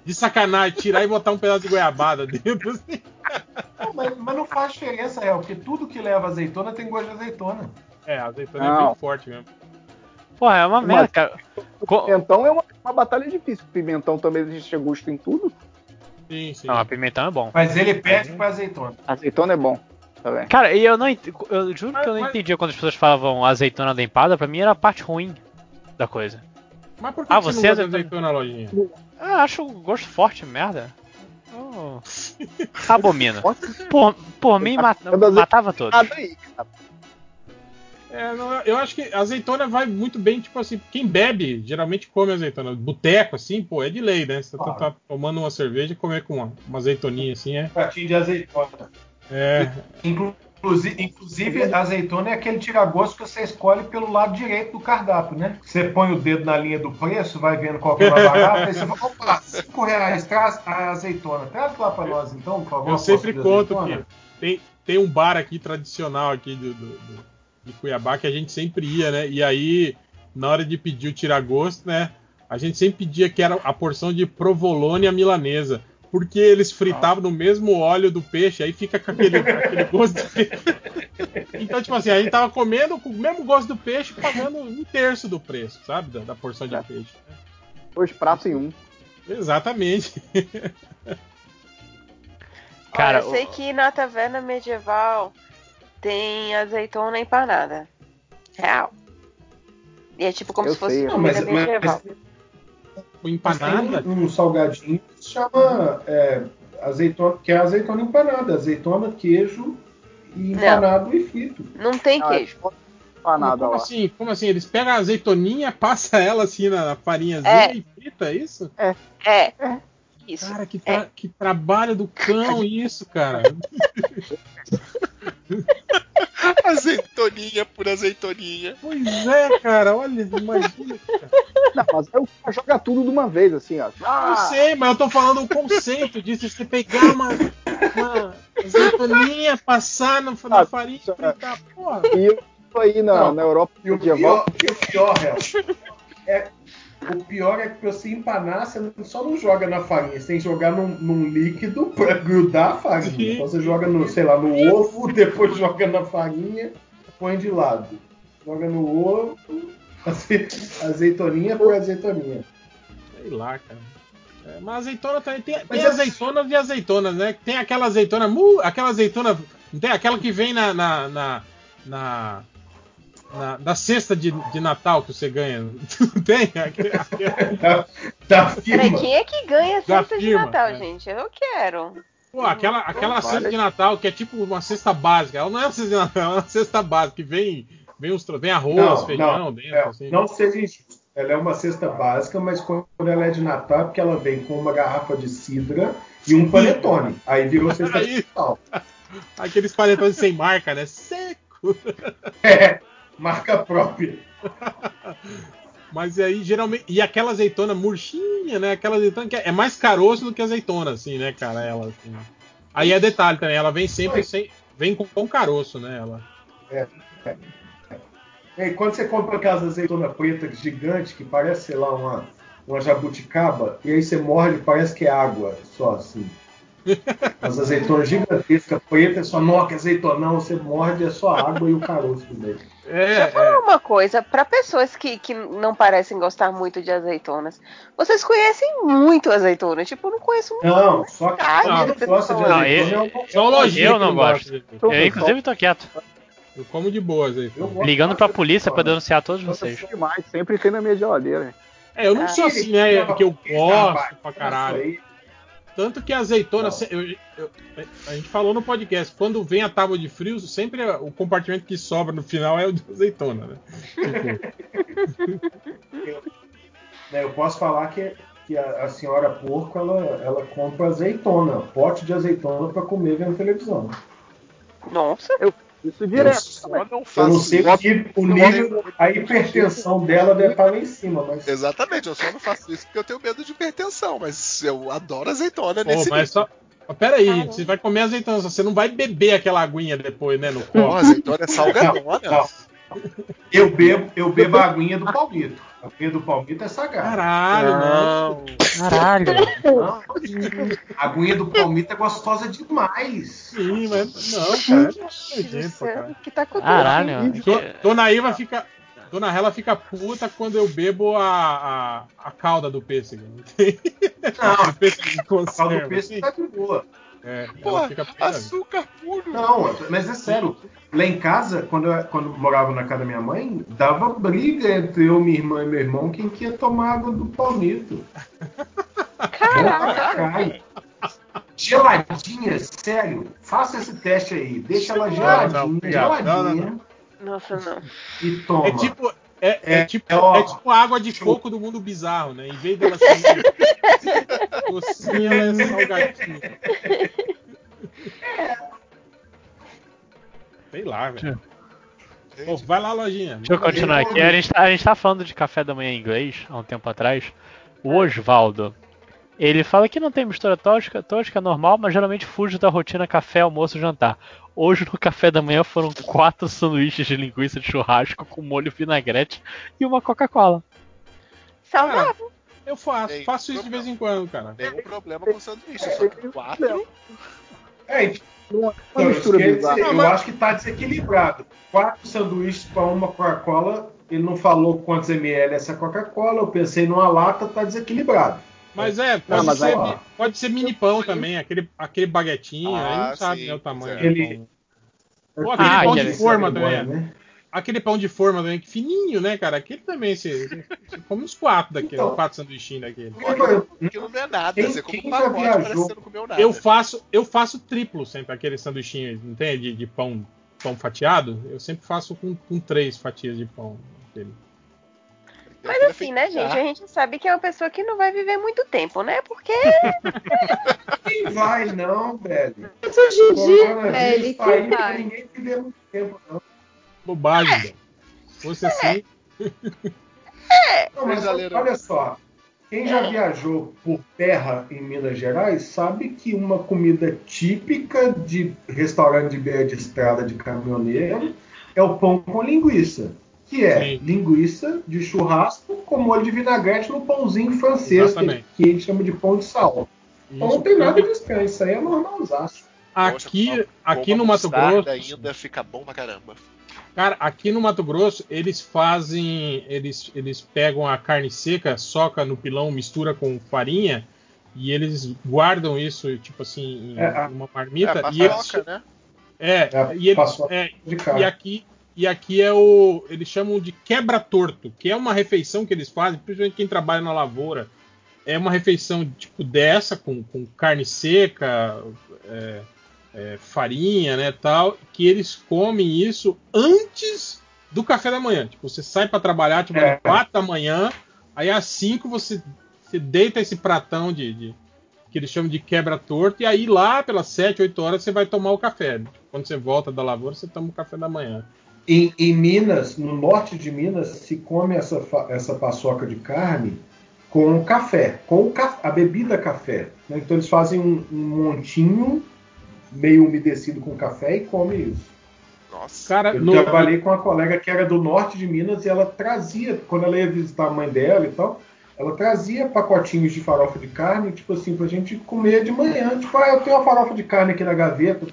C: De, sacanagem, tirar e botar um pedaço de goiabada dentro. Assim.
E: Não, mas, mas não faz diferença, real, porque tudo que leva azeitona tem gosto de azeitona.
C: É, a azeitona é
D: Não.
C: bem forte mesmo.
F: Porra, é uma merda, cara. Co-
D: Pimentão é uma, uma batalha difícil. Pimentão também existe gosto em tudo.
C: Sim, sim.
F: Não, a pimentão é bom.
E: Mas ele perde com azeitona.
D: Azeitona é bom. Tá.
F: Cara, e eu não ent- eu juro que eu não
C: Mas-
F: entendia quando as pessoas falavam azeitona da empada, pra mim era a parte ruim da coisa.
C: Mas por que,
F: Ah,
C: que você,
F: você é
C: de azeitona, lojinha?
F: Eu acho o gosto forte, merda. Oh. Abomino.
D: Forte
F: Por, por mim, ma- matava todos.
D: nada aí, cara.
C: É, não, eu acho que a azeitona vai muito bem, tipo assim, quem bebe geralmente come azeitona. Boteco, assim, pô, é de lei, né? Você tá,
E: Claro.
C: tá tomando uma cerveja e comer com uma, uma azeitoninha assim, é.
E: Pratinho de azeitona.
C: É,
E: Inclusive, inclusive, a azeitona é aquele tiragosto que você escolhe pelo lado direito do cardápio, né? Você põe o dedo na linha do preço, vai vendo qual que é mais barato, aí você fala, opa, 5 reais, traz a azeitona. Traz lá pra nós, então, por favor.
C: eu sempre conto que tem, tem um bar aqui tradicional aqui do, do- do- de Cuiabá que a gente sempre ia, né? E aí, na hora de pedir o tiragosto, né? A gente sempre pedia que era a porção de provolone à milanesa. porque eles fritavam no mesmo óleo do peixe, aí fica com aquele, aquele gosto de peixe. <laughs> Então, tipo assim, a gente tava comendo com o mesmo gosto do peixe, pagando um terço do preço, sabe? Da, da porção de peixe.
D: Dois pratos em um.
C: Exatamente.
I: Cara,
F: Cara,
I: eu sei
F: o-
I: que na taverna medieval tem azeitona empanada. Real. E é tipo como
D: Eu
I: se fosse
D: sei,
E: Não,
I: comida
E: mas,
I: medieval.
E: Mas
C: empanada.
E: um salgadinho que se chama é, azeitona, que é azeitona empanada, azeitona, queijo e empanado e frito.
I: Não tem
D: Não, é
I: queijo.
D: só empanada
C: como
D: lá.
C: assim? Como assim? Eles pegam a azeitoninha, passa ela assim na, farinhazinha
I: É.
C: e frita, é isso?
I: É. Isso.
C: Cara, que, tra- que trabalho do cão <laughs> isso, cara. <laughs> <laughs>
J: Azeitoninha por azeitoninha.
C: Pois é, cara, olha, imagina. Cara.
D: Não, mas aí o cara joga tudo de uma vez, assim, ó.
C: Eu
D: Ah,
C: sei, mas eu tô falando o conceito disso, você pegar uma, uma azeitoninha, passar na, na
D: Ah,
C: farinha e
D: isso
C: fritar, porra.
D: e eu tô aí na,
E: Não,
D: na Europa
E: E o pior, e o pior é, é- o pior é que pra você empanar, você só não joga na farinha, você tem que jogar num, num líquido pra grudar a farinha. Então você joga no, sei lá, no ovo, <laughs> depois joga na farinha, põe de lado. Joga no ovo, aze- azeitoninha por azeitoninha.
C: Sei lá, cara. É, mas azeitona também tem,
E: Mas
C: tem
E: é-
C: azeitonas e azeitonas, né? Tem aquela azeitona, mu- aquela azeitona, não tem aquela que vem na na, na, na, na- na cesta de, de Natal que você ganha. Não <laughs> tem? <laughs>
E: Da, da
I: Peraí,
E: firma.
I: quem é que ganha
C: Da
I: cesta de
C: firma,
I: Natal,
C: é.
I: gente? Eu quero.
C: Pô, aquela, aquela cesta de Natal que é tipo uma cesta básica. Ela não é uma cesta de Natal, ela é uma cesta básica que vem, vem, uns, vem arroz,
E: Não,
C: feijão
E: não,
C: dentro.
E: É,
C: assim.
E: não seja injusto. Ela é uma cesta básica, mas quando ela é de Natal é porque ela vem com uma garrafa de cidra e um panetone. Aí virou cesta
C: Aí.
E: de Natal. <laughs>
C: Aqueles panetones sem marca, né? Seco.
E: É, marca própria. <laughs>
C: Mas aí, geralmente. E aquela azeitona murchinha, né? Aquela azeitona que é mais caroço do que azeitona, assim, né, cara? Ela, assim. Aí é detalhe também, ela vem sempre sem. Vem com, com caroço, né? Ela.
E: E aí, quando você compra aquelas azeitonas pretas gigantes, que parece, sei lá, uma, uma jabuticaba, e aí você morde, parece que é água, só assim. As azeitonas gigantescas, pretas, só, não, que azeitonão, você morde, é só água e o caroço meio.
C: É,
I: Deixa eu falar uma coisa, pra pessoas que, que não parecem gostar muito de azeitonas, vocês conhecem muito azeitona? Tipo, eu não conheço muito.
E: Não, só que quem não
I: da
E: gosta de azeitona
F: Não,
E: é
C: Só lojinha
F: Eu
C: que
F: não gosto. Eu, inclusive, tô quieto.
C: Eu como de boas aí.
E: Eu gosto
F: Ligando pra polícia
E: azeitona.
F: denunciar todos vocês.
D: demais, sempre tem na minha geladeira.
C: É, eu não
I: Ah.
C: sou assim, né? Que eu gosto pra caralho. Tanto que a azeitona, eu- eu- a gente falou no podcast, quando vem a tábua de frios, sempre o compartimento que sobra no final é o de azeitona, né? Tipo, <laughs>
E: né, Eu posso falar que, que a, a senhora porco ela, ela compra azeitona, pote de azeitona para comer vendo televisão.
I: Nossa,
D: Isso
J: Eu
D: direto.
J: só
D: também.
J: não
E: Eu
J: faço
E: não sei
J: isso.
E: o que o nível, a hipertensão dela deve estar lá em cima, mas
J: Exatamente, eu só não faço isso porque eu tenho medo de hipertensão, mas eu adoro azeitona
C: pô,
J: nesse
C: mas só. Mas Pera aí, gente, você vai comer azeitona, você não vai beber aquela aguinha depois, né? No copo.
J: Ó, azeitona é
E: Não,
J: salgadona.
E: Eu bebo, eu bebo a aguinha do palmito. A aguinha do palmito é sagrada.
C: Caralho, não.
F: Caralho.
E: Não, a aguinha do palmito é gostosa demais.
C: Sim, mas não, cara. É nojento, cara.
I: o que tá acontecendo?
F: Caralho. Que-
C: Dona Iva fica. Dona Rela fica puta quando eu bebo a, a, a calda do pêssego.
E: Não, <laughs>
C: O pêssego
E: a
C: conserva,
E: do peixe
C: assim.
E: tá de boa.
C: É, ela
J: Porra,
C: fica puta.
J: açúcar puro.
E: Não, mas é sério. Lá em casa, quando eu quando eu morava na casa da minha mãe, dava briga entre eu, minha irmã e meu irmão quem que ia tomar água do palmito.
I: Caraca.
E: Cai. Geladinha, sério. Faça esse teste aí. Deixa ela
C: Não,
E: geladinha,
C: não. Não, não,
E: geladinha
I: Nossa, não.
E: e toma.
C: É tipo. É, é
E: É,
C: tipo,
E: é, ó.
C: é tipo água de coco do mundo bizarro, né? Em vez dela ser <laughs> docinha, ela é salgadinha. Sei lá, velho. Pô, vai lá, lojinha.
F: Deixa eu continuar aqui. A gente, tá, a gente tá falando de café da manhã em inglês há um tempo atrás. O Osvaldo. Ele fala que não tem mistura tosca, tosca normal, mas geralmente fuge da rotina café, almoço, jantar. Hoje no café da manhã foram quatro sanduíches de linguiça de churrasco com molho vinagrete e uma Coca-Cola.
I: Saudável.
C: Eu faço,
J: Tem
C: faço isso de
J: problema.
C: vez em quando, cara.
J: Nenhum problema com sanduíche, só que quatro.
E: É, então,
D: uma mistura bizarra.
E: dizer, eu acho que tá desequilibrado. Quatro sanduíches para uma Coca-Cola. Ele não falou quantos ml é essa Coca-Cola. Eu pensei numa lata, tá desequilibrado.
C: Mas é, pode,
D: mas
C: ser,
E: aí-
C: pode ser mini pão também, aquele, aquele baguetinho, aí
J: Ah,
C: não sabe
J: sim,
C: né, o tamanho.
E: é.
C: pão. Ou aquele
B: Ah,
C: pão
B: aquele-
C: de forma também. É.
E: né?
C: Aquele pão de forma também, que fininho, né, cara? Aquele também, você, você come uns quatro daquele,
E: Então.
C: quatro sanduichinhos daquele.
J: Aquilo não é nada,
E: Quem-
J: você come um pacote, parece que você não comeu nada.
C: Eu faço, eu faço triplo sempre, aquele sanduichinho, não tem? De, de pão, pão fatiado. Eu sempre faço com, com três fatias de pão. Aquele.
I: Mas assim, né, gente? A gente sabe que é uma pessoa que não vai viver muito tempo, né? Porque
E: Quem vai, não, velho.
G: Mas o Gigi,
E: Coronavírus
G: velho,
E: aí
G: que
E: pra
G: vai.
E: ninguém viver muito tempo, não.
C: Bobagem, velho. Se fosse assim. <laughs>
E: Não, mas olha só. Quem já viajou por terra em Minas Gerais sabe que uma comida típica de restaurante de beira de estrada de caminhoneiro é o pão com linguiça. Que é
C: Sim.
E: linguiça de churrasco com molho de vinagrete no pãozinho francês, que,
C: Exatamente.
E: que a gente chama de pão de sal. Então não tem nada de estranho, isso aí é normalzaço.
C: Aqui,
J: Poxa,
C: aqui no Mato Grosso.
J: ainda fica bom pra caramba.
C: Cara, aqui no Mato Grosso, eles fazem. Eles, eles pegam a carne seca, soca no pilão, mistura com farinha. E eles guardam isso, tipo assim, em
E: É,
C: uma
J: É,
C: marmita. e eles,
J: né?
C: é,
E: É
C: e eles, é, E aqui, e aqui é o. Eles chamam de quebra-torto, que é uma refeição que eles fazem, principalmente quem trabalha na lavoura. É uma refeição tipo dessa, com, com carne seca, é, é, farinha, né, tal, que eles comem isso antes do café da manhã. Tipo, você sai para trabalhar, tipo,
E: É.
C: às 4 da manhã, aí às 5 você, você deita esse pratão de, de- que eles chamam de quebra-torto, e aí lá pelas 7, 8 horas você vai tomar o café. Quando você volta da lavoura, você toma o café da manhã.
E: Em, em Minas, no norte de Minas, se come essa, essa paçoca de carne com café, com ca- a bebida café. né? Então eles fazem um, um montinho meio umedecido com café e come isso.
J: Nossa.
C: Cara,
E: Eu
C: no,
E: trabalhei com uma colega que era do norte de Minas e ela trazia, quando ela ia visitar a mãe dela e tal, ela trazia pacotinhos de farofa de carne, tipo assim, pra gente comer de manhã. Tipo, ah, eu tenho uma farofa de carne aqui na gaveta.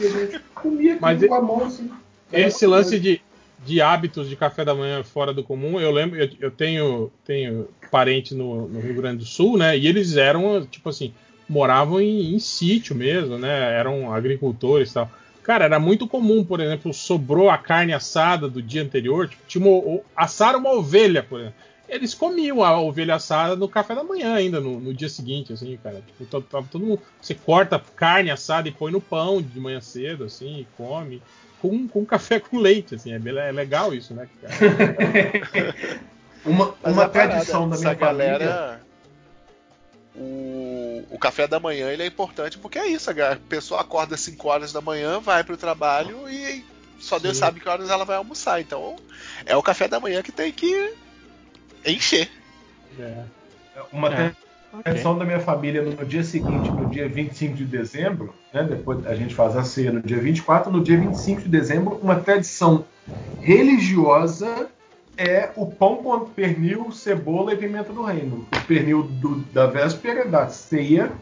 E: E a gente comia aquilo
C: Mas
E: com a mão assim.
C: Esse lance de, de hábitos de café da manhã fora do comum, eu lembro, eu, eu tenho, tenho parente no, no Rio Grande do Sul, né? E eles eram, tipo assim, moravam em, em sítio mesmo, né? Eram agricultores e tal. Cara, era muito comum, por exemplo, sobrou a carne assada do dia anterior, tipo, tinha uma, assaram uma ovelha, por exemplo. Eles comiam a ovelha assada no café da manhã ainda, no, no dia seguinte, assim, cara. Tipo, tava todo mundo. Você corta carne assada e põe no pão de manhã cedo, assim, e come. Com, com café com leite, assim, é, é legal isso, né? cara? <laughs>
E: Uma,
J: Mas
E: uma
J: a parada,
E: tradição da
J: essa
E: minha
J: galera.
E: família.
J: O, o café da manhã ele é importante porque é isso, a pessoa acorda às 5 horas da manhã, vai pro trabalho e só Deus
C: Sim.
J: sabe que horas ela vai almoçar. Então é o café da manhã que tem que encher.
C: É.
E: Uma
B: É.
E: tradição da minha família no dia seguinte, no dia 25 de dezembro, né? Depois a gente faz a ceia no dia 24, no dia 25 de dezembro, uma tradição religiosa é o pão com pernil, cebola e pimenta do reino. O pernil do- da véspera, da ceia,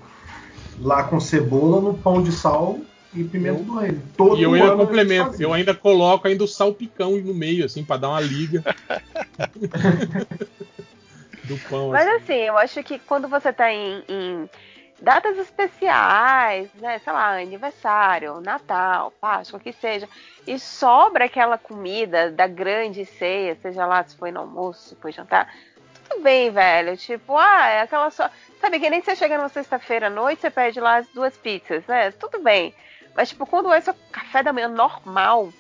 E: lá com cebola no pão de sal e pimenta do reino. Todo
C: E eu ainda
E: a
C: complemento, eu ainda coloco ainda o salpicão no meio, assim, pra dar uma liga. <laughs> do pão.
I: Mas
C: assim.
I: assim, eu acho que quando você tá em, em datas especiais, né? Sei lá, aniversário, Natal, Páscoa, o que seja, e sobra aquela comida da grande ceia, seja lá se foi no almoço, se foi jantar, tudo bem, velho. Tipo, ah, é aquela só. Sabe, que nem você chega numa sexta-feira à noite, você pede lá as duas pizzas, né? Tudo bem. Mas, tipo, quando é seu café da manhã normal,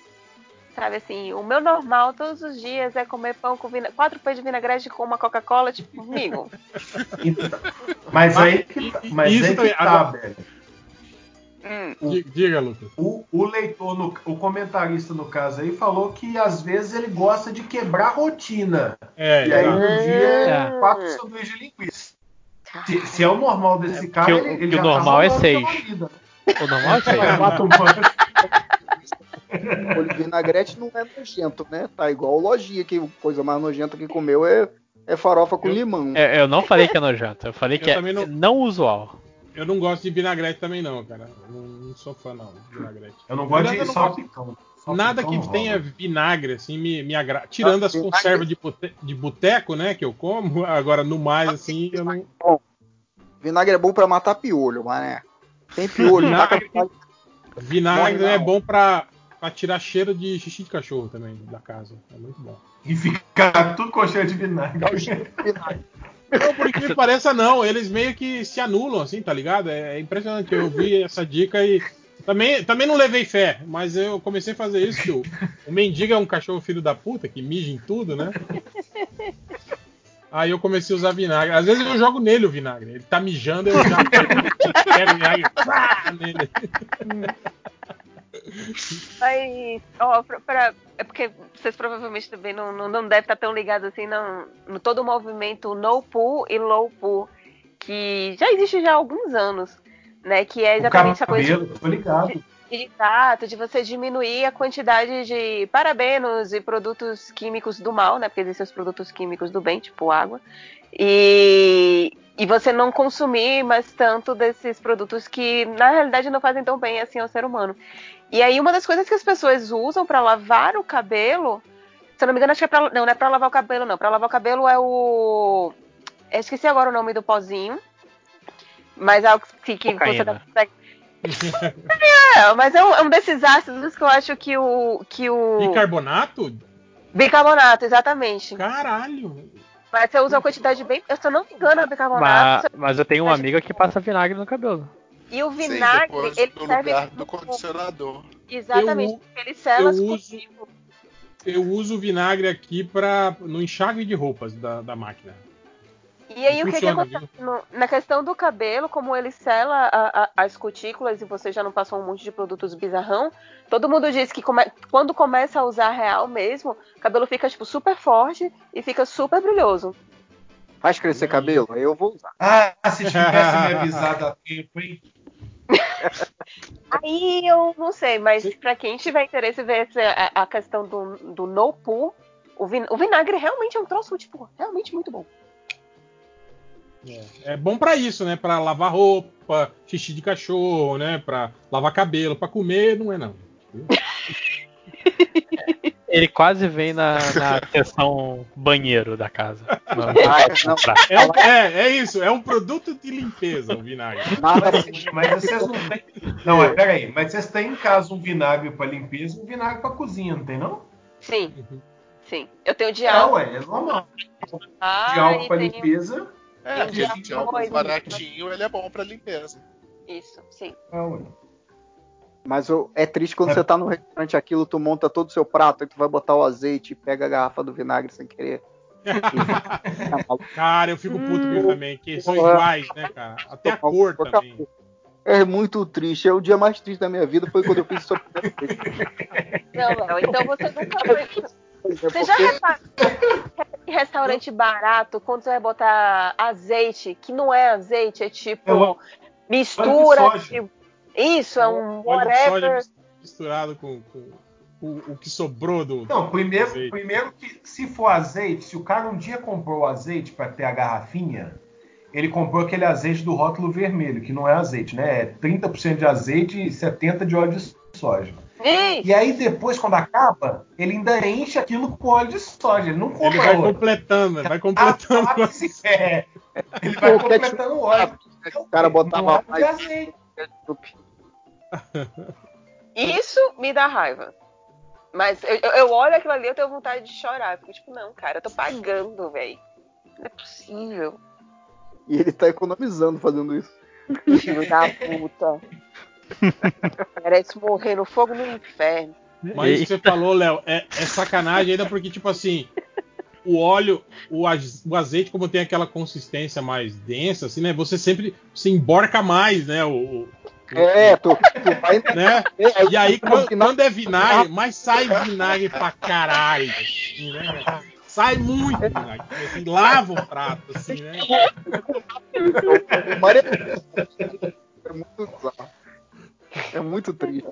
I: sabe assim, o meu normal todos os dias é comer pão com vina... quatro pães de vinagrete com uma Coca-Cola, tipo, amigo.
E: Mas <laughs>
C: Mas
E: aí que, tá- mas
C: isso
E: aí que tá,
C: agora-
E: velho.
I: Hum.
C: Di- Diga, Lucas.
E: O, o leitor, no- o comentarista no caso aí, falou que às vezes ele gosta de quebrar a rotina.
C: É,
E: E aí no dia
B: É.
E: quatro sanduíches de linguiça. Se, se é o normal desse cara,
B: que o-
E: ele, ele
B: o
E: já
B: normal
E: tá
B: é
E: rolando
B: seis.
E: pela vida.
B: O normal é feio. <laughs>
D: Molho de vinagrete não é nojento, né? Tá igual lojinha, que coisa mais nojenta que comeu é É farofa com limão.
F: É, eu não falei que é nojento, eu falei
C: Eu
F: que é
C: não-
F: não usual.
C: Eu não gosto de vinagrete também não, cara. Não, não sou fã não de vinagrete.
E: Eu não gosto de salpicão. Salpicão
C: Nada que
E: não rola.
C: tenha vinagre, assim, me, me agrada. Tirando as
D: vinagre-
C: conservas de, bote- de boteco, né, que eu como, <laughs> agora no mais, assim, eu não...
D: Vinagre é bom pra matar piolho, mas né? Tem piolho, <laughs>
C: Vinagre-
D: taca-
C: Vinagre é bom pra, pra tirar cheiro de xixi de cachorro também, da casa. É muito bom.
E: E fica tudo com cheiro de vinagre.
D: vinagre.
C: Não, por que me pareça não, eles meio que se anulam, assim, tá ligado? É, é impressionante, eu vi essa dica e também, também não levei fé, mas eu comecei a fazer isso, que o, o mendigo é um cachorro filho da puta, que mija em tudo, né? Aí eu comecei a usar vinagre. Às vezes eu jogo nele o vinagre. Ele tá mijando, eu já pego o vinagre pá, nele. <laughs>
I: Mas, ó, pra, pra- é porque vocês provavelmente também não, não, não devem estar tão ligados assim não, no todo o movimento no pool e low pool, que já existe já há alguns anos, né? Que é
E: O
I: exatamente essa coisa
E: cabelo, tô ligado.
I: de tato, de você diminuir a quantidade de parabenos e produtos químicos do mal, né? Porque existem os produtos químicos do bem, tipo água. E, e você não consumir mais tanto desses produtos que na realidade não fazem tão bem assim ao ser humano. E aí uma das coisas que as pessoas usam para lavar o cabelo, se eu não me engano, acho que é pra, não, não é para lavar o cabelo não, para lavar o cabelo é o eu esqueci agora o nome do pozinho. Mas é algo que, que você consegue é, mas é um, é um desses ácidos que eu acho que o. Que o...
C: Bicarbonato?
I: Bicarbonato, exatamente.
C: Caralho!
I: Mas você usa uma quantidade bem. Eu, se eu não me engano, é bicarbonato.
F: Mas, mas eu tenho uma amiga que passa vinagre no cabelo.
I: E o
J: Sim,
I: vinagre,
J: depois
I: ele serve.
J: lugar do condicionador.
I: Exatamente,
C: Eu-
I: porque ele sela as
C: eu uso-. Eu uso vinagre aqui pra, no enxágue de roupas da, da máquina.
I: E aí, o que, que
C: Funciona,
I: acontece? No- na questão do cabelo, como ele sela a- a- as cutículas e você já não passou um monte de produtos bizarrão, todo mundo diz que come- quando começa a usar real mesmo, o cabelo fica, tipo, super forte e fica super brilhoso.
D: Faz crescer cabelo? Aí eu vou usar.
E: Ah, se tivesse me avisado a <laughs> tempo, hein?
I: Aí eu não sei, mas pra quem tiver interesse em ver essa, a, a questão do, do no pool, o, vin- o vinagre realmente é um troço, tipo, realmente muito bom.
C: É, é bom pra isso, né? Pra lavar roupa, xixi de cachorro, né? Pra lavar cabelo, pra comer, não é não. <laughs>
F: Ele quase vem na, na seção banheiro da casa. <laughs> Não,
D: Ah, não.
C: É, um- é, é isso, é um produto de limpeza o vinagre. <laughs>
E: Mas vocês não têm. Não, mas peraí, mas vocês têm em casa um vinagre pra limpeza e um vinagre pra cozinha, não tem não?
I: Sim, sim. Eu tenho de
E: Não,
I: álcool.
E: ué, é normal.
I: Ah,
E: De álcool pra
I: tem-
E: limpeza.
J: É,
I: de
J: de álcool
I: arroz,
J: baratinho, ele é bom pra limpeza.
I: Isso, sim.
E: É.
D: Mas o- é triste quando
E: É.
D: você tá no restaurante aquilo, tu monta todo o seu prato, aí tu vai botar o azeite e pega a garrafa do vinagre sem querer. <laughs>
C: Cara, eu fico puto com isso também, que são iguais, né, cara? Até a cor também.
D: É muito triste. É o dia mais triste da minha vida foi quando eu fiz isso.
I: Não, Léo, então você nunca foi. <laughs> Você já
D: Porque-
I: reparou restaurante barato, quando você vai botar azeite, que não é azeite, é tipo
E: É
I: mistura.
E: óleo de soja.
I: de- Isso, é um
C: Óleo de soja
I: whatever.
C: misturado com, com o, o que sobrou do.
E: Não, primeiro,
C: azeite.
E: primeiro que se for azeite, se o cara um dia comprou o azeite para ter a garrafinha, ele comprou aquele azeite do rótulo vermelho, que não é azeite, né? É 30% de azeite e 70% de óleo de soja. E aí depois, quando acaba, ele ainda enche aquilo com óleo de soja. Ele não compra
C: Ele vai
E: outro.
C: completando, vai completando.
E: Ah,
C: com
E: sim, é. Ele vai
D: Pô,
E: completando o óleo.
D: O cara botava
E: de
D: mais. <laughs>
I: Isso me dá raiva. Mas eu, eu- eu olho aquilo ali eu tenho vontade de chorar. Eu fico tipo, não, cara, eu tô pagando, velho. Não é possível.
D: E ele tá economizando fazendo isso.
I: Filho da puta. Merece morrer no fogo no inferno.
C: Mas isso que você falou, Léo, é, é sacanagem ainda porque, tipo assim, o óleo, o, o azeite, como tem aquela consistência mais densa, assim, né? Você sempre se emborca mais, né? O, o-
D: É, tu, tu vai <laughs>
C: né? E aí, quando, quando é vinagre, <laughs> mais sai vinagre pra caralho. assim, né? Sai muito vinagre. Assim, lava o prato, assim, né?
D: É muito bizarro. É muito triste.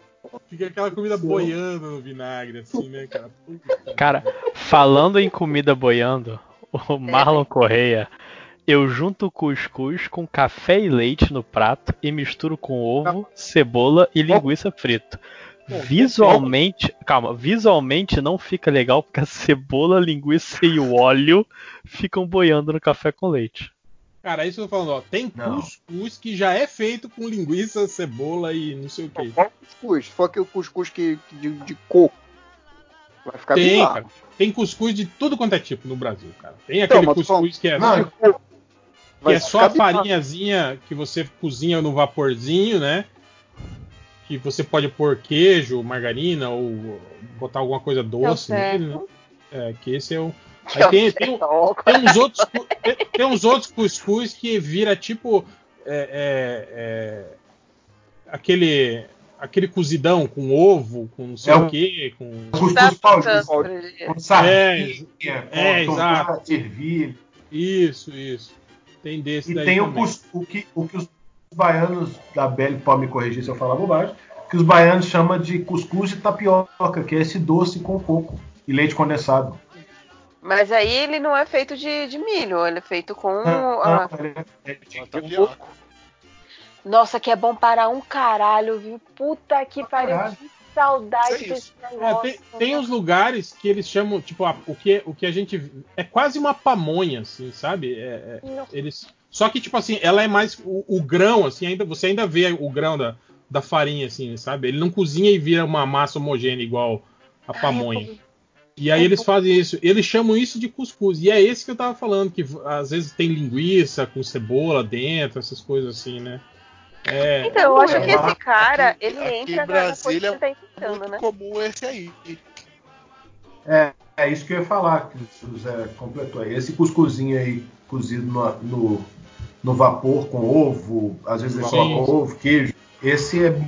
C: Fica aquela comida boiando no vinagre, assim, né, cara? Puta.
F: Cara, falando em comida boiando, O Marlon Correia. Eu junto cuscuz com café e leite no prato e misturo com ovo, cebola e linguiça frito. Visualmente, calma, visualmente não fica legal porque a cebola, a linguiça e o óleo ficam boiando no café com leite.
C: Cara, é isso que eu tô falando, ó. Tem
E: Não.
C: cuscuz que já é feito com linguiça, cebola e não sei o que.
D: Qual cuscuz? Se for aquele cuscuz que, que de, de coco, vai ficar
C: Tem, cara. Tem cuscuz de tudo quanto é tipo no Brasil, cara. Tem aquele cuscuz que é,
E: Não,
C: que
D: Vai
C: é só a farinhazinha que você cozinha no vaporzinho, né? Que você pode pôr queijo, margarina ou botar alguma coisa doce
G: certo.
C: nele, né? É, que esse é o. Aí tem, tem, tem uns outros, tem, tem uns outros cuscuz que vira tipo é, é, é, aquele aquele cozidão com ovo, com não sei
E: É
C: o que, com
E: Cuscuz paulista.
I: dia.
E: Com sardinha,
C: é,
E: com
C: exato. isso, isso. Tem desse
E: E
C: daí
E: tem o, cus- o, que, o que os baianos da Belle pode me corrigir se eu falar bobagem, que os baianos chamam de cuscuz de tapioca, que é esse doce com coco e leite condensado.
I: Mas aí ele não é feito de, de milho, ele é feito com.
E: Não,
I: ah,
E: não, ele é- é de-.
I: Nossa, que é bom para um caralho, viu? Puta que pariu, que saudade
J: é
I: desse
C: É,
I: negócio.
C: tem, tem uns lugares que eles chamam, tipo, a- o, que, o que a gente. É quase uma pamonha, assim, sabe? É- é, eles, só que, tipo assim, ela é mais. O, o grão, assim, ainda, você ainda vê o grão da, da farinha, assim, sabe? Ele não cozinha e vira uma massa homogênea igual a
I: Ai,
C: pamonha.
I: é bom.
C: E aí
I: É
C: eles fazem isso. Eles chamam isso de cuscuz. E é esse que eu tava falando, que às vezes tem linguiça com cebola dentro, essas coisas assim, né? É,
I: Então, eu acho
E: É,
I: que esse cara,
J: aqui-
I: ele
J: aqui
I: entra
J: em
I: na- na
J: Brasília
I: coisa que você tá inventando,
J: Muito
I: né?
J: comum esse aí.
E: É, é isso que eu ia falar, que o Zé completou aí. Esse cuscuzinho aí cozido no, no, no vapor com ovo, às vezes eles colocam ovo, queijo. Esse é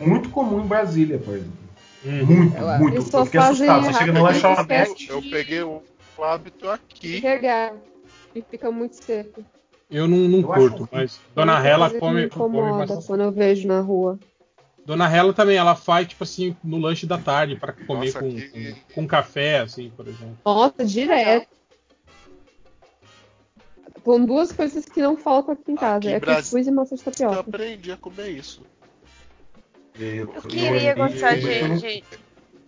E: muito comum em Brasília, por exemplo.
C: Hum.
E: Muito,
G: Eu-
E: muito. Eu fiquei assustado. Você chega no lanchonete.
J: Eu peguei o hábito aqui.
G: Regar. E fica muito seco.
C: Eu não, não
E: Eu
C: curto, mas Dona
G: que
C: come,
G: me
C: come
G: incomoda
C: bastante.
G: quando eu vejo na rua.
C: Dona Hela também, ela faz, tipo assim, no lanche da tarde, pra comer
J: Nossa,
C: com,
J: que-
C: com, com café, assim, por exemplo.
G: Nossa, direto. São duas coisas que não faltam aqui em casa.
J: Aqui
G: é
J: Brasi-
G: cuscuz e massa de
J: Eu
G: tapioca.
J: aprendi a comer isso.
E: Eu,
I: Eu queria
E: eu-
I: gostar de, de-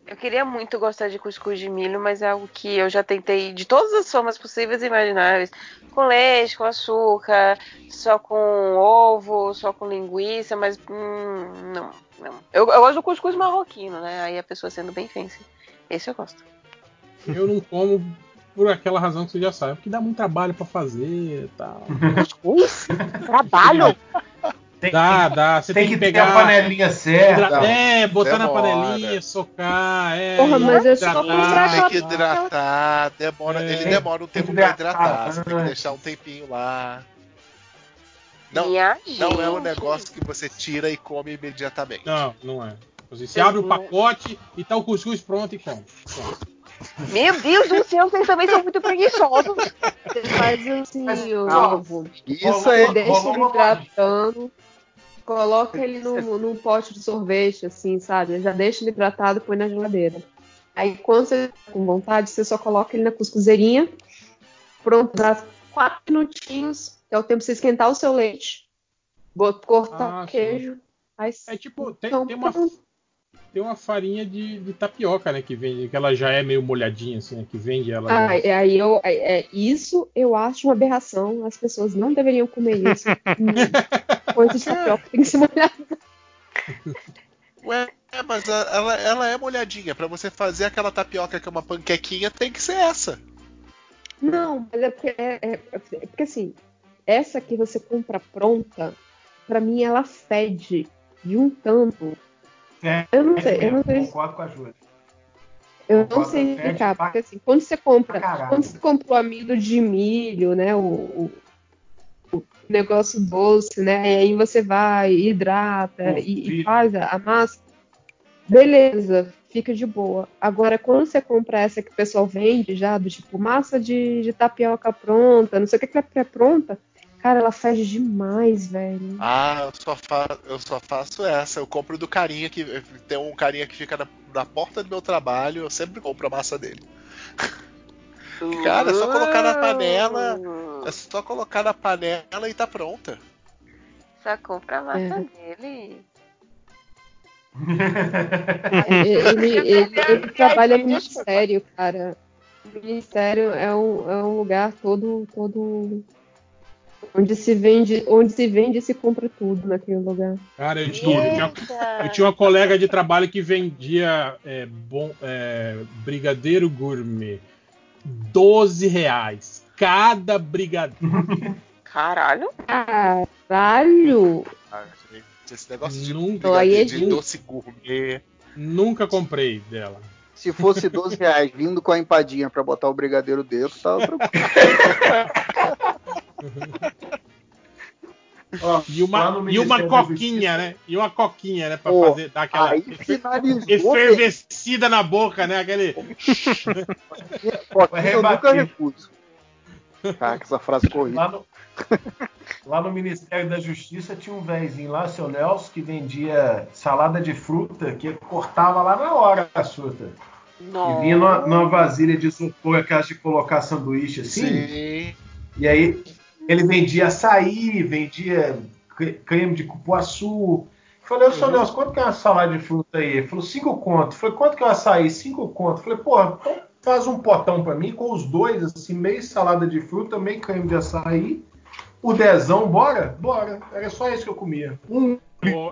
I: Eu queria muito gostar de cuscuz de milho, mas é algo que eu já tentei de todas as formas possíveis e imagináveis. Com leite, com açúcar, só com ovo, só com linguiça, mas hum, não, não. Eu, eu gosto do cuscuz marroquino, né? Aí a pessoa sendo bem fancy. Esse eu gosto.
C: Eu não como por aquela razão que você já sabe, porque dá muito trabalho pra fazer e tal.
I: Cuscuz? Trabalho? <laughs>
E: Tem,
C: Dá, dá. Você
E: tem
C: tem,
E: que
C: que
E: ter
C: pegar.
E: a panelinha certa.
C: hidra- É, botar na
J: Demora.
C: panelinha, socar, é.
G: Porra, mas é só
J: Tem que hidratar, demora,
C: É.
J: ele demora um
E: Tem
J: tempo pra
E: hidratar.
J: Você tem que deixar um tempinho lá. Não, não é um negócio que você tira e come imediatamente.
C: Não, não é. Você abre o pacote e tá o cuscuz pronto e come. Pronto.
I: Meu Deus do céu, vocês também são muito preguiçosos.
G: Você faz assim,
E: Mas,
G: o ovo.
D: Isso é.
G: Deixa ele
E: uma
G: hidratando. Coloca ele <laughs> no, num pote de sorvete, assim, sabe? Já deixa ele hidratado e põe na geladeira. Aí quando você tá com vontade, você só coloca ele na cuscuzeirinha. Pronto, dá quatro minutinhos, que é o tempo de você esquentar o seu leite. Cortar
C: Ah,
G: o queijo. Aí
C: É tipo, tem,
G: Então,
C: tem uma,
G: pronto.
C: Tem uma farinha de, de tapioca, né? Que vende, que ela já é meio molhadinha, assim, né, que vende ela. já.
G: Ah, é, aí eu, é, é, isso eu acho uma aberração. As pessoas não deveriam comer isso. <laughs> Coisa de tapioca tem que ser molhada. <laughs>
J: Ué, é, mas a- ela, ela é molhadinha. Pra você fazer aquela tapioca que é uma panquequinha, tem que ser essa.
G: Não, mas é porque, é, é- é porque assim, essa que você compra pronta, pra mim ela fede de um tanto.
E: É,
G: Eu não
E: é
G: sei, eu não
E: mesmo,
G: sei,
E: Concordo com a Júlia.
G: eu não sei explicar, porque assim, quando você compra, quando você compra o amido de milho, né, o, o- o negócio doce, né, e aí você vai, hidrata
E: O
G: e, e faz a, a massa, beleza, fica de boa. Agora, quando você compra essa que o pessoal vende já, do tipo massa de, de tapioca pronta, não sei o que que é pré-pronta, cara, ela fede demais, velho.
J: Ah, eu só, fa eu só faço essa. Eu compro do carinha que. Tem um carinha que fica na, na porta do meu trabalho, eu sempre compro a massa dele. <laughs> Cara, é só colocar na panela. É só colocar na panela e tá pronta.
I: Só compra a massa
G: É.
I: dele. <laughs>
G: Ele, ele, ele- ele trabalha no ministério, cara. O ministério é um, é um lugar todo, todo onde se vende, onde se vende e se compra tudo naquele lugar.
C: Cara, eu tinha, eu tinha- eu tinha uma colega de trabalho que vendia é, bom, é, brigadeiro gourmet. 12 reais. Cada brigadeiro.
I: Caralho.
G: Caralho!
J: Ah, Esse negócio de
C: Nunca,
G: Aí é
J: brigadeiro de
G: de-
J: doce gourmet.
C: nunca comprei dela.
D: Se fosse 12 reais vindo com a empadinha pra botar o brigadeiro dentro, tava tranquilo. <laughs>
E: Ó,
C: E uma, e uma coquinha, né? E uma coquinha, né? Pra
D: Pô,
C: fazer, dar aquela <laughs> efervescida na boca, né? Aquele.
D: Coquinha eu nunca
E: rebater.
D: recuso. Cara, que essa frase corrida.
E: Lá no, <laughs> lá no Ministério da Justiça tinha um véizinho lá, seu Nelson, que vendia salada de fruta, que cortava lá na hora a fruta.
I: Não.
E: E vinha numa, numa vasilha de isopor, aquelas de colocar sanduíche assim.
J: Sim.
E: E aí ele vendia açaí, vendia cre- creme de cupuaçu. Falei, ô seu Nelson, quanto que é uma salada de fruta aí? Ele falou, cinco conto. Falei, quanto que é o açaí? Cinco conto. Falei, porra, então faz um potão pra mim com os dois, assim, meio salada de fruta, meio creme de açaí. O dezão, bora? Bora. Era só isso que eu comia. Um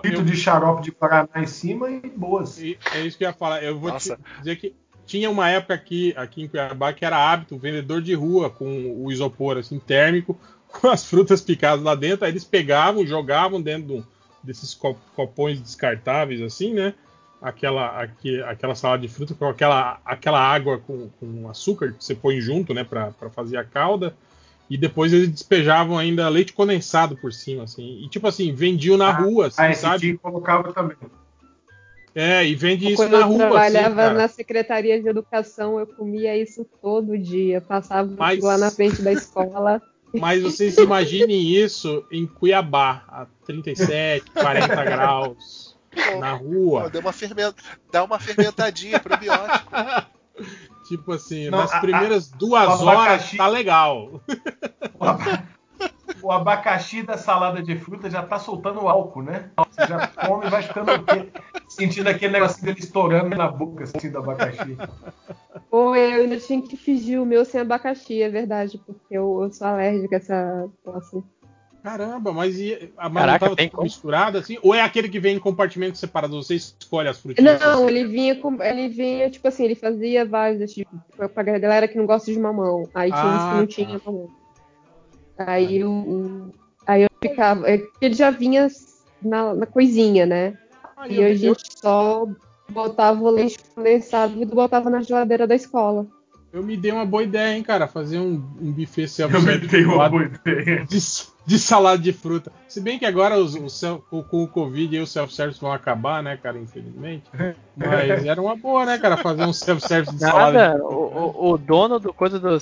E: litro
C: eu-
E: de xarope de Paraná em cima e boas.
C: E é isso que eu ia falar. Eu vou
J: Nossa.
C: te dizer que tinha uma época aqui, aqui em Cuiabá que era hábito, o vendedor de rua com o isopor assim, térmico, com as frutas picadas lá dentro, aí eles pegavam, jogavam dentro de desses co- copões descartáveis, assim, né? Aquela, aque- aquela salada de fruta com aquela, aquela água com, com açúcar que você põe junto, né, pra, pra fazer a calda. E depois eles despejavam ainda leite condensado por cima, assim. E tipo assim, vendiam na
E: Ah,
C: rua, assim,
E: A esse
C: sabe?
E: colocava também.
C: É, e vende isso
G: Quando
C: na
G: eu
C: rua, assim,
G: trabalhava
C: cara.
G: na Secretaria de Educação, eu comia isso todo dia. Passava
C: Mas-
G: lá na frente da escola.
C: Mas vocês imaginem isso em Cuiabá, a 37, 40 graus, na
J: Pô,
C: rua.
J: deu uma fermen- Dá uma fermentadinha probiótico.
C: Tipo assim,
E: Não,
C: nas
E: a-
C: primeiras duas
E: o
C: horas
E: abacaxi-
C: tá legal. <laughs>
E: O aba- O abacaxi da salada de fruta já tá soltando álcool, né? Você já come e vai ficando aquele- sentindo aquele negocinho dele estourando na boca, assim, do abacaxi.
G: Ou eu ainda tinha que fingir o meu sem abacaxi, é verdade, porque eu, eu sou alérgica a essa posse.
C: Caramba, mas, e, a mas não
F: Caraca,
C: tava
F: tem
C: tudo
F: como?
C: misturado assim? Ou é aquele que vem em compartimentos separados? Você escolhe as frutinhas?
G: Não,
C: assim?
G: ele vinha com. Ele vinha, tipo assim, ele fazia vários, tipo, pra, galera que não gosta de mamão. Aí tinha uns que
C: Ah,
G: não
C: tá.
G: tinha mamão. Aí o. o- Aí eu ficava. é, Ele já vinha na, na coisinha, né?
C: Ah,
G: E
C: eu-
G: a
C: eu-
G: gente só botava o leite condensado e botava na geladeira da escola.
C: Eu me dei uma boa ideia, hein, cara, fazer um, um buffet
E: Eu me
C: self-service
E: dei uma boa ideia.
C: de, de salada de fruta. Se bem que agora os, o self- com, o Covid aí os self-service vão acabar, né, cara, infelizmente. Mas era uma boa, né, cara, fazer um self-service de salada de
F: Nada, o, o- o dono do coisa do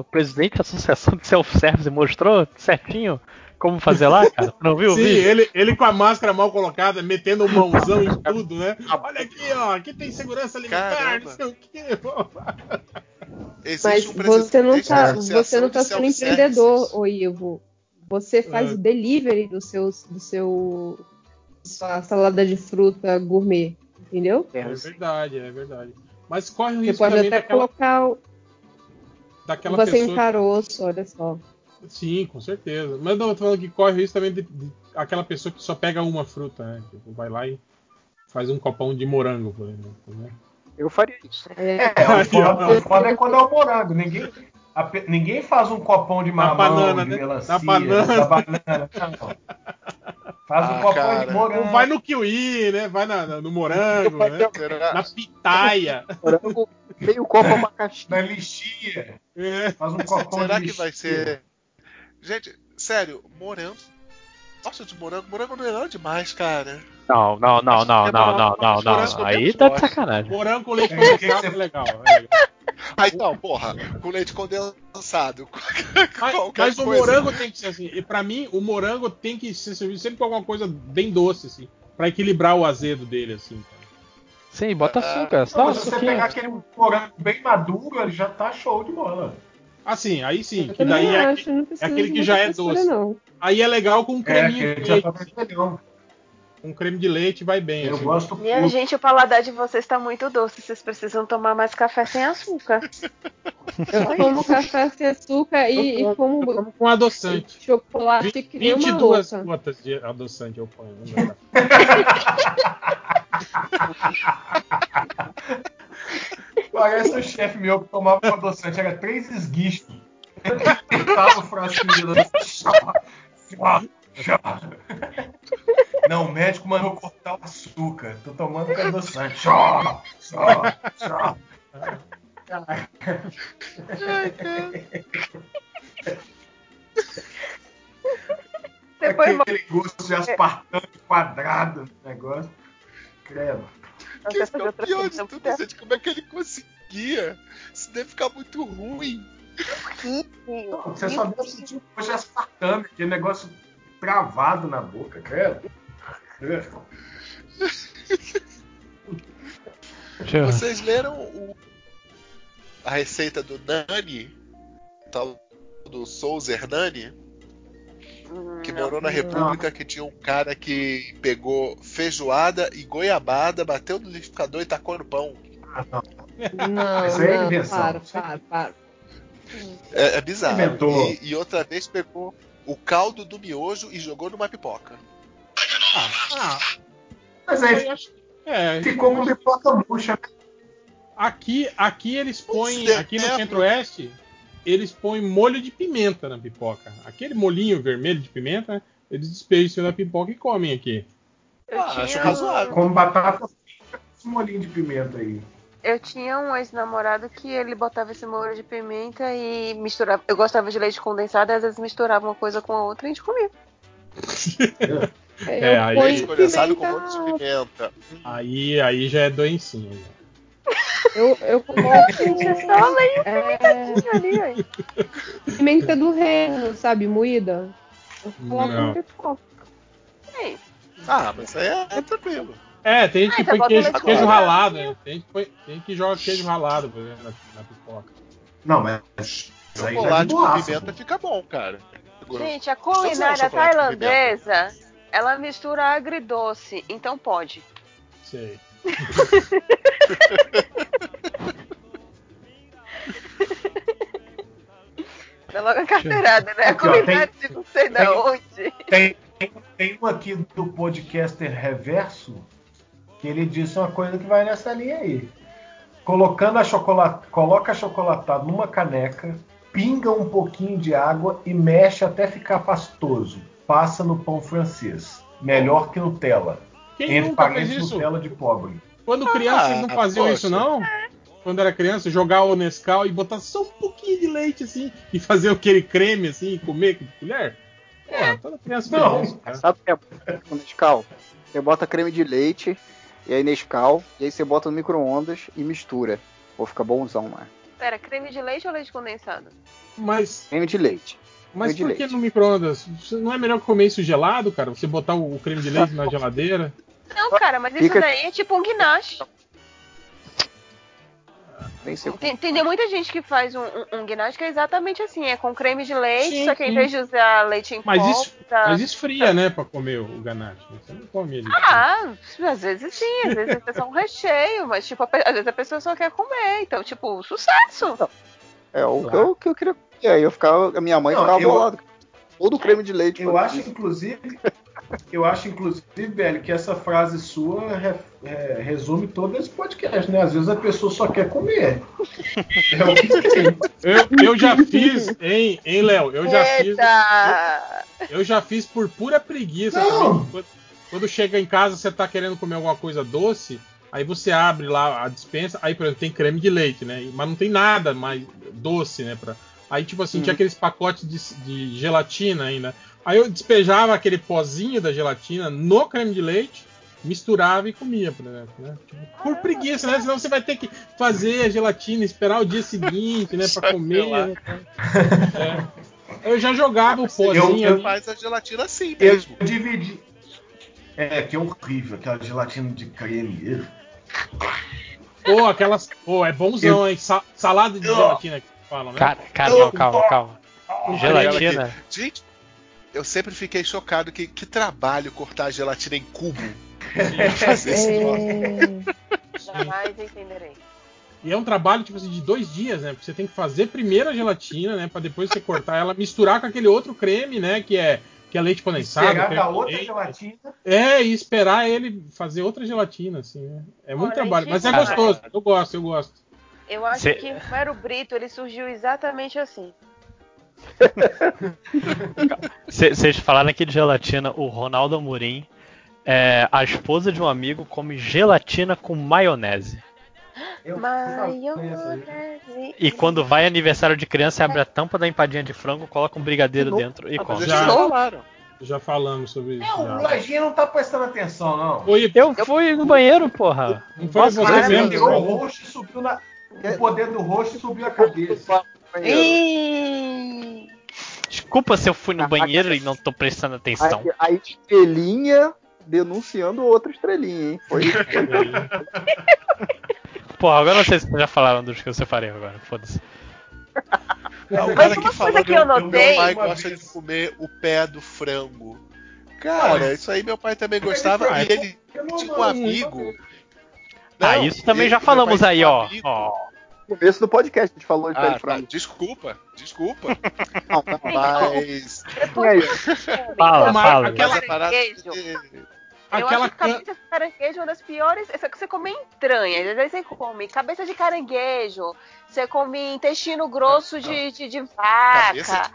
F: o presidente da associação de self-service mostrou certinho como fazer lá, cara. Não viu o
C: Sim,
F: vídeo?
C: ele, ele com a máscara mal colocada, metendo o mãozão em tudo, né? Olha aqui, ó, aqui tem segurança alimentar,
J: Caramba.
C: não sei o quê.
G: Mas
J: um
G: você não tá, você não tá sendo empreendedor, ô Ivo. Você faz
C: É.
G: o delivery do seu, do seu sua salada de fruta gourmet, entendeu?
C: É verdade, é verdade. Mas corre o
G: Você
C: risco
G: pode
C: também
G: até
C: daquela,
G: colocar o
C: daquela
G: você
C: pessoa.
G: em caroço, olha só.
C: Sim, com certeza. Mas não, eu tô falando que corre o risco também de, de aquela pessoa que só pega uma fruta, né? Tipo, vai lá e faz um copão de morango, por exemplo. Né?
D: Eu faria isso.
G: É,
E: É, o foda, o foda é quando é o morango. Ninguém, a ninguém faz um copão de
C: Na
E: mamão,
C: banana,
E: de
C: né?
E: melancia,
C: Na banana.
E: da banana. Não. Faz um
J: Ah,
E: copão
J: cara.
E: de morango.
C: Vai no kiwi, né? Vai na- na- no morango, né?
J: Será?
C: Na pitaia.
D: Morango, meio copo abacaxi.
E: Na lixia.
C: É.
E: Faz um copão
J: Será
E: de
J: que vai
E: lixia.
J: ser. Gente, sério, morango. Nossa, de morango, morango não é nada demais, cara.
F: Não, não, não, não,
J: É
F: não, não, não, não. Aí tá de sacanagem.
C: Morango com leite
E: É, que que
C: condensado é legal. É legal.
J: Aí não, porra, com leite condensado. <laughs>
C: Mas, mas o morango tem que ser assim. E pra mim, o morango tem que ser servido sempre com alguma coisa bem doce, assim. Pra equilibrar o azedo dele, assim. cara.
F: Sim, bota açúcar, só
E: Não, se você pegar aquele morango bem maduro, ele já tá show de bola.
C: Assim, aí sim, que daí é, aquele que já é doce.
G: Não.
C: Aí é legal com um
E: É,
C: creminho
E: que
C: de leite.
E: tá vermelhão.
C: Um creme de leite vai bem.
E: Eu
C: assim.
E: gosto
I: Minha
E: pouco.
I: gente, o paladar de vocês tá muito doce. Vocês precisam tomar mais café sem açúcar. <laughs>
G: Eu tomo café sem açúcar e,
C: Eu
G: e como
C: Eu como com adoçante.
G: chocolate que nem uma
C: 22
G: louca.
C: gotas de adoçante eu ponho.
E: Parece <laughs> o chefe meu que tomava um adoçante, era três esguichos. Ele tava o frasquinho de adoçante. Não, o médico mandou cortar o açúcar. Tô tomando com adoçante. Chá, chá, chá.
I: Depois,
E: Aquele gosto de aspartame quadrado no negócio. Credo.
J: Que é o pior de tudo, gente. Como é que ele conseguia? Isso deve ficar muito ruim.
E: Você só deve sentir de aspartame, aquele negócio travado na boca, credo.
J: Vocês leram o- a receita do Nani? Tal do Souza Hernani? Que morou na República, que tinha um cara que pegou feijoada e goiabada, bateu no liquidificador e tacou no pão.
G: Não,
E: Isso aí é
G: não,
E: invenção.
G: para, para, para.
J: É, é bizarro. E, e outra vez pegou o caldo do miojo e jogou numa pipoca.
C: Ah,
E: Mas
C: eu
E: aí
C: acho- é,
E: ficou com pipoca murcha.
C: aqui, aqui eles põem,
J: é,
C: aqui no
J: é,
C: Centro-Oeste, eles põem molho de pimenta na pipoca. Aquele molinho vermelho de pimenta, né, eles despejam na pipoca e comem aqui.
I: Eu,
J: Ah, acho razoável.
E: Com batata frita, esse molinho de pimenta aí.
I: Eu tinha um ex-namorado que ele botava esse molho de pimenta e misturava. Eu gostava de leite condensado e às vezes misturava uma coisa com a outra e a gente comia. <laughs>
C: É,
G: eu
C: aí-
J: Leite condensado com molho de pimenta.
C: Aí, aí já é doencinho. né?
G: Eu, eu <laughs> coloco é,
I: Ali, aí.
G: pimenta do reino, sabe, moída. Eu coloco
C: Não.
G: no pipoca.
J: Ah, mas isso aí é, é tranquilo.
C: É, tem gente
I: Ah,
C: que
I: então
C: põe queijo, queijo ralado, né? Tem gente que, põe- tem gente que joga queijo ralado por exemplo, na, na pipoca.
E: Não, mas é
J: Chocolate
E: de
J: com pimenta fica bom, cara.
I: Gente, a culinária tailandesa, ela mistura agridoce, então pode.
C: Sei.
I: Dá <laughs> logo a carteirada, né? A culinária de não sei da onde.
E: Tem, tem, tem um aqui do podcaster Reverso que ele disse uma coisa que vai nessa linha aí. Colocando a chocolate, coloca chocolatado numa caneca, pinga um pouquinho de água e mexe até ficar pastoso. Passa no pão francês. Melhor que Nutella.
C: Quem
E: Entre
C: nunca fez
E: parênteses,
C: isso?
E: Nutella de pobre.
C: Quando criança
J: Ah,
C: eles não faziam
J: poxa.
C: isso, não? Quando era criança, jogar o Nescau e botar só um pouquinho de leite, assim, e fazer aquele creme, assim, e comer com colher? Porra, toda criança
E: Não.
C: isso.
D: Sabe o que é com Nescau? Você bota creme de leite, e aí Nescau, e aí você bota no micro-ondas e mistura. Pô, fica bonzão, né?
I: Pera, creme de leite ou leite condensado?
C: Mas,
D: Creme de leite.
C: mas
D: Creme
C: por que
D: leite.
C: no micro-ondas? Não é melhor comer isso gelado, cara? Você botar o o creme de leite na geladeira?
I: Não, cara, mas isso
D: Fica-
I: daí é tipo um guinache.
D: Nem sei.
I: Tem, tem muita gente que faz um, um, um guinache que é exatamente assim, é com creme de leite,
C: Sim,
I: só que em
C: sim.
I: vez de usar leite em
C: Mas
I: pó,
C: isso-
I: usa-
C: Mas esfria, né, pra comer o ganache. Você não come ele.
I: Ah, às vezes sim, às vezes é só um recheio, mas tipo, às vezes a pessoa só quer comer, então, tipo, sucesso!
D: É o que, eu, que eu queria. E aí eu ficava. A minha mãe
E: Não,
D: ficava
E: eu-
D: bolada. Todo creme de leite.
E: Eu acho, inclusive, <laughs> eu acho, inclusive, velho, que essa frase sua re- é, resume todo esse podcast, né? Às vezes a pessoa só quer comer. <laughs> É o que tem.
C: Eu, eu já fiz, hein, hein Léo? Eu já fiz.
I: Eita!
C: Eu já fiz por pura preguiça
E: Não.
C: também. Quando, quando chega em casa, você tá querendo comer alguma coisa doce, aí você abre lá a dispensa, aí, por exemplo, tem creme de leite, né? Mas não tem nada mais doce, né? Pra... Aí, tipo assim, tinha aqueles pacotes de, de gelatina ainda. Aí eu despejava aquele pozinho da gelatina no creme de leite, misturava e comia, por exemplo, né? Tipo, por preguiça, né? Senão você vai ter que fazer a gelatina, esperar o dia seguinte, né? Pra comer. né? É. Eu já jogava o pozinho
E: Eu- eu-
C: ali.
J: Faz a gelatina assim
E: Eu
J: mesmo.
E: dividi. É, que é horrível, aquela gelatina de creme.
C: Pô, aquelas. Pô, é bonzão, hein? Sa- salada de gelatina falam, né?
F: Cara, cara, não, calma, calma. Gelatina.
J: Gente, eu sempre fiquei chocado que, que trabalho cortar a gelatina em cubo.
G: É. <laughs>
J: Fazer esse negócio.
I: Jamais entenderei.
C: E é um trabalho, tipo assim, de dois dias, né? Porque você tem que fazer primeiro a gelatina, né? Pra depois você cortar ela, misturar com aquele outro creme, né? Que é, que é leite condensado.
E: Esperar da outra
C: leite.
E: gelatina.
C: É, e esperar ele fazer outra gelatina, assim, né? É muito
I: Olha,
C: trabalho, mas é gostoso. Eu gosto, eu gosto.
I: Eu acho
F: Cê-
I: que o Romero Brito ele surgiu exatamente assim.
F: Vocês falaram aqui de gelatina, o Ronaldo Amorim, é, a esposa de um amigo come gelatina com maionese.
E: Eu
I: Maionese.
F: E quando vai aniversário de criança, abre a tampa da empadinha de frango, coloca um brigadeiro dentro e
J: Ah,
F: come.
C: Já.
J: falaram.
C: Já falamos sobre isso.
E: É, o. Lojinha não tá prestando atenção, não.
C: Foi,
F: Eu fui no banheiro, porra.
C: não foi
F: Nossa,
C: você
E: Cara,
C: mesmo,
E: meteu o
C: falou.
E: rosto e subiu na. O poder do rosto e subiu a cabeça.
F: Desculpa se eu fui no banheiro e não tô prestando atenção.
D: A, a estrelinha denunciando outra estrelinha, hein? Foi. <laughs>
F: Porra, agora não sei se vocês já falaram dos que eu separei agora. Foda-se.
J: O
I: Mas uma
J: que falou
I: coisa que eu notei-
J: meu pai gosta
E: vez-
J: de comer o pé do frango. Cara, isso aí meu pai também gostava.
C: Ah,
J: E ele tinha um
E: não-.
F: Ah,
J: Não,
F: isso também já falamos aí, ó. ó.
D: No começo do podcast a gente falou de pé
J: Ah,
D: de
J: tá,
D: frango.
J: desculpa, desculpa. <laughs>
D: Não, não.
J: Mas.
D: Aí?
F: Fala,
C: Mas
F: fala.
C: aquela-
J: parada é
I: Caranguejo.
J: que-
I: Eu
C: Aquela
I: acho que
C: can-
I: cabeça de caranguejo é uma das piores. Essa que você come entranha. Às vezes você come cabeça de caranguejo. Você come intestino grosso de, de, de
J: Cabeça
I: vaca.
J: de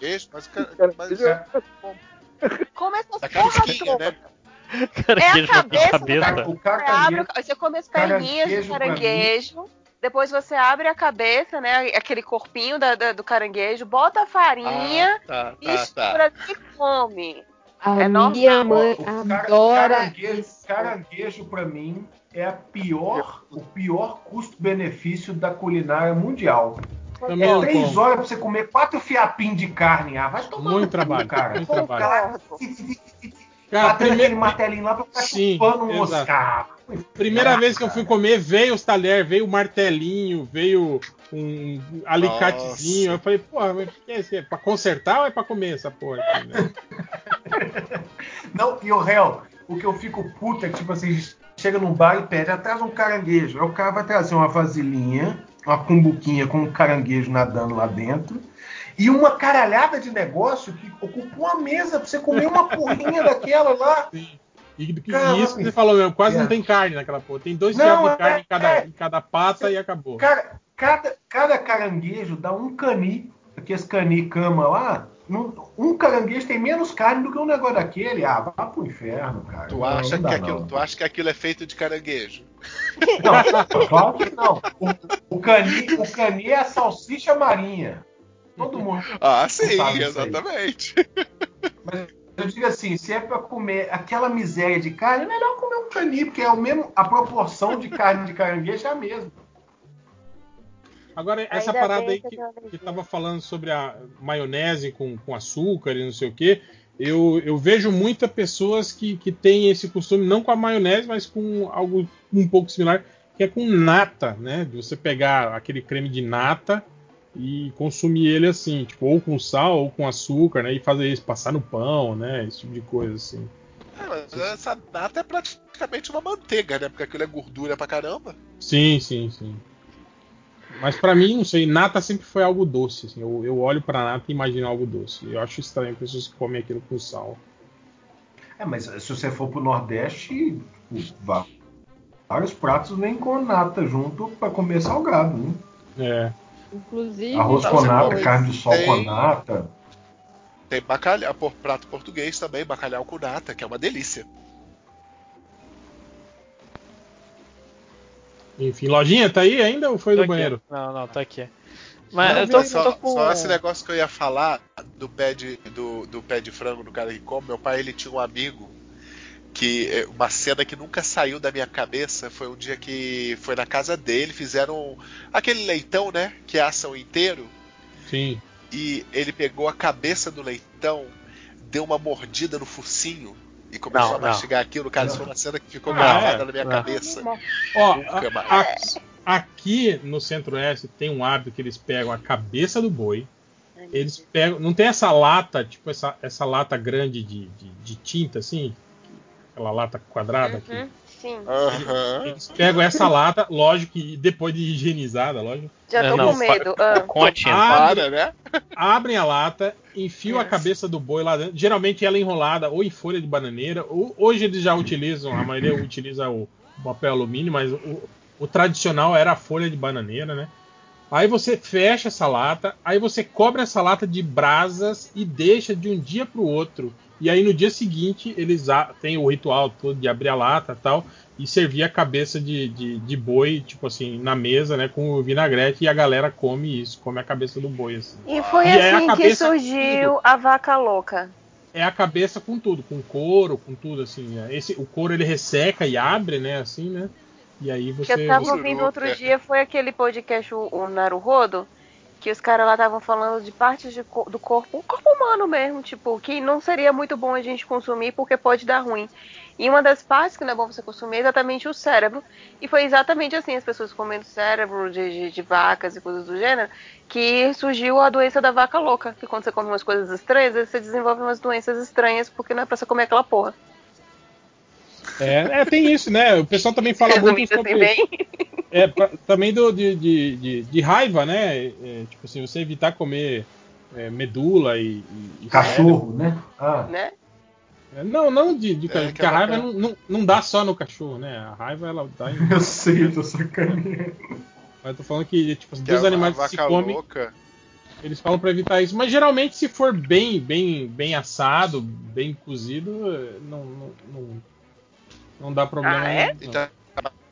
J: caranguejo, mas, mas
D: Caranguejo
I: Come essas porra
J: casquinha,
I: toda.
J: né? <laughs>
F: Caranguejo
I: É a
F: na
I: cabeça
F: cabeça.
E: O
I: Você, abre, você come as perninhas
E: Caranguejo
I: do caranguejo. Depois você abre a cabeça, né? Aquele corpinho da- da- do caranguejo, bota a farinha
J: Ah, tá,
I: e
J: tá, tá.
I: mistura e come.
G: A
I: É normal.
G: minha mãe adora
E: caranguejo,
G: isso.
E: caranguejo pra mim é a pior, o pior custo-benefício da culinária mundial.
C: Também
E: É
C: não
E: três
C: como.
E: horas pra você comer quatro fiapinhos de carne. Ah, vai tomar
C: Muito trabalho,
E: cara.
C: muito trabalho.
E: Cara,
C: Cara,
E: batendo
C: primeiro-
E: aquele martelinho lá pra ficar
C: Sim,
E: chupando um
C: exato.
E: moscar.
C: Primeira vez que eu fui comer, veio os talheres, veio o martelinho, veio um alicatezinho.
J: Nossa.
C: Eu falei, porra, mas o que é isso? É pra consertar ou é pra comer essa porra aqui, né? <laughs>
E: Não, e o réu, o que eu fico puto é que, tipo assim, chega num bar e pede, atrás um caranguejo. Aí o cara vai trazer uma vasilhinha, uma cumbuquinha com um caranguejo nadando lá dentro. E uma caralhada de negócio que ocupa uma mesa pra você comer uma porrinha daquela lá.
C: E, e
E: Caramba.
C: isso que você falou mesmo, quase
E: É.
C: não tem carne naquela porra. Tem dois
E: é-
C: de carne em cada,
E: é.
C: em cada pata e acabou.
E: Cara, cada, cada caranguejo dá um cani, aqueles cani cama lá. Um caranguejo tem menos carne do que um negócio daquele. Ah, vá pro inferno, cara.
J: Tu acha,
E: não
J: que aquilo,
E: não.
J: tu acha que aquilo é feito de caranguejo?
E: Não, <laughs> claro que não. O, o, cani, o cani é a salsicha marinha. Todo <laughs> mundo.
J: Ah, sim, exatamente.
E: Eu digo assim, se é pra comer aquela miséria de carne, é melhor comer um cani, porque é o mesmo, a proporção de carne de caranguejo é a mesma.
C: Agora, essa
I: Ainda
C: parada aí
I: que
C: que, tava falando sobre a maionese com, com açúcar e não sei o que, eu, eu vejo muitas pessoas que, que têm esse costume, não com a maionese, mas com algo um pouco similar, que é com nata, né? De você pegar aquele creme de nata e consumir ele assim, tipo, ou com sal ou com açúcar, né? E fazer isso, passar no pão, né? Esse tipo de coisa assim.
J: É, mas essa nata é praticamente uma manteiga, né? Porque aquilo é gordura pra caramba.
C: Sim, sim, sim. Mas pra mim, não sei, nata sempre foi algo doce. Assim, eu, eu olho pra nata e imagino algo doce. Eu acho estranho pessoas que comem aquilo com sal.
E: É, mas se você for pro Nordeste, vá- vários pratos vêm com nata junto pra comer salgado, né?
C: É.
G: Inclusive,
E: Arroz
J: Não,
E: com nata, carne de sol
J: Tem-
E: com nata.
J: Tem bacalhau, por prato português também, bacalhau com nata, que é uma delícia.
C: Enfim, lojinha, tá aí ainda ou foi
F: Tô
C: do
F: aqui.
C: banheiro?
F: Não, não, tá aqui. Mas
J: Não,
F: eu tô,
J: só,
F: tô com.
J: só esse negócio que eu ia falar do pé de, do, do pé de frango do cara que come. Meu pai ele tinha um amigo que é, uma cena que nunca saiu da minha cabeça foi um dia que foi na casa dele, fizeram aquele leitão, né? Que assam inteiro.
C: Sim.
J: E ele pegou a cabeça do leitão, deu uma mordida no focinho e começou
F: Não,
J: a mastigar aquilo, cara, isso foi uma cena que ficou
C: Ah,
J: gravada
C: é?
J: na minha
F: Não.
J: cabeça.
C: Ó,
J: Nunca
C: a- a- aqui no Centro-Oeste tem um hábito que eles pegam a cabeça do boi, eles pegam. Não tem essa lata, tipo essa, essa lata grande de, de, de tinta, assim? Aquela lata quadrada aqui.
I: Uhum, sim.
J: Aham.
C: Eles pegam essa lata, lógico que depois de higienizada, lógico.
I: Já
F: É,
I: tô
F: não,
I: com medo. Ah.
F: Conte.
C: Abre,
J: Para, né?
C: abrem a lata, enfiam a
I: Yes.
C: cabeça do boi lá dentro. Geralmente ela é enrolada ou em folha de bananeira. Ou, hoje eles já utilizam, a maioria utiliza o papel alumínio, mas o, o tradicional era a folha de bananeira, né? Aí você fecha essa lata, aí você cobre essa lata de brasas e deixa de um dia para o outro. E aí no dia seguinte eles têm o ritual todo de abrir a lata e tal e servir a cabeça de, de, de boi, tipo assim, na mesa, né, com o vinagrete e a galera come isso, come a cabeça do boi assim.
I: E foi
C: E é a
I: assim que
C: cabeça
I: surgiu a vaca louca.
C: é a cabeça com tudo, com couro, com tudo assim. né? Esse, o couro ele resseca e abre, né, assim, né? E aí
I: que
C: você.
I: eu tava ouvindo outro
J: Suruca.
I: dia foi aquele podcast, o, o Naruhodo, que os caras lá estavam falando de partes de do corpo, o corpo humano mesmo, tipo, que não seria muito bom a gente consumir porque pode dar ruim. E uma das partes que não é bom você consumir é exatamente o cérebro. E foi exatamente assim, as pessoas comendo cérebro de, de, de vacas e coisas do gênero, que surgiu a doença da vaca louca. Que quando você come umas coisas estranhas, você desenvolve umas doenças estranhas porque não é pra você comer aquela porra.
C: É, é, tem isso, né? O pessoal também fala muito
I: Resumindo assim
C: sobre.
I: bem.
C: É, pra- também do, de, de, de, de raiva, né? É, tipo assim, você evitar comer é, medula e. e- e
E: Cachorro, né? Ah.
I: né?
C: É, Não, não de, de
J: É,
C: cachorro, porque a raiva não, não, não dá só no cachorro, né? A raiva ela dá em. <laughs>
E: Eu sei, eu tô sacaneando.
C: Mas eu tô falando que, tipo, os
J: Que
C: dois
J: a,
C: animais que se comem.
J: louca.
C: Eles falam pra evitar isso, mas geralmente se for bem, bem, bem assado, bem cozido, eh, não, não, não, não dá problema.
I: Ah, é?
J: Então,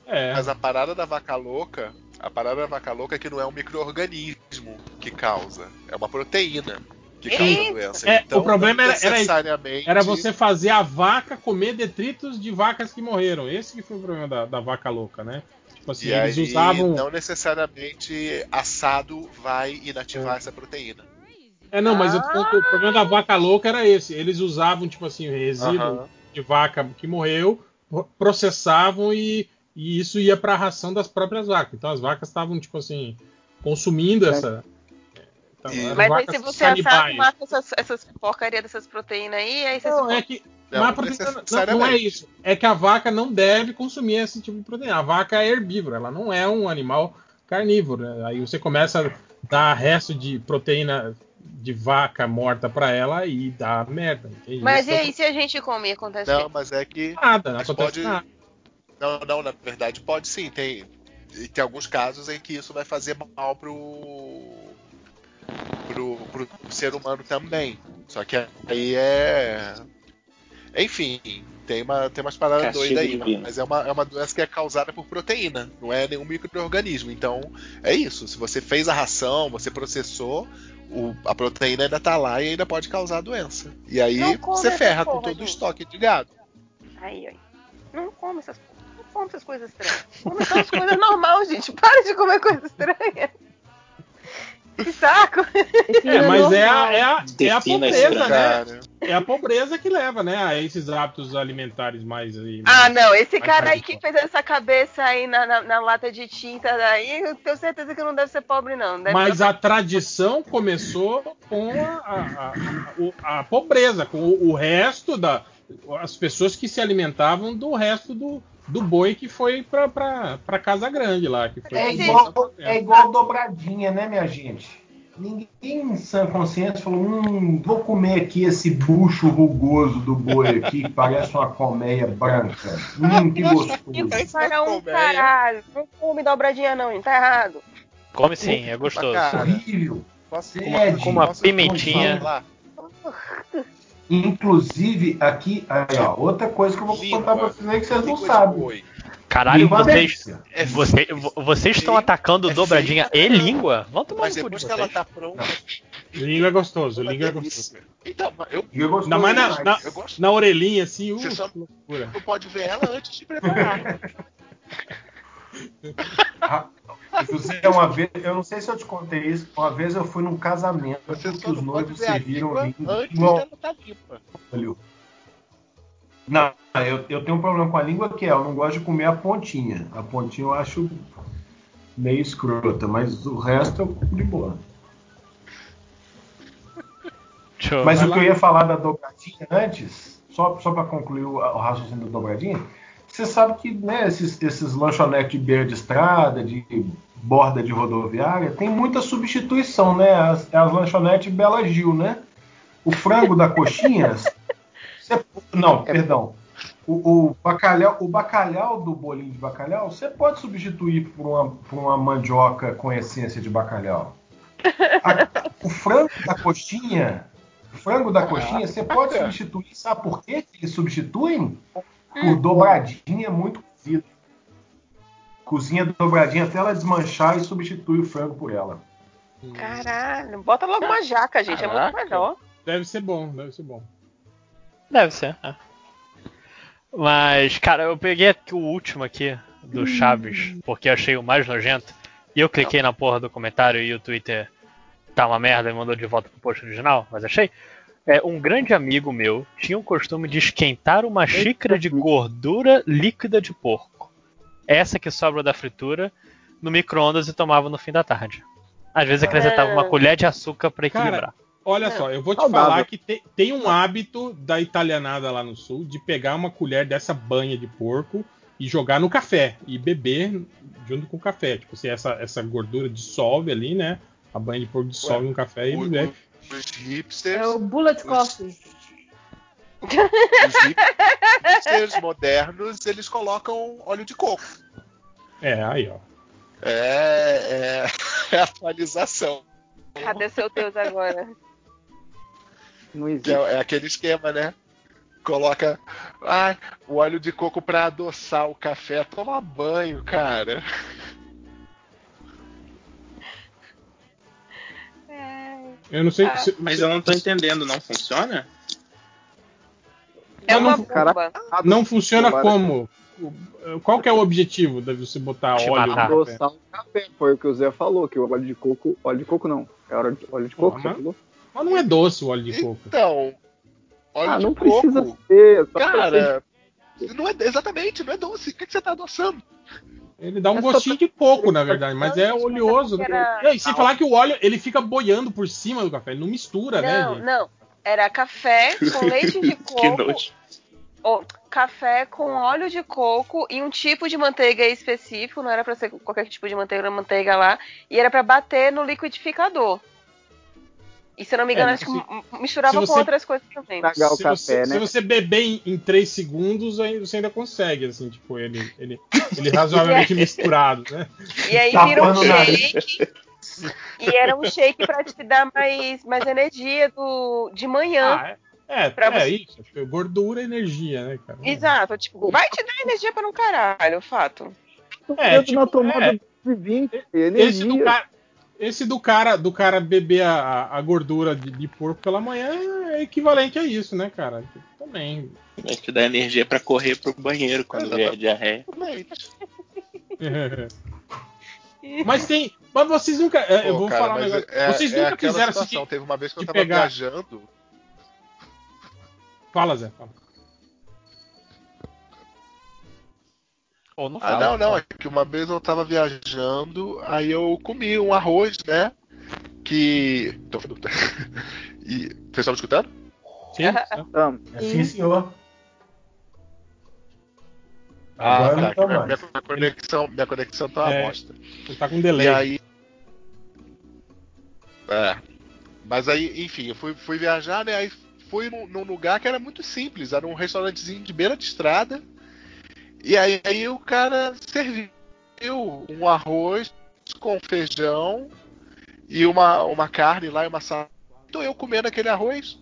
C: É.
J: Mas a parada da vaca louca, a parada da vaca louca é que não é um micro-organismo que causa, é uma proteína que causa a
I: Eita.
J: doença.
C: É,
J: então,
C: o problema era-
J: necessariamente...
C: Era você fazer a vaca comer detritos de vacas que morreram. Esse que foi o problema da, da vaca louca, né? Tipo assim,
J: E
C: eles
J: aí,
C: usavam.
J: não necessariamente assado vai inativar
C: É.
J: essa proteína.
C: É, não, mas tô o problema da vaca louca era esse. Eles usavam, tipo assim, resíduo
J: Aham.
C: de vaca que morreu, processavam e, e isso ia para a ração das próprias vacas. Então as vacas estavam, tipo assim, consumindo essa. então, eram
I: Mas aí se você assar, mata essas, essas porcaria dessas proteínas aí, aí você
C: Não,
I: se
C: é que.
J: Não,
C: mas a proteína- não, não é isso. É que a vaca não deve consumir esse tipo de proteína. A vaca é herbívora, ela não é um animal carnívoro. né? Aí você começa a dar resto de proteína de vaca morta para ela e dá merda. entende?
I: Mas
C: Isso
I: e aí, se a gente comer, acontece
J: Não, mas é que.
C: Nada, não acontece
J: pode-
C: nada.
J: Não, não, na verdade pode sim. Tem, e tem alguns casos em que isso vai fazer mal pro. pro, pro ser humano também. Só que aí é. Enfim, tem, uma, tem umas paradas
A: Castigo
J: doidas aí.
A: divino.
J: Mas é uma, é uma doença que é causada por proteína, não é nenhum microorganismo. Então, é isso. Se você fez a ração, você processou, o- a proteína ainda tá lá e ainda pode causar doença. E aí você ferra com todo o
I: gente.
J: estoque de gado.
I: Aí, aí. Não come essas Não come essas coisas estranhas. Come só as coisas normais, gente. Para de comer coisa estranha. Que saco.
C: É, mas é a, é a, é a pobreza, né? É a pobreza que leva, né? A esses hábitos alimentares mais aí.
I: Ah,
C: mais-
I: não. Esse cara aí que fez essa cabeça aí na, na, na lata de tinta daí, eu tenho certeza que não deve ser pobre, não. Deve
C: Mas a tradição começou com a, a- a pobreza, com o, o resto da. As pessoas que se alimentavam do resto do, do boi que foi pra, pra, pra Casa Grande lá. Que foi
E: É igual, é igual dobradinha, né, minha gente? Ninguém em sã consciência falou: hum, vou comer aqui esse bucho rugoso do boi aqui, que parece uma colmeia branca. Hum, que <laughs> gostoso.
I: Para um
J: Colmeia.
I: caralho. Não come dobradinha, não. hein? Tá errado.
F: Come sim, é gostoso.
E: Horrível.
J: Posso,
E: Sede.
F: com uma pimentinha.
E: Inclusive, aqui, aí, ó, outra coisa que eu vou
J: Língua.
E: contar pra vocês aí que vocês não sabem.
J: boi.
F: Caralho, vocês.
J: É
F: você- vo- vocês estão atacando
J: é
F: dobradinha e língua? Vamos tomar
J: Mas
F: no cu de
J: que ela
F: vocês.
J: tá pronta, <laughs>
C: Língua é gostoso,
J: uma
C: língua é gostoso.
J: Então, eu
E: eu gostoso
C: mais na, na,
J: Eu gosto.
C: na orelhinha, assim, uh,
J: Você só-
C: loucura.
J: não pode ver ela antes de preparar. <laughs>
E: José, uma vez, eu não sei se eu te contei isso, uma vez eu fui num casamento
J: Você
E: que os noivos serviram
J: língua tá limpa.
E: óleo. Não, eu, eu tenho um problema com a língua que é, eu não gosto de comer a pontinha. A pontinha eu acho meio escrota, mas o resto eu como de boa. Mas o que eu ia falar da dobradinha antes, só, só para concluir o, o raciocínio da dobradinha, você sabe que né, esses, esses lanchonetes de beira de estrada, de borda de rodoviária, tem muita substituição, né? As, as lanchonetes Bela Gil, né? O frango da coxinha. <laughs> você- não, perdão. O, o bacalhau, o bacalhau do bolinho de bacalhau, você pode substituir por uma, por uma mandioca com essência de bacalhau. A- o frango da coxinha, o frango da coxinha, você pode substituir, sabe por quê que eles substituem? Por dobradinha muito cozida. Cozinha dobradinha até ela desmanchar e substitui o frango por ela.
I: Caralho, bota logo uma jaca, gente. É muito
J: Caraca.
I: melhor.
C: Deve ser bom, deve ser bom.
F: Deve ser. é. Mas, cara, eu peguei aqui o último aqui do Chaves, porque eu achei o mais nojento. E eu cliquei na porra do comentário e o Twitter tá uma merda e mandou de volta pro post original, mas achei. É, um grande amigo meu tinha o costume de esquentar uma xícara de gordura líquida de porco. Essa que sobra da fritura no micro-ondas e tomava no fim da tarde. Às vezes acrescentava uma colher de açúcar pra
C: Cara,
F: equilibrar.
C: Olha
I: Não.
C: só, eu vou te
D: Saudável.
C: falar que te- tem um hábito da italianada lá no sul de pegar uma colher dessa banha de porco e jogar no café e beber junto com o café. Tipo, se essa, essa gordura dissolve ali, né? A banha de porco dissolve no café e
J: O-
C: bebe.
J: Os hipsters.
G: É o Bullet Coffee.
J: Os <laughs> hipsters modernos, eles colocam óleo de coco.
C: É, aí, ó.
J: É, é, <laughs> é atualização.
I: Cadê seu Deus agora?
D: Não existe.
J: é, é aquele esquema, né? Coloca ai, o óleo de coco pra adoçar o café. Toma banho, cara.
C: Eu não sei.
I: Ah,
C: se-
K: Mas eu não tô entendendo, não funciona?
I: É uma
C: não-
I: bomba.
D: Caraca.
C: não funciona como? O- Qual que é o objetivo de você botar
F: Te
C: óleo
F: matar.
C: no café?
D: Adoçar o café, foi o que o Zé falou, que o óleo de coco. Óleo de coco não. É óleo de, óleo de coco,
C: Porra? Mas não é doce o óleo de coco.
J: Então, óleo
D: Ah,
J: de
D: não
J: coco,
D: precisa ser.
J: Cara. Não é, exatamente, não é doce. O que, que você tá adoçando?
C: Ele dá um
D: É só
C: gostinho de coco, na verdade, mas é oleoso.
I: Porque era-
C: E sem falar que o óleo ele fica boiando por cima do café, ele não mistura, né?
I: Não, não. Era café com <laughs> leite de
K: que
I: coco. ou café com óleo de coco e um tipo de manteiga específico. Não era pra ser qualquer tipo de manteiga, era manteiga lá. E era pra bater no liquidificador. E se eu não me engano,
C: É,
I: acho que misturava com outras coisas também.
D: Estragar o
C: se,
D: café,
C: você,
D: né?
C: se você beber em, em 3 segundos, aí você ainda consegue, assim, tipo, ele, ele, ele razoavelmente <laughs> misturado, né?
I: E aí vira um
E: o
I: shake. e era um shake pra te dar mais, mais energia do, de manhã.
C: Ah, é, é,
I: Pra
C: é
I: você-
C: isso. Gordura e energia, né, cara?
I: Exato, tipo, vai te dar energia pra um caralho, fato.
C: É,
D: É,
C: tipo,
D: na tomada
C: é.
D: de 20,
C: Esse
D: energia.
C: do cara, esse do cara, do cara beber a, a gordura de, de porco pela manhã é equivalente a isso, né, cara? Também.
K: Vai te dar energia pra correr pro banheiro quando vier diarreia.
J: Exatamente. <laughs>
C: Mas tem. Mas vocês nunca. é, eu
J: Pô,
C: vou
J: cara,
C: falar um
J: mas
C: negócio.
J: é-
C: vocês
J: é
C: nunca
J: aquela
C: fizeram
J: situação.
C: assistir.
J: Teve uma vez que eu
C: de
J: tava
C: pegar-
J: viajando.
C: Fala, Zé. Fala.
F: Ou não
J: Ah,
F: fala.
J: não, não. É que uma vez eu tava viajando, aí eu comi um arroz, né? Que. Tô... <laughs> e... Vocês estão me escutando?
C: Sim?
D: Tamo.
E: Sim, senhor.
J: Ah,
E: Agora
J: tá. minha, minha conexão, minha conexão tá uma
C: É.
J: bosta.
C: Ele tá com delay.
J: E aí. É. Mas aí, enfim, eu fui, fui viajar, né? Aí fui num, num lugar que era muito simples. Era um restaurantezinho de beira de estrada. E aí, aí o cara serviu um arroz com feijão e uma, uma carne lá e uma salada. Tô eu comendo aquele arroz.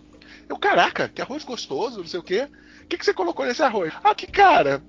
J: Eu, caraca, que arroz gostoso, não sei o quê. O que, que você colocou nesse arroz? Ah, que cara,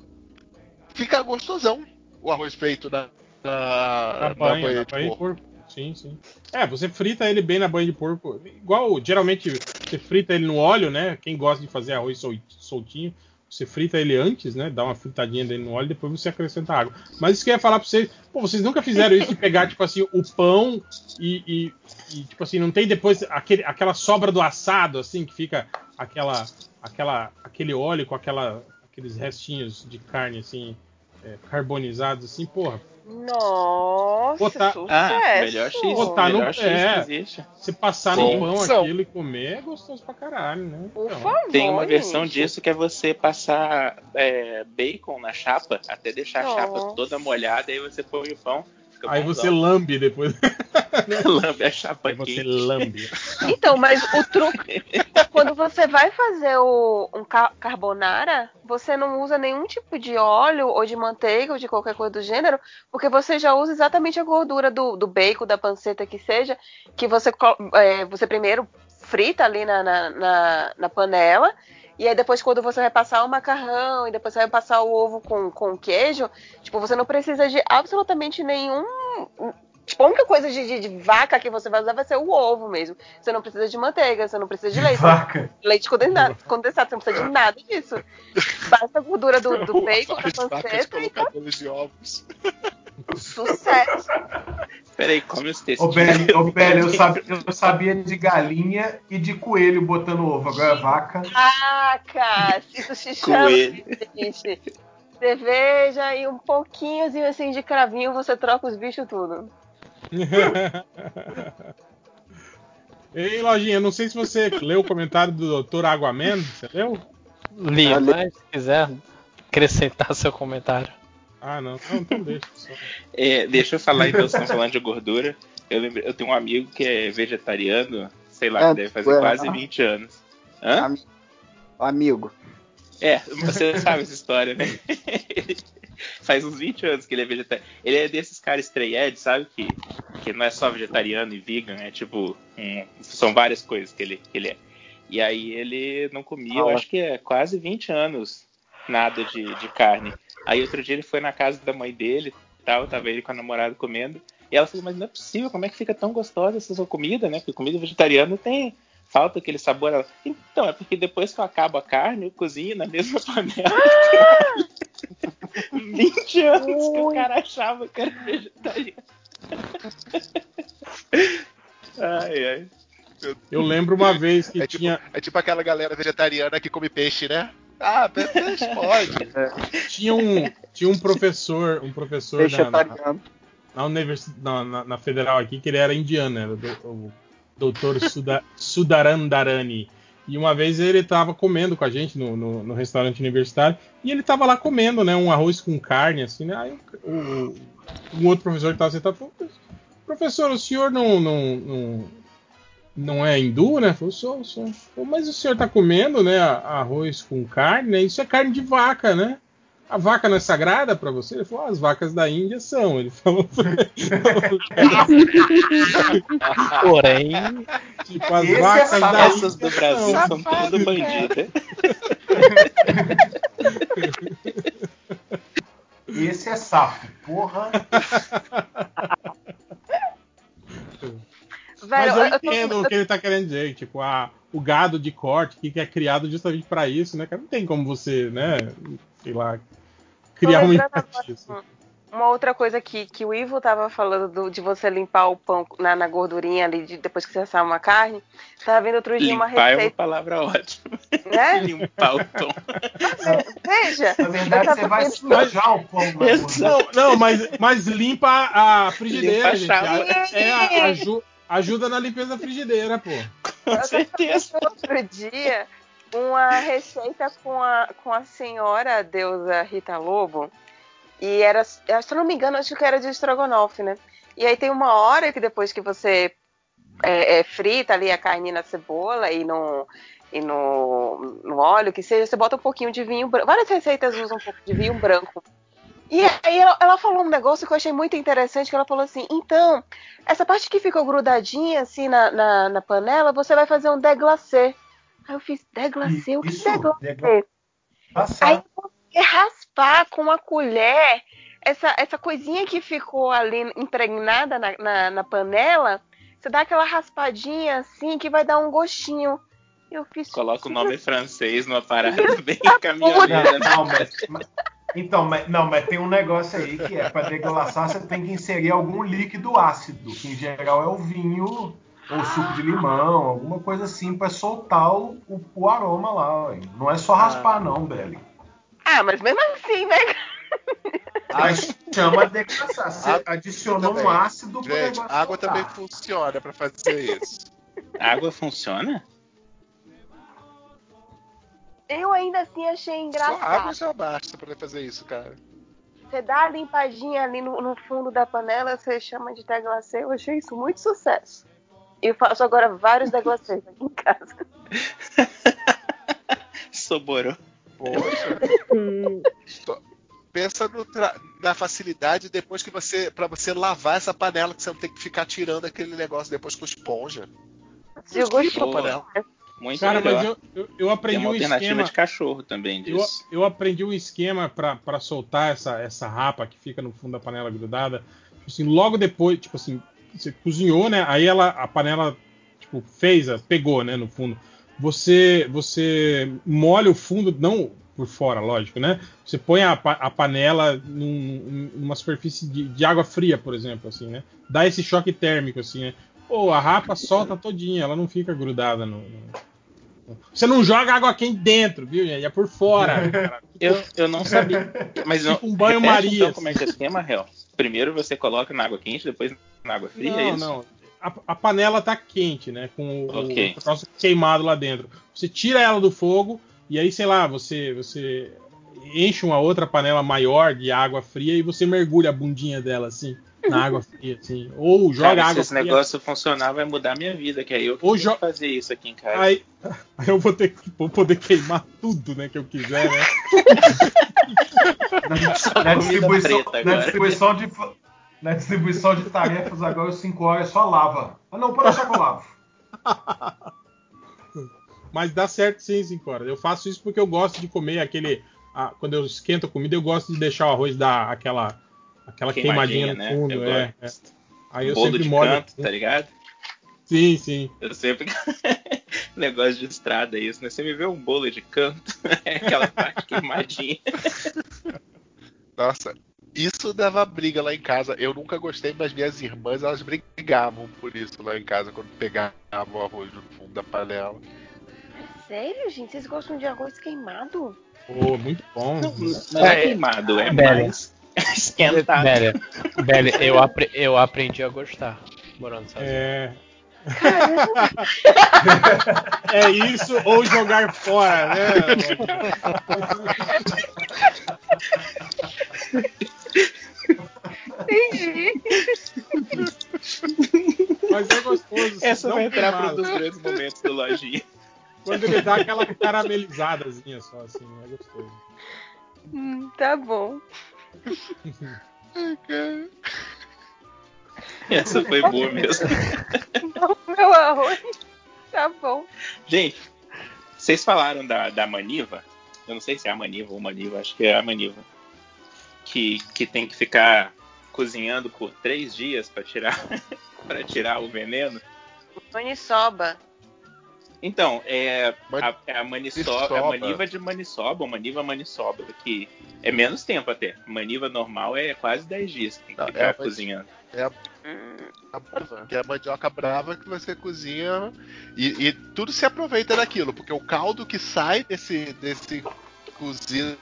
J: fica gostosão o arroz feito na, na,
C: Na
J: na
C: banha,
J: banha
C: na
J: de
C: banha de
J: porco.
C: porco. Sim, sim. É, você frita ele bem na banha de porco. Igual, geralmente, você frita ele no óleo, né? Quem gosta de fazer arroz sol- soltinho, você frita ele antes, né? Dá uma fritadinha dele no óleo, depois você acrescenta água. Mas isso que eu ia falar pra vocês, pô, vocês nunca fizeram isso de pegar, tipo assim, o pão e, e- e, tipo assim, não tem depois aquele, aquela sobra do assado, assim, que fica aquela, aquela, aquele óleo com aquela, aqueles restinhos de carne assim, é, carbonizados assim, porra.
I: Nossa,
C: Botar-
I: sucesso.
K: Ah, melhor X.
C: Botar no-
K: melhor X
C: é.
K: que existe.
C: Se passar
K: Sim.
C: no pão
J: São.
C: aquilo e comer é gostoso pra caralho, né?
I: Por
C: Então,
I: favor.
K: Tem uma versão
I: gente.
K: disso que é você passar é, bacon na chapa, até deixar a
I: Nossa.
K: chapa toda molhada, aí você põe o pão. Fica
C: Aí você lambe depois. <laughs>
K: lambe a chapa
C: Aí você lambe.
I: Então, mas o truque. quando você vai fazer o, um ca- carbonara, você não usa nenhum tipo de óleo ou de manteiga ou de qualquer coisa do gênero, porque você já usa exatamente a gordura do, do bacon, da panceta que seja, que você, é, você primeiro frita ali na, na, na, na panela. E aí depois quando você vai passar o macarrão e depois você vai passar o ovo com, com queijo, tipo, você não precisa de absolutamente nenhum. Tipo, a única coisa de, de- de vaca que você vai usar vai ser o ovo mesmo. Você não precisa de manteiga, você não precisa de leite.
E: Vaca.
I: Leite condensado, condensado, você não precisa de nada disso. Basta a gordura do, do <laughs> bacon, da panceta e tá
J: de ovos.
I: Sucesso.
K: Peraí, come os
E: Ô,
K: textinhos.
E: Beli, ô, <laughs> Beli, eu, sabia, eu sabia de galinha e de coelho botando ovo. Agora vaca.
I: Ah, Cássio, isso se chama,
K: Coelho.
I: gente. Cerveja e um pouquinhozinho assim de cravinho, você troca os bichos tudo. <laughs>
C: Ei, Lojinha, não sei se você leu o comentário do Dr. Aguaman. Você leu?
D: Ah, li.
F: mas se quiser acrescentar seu comentário.
C: Ah, não. Não, então deixa. Só.
K: É, deixa eu falar então, vocês estão falando de gordura. Eu, lembro, eu tenho um amigo que é vegetariano, sei lá,
D: É,
K: que deve fazer
D: ué.
K: quase 20 anos. Hã?
D: Ami- Amigo.
K: É, você <laughs> sabe essa história, né? <laughs> Faz uns 20 anos que ele é vegetariano. Ele é desses caras estreed, sabe? Que, que não é só vegetariano e vegan, é tipo. um- são várias coisas que ele, que ele é. E aí ele não comia, eu
D: Ah,
K: acho que é quase 20 anos nada de, de carne. Aí outro dia ele foi na casa da mãe dele e tal, tava ele com a namorada comendo. E ela falou, mas não é possível, como é que fica tão gostosa essa sua comida, né? Porque comida vegetariana tem. Falta aquele sabor. Ela, então, é porque depois que eu acabo a carne, eu cozinho na mesma <laughs> panela. 20 anos que o cara achava que era vegetariano. <laughs> ai, ai.
C: Eu lembro uma vez que
J: É tipo,
C: tinha,
J: é tipo aquela galera vegetariana que come peixe, né? Ah, peixe pode. <laughs>
C: tinha, um, tinha um professor, um professor na, na,
D: Vegetariano.
C: na, universi- na- na- na federal aqui, que ele era indiano, era do- o doutor Suda, Sudarandarani. E uma vez ele estava comendo com a gente no, no, no restaurante universitário, e ele estava lá comendo, né, um arroz com carne, assim, né, aí o, o- um outro professor que estava sentado falou, professor, o senhor não, não, não, não é hindu, né? Falou, sou, sou. Falou, mas o senhor está comendo, né, arroz com carne, né, isso é carne de vaca, né? A vaca não é sagrada para você? Ele falou, "Ah, as vacas da Índia são. Ele falou, <laughs>
F: Porém,
C: tipo, as
E: Esse é
C: vacas da
E: safado.
C: Índia
K: Essas do Brasil
C: são.
K: são tudo bandidas. <laughs> <laughs>
E: Esse é safo. Porra.
I: Velho,
C: Mas eu
I: eu tô-
C: entendo o que ele tá querendo dizer, tipo, a, o gado de corte que é criado justamente para isso, né, cara? Não tem como você, né, sei lá, criar
I: Tô
C: uma empatia. assim.
I: Uma outra coisa que, que o Ivo tava falando do- de você limpar o pão na, na gordurinha ali de- depois que você assar uma carne. Tava vendo outro dia uma
K: Limpar é uma
I: receita,
K: palavra ótima.
I: né? <laughs>
K: Limpar o pão.
I: Veja,
E: Na verdade, você vai sujar o pão na gordura.
C: Não, não, mas, mas limpa a frigideira,
K: Limpa a
C: gente. A- é, ajuda na limpeza da frigideira, pô.
K: Com certeza.
I: outro dia uma receita com a, com a senhora deusa Rita Lobo. E era, se eu não me engano, acho que era de estrogonofe, né? E aí tem uma hora que depois que você é, é, frita ali a carne na cebola e no, e no, no óleo, que seja, você bota um pouquinho de vinho branco. Várias receitas usam um pouco de vinho branco. E aí ela, ela falou um negócio que eu achei muito interessante, que ela falou assim, então, essa parte que ficou grudadinha assim na, na, na panela, você vai fazer um deglacê. Aí eu fiz, deglacê? O que
E: Isso,
I: é deglacê?
E: degla- Passar.
I: Aí você raspar com a colher essa, essa coisinha que ficou ali impregnada na, na, na panela, você dá aquela raspadinha assim que vai dar um gostinho. Eu fiz.
K: Coloca o nome francês numa <laughs> parada bem caminhoneira. né?
E: Não, mas, mas- então, mas, não, mas tem um negócio aí que é para deglaçar você tem que inserir algum líquido ácido, que em geral é o vinho, ou suco de limão, alguma coisa assim pra soltar o, o, aroma lá. ué. Não é só raspar, não, Belly.
I: Ah, mas mesmo assim, né?
E: Mas chama decaçar. Você
J: Água
E: adicionou um ácido
J: Gente,
E: negócio
J: água também funciona pra fazer isso.
K: Água funciona?
I: Eu ainda assim achei
J: Só água
I: engraçado.
J: já basta pra fazer isso, cara.
I: Você dá a limpadinha ali no, no fundo da panela, você chama de deglacê. Eu achei isso muito sucesso. E eu faço agora vários deglacês <laughs> aqui em casa. <laughs>
K: Soborou.
J: Poxa, <laughs> pensa no tra- na facilidade depois que você. pra você lavar essa panela, que você não tem que ficar tirando aquele negócio depois com esponja.
I: Digo,
J: Limpa a panela.
K: Muito
C: Cara,
K: melhor.
C: mas eu, eu, eu
K: Tem
C: aprendi
K: uma
C: um
K: alternativa
C: esquema.
K: de cachorro também
C: Eu,
K: disso.
C: eu aprendi um esquema pra soltar essa, essa rapa que fica no fundo da panela grudada. Tipo Assim, logo depois, tipo assim, você cozinhou, né? Aí ela, a panela, tipo, fez, pegou, né, no fundo. Você, você molha o fundo, não por fora, lógico, né? Você põe a, a panela num- numa superfície de, de água fria, por exemplo, assim, né? Dá esse choque térmico, assim, né? Pô, a rapa solta todinha, ela não fica grudada no- você não joga água quente dentro, viu, gente? É por fora. <laughs> cara.
K: Eu, eu não sabia. Mas não,
C: Tipo um banho-maria,
K: repete, Então,
C: assim.
K: como é que é o esquema, Real? Primeiro você coloca na água quente, depois na água fria, é
C: Não,
K: isso?
C: não. A, a panela tá quente, né? Com o,
K: Ok.
C: o troço queimado lá dentro. Você tira ela do fogo e aí, sei lá, você, você enche uma outra panela maior de água fria e você mergulha a bundinha dela assim na água fria, assim. Ou joga
K: Cara, se
C: água
K: esse
C: fria.
K: negócio funcionar, vai mudar minha vida, que aí eu
C: Ou
K: vou
C: jo-
K: fazer isso aqui em casa.
C: Aí, <laughs> aí eu vou ter que vou poder queimar tudo, né, que eu quiser, né?
E: Na distribuição, na, distribuição de, na distribuição de tarefas agora, os 5 horas é só lava. Ah, não, pode deixar que eu lavo.
C: Mas dá certo sim, 5 horas. Eu faço isso porque eu gosto de comer aquele. A- quando eu esquento a comida, eu gosto de deixar o arroz dar aquela, aquela queimadinha, no
K: né?
C: fundo.
K: Eu
C: é, é. Aí eu
K: Bolo
C: sempre
K: de
C: molho.
K: canto, tá ligado?
C: Sim, sim.
K: Eu sempre. <laughs> Negócio de estrada, isso, né? Você me vê um bolo de canto, <laughs> é aquela parte queimadinha. <laughs>
J: Nossa, isso dava briga lá em casa. Eu nunca gostei, mas minhas irmãs elas brigavam por isso lá em casa quando pegavam o arroz no fundo da panela.
I: Sério, gente? Vocês gostam de arroz queimado?
C: Pô, muito bom.
K: Não é queimado, é
F: Velho.
K: mais <laughs> esquentado.
F: Eu, apre- eu aprendi a gostar morando sozinho.
C: É. <laughs> é isso ou jogar fora, né?
I: Entendi.
C: Mas é gostoso.
K: Essa
C: não
K: vai entrar para um dos grandes momentos do lojinha.
C: Quando ele dá aquela caramelizadazinha só, assim, é gostoso.
I: Hum, tá bom. <laughs>
K: Essa foi boa mesmo.
I: Não, meu arroz. Tá bom.
K: Gente, vocês falaram da, da Maniva. Eu não sei se é a Maniva ou Maniva, acho que é a Maniva. Que, que tem que ficar cozinhando por três dias para tirar, <laughs> pra tirar o veneno.
I: Maniçoba.
K: Então, é
J: Man-
K: a, é a maniçoba,
J: Maniçoba.
K: a maniva de maniçoba, ou maniva maniçoba, que é menos tempo até. Maniva normal é quase 10 dias que tem que
J: Não,
K: ficar
J: é,
K: cozinhando.
I: Hum,
J: A- Que é a mandioca brava que você cozinha e, e tudo se aproveita daquilo, porque o caldo que sai desse, desse cozido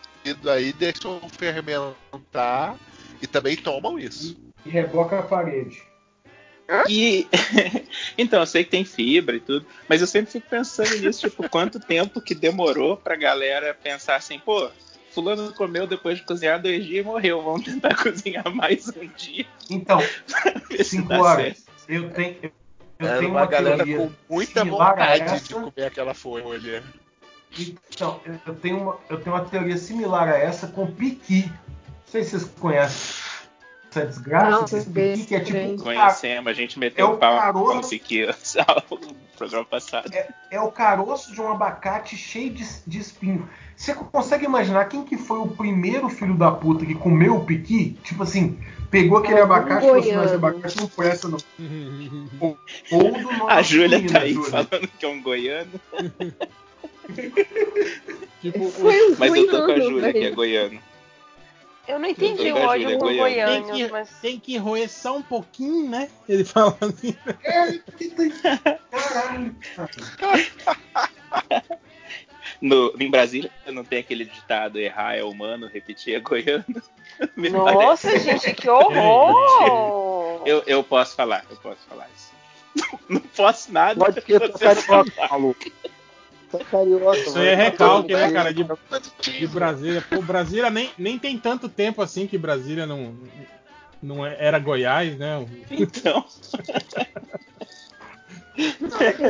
J: aí deixa o fermentar e também tomam isso.
E: E reboca a parede.
K: E <laughs> então, eu sei que tem fibra e tudo, mas eu sempre fico pensando nisso, tipo, quanto tempo que demorou pra galera pensar assim, pô, fulano comeu depois de cozinhar dois dias e morreu, vamos tentar <laughs> cozinhar mais um dia.
E: Então, <laughs>
K: ver se
E: 5
K: dá
E: horas.
K: certo.
E: Eu tenho, eu, eu
J: Era
E: tenho
J: uma
E: uma
J: galera
E: teoria
J: com muita
E: similar a
J: vontade de
E: essa.
J: comer aquela folha.
E: Então, eu- eu tenho, uma, eu tenho uma teoria similar a essa com piqui. Não sei se vocês conhecem essa desgraça
G: Não,
E: desse piqui, que é tipo.
G: bem.
K: Conhecemos, a gente meteu
E: É o
K: pau
E: caroço.
K: no Piqui no programa passado.
E: É o caroço de um abacate cheio de, de espinho. Você consegue imaginar quem que foi o primeiro filho da puta que comeu o piqui? Tipo assim, pegou aquele
G: Algum
E: abacate e falou assim, mas
G: goiano.
E: abacate não presta não. <laughs> Ou, ou do nosso
K: A Júlia tá aí
E: Júlia.
K: falando que é um goiano,
C: Tipo,
G: Foi um
K: mas eu tô com a Júlia, que é goiano.
I: Eu não entendi
K: Eu
I: o ódio com
K: Goiânia.
I: goiânios,
C: Tem que,
I: mas.
C: tem que roer só um pouquinho, né? Ele fala assim.
E: É, Caralho, cara.
K: No, em Brasília não tem aquele ditado errar é humano, repetir é goiano. <laughs> Me
I: Nossa,
K: parece.
I: gente, que horror! <laughs>
K: Eu, eu posso falar, eu posso falar isso. <laughs> Não posso nada.
D: Pode que tá
K: você
D: carioca. Tá carioca.
C: Isso aí é recalque, né, cara? De, de Brasília. Pô, Brasília nem, nem tem tanto tempo assim que Brasília não, não é- era Goiás, né?
K: Então,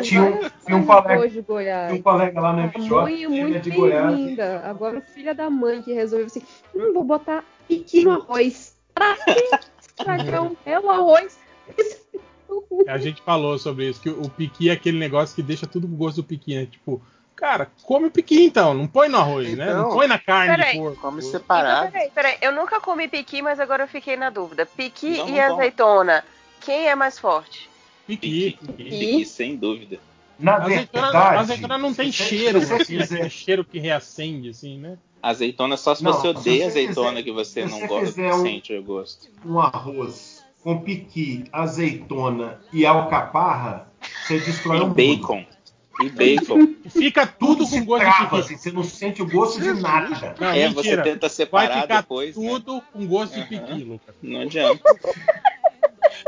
E: Tinha um- tinha um colega-
G: de Goiás.
E: Tinha um colega lá no MJ,
G: mãe é muito
E: é de Goiás.
G: bem-vinda. Agora o filho da mãe que resolveu assim: hum, vou botar piqui no arroz. Pra quê? Estragão, é o arroz.
C: A gente falou sobre isso, que o piqui é aquele negócio que deixa tudo com gosto do piqui, né? Tipo, cara, come o piqui então, não põe no arroz, né? Não
L: Então,
C: põe na carne
I: peraí.
C: de porco.
L: Come
I: Então,
L: separado.
I: peraí, peraí. Eu nunca comi piqui, mas agora eu fiquei na dúvida. Piqui
K: Não,
I: e
K: não
I: azeitona, quem é mais forte?
C: Piqui.
K: piqui,
C: piqui.
K: piqui, sem dúvida.
E: Na
C: A azeitona,
E: verdade,
C: azeitona não tem cheiro, assim,
E: quiser-
C: aquele cheiro que reacende, assim, né?
K: Azeitona só se
E: Não,
K: você odeia azeitona
E: quiser-
K: que você não
E: você
K: gosta,
E: um-
K: sente o gosto.
E: um arroz com piqui, azeitona e alcaparra, você destrói
K: E
E: um mundo.
K: bacon. E bacon.
C: Fica tudo
E: se
C: com gosto
E: trava,
C: de piqui.
E: assim, você não sente o gosto de nada.
C: Não,
K: é, você
C: mentira.
K: tenta
C: Vai
K: separar
C: ficar
K: depois, né?
C: tudo com gosto de
K: Aham.
C: piqui, Lucas.
K: Não adianta. <laughs>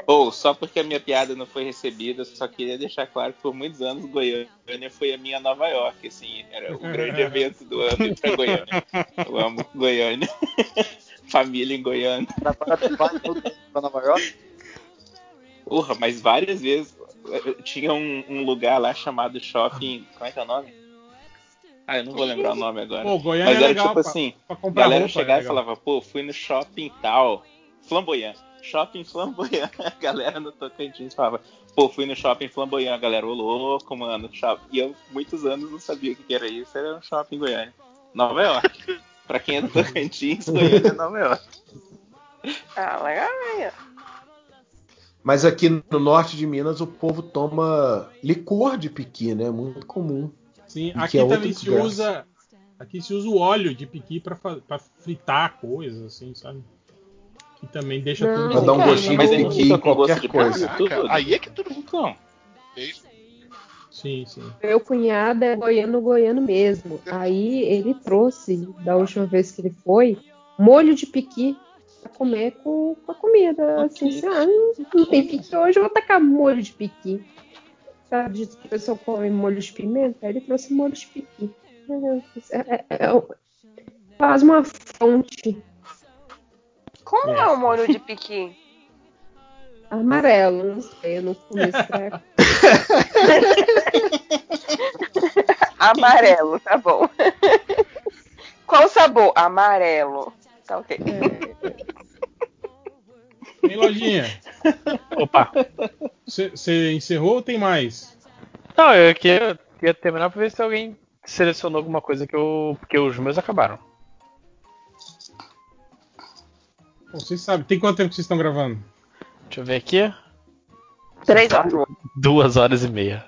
K: Ou, só porque a minha piada não foi recebida, eu só queria deixar claro que por muitos anos Goiânia foi a minha Nova York, assim, era o grande <laughs> evento do ano pra Goiânia. Eu amo Goiânia. <laughs> Família em Goiânia.
D: Vai todo pra Nova York.
K: Porra, mas várias vezes eh, tinha um, um lugar lá chamado Shopping. Como é que é o nome? Ah, eu não vou lembrar o nome agora.
C: Pô, Goiânia
K: Mas
C: é
K: era
C: legal
K: tipo assim,
C: pra
K: a galera
C: roupa,
K: chegava
C: é
K: e falava, pô, fui no shopping tal, flamboyant. Shopping flamboyant. <laughs> A galera no Tocantins falava, pô, fui no shopping flamboyant. A galera, ô louco, mano, shopping. E eu, muitos anos, não sabia o que era isso. Era um shopping Goiânia. Nova York. <laughs> pra quem é do Tocantins, Goiânia é Nova York.
I: Ah, legal. aí.
L: Mas aqui no norte de Minas o povo toma licor de piqui, né? Muito comum.
C: Sim, aqui
L: é
C: também se usa. Aqui se usa o óleo de piqui pra fritar coisas, assim, sabe? Que também deixa
G: Não,
C: tudo.
L: Pra dar um gostinho
K: Mas
L: de piqui qualquer
K: de
L: coisa.
K: carne, tudo.
J: Aí é que tudo.
K: Então,
C: Sim, sim.
G: Meu cunhado é goiano, goiano mesmo. Aí ele trouxe, da última vez que ele foi, molho de piqui pra comer com, com a comida. Assim, assim, ah, não, tem piqui hoje, eu vou tacar molho de piqui. Sabe, diz que o pessoal come molho de pimenta, aí ele trouxe molho de piqui. É, é- é- faz uma fonte
I: Como é o molho de piqui?
G: amarelo, não sei, eu não comi esse treco. <laughs>
I: Amarelo, tá bom. Qual o sabor? Amarelo. Tá ok.
C: Tem lojinha.
F: Opa.
C: Você encerrou ou tem mais?
F: Não, eu queria, queria terminar pra ver se alguém selecionou alguma coisa que eu. Porque os meus acabaram.
C: Bom, Vocês sabem, tem quanto tempo que vocês estão gravando?
F: Deixa eu ver aqui.
I: Três horas.
F: Duas horas e meia.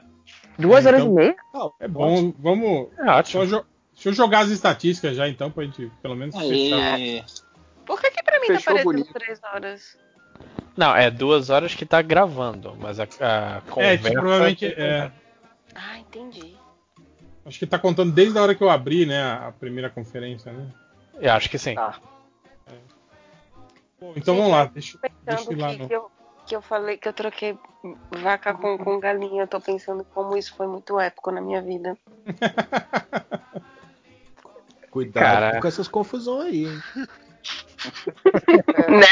I: Duas horas
C: Então-
I: e meia?
C: É bom, vamos.
F: É ótimo.
C: Só jo- Deixa eu jogar as estatísticas já então, pra gente pelo menos fechar.
K: aí.
I: Por que, que pra mim
D: Fechou
I: tá parecendo
D: bonito.
I: três horas?
F: Não, é duas horas que tá gravando, mas a, a
C: É,
F: conversa.
C: tipo, provavelmente. é,
I: Ah, entendi.
C: acho que tá contando desde a hora que eu abri, né? A primeira conferência, né?
F: Eu acho que sim.
I: Tá.
C: Bom, então
I: Gente,
C: vamos lá. Deixa, deixa eu ir lá
I: que,
C: no.
I: eu, que eu falei que eu troquei vaca com, com galinha, eu tô pensando como isso foi muito épico na minha vida. <laughs>
L: Cuidado
F: Cara.
L: com essas confusões aí. hein? <laughs>
I: né?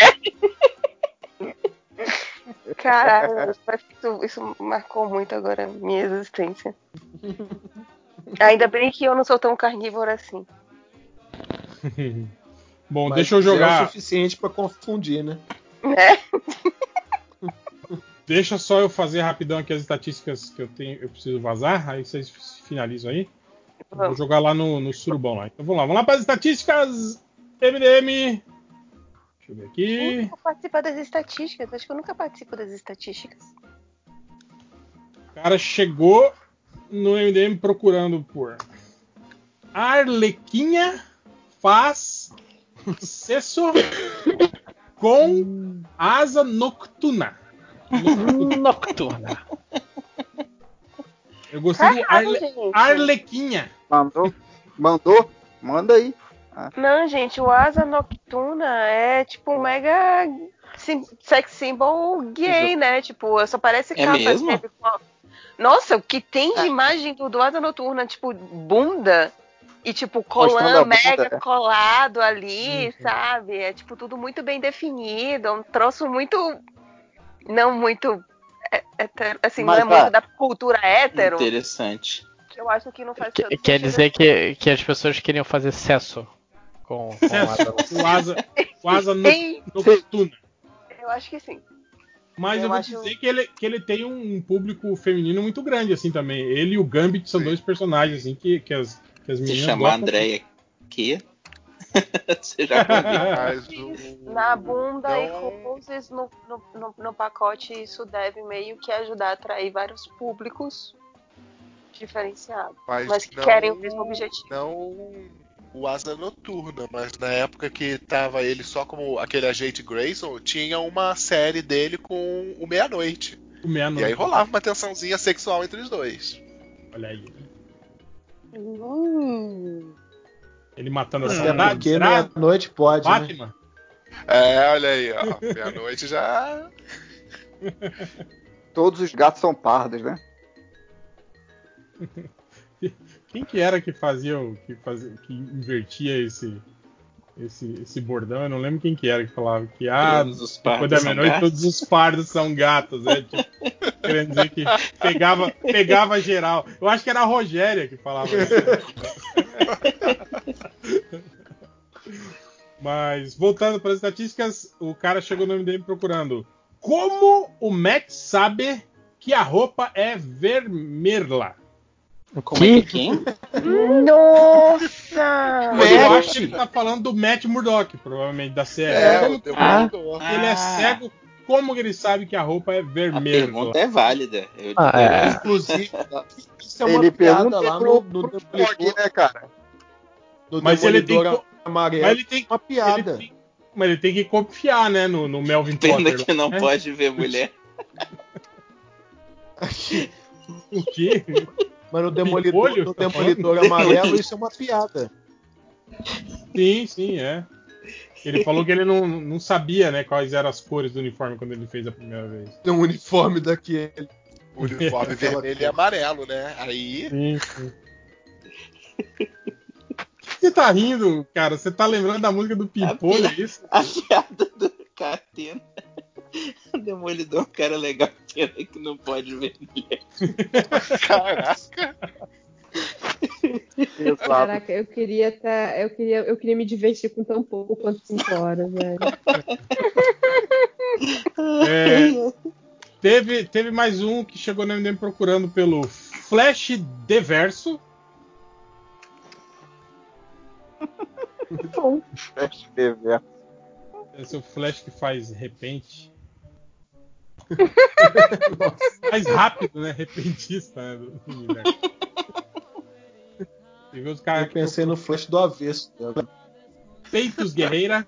I: Caralho, isso, isso marcou muito agora a minha existência. Ainda bem que eu não sou tão carnívora assim. <laughs>
C: Bom,
L: Mas
C: deixa eu
L: já É o
C: jogar.
L: suficiente pra confundir, né?
I: Né?
C: Deixa só eu fazer rapidão aqui as estatísticas que eu tenho, eu preciso vazar, aí vocês finalizam aí. Eu Vou jogar lá no, no surubão lá. Então vamos lá, vamos lá para as estatísticas MDM. Deixa eu ver aqui.
I: Nunca participar das estatísticas. Acho que eu nunca participo das estatísticas.
C: O cara chegou no MDM procurando por Arlequinha faz Cesso com asa nocturna. <laughs>
F: Nocturna.
C: Eu gostei do
I: Caralho,
C: Arle...
I: gente.
C: Arlequinha.
D: Mandou? Mandou? Manda aí.
I: Não, gente, o Asa Nocturna é tipo um mega sim- sex symbol gay, né? Tipo, só parece
K: É
I: capa
K: mesmo?
I: Nossa, o que tem de imagem do, do Asa Noturna, tipo, bunda e tipo colã mega
D: é.
I: colado ali, sabe? É tipo tudo muito bem definido, é um troço muito não muito é- hétero- assim,
D: Mas,
I: não é muito
D: ah,
I: da cultura hétero.
K: Interessante.
I: que Eu acho que não faz
F: Que-
I: tanto
F: quer
I: sentido.
F: dizer que, que as pessoas queriam fazer sexo com, com
C: Cesso, o asa, o asa no- nocturna.
I: eu acho que sim.
C: Mas eu,
I: Eu
C: vou
I: acho-
C: dizer que ele, que ele tem um público feminino muito grande, assim, também. Ele e o Gambit são dois personagens, assim, que, que, as, que as
K: Se
C: meninas
K: chamar a
C: gostam.
K: Andréia aqui. <laughs> Você já combina.
J: Mas o-
I: Na bunda e
J: não-
I: roses no, no, no, no pacote, isso deve meio que ajudar a atrair vários públicos diferenciados.
J: Mas,
I: Mas que
J: não-
I: querem o mesmo objetivo.
J: Não o Asa Noturna, mas na época que tava ele só como aquele agente Grayson, tinha uma série dele com o Meia-Noite.
C: O meia-noite.
J: E aí rolava uma tensãozinha sexual entre os dois.
C: Olha aí.
I: Hum.
C: Ele matando a
L: Até
C: saudade.
L: porque
C: será?
L: meia-noite pode, né?
C: Batman?
J: É, olha aí, ó. Meia-noite já. <laughs>
D: Todos os gatos são pardos, né?
C: Quem que era que fazia o. que, fazia, que invertia esse, esse. esse bordão? Eu não lembro quem que era que falava que ah,
K: Todos os
C: depois da meia-noite todos os pardos são gatos, é tipo, querendo dizer que pegava, pegava geral. Eu acho que era a Rogéria que falava isso. Mas voltando para as estatísticas, o cara chegou no MDM procurando como o Matt sabe que a roupa é vermelha.
K: Como é que quem?
I: Nossa!
C: Eu acho que ele tá falando do Matt Murdock, provavelmente, da série.
J: É,
C: como
J: o
C: que
J: Demolidor.
C: ele é cego, como que ele sabe que a roupa é
K: A
C: vermelha?
K: pergunta é válida. Eu,
F: Ah, é.
L: Inclusive, isso é uma
D: Ele
L: piada
D: pergunta
L: lá
D: pro,
L: no, no
D: pro né, cara?
L: no
C: Mas ele tem co-
L: amarelo.
C: Mas ele tem,
L: uma piada.
C: ele tem- mas ele tem que confiar, né, no, no Melvin
K: Pena
C: Potter.
K: que não
C: né?
K: pode ver mulher. <laughs>
C: O quê?
L: Mas no Demolidor, no
C: tá
L: Demolidor amarelo, isso é uma piada.
C: Sim, sim, é. Ele falou que ele não, não sabia, né, quais eram as cores do uniforme quando ele fez a primeira vez.
L: Tem um uniforme daquele.
J: O uniforme <laughs> vermelho e amarelo, né? Aí.
C: Sim, sim. Você tá rindo, cara? Você tá lembrando da música do Pimpolho, é isso?
K: A piada do Catena. O <laughs> Demolidor é um cara legal, pena que não pode ver mulher.
J: Caraca!
G: Caraca, eu queria tá, eu queria, eu queria me divertir com tão pouco quanto 5 horas, velho. <laughs>
C: É, teve, teve mais um que chegou no MDM procurando pelo Flash Deverso.
G: Bom,
D: Flash TV.
C: Esse é o Flash que faz repente. <laughs> mais rápido, né? Repentista, né? do universo. Teve os caras
L: Eu pensei no flash do avesso. né?
C: Peitos Guerreira.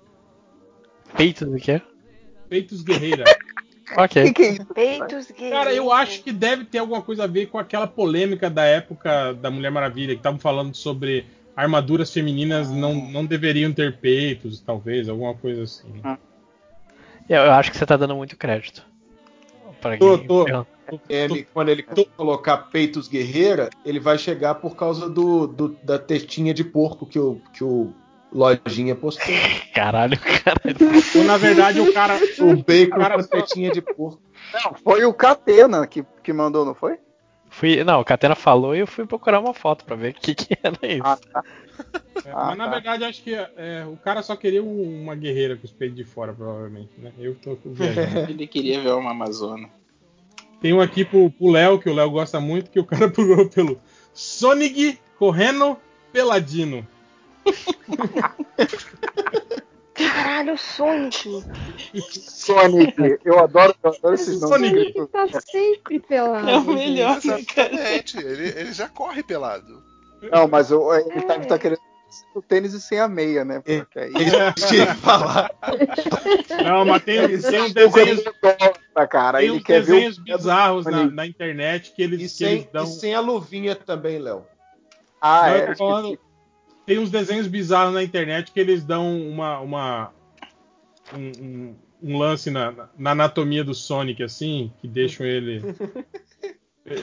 F: Peito do quê?
C: Peitos Guerreira.
F: Ok.
D: é?
I: Peitos gays.
C: Cara, eu acho que deve ter alguma coisa a ver com aquela polêmica da época da Mulher Maravilha, que estavam falando sobre armaduras femininas não, não deveriam ter peitos, talvez, alguma coisa assim.
F: Eu, eu acho que você tá dando muito crédito. Pra
C: Tô, tô.
L: Ele, quando ele colocar peitos guerreira, ele vai chegar por causa do, do- da testinha de porco que o, que o Lojinha postou. <laughs>
F: Caralho, caralho.
C: Ou na verdade o cara.
L: O bacon
C: Cara,
L: com tetinha de porco.
D: Não, foi o Catena que, que mandou, não foi?
F: Fui, não, o Catena falou e eu fui procurar uma foto pra ver o que, que era isso.
D: Ah, tá.
C: É,
D: Ah,
C: mas na
D: tá.
C: verdade acho que é, o cara só queria um- uma guerreira com os peitos de fora, provavelmente, né? Eu tô viajando. <laughs>
K: Ele queria ver uma Amazona.
C: Tem um aqui pro pro Léo, que o Léo gosta muito, que o cara <laughs> procurou pelo Sonic correndo peladino. <laughs>
I: Caralho, Sonic.
D: Sonic. Eu adoro, eu adoro esses nomes.
C: Sonic.
G: ele tá sempre pelado.
K: É o melhor, né?
J: Exatamente. Ele, ele já corre pelado.
D: Não, mas o- ele tá, tá querendo o tênis e sem a meia, né? Porque aí... <laughs>
L: Que eu ia falar.
C: Não, mas tem, tem uns
D: são
C: desenhos,
D: gosta, cara.
C: tem
D: Ele
C: uns
D: quer ver
C: desenhos
D: o...
C: bizarros na, na internet que eles,
L: E
C: que
L: sem,
C: eles dão.
L: e sem a luvinha também, Léo.
D: Ah,
C: Não, eu
D: é.
C: tô falando- tem uns desenhos bizarros na internet que eles dão uma. uma um, um- um lance na, na- na anatomia do Sonic, assim, que deixam ele. É,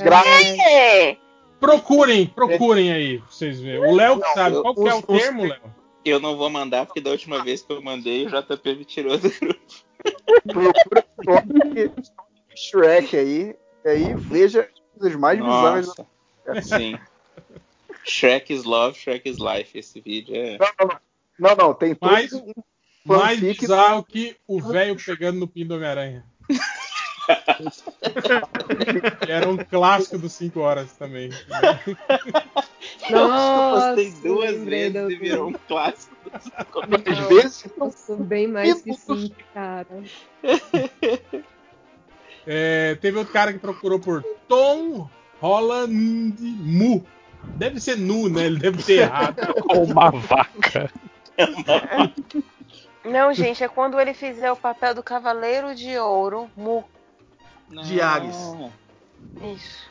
C: <laughs>
I: É.
C: procurem, procurem aí, pra vocês verem. O Léo que sabe. Qual que é o termo, Léo?
K: Eu não vou mandar, porque da última vez que eu mandei, o JP me tirou do grupo.
D: Procura Sonic, Shrek aí. E aí veja as coisas mais bizarras.
K: Nossa, sim. Shrek is love, Shrek is life. Esse vídeo é.
D: Não, não, não. Tem
C: Mais,
D: um
C: mais
D: fanfic-
C: bizarro que o velho pegando no pin do Homem-Aranha. <laughs> Era um clássico dos 5 horas também. <laughs>
G: Nossa,
K: Postei duas vezes e virou um clássico.
D: Às <laughs> vezes
G: Nossa, bem mais que cinco, cara.
C: É, teve outro cara que procurou por Tom Holland Mu. Deve ser nu, né? Ele deve ter errado. <laughs>
B: Ou uma vaca.
I: Não, gente, é quando ele fizer o papel do Cavaleiro de Ouro, Mu.
L: De Ares.
I: Isso.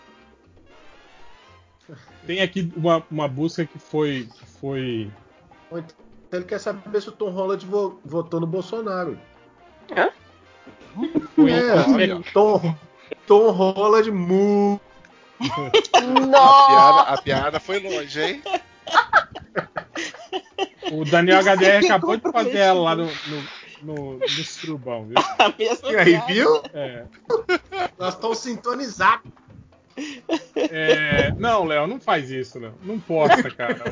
C: Tem aqui uma, uma busca que foi. foi
L: então Ele quer saber se o Tom Holland vo- votou no Bolsonaro.
I: Hã?
L: É, Tom, Tom Holland mu.
J: A
I: Nossa!
J: piada, a piada foi longe, hein?
C: o Daniel HDR acabou de fazer ela lá no, no, no, no surubão, viu? <laughs>
K: A mesma
L: E aí,
K: piada.
L: viu?
C: É.
L: Nós estamos sintonizados.
C: É, não, Léo, não faz isso, Léo. Não posta, cara. <laughs>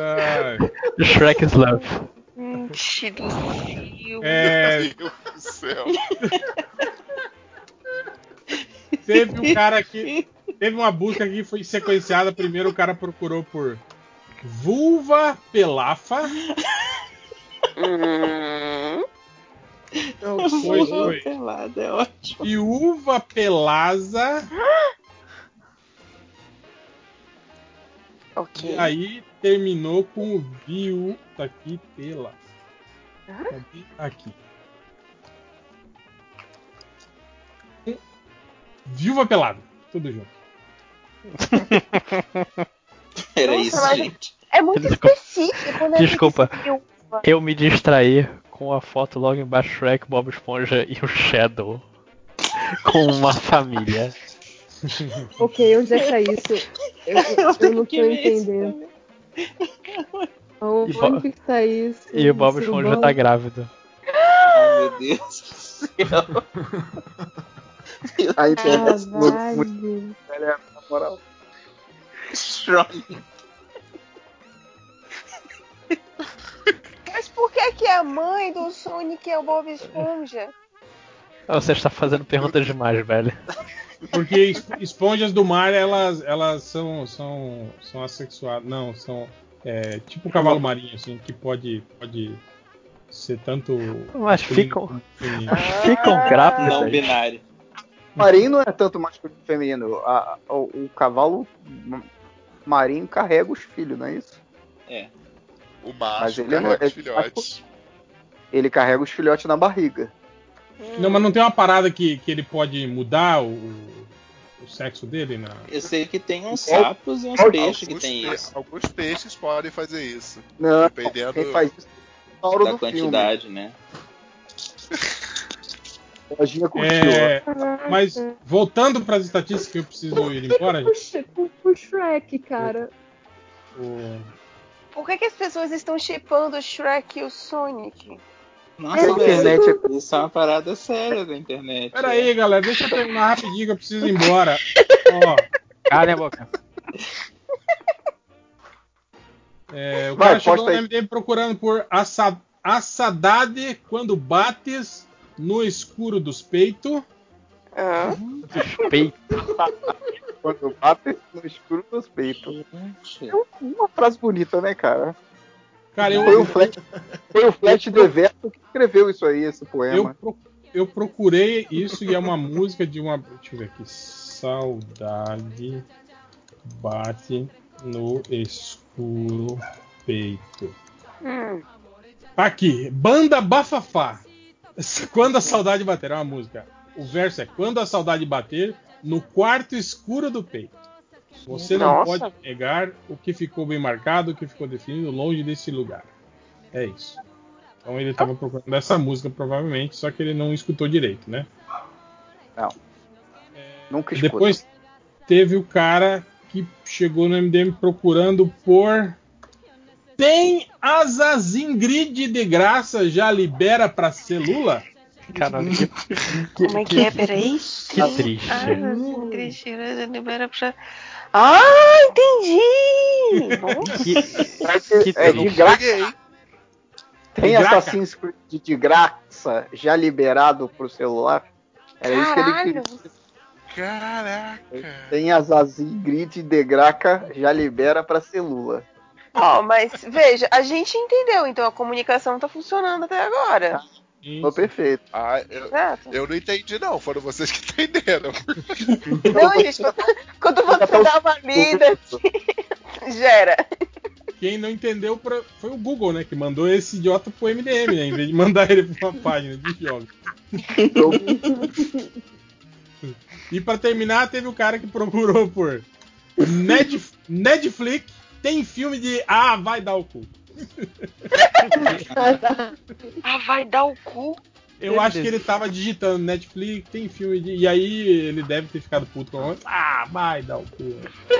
C: Ai,
B: Shrek is love.
I: Gente do céu.
C: é,
J: Meu Deus do céu. <laughs>
C: teve um cara que. Teve uma busca que foi sequenciada. Primeiro o cara procurou por vulva pelafa.
I: Hum,
C: Foi, foi.
K: Pelada, é ótimo.
C: E uva pelasa.
I: ok.
C: E aí terminou com o viu. Tá aqui pela. Cadê? Aqui. Viúva pelada. Tudo junto. <laughs>
K: Era
I: Nossa,
K: isso,
I: mas-
K: gente.
I: É muito
B: Desculpa.
I: específico, né?
B: Desculpa. Eu me distraí com a foto logo embaixo Shrek, Bob Esponja e o Shadow. <laughs> Com uma família.
G: Ok, onde é que tá isso? Eu, eu- eu não tô <laughs> entendendo.
B: E Bo-
G: Onde que tá isso?
B: E o Bob Esponja
G: Surubão?
B: tá grávido.
K: Ai, meu Deus do céu.
D: a internet
G: Ah,
D: muito,
G: vai,
D: muito velha, na moral.
K: Strong.
I: Mas por que, que a mãe do Sonic é o Bob Esponja?
B: Você está fazendo perguntas demais, velho.
C: Porque es- esponjas do mar, elas, elas são, são, são assexuadas. Não, são é, tipo um cavalo marinho, assim, que pode, pode ser tanto.
B: Mas ficam, ficam <laughs>
K: Não
B: grávidas.
K: binário.
D: Marinho não é tanto masculino que feminino. A- o, o cavalo ma- marinho carrega os filhos, não é isso?
J: O
D: Mas
J: macho
D: ele não-
J: carrega os
D: ele-
J: filhotes.
D: Ele carrega os filhotes na barriga.
C: Não, mas não tem uma parada que, que ele pode mudar o, o sexo dele? Na...
K: Eu sei que tem uns
D: Qual-
K: sapos e uns
D: qual-
K: peixes que tem
J: pe-
K: isso.
J: alguns peixes podem fazer isso.
D: Não,
J: Dependendo-
D: quem faz isso é
K: Da
D: do filme.
K: quantidade, né? <laughs>
D: Lojinha curtiu.
C: É, mas voltando para as estatísticas que eu preciso ir embora,
G: o Shrek, cara.
C: o-
I: Por que, que as pessoas estão chipando o Shrek e o Sonic?
K: Nossa,
D: a internet
K: velho, Isso é uma parada séria da internet.
C: Pera aí, galera, deixa eu terminar rapidinho que eu preciso ir embora. <laughs> Ó,
B: Cala a boca.
C: é, o
D: Vai,
C: cara chegou no. MDM procurando por assa, assadade quando bates no escuro dos peitos.
I: Ah,
B: Peito.
D: Quando bate no escuro dos peitos.
K: Gente,
D: Uma frase bonita, né, cara?
C: Cara, eu,
D: Foi o Flash, foi o Flash que escreveu isso aí, esse
C: eu,
D: poema.
C: pro- eu procurei isso e é uma música de uma. Deixa eu ver aqui. Saudade bate no escuro peito.
I: Hum.
C: Aqui, Banda Bafafá. Quando a saudade bater, é uma música. O verso é: Quando a saudade bater no quarto escuro do peito. Você não
I: Nossa.
C: pode negar o que ficou bem marcado, o que ficou definido longe desse lugar. É isso. Então ele estava procurando essa música, provavelmente, só que ele não escutou direito, né?
D: Não. Nunca escuta.
C: Depois teve o cara que chegou no MDM procurando por. Tem asas Ingrid de graça, já libera pra ser Lula?
F: Caralho, que,
I: Como é que é? Peraí.
F: que triste.
I: Ah, assim, Cristina, já libera pra. Ah, entendi! Nossa.
F: Que, que
D: É de graça.
J: Peguei.
D: Tem
C: De.
D: Assassin's Creed de graça já liberado pro celular? Era isso que ele queria.
J: Caraca.
D: Tem Assassin's Creed de graça já libera pra celular.
I: Ó, mas veja, a gente entendeu, então a comunicação tá funcionando até agora.
D: Foi perfeito.
J: Ah, eu,
I: Certo?
J: eu não entendi, não. Foram vocês que <laughs> entenderam.
I: Não, gente, quando, quando você dá uma lida, assim, gera.
C: Quem não entendeu pra- foi o Google, né? Que mandou esse idiota pro MDM, né? Em vez de mandar ele pra uma página de jogos. E pra terminar, teve o cara que procurou por Netflix tem filme de Ah, vai dar o cu.
I: Ah, vai dar o cu.
C: Eu acho que ele tava digitando Netflix, tem filme de. E aí ele deve ter ficado puto com Ah, vai dar o cu.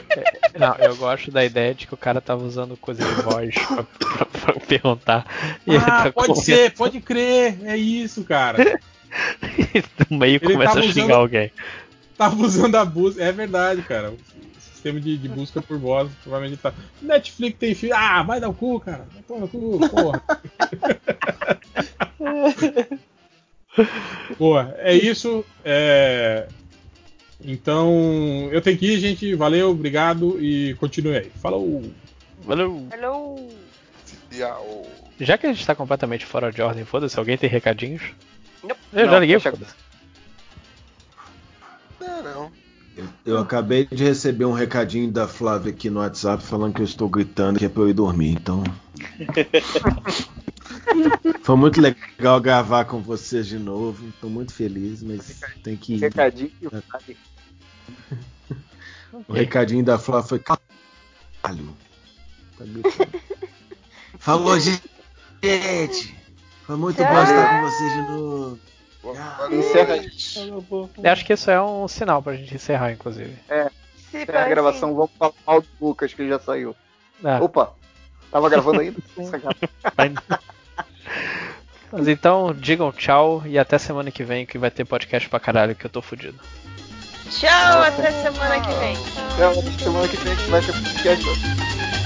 C: <laughs>
F: Não, eu gosto da ideia de que o cara tava usando coisa de voz pra, pra- pra perguntar. E
C: Ah,
F: tá
C: pode
F: correndo
C: ser, pode crer. É isso, cara. <laughs>
F: no meio
C: Ele
F: começa a
C: tava
F: xingar
C: usando-
F: alguém.
C: Tava usando a busca. É verdade, cara. Sistema de, de busca por voz provavelmente tá. Netflix tem filme. Ah, vai dar o cu, cara. Vai tomar no cu, porra. <laughs> Boa, é isso. é, Então, eu tenho que ir, gente. Valeu, obrigado e continue aí. Falou!
F: Valeu!
I: Hello!
F: Já que a gente tá completamente fora de ordem, foda-se, alguém tem recadinhos?
I: Não.
F: Eu já
D: Não,
F: liguei,
D: deixa-
F: foda-se.
L: Eu, acabei de receber um recadinho da Flávia aqui no WhatsApp falando que eu estou gritando que é pra eu ir dormir, então. <laughs> Foi muito legal gravar com vocês de novo. Estou muito feliz, mas tem que ir.
D: Recadinho que vale.
L: O recadinho da Flávia foi. Caralho. Tá. <laughs> Falou, gente! Foi muito bom estar com vocês de novo.
D: Encerra aí.
F: Eu acho que isso é um sinal pra gente encerrar, inclusive.
I: Se
D: Encerra a gravação, vamos falar mal do Lucas, que ele já saiu.
F: Ah,
D: Opa, tava gravando <laughs> ainda?
F: Mas então, digam tchau e até semana que vem que vai ter podcast pra caralho que eu tô fudido.
I: Tchau, até semana que vem.
D: Até semana que vem que vai ter podcast.